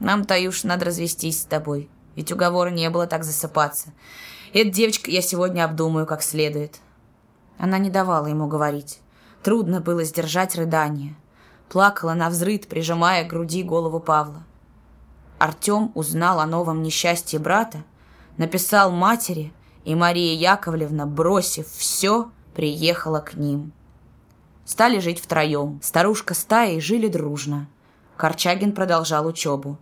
«Нам, Таюш, надо развестись с тобой, ведь уговора не было так засыпаться. Эта девочка я сегодня обдумаю как следует». Она не давала ему говорить. Трудно было сдержать рыдание. Плакала на взрыд, прижимая к груди голову Павла. Артем узнал о новом несчастье брата, написал матери, и Мария Яковлевна, бросив все, приехала к ним. Стали жить втроем. Старушка с Таей жили дружно. Корчагин продолжал учебу.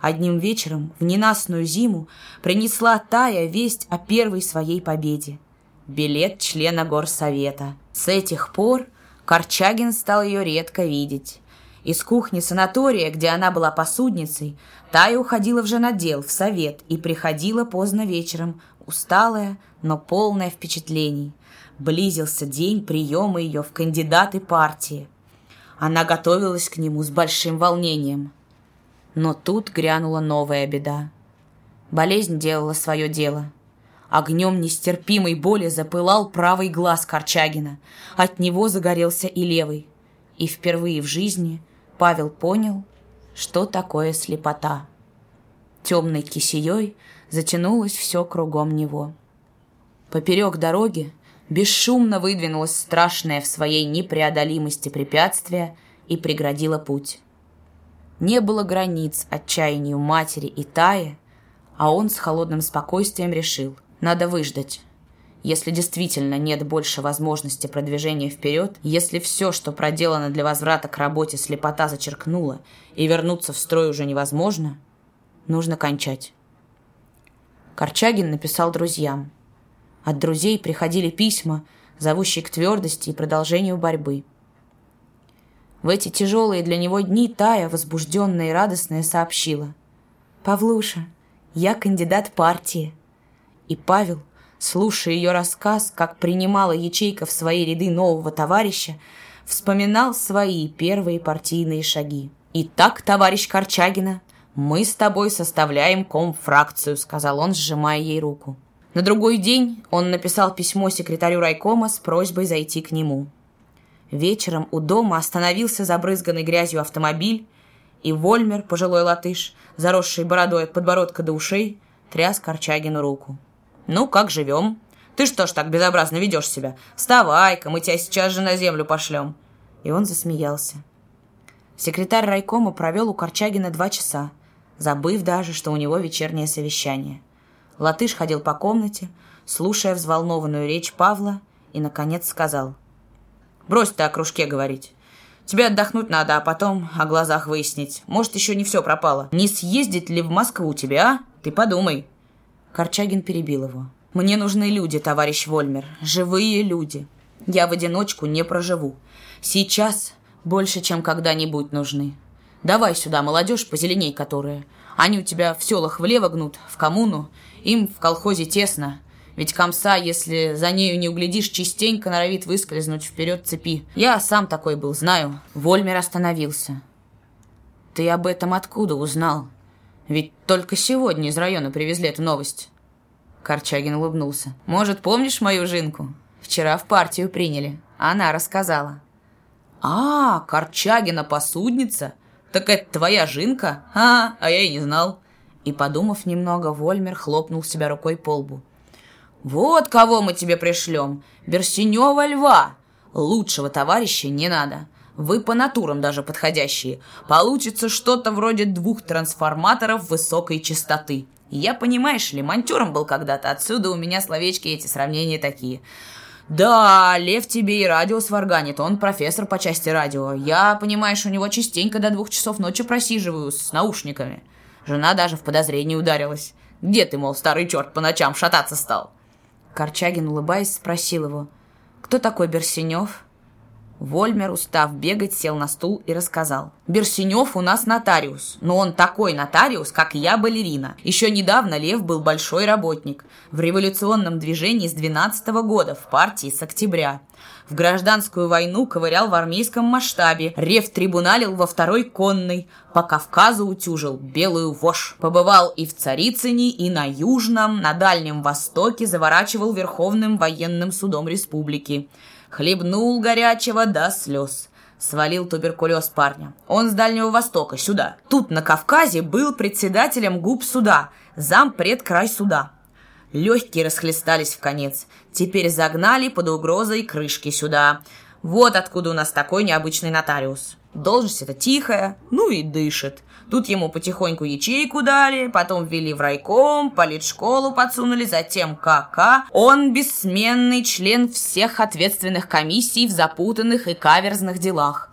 Одним вечером, в ненастную зиму, принесла Тая весть о первой своей победе. Билет члена горсовета. С этих пор Корчагин стал ее редко видеть. Из кухни санатория, где она была посудницей, Тая уходила в женодел, в совет, и приходила поздно вечером, усталая, но полная впечатлений. Близился день приема ее в кандидаты партии. Она готовилась к нему с большим волнением. Но тут грянула новая беда. Болезнь делала свое дело. Огнем нестерпимой боли запылал правый глаз Корчагина. От него загорелся и левый. И впервые в жизни Павел понял, что такое слепота. Темной кисеей затянулось все кругом него. Поперек дороги бесшумно выдвинулось страшное в своей непреодолимости препятствие и преградило путь. Не было границ отчаянию матери и Таи, а он с холодным спокойствием решил – надо выждать. Если действительно нет больше возможности продвижения вперед, если все, что проделано для возврата к работе слепота зачеркнула, и вернуться в строй уже невозможно, нужно кончать. Корчагин написал друзьям. От друзей приходили письма, зовущие к твердости и продолжению борьбы. В эти тяжелые для него дни Тая, возбужденная и радостная, сообщила. «Павлуша, я кандидат партии. И Павел, слушая ее рассказ, как принимала ячейка в свои ряды нового товарища, вспоминал свои первые партийные шаги. «Итак, товарищ Корчагина, мы с тобой составляем комфракцию», — сказал он, сжимая ей руку. На другой день он написал письмо секретарю райкома с просьбой зайти к нему. Вечером у дома остановился забрызганный грязью автомобиль, и Вольмер, пожилой латыш, заросший бородой от подбородка до ушей, тряс Корчагину руку. «Ну, как живем? Ты что ж так безобразно ведешь себя? Вставай-ка, мы тебя сейчас же на землю пошлем!» И он засмеялся. Секретарь райкома провел у Корчагина два часа, забыв даже, что у него вечернее совещание. Латыш ходил по комнате, слушая взволнованную речь Павла, и, наконец, сказал. «Брось ты о кружке говорить. Тебе отдохнуть надо, а потом о глазах выяснить. Может, еще не все пропало. Не съездить ли в Москву тебе, а? Ты подумай». Корчагин перебил его. «Мне нужны люди, товарищ Вольмер, живые люди. Я в одиночку не проживу. Сейчас больше, чем когда-нибудь нужны. Давай сюда молодежь, позеленей которая. Они у тебя в селах влево гнут, в коммуну. Им в колхозе тесно. Ведь комса, если за нею не углядишь, частенько норовит выскользнуть вперед цепи. Я сам такой был, знаю. Вольмер остановился. Ты об этом откуда узнал? Ведь только сегодня из района привезли эту новость. Корчагин улыбнулся. Может, помнишь мою жинку? Вчера в партию приняли. Она рассказала. А, Корчагина посудница? Так это твоя жинка? А, а я и не знал. И, подумав немного, Вольмер хлопнул себя рукой по лбу. «Вот кого мы тебе пришлем! Берсенева льва! Лучшего товарища не надо. Вы по натурам даже подходящие. Получится что-то вроде двух трансформаторов высокой частоты. Я, понимаешь ли, монтером был когда-то, отсюда у меня словечки эти сравнения такие. Да, Лев тебе и радио сварганит, он профессор по части радио. Я, понимаешь, у него частенько до двух часов ночи просиживаю с наушниками. Жена даже в подозрении ударилась. Где ты, мол, старый черт, по ночам шататься стал? Корчагин, улыбаясь, спросил его. Кто такой Берсенев? Вольмер, устав бегать, сел на стул и рассказал. «Берсенев у нас нотариус, но он такой нотариус, как я балерина. Еще недавно Лев был большой работник. В революционном движении с 12 -го года, в партии с октября. В гражданскую войну ковырял в армейском масштабе, рев трибуналил во второй конной, по Кавказу утюжил белую вошь. Побывал и в Царицыне, и на Южном, на Дальнем Востоке заворачивал Верховным военным судом республики. Хлебнул горячего до слез. Свалил туберкулез парня. Он с Дальнего Востока, сюда. Тут, на Кавказе, был председателем губ суда, зампред край суда. Легкие расхлестались в конец. Теперь загнали под угрозой крышки сюда. Вот откуда у нас такой необычный нотариус. Должность это тихая, ну и дышит. Тут ему потихоньку ячейку дали, потом ввели в райком, политшколу подсунули, затем КК. Он бессменный член всех ответственных комиссий в запутанных и каверзных делах.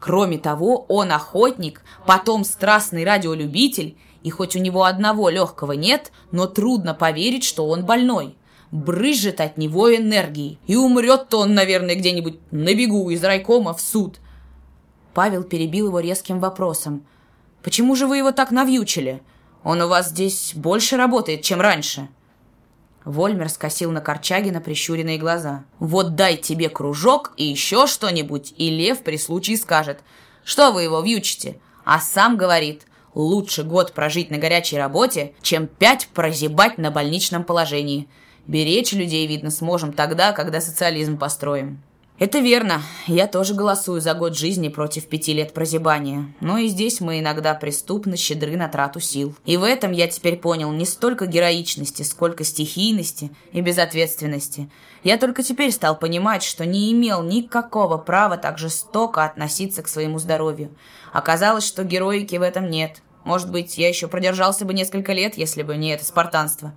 Кроме того, он охотник, потом страстный радиолюбитель, и хоть у него одного легкого нет, но трудно поверить, что он больной. Брызжет от него энергией. И умрет-то он, наверное, где-нибудь на бегу из райкома в суд. Павел перебил его резким вопросом – Почему же вы его так навьючили? Он у вас здесь больше работает, чем раньше». Вольмер скосил на Корчагина прищуренные глаза. «Вот дай тебе кружок и еще что-нибудь, и Лев при случае скажет, что вы его вьючите, а сам говорит, лучше год прожить на горячей работе, чем пять прозябать на больничном положении. Беречь людей, видно, сможем тогда, когда социализм построим». Это верно. Я тоже голосую за год жизни против пяти лет прозябания. Но и здесь мы иногда преступно щедры на трату сил. И в этом я теперь понял не столько героичности, сколько стихийности и безответственности. Я только теперь стал понимать, что не имел никакого права так жестоко относиться к своему здоровью. Оказалось, что героики в этом нет. Может быть, я еще продержался бы несколько лет, если бы не это спартанство.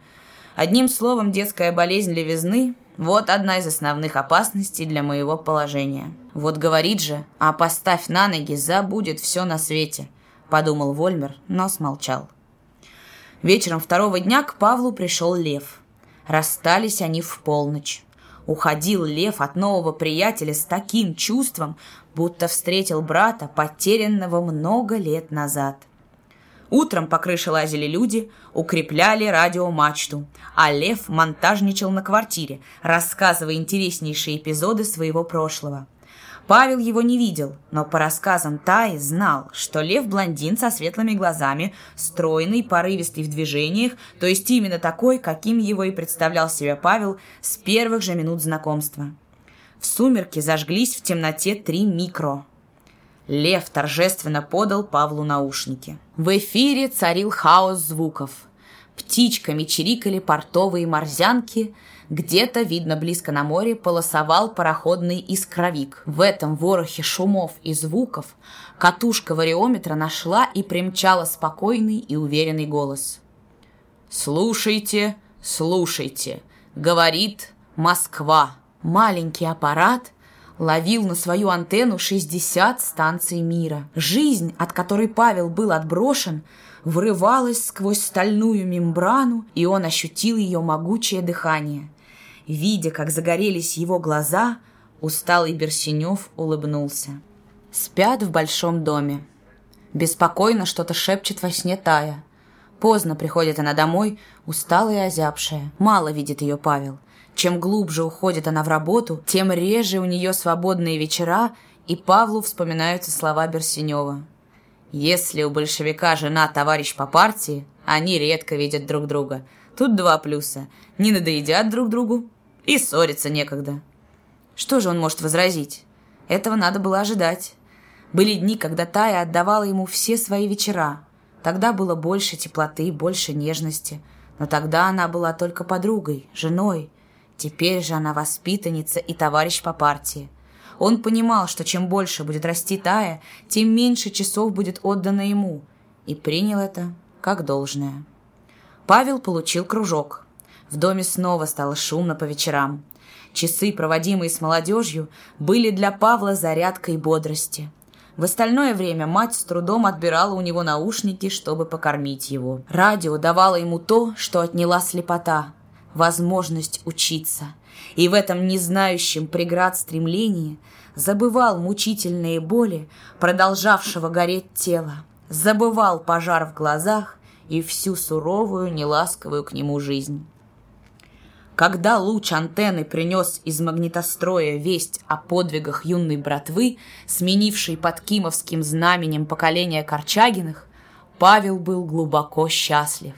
Одним словом, детская болезнь левизны – вот одна из основных опасностей для моего положения. Вот говорит же, а поставь на ноги, забудет все на свете, подумал Вольмер, но смолчал. Вечером второго дня к Павлу пришел Лев. Расстались они в полночь. Уходил Лев от нового приятеля с таким чувством, будто встретил брата, потерянного много лет назад. Утром по крыше лазили люди, укрепляли радиомачту, а Лев монтажничал на квартире, рассказывая интереснейшие эпизоды своего прошлого. Павел его не видел, но по рассказам Таи знал, что Лев блондин со светлыми глазами, стройный, порывистый в движениях, то есть именно такой, каким его и представлял себе Павел с первых же минут знакомства. В сумерки зажглись в темноте три микро – Лев торжественно подал Павлу наушники. В эфире царил хаос звуков. Птичками чирикали портовые морзянки, где-то, видно близко на море, полосовал пароходный искровик. В этом ворохе шумов и звуков катушка вариометра нашла и примчала спокойный и уверенный голос. «Слушайте, слушайте», — говорит Москва. Маленький аппарат — ловил на свою антенну 60 станций мира. Жизнь, от которой Павел был отброшен, врывалась сквозь стальную мембрану, и он ощутил ее могучее дыхание. Видя, как загорелись его глаза, усталый Берсенев улыбнулся. Спят в большом доме. Беспокойно что-то шепчет во сне Тая. Поздно приходит она домой, усталая и озябшая. Мало видит ее Павел – чем глубже уходит она в работу, тем реже у нее свободные вечера, и Павлу вспоминаются слова Берсенева. Если у большевика жена товарищ по партии, они редко видят друг друга. Тут два плюса. Не надоедят друг другу и ссориться некогда. Что же он может возразить? Этого надо было ожидать. Были дни, когда Тая отдавала ему все свои вечера. Тогда было больше теплоты, больше нежности. Но тогда она была только подругой, женой. Теперь же она воспитанница и товарищ по партии. Он понимал, что чем больше будет расти Тая, тем меньше часов будет отдано ему. И принял это как должное. Павел получил кружок. В доме снова стало шумно по вечерам. Часы, проводимые с молодежью, были для Павла зарядкой бодрости. В остальное время мать с трудом отбирала у него наушники, чтобы покормить его. Радио давало ему то, что отняла слепота – возможность учиться. И в этом незнающем преград стремлении забывал мучительные боли, продолжавшего гореть тело, забывал пожар в глазах и всю суровую, неласковую к нему жизнь. Когда луч антенны принес из магнитостроя весть о подвигах юной братвы, сменившей под кимовским знаменем поколение Корчагиных, Павел был глубоко счастлив.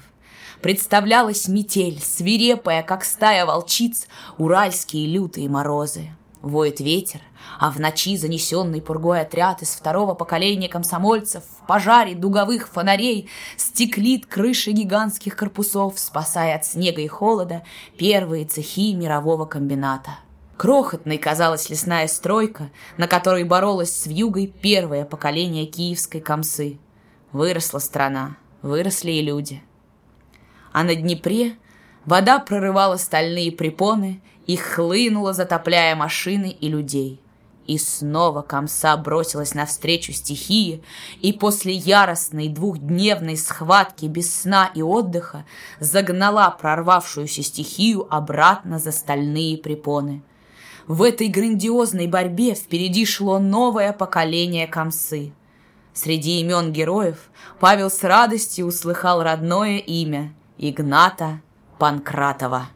Представлялась метель, свирепая, как стая волчиц, уральские лютые морозы. Воет ветер, а в ночи занесенный пургой отряд из второго поколения комсомольцев в пожаре дуговых фонарей стеклит крыши гигантских корпусов, спасая от снега и холода первые цехи мирового комбината. Крохотной казалась лесная стройка, на которой боролась с вьюгой первое поколение киевской комсы. Выросла страна, выросли и люди. А на Днепре вода прорывала стальные препоны и хлынула, затопляя машины и людей. И снова комса бросилась навстречу стихии, и после яростной двухдневной схватки без сна и отдыха загнала прорвавшуюся стихию обратно за стальные препоны. В этой грандиозной борьбе впереди шло новое поколение комсы. Среди имен героев Павел с радостью услыхал родное имя Игната Панкратова.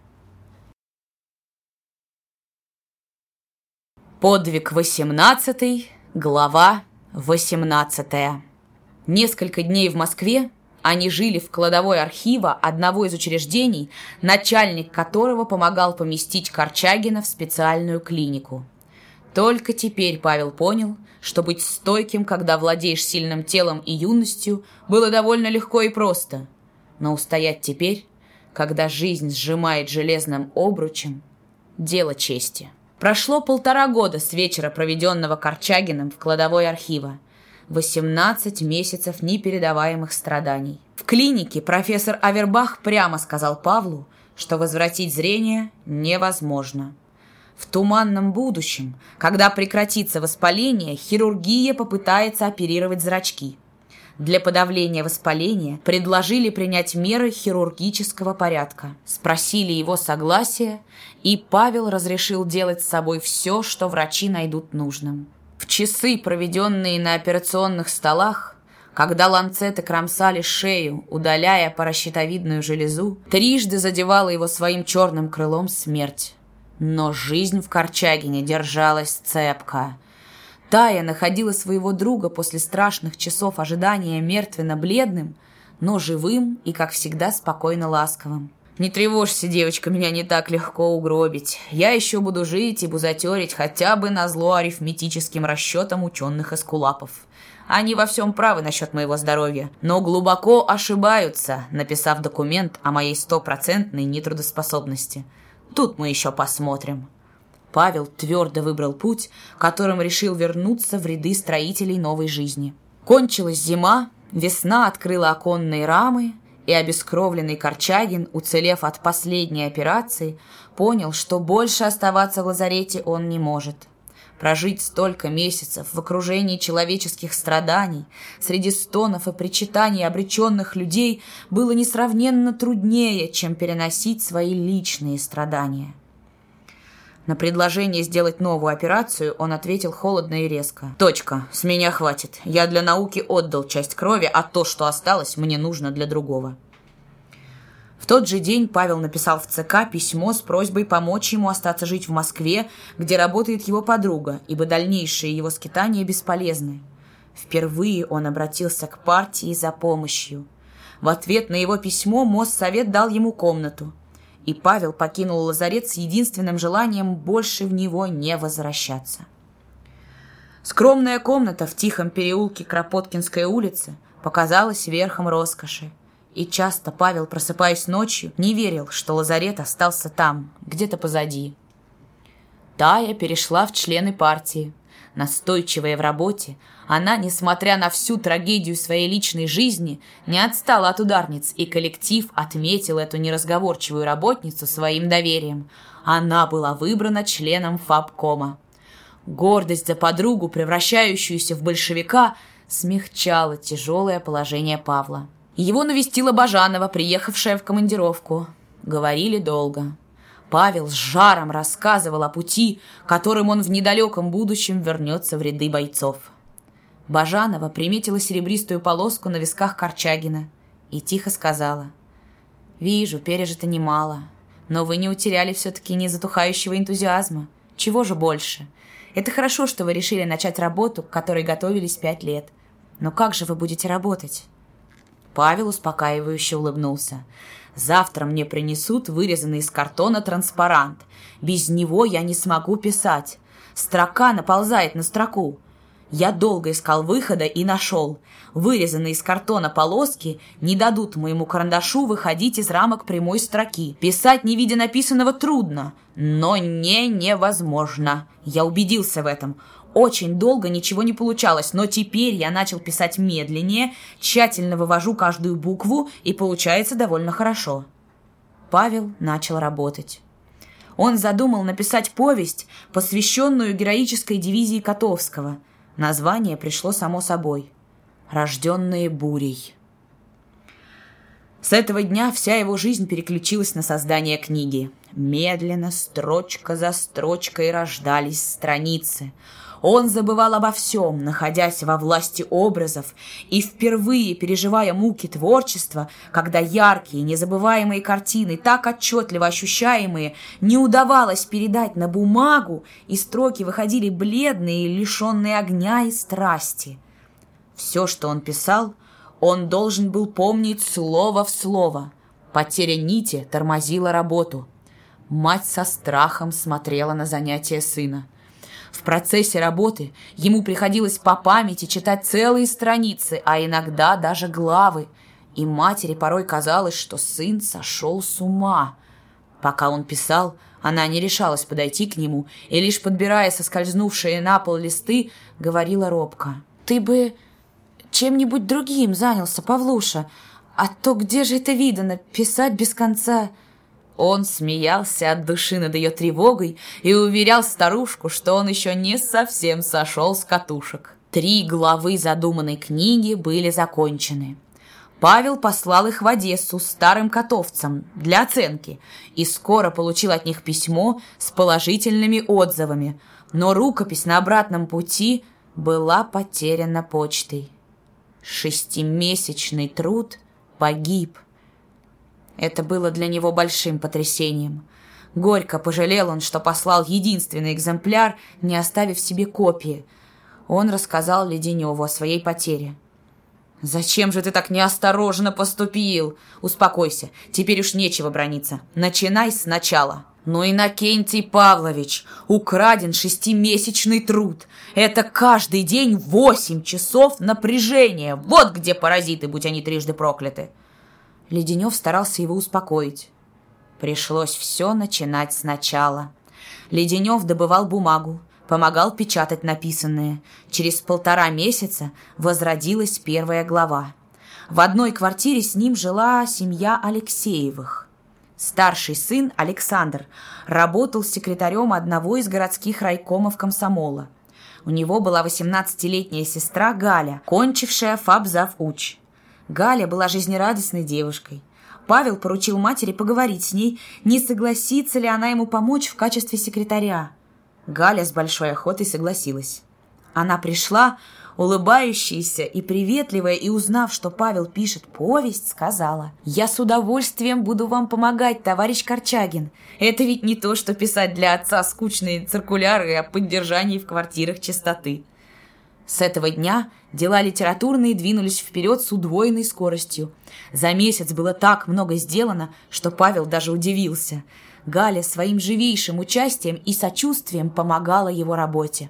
Подвиг 18, глава 18. Несколько дней в Москве они жили в кладовой архива одного из учреждений, начальник которого помогал поместить Корчагина в специальную клинику. Только теперь Павел понял, что быть стойким, когда владеешь сильным телом и юностью, было довольно легко и просто. Но устоять теперь, когда жизнь сжимает железным обручем, дело чести. Прошло полтора года с вечера, проведенного Корчагиным в кладовой архива. 18 месяцев непередаваемых страданий. В клинике профессор Авербах прямо сказал Павлу, что возвратить зрение невозможно. В туманном будущем, когда прекратится воспаление, хирургия попытается оперировать зрачки – для подавления воспаления предложили принять меры хирургического порядка. Спросили его согласия, и Павел разрешил делать с собой все, что врачи найдут нужным. В часы, проведенные на операционных столах, когда ланцеты кромсали шею, удаляя паращитовидную железу, трижды задевала его своим черным крылом смерть. Но жизнь в Корчагине держалась цепко – Тая находила своего друга после страшных часов ожидания мертвенно-бледным, но живым и, как всегда, спокойно ласковым. «Не тревожься, девочка, меня не так легко угробить. Я еще буду жить и бузатерить хотя бы на зло арифметическим расчетам ученых эскулапов. Они во всем правы насчет моего здоровья, но глубоко ошибаются, написав документ о моей стопроцентной нетрудоспособности. Тут мы еще посмотрим». Павел твердо выбрал путь, которым решил вернуться в ряды строителей новой жизни. Кончилась зима, весна открыла оконные рамы, и обескровленный Корчагин, уцелев от последней операции, понял, что больше оставаться в лазарете он не может. Прожить столько месяцев в окружении человеческих страданий, среди стонов и причитаний обреченных людей, было несравненно труднее, чем переносить свои личные страдания. На предложение сделать новую операцию он ответил холодно и резко. «Точка. С меня хватит. Я для науки отдал часть крови, а то, что осталось, мне нужно для другого». В тот же день Павел написал в ЦК письмо с просьбой помочь ему остаться жить в Москве, где работает его подруга, ибо дальнейшие его скитания бесполезны. Впервые он обратился к партии за помощью. В ответ на его письмо Моссовет дал ему комнату. И Павел покинул лазарет с единственным желанием больше в него не возвращаться. Скромная комната в тихом переулке Кропоткинской улицы показалась верхом роскоши. И часто Павел, просыпаясь ночью, не верил, что лазарет остался там, где-то позади. Тая перешла в члены партии. Настойчивая в работе, она, несмотря на всю трагедию своей личной жизни, не отстала от ударниц, и коллектив отметил эту неразговорчивую работницу своим доверием. Она была выбрана членом ФАБКома. Гордость за подругу, превращающуюся в большевика, смягчала тяжелое положение Павла. Его навестила Бажанова, приехавшая в командировку. Говорили долго. Павел с жаром рассказывал о пути, которым он в недалеком будущем вернется в ряды бойцов. Бажанова приметила серебристую полоску на висках Корчагина и тихо сказала. «Вижу, пережито немало, но вы не утеряли все-таки незатухающего энтузиазма. Чего же больше? Это хорошо, что вы решили начать работу, к которой готовились пять лет. Но как же вы будете работать?» Павел успокаивающе улыбнулся. Завтра мне принесут вырезанный из картона транспарант. Без него я не смогу писать. Строка наползает на строку. Я долго искал выхода и нашел. Вырезанные из картона полоски не дадут моему карандашу выходить из рамок прямой строки. Писать, не видя написанного, трудно, но не невозможно. Я убедился в этом. Очень долго ничего не получалось, но теперь я начал писать медленнее, тщательно вывожу каждую букву, и получается довольно хорошо. Павел начал работать. Он задумал написать повесть, посвященную героической дивизии Котовского. Название пришло само собой. «Рожденные бурей». С этого дня вся его жизнь переключилась на создание книги. Медленно, строчка за строчкой рождались страницы – он забывал обо всем, находясь во власти образов, и впервые переживая муки творчества, когда яркие, незабываемые картины, так отчетливо ощущаемые, не удавалось передать на бумагу, и строки выходили бледные, лишенные огня и страсти. Все, что он писал, он должен был помнить слово в слово. Потеря нити тормозила работу. Мать со страхом смотрела на занятия сына – в процессе работы ему приходилось по памяти читать целые страницы, а иногда даже главы. И матери порой казалось, что сын сошел с ума. Пока он писал, она не решалась подойти к нему и, лишь подбирая соскользнувшие на пол листы, говорила робко. «Ты бы чем-нибудь другим занялся, Павлуша, а то где же это видано, писать без конца...» Он смеялся от души над ее тревогой и уверял старушку, что он еще не совсем сошел с катушек. Три главы задуманной книги были закончены. Павел послал их в Одессу старым котовцам для оценки и скоро получил от них письмо с положительными отзывами, но рукопись на обратном пути была потеряна почтой. Шестимесячный труд погиб – это было для него большим потрясением. Горько пожалел он, что послал единственный экземпляр, не оставив себе копии. Он рассказал Леденеву о своей потере. «Зачем же ты так неосторожно поступил? Успокойся, теперь уж нечего брониться. Начинай сначала». «Но Иннокентий Павлович, украден шестимесячный труд. Это каждый день восемь часов напряжения. Вот где паразиты, будь они трижды прокляты». Леденев старался его успокоить. Пришлось все начинать сначала. Леденев добывал бумагу, помогал печатать написанное. Через полтора месяца возродилась первая глава. В одной квартире с ним жила семья Алексеевых. Старший сын Александр работал секретарем одного из городских райкомов комсомола. У него была 18-летняя сестра Галя, кончившая фабзав-уч. Галя была жизнерадостной девушкой. Павел поручил матери поговорить с ней, не согласится ли она ему помочь в качестве секретаря. Галя с большой охотой согласилась. Она пришла, улыбающаяся и приветливая, и узнав, что Павел пишет повесть, сказала, «Я с удовольствием буду вам помогать, товарищ Корчагин. Это ведь не то, что писать для отца скучные циркуляры о поддержании в квартирах чистоты». С этого дня дела литературные двинулись вперед с удвоенной скоростью. За месяц было так много сделано, что Павел даже удивился. Галя своим живейшим участием и сочувствием помогала его работе.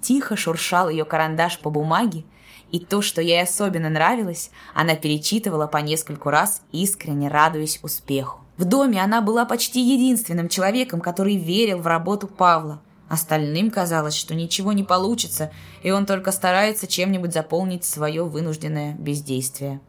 Тихо шуршал ее карандаш по бумаге, и то, что ей особенно нравилось, она перечитывала по нескольку раз, искренне радуясь успеху. В доме она была почти единственным человеком, который верил в работу Павла. Остальным казалось, что ничего не получится, и он только старается чем-нибудь заполнить свое вынужденное бездействие.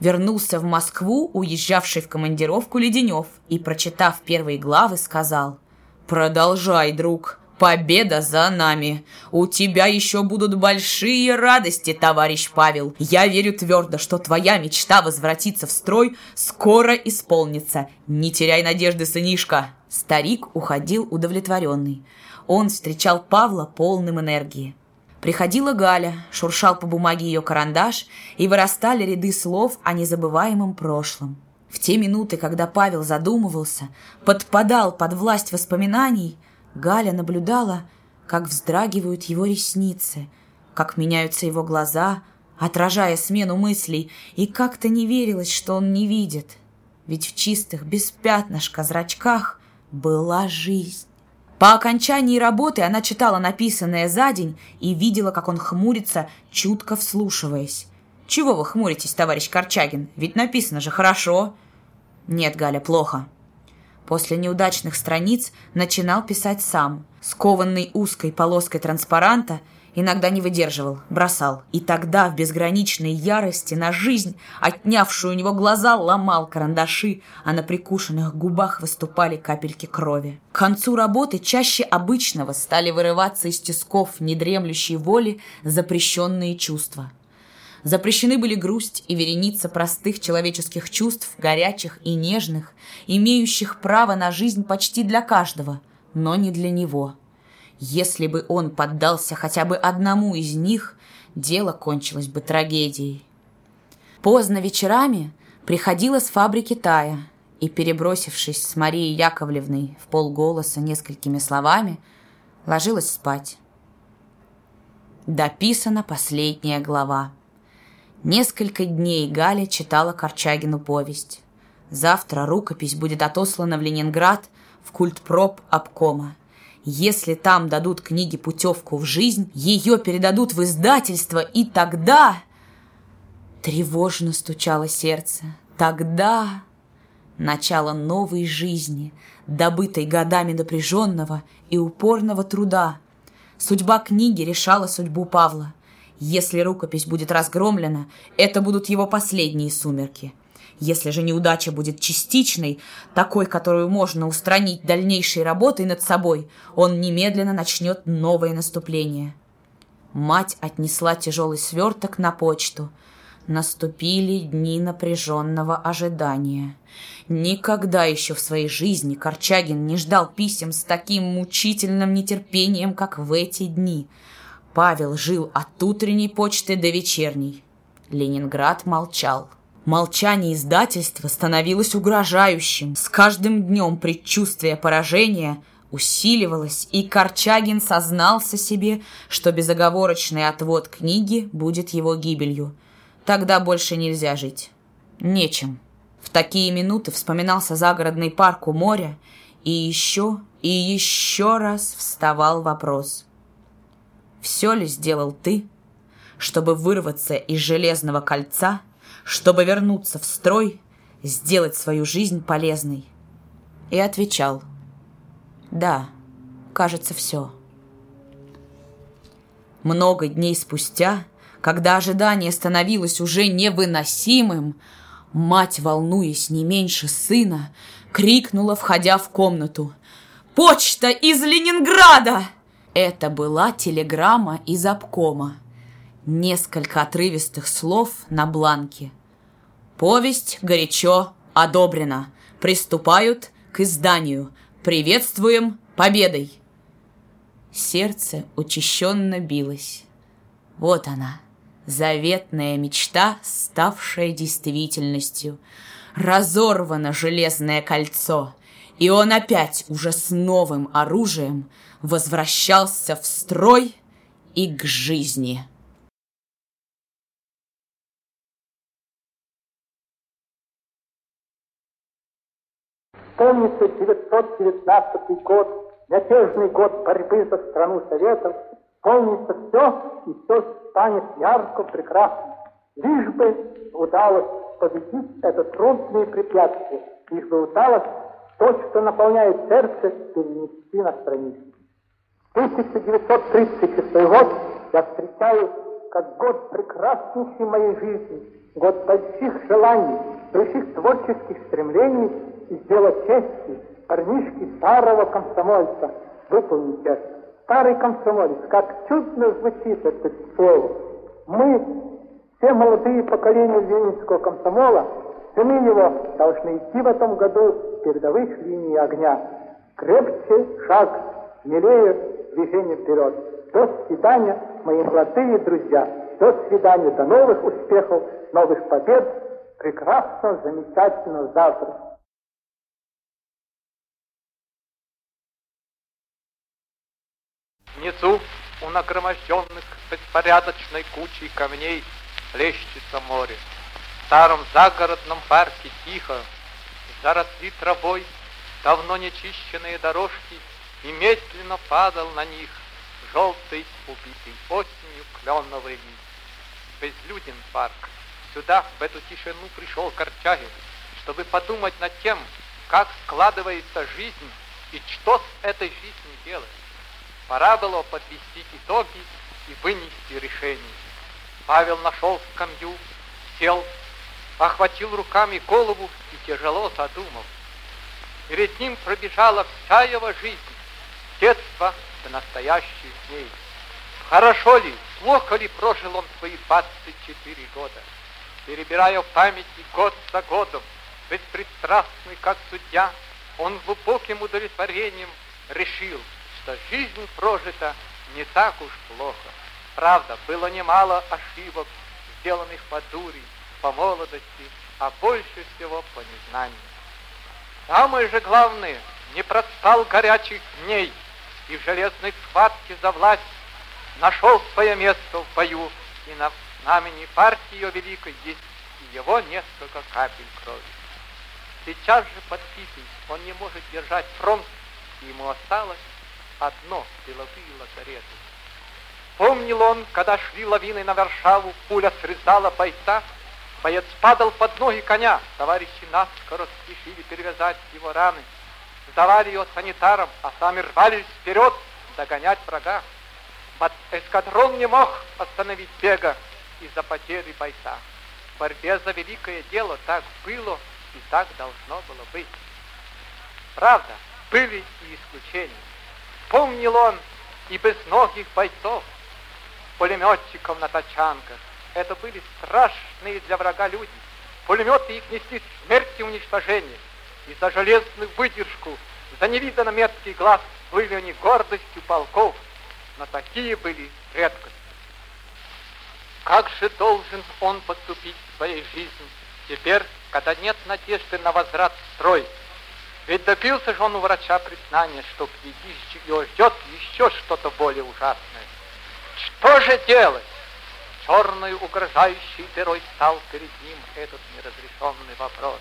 Вернулся в Москву, уезжавший в командировку Леденев, и, прочитав первые главы, сказал «Продолжай, друг, Победа за нами. У тебя еще будут большие радости, товарищ Павел. Я верю твердо, что твоя мечта возвратиться в строй скоро исполнится. Не теряй надежды, сынишка. Старик уходил удовлетворенный. Он встречал Павла полным энергии. Приходила Галя, шуршал по бумаге ее карандаш, и вырастали ряды слов о незабываемом прошлом. В те минуты, когда Павел задумывался, подпадал под власть воспоминаний – Галя наблюдала, как вздрагивают его ресницы, как меняются его глаза, отражая смену мыслей, и как-то не верилось, что он не видит. Ведь в чистых, без пятнышка зрачках была жизнь. По окончании работы она читала написанное за день и видела, как он хмурится, чутко вслушиваясь. «Чего вы хмуритесь, товарищ Корчагин? Ведь написано же хорошо». «Нет, Галя, плохо. После неудачных страниц начинал писать сам. Скованный узкой полоской транспаранта иногда не выдерживал, бросал. И тогда в безграничной ярости на жизнь, отнявшую у него глаза, ломал карандаши, а на прикушенных губах выступали капельки крови. К концу работы чаще обычного стали вырываться из тисков недремлющей воли запрещенные чувства – Запрещены были грусть и вереница простых человеческих чувств, горячих и нежных, имеющих право на жизнь почти для каждого, но не для него. Если бы он поддался хотя бы одному из них, дело кончилось бы трагедией. Поздно вечерами приходила с фабрики Тая и, перебросившись с Марией Яковлевной в полголоса несколькими словами, ложилась спать. Дописана последняя глава. Несколько дней Галя читала Корчагину повесть. Завтра рукопись будет отослана в Ленинград в культпроп обкома. Если там дадут книге путевку в жизнь, ее передадут в издательство, и тогда... Тревожно стучало сердце. Тогда начало новой жизни, добытой годами напряженного и упорного труда. Судьба книги решала судьбу Павла. Если рукопись будет разгромлена, это будут его последние сумерки. Если же неудача будет частичной, такой, которую можно устранить дальнейшей работой над собой, он немедленно начнет новое наступление. Мать отнесла тяжелый сверток на почту. Наступили дни напряженного ожидания. Никогда еще в своей жизни Корчагин не ждал писем с таким мучительным нетерпением, как в эти дни – Павел жил от утренней почты до вечерней. Ленинград молчал. Молчание издательства становилось угрожающим. С каждым днем предчувствие поражения усиливалось, и Корчагин сознался себе, что безоговорочный отвод книги будет его гибелью. Тогда больше нельзя жить. Нечем. В такие минуты вспоминался загородный парк у моря, и еще и еще раз вставал вопрос – все ли сделал ты, чтобы вырваться из железного кольца, чтобы вернуться в строй, сделать свою жизнь полезной? И отвечал, да, кажется, все. Много дней спустя, когда ожидание становилось уже невыносимым, мать, волнуясь не меньше сына, крикнула, входя в комнату. «Почта из Ленинграда!» Это была телеграмма из обкома. Несколько отрывистых слов на бланке. Повесть горячо одобрена. Приступают к изданию. Приветствуем победой. Сердце учащенно билось. Вот она, заветная мечта, ставшая действительностью. Разорвано железное кольцо, и он опять уже с новым оружием возвращался в строй и к жизни. Помнится 919 год, мятежный год борьбы за страну Советов. Помнится все, и все станет ярко, прекрасно. Лишь бы удалось победить это трудные препятствия, лишь бы удалось то, что наполняет сердце, перенести на страницу. 1936 год я встречаю как год прекраснейшей моей жизни, год больших желаний, больших творческих стремлений и сделать чести парнишки старого комсомольца выполнить это. Старый комсомолец, как чудно звучит это слово. Мы, все молодые поколения ленинского комсомола, сыны его должны идти в этом году передовых линий огня. Крепче шаг, смелее движение вперед. До свидания, мои молодые друзья. До свидания, до новых успехов, новых побед. Прекрасного, замечательного завтра. Внизу у нагроможденных беспорядочной кучей камней плещется море. В старом загородном парке тихо, заросли травой, давно нечищенные дорожки, и медленно падал на них желтый, убитый осенью кленовый лист. Безлюден парк. Сюда, в эту тишину, пришел Корчагин, чтобы подумать над тем, как складывается жизнь и что с этой жизнью делать. Пора было подвести итоги и вынести решение. Павел нашел скамью, сел, охватил руками голову и тяжело задумал. Перед ним пробежала вся его жизнь, детство до настоящих дней. Хорошо ли, плохо ли прожил он свои 24 года? Перебирая в памяти год за годом, беспристрастный как судья, он глубоким удовлетворением решил – что жизнь прожита не так уж плохо. Правда, было немало ошибок, сделанных по дури, по молодости, а больше всего по незнанию. Самое же главное, не проспал горячих дней и в железной схватке за власть нашел свое место в бою, и на знамени партии ее великой есть и его несколько капель крови. Сейчас же подпитый он не может держать фронт, и ему осталось одно деловые лазареты. Помнил он, когда шли лавины на Варшаву, пуля срезала бойца, боец падал под ноги коня, товарищи наскоро спешили перевязать его раны, сдавали ее санитарам, а сами рвались вперед догонять врага. Эскадрон не мог остановить бега из-за потери бойца. В борьбе за великое дело так было и так должно было быть. Правда, были и исключения. Помнил он и безногих бойцов, пулеметчиков на тачанках. Это были страшные для врага люди. Пулеметы их несли смерть и уничтожение. И за железную выдержку, за невиданно меткий глаз были они гордостью полков, но такие были редкость. Как же должен он поступить в своей жизни теперь, когда нет надежды на возврат в строй, ведь добился же он у врача признания, что впереди его ждет еще что-то более ужасное. Что же делать? Черной угрожающей дырой стал перед ним этот неразрешенный вопрос.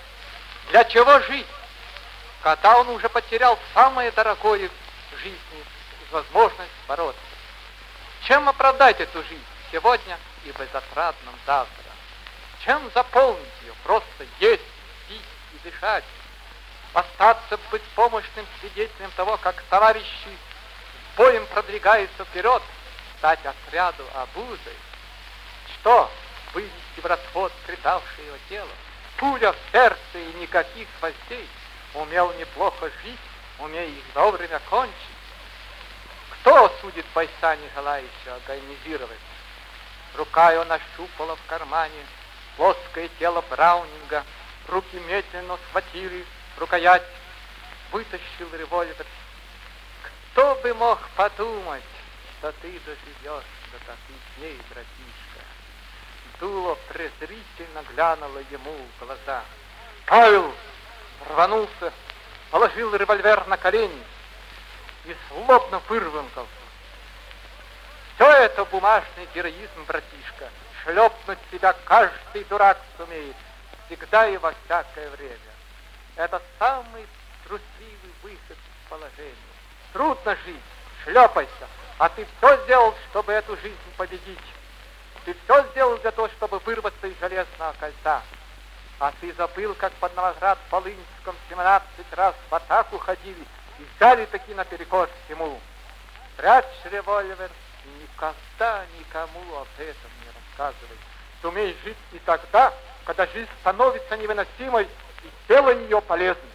Для чего жить, когда он уже потерял самое дорогое в жизни возможность бороться? Чем оправдать эту жизнь сегодня и безотрадном завтра? Чем заполнить ее? Просто есть, пить и дышать остаться беспомощным свидетелем того, как товарищи боем продвигаются вперед, стать отряду обузой. Что? Вывести в расход предавшее его тело. Пуля в сердце и никаких гвоздей. Умел неплохо жить, умея их вовремя кончить. Кто осудит бойца, желающего организировать? Рука его нащупала в кармане плоское тело Браунинга, руки медленно схватили рукоять, вытащил револьвер. Кто бы мог подумать, что ты доживешь до таких дней, братишка? Дуло презрительно глянуло ему в глаза. Павел рванулся, положил револьвер на колени и злобно вырванкался. Все это бумажный героизм, братишка? Шлепнуть себя каждый дурак сумеет, всегда и во всякое время. Это самый трусливый выход из положения. Трудно жить, шлепайся, а ты все сделал, чтобы эту жизнь победить. Ты все сделал для того, чтобы вырваться из железного кольца. А ты забыл, как под Новоград Полынском 17 раз в атаку ходили и взяли таки наперекор всему. Прячь револьвер и никогда никому об этом не рассказывай. Сумей жить и тогда, когда жизнь становится невыносимой тело ее полезным.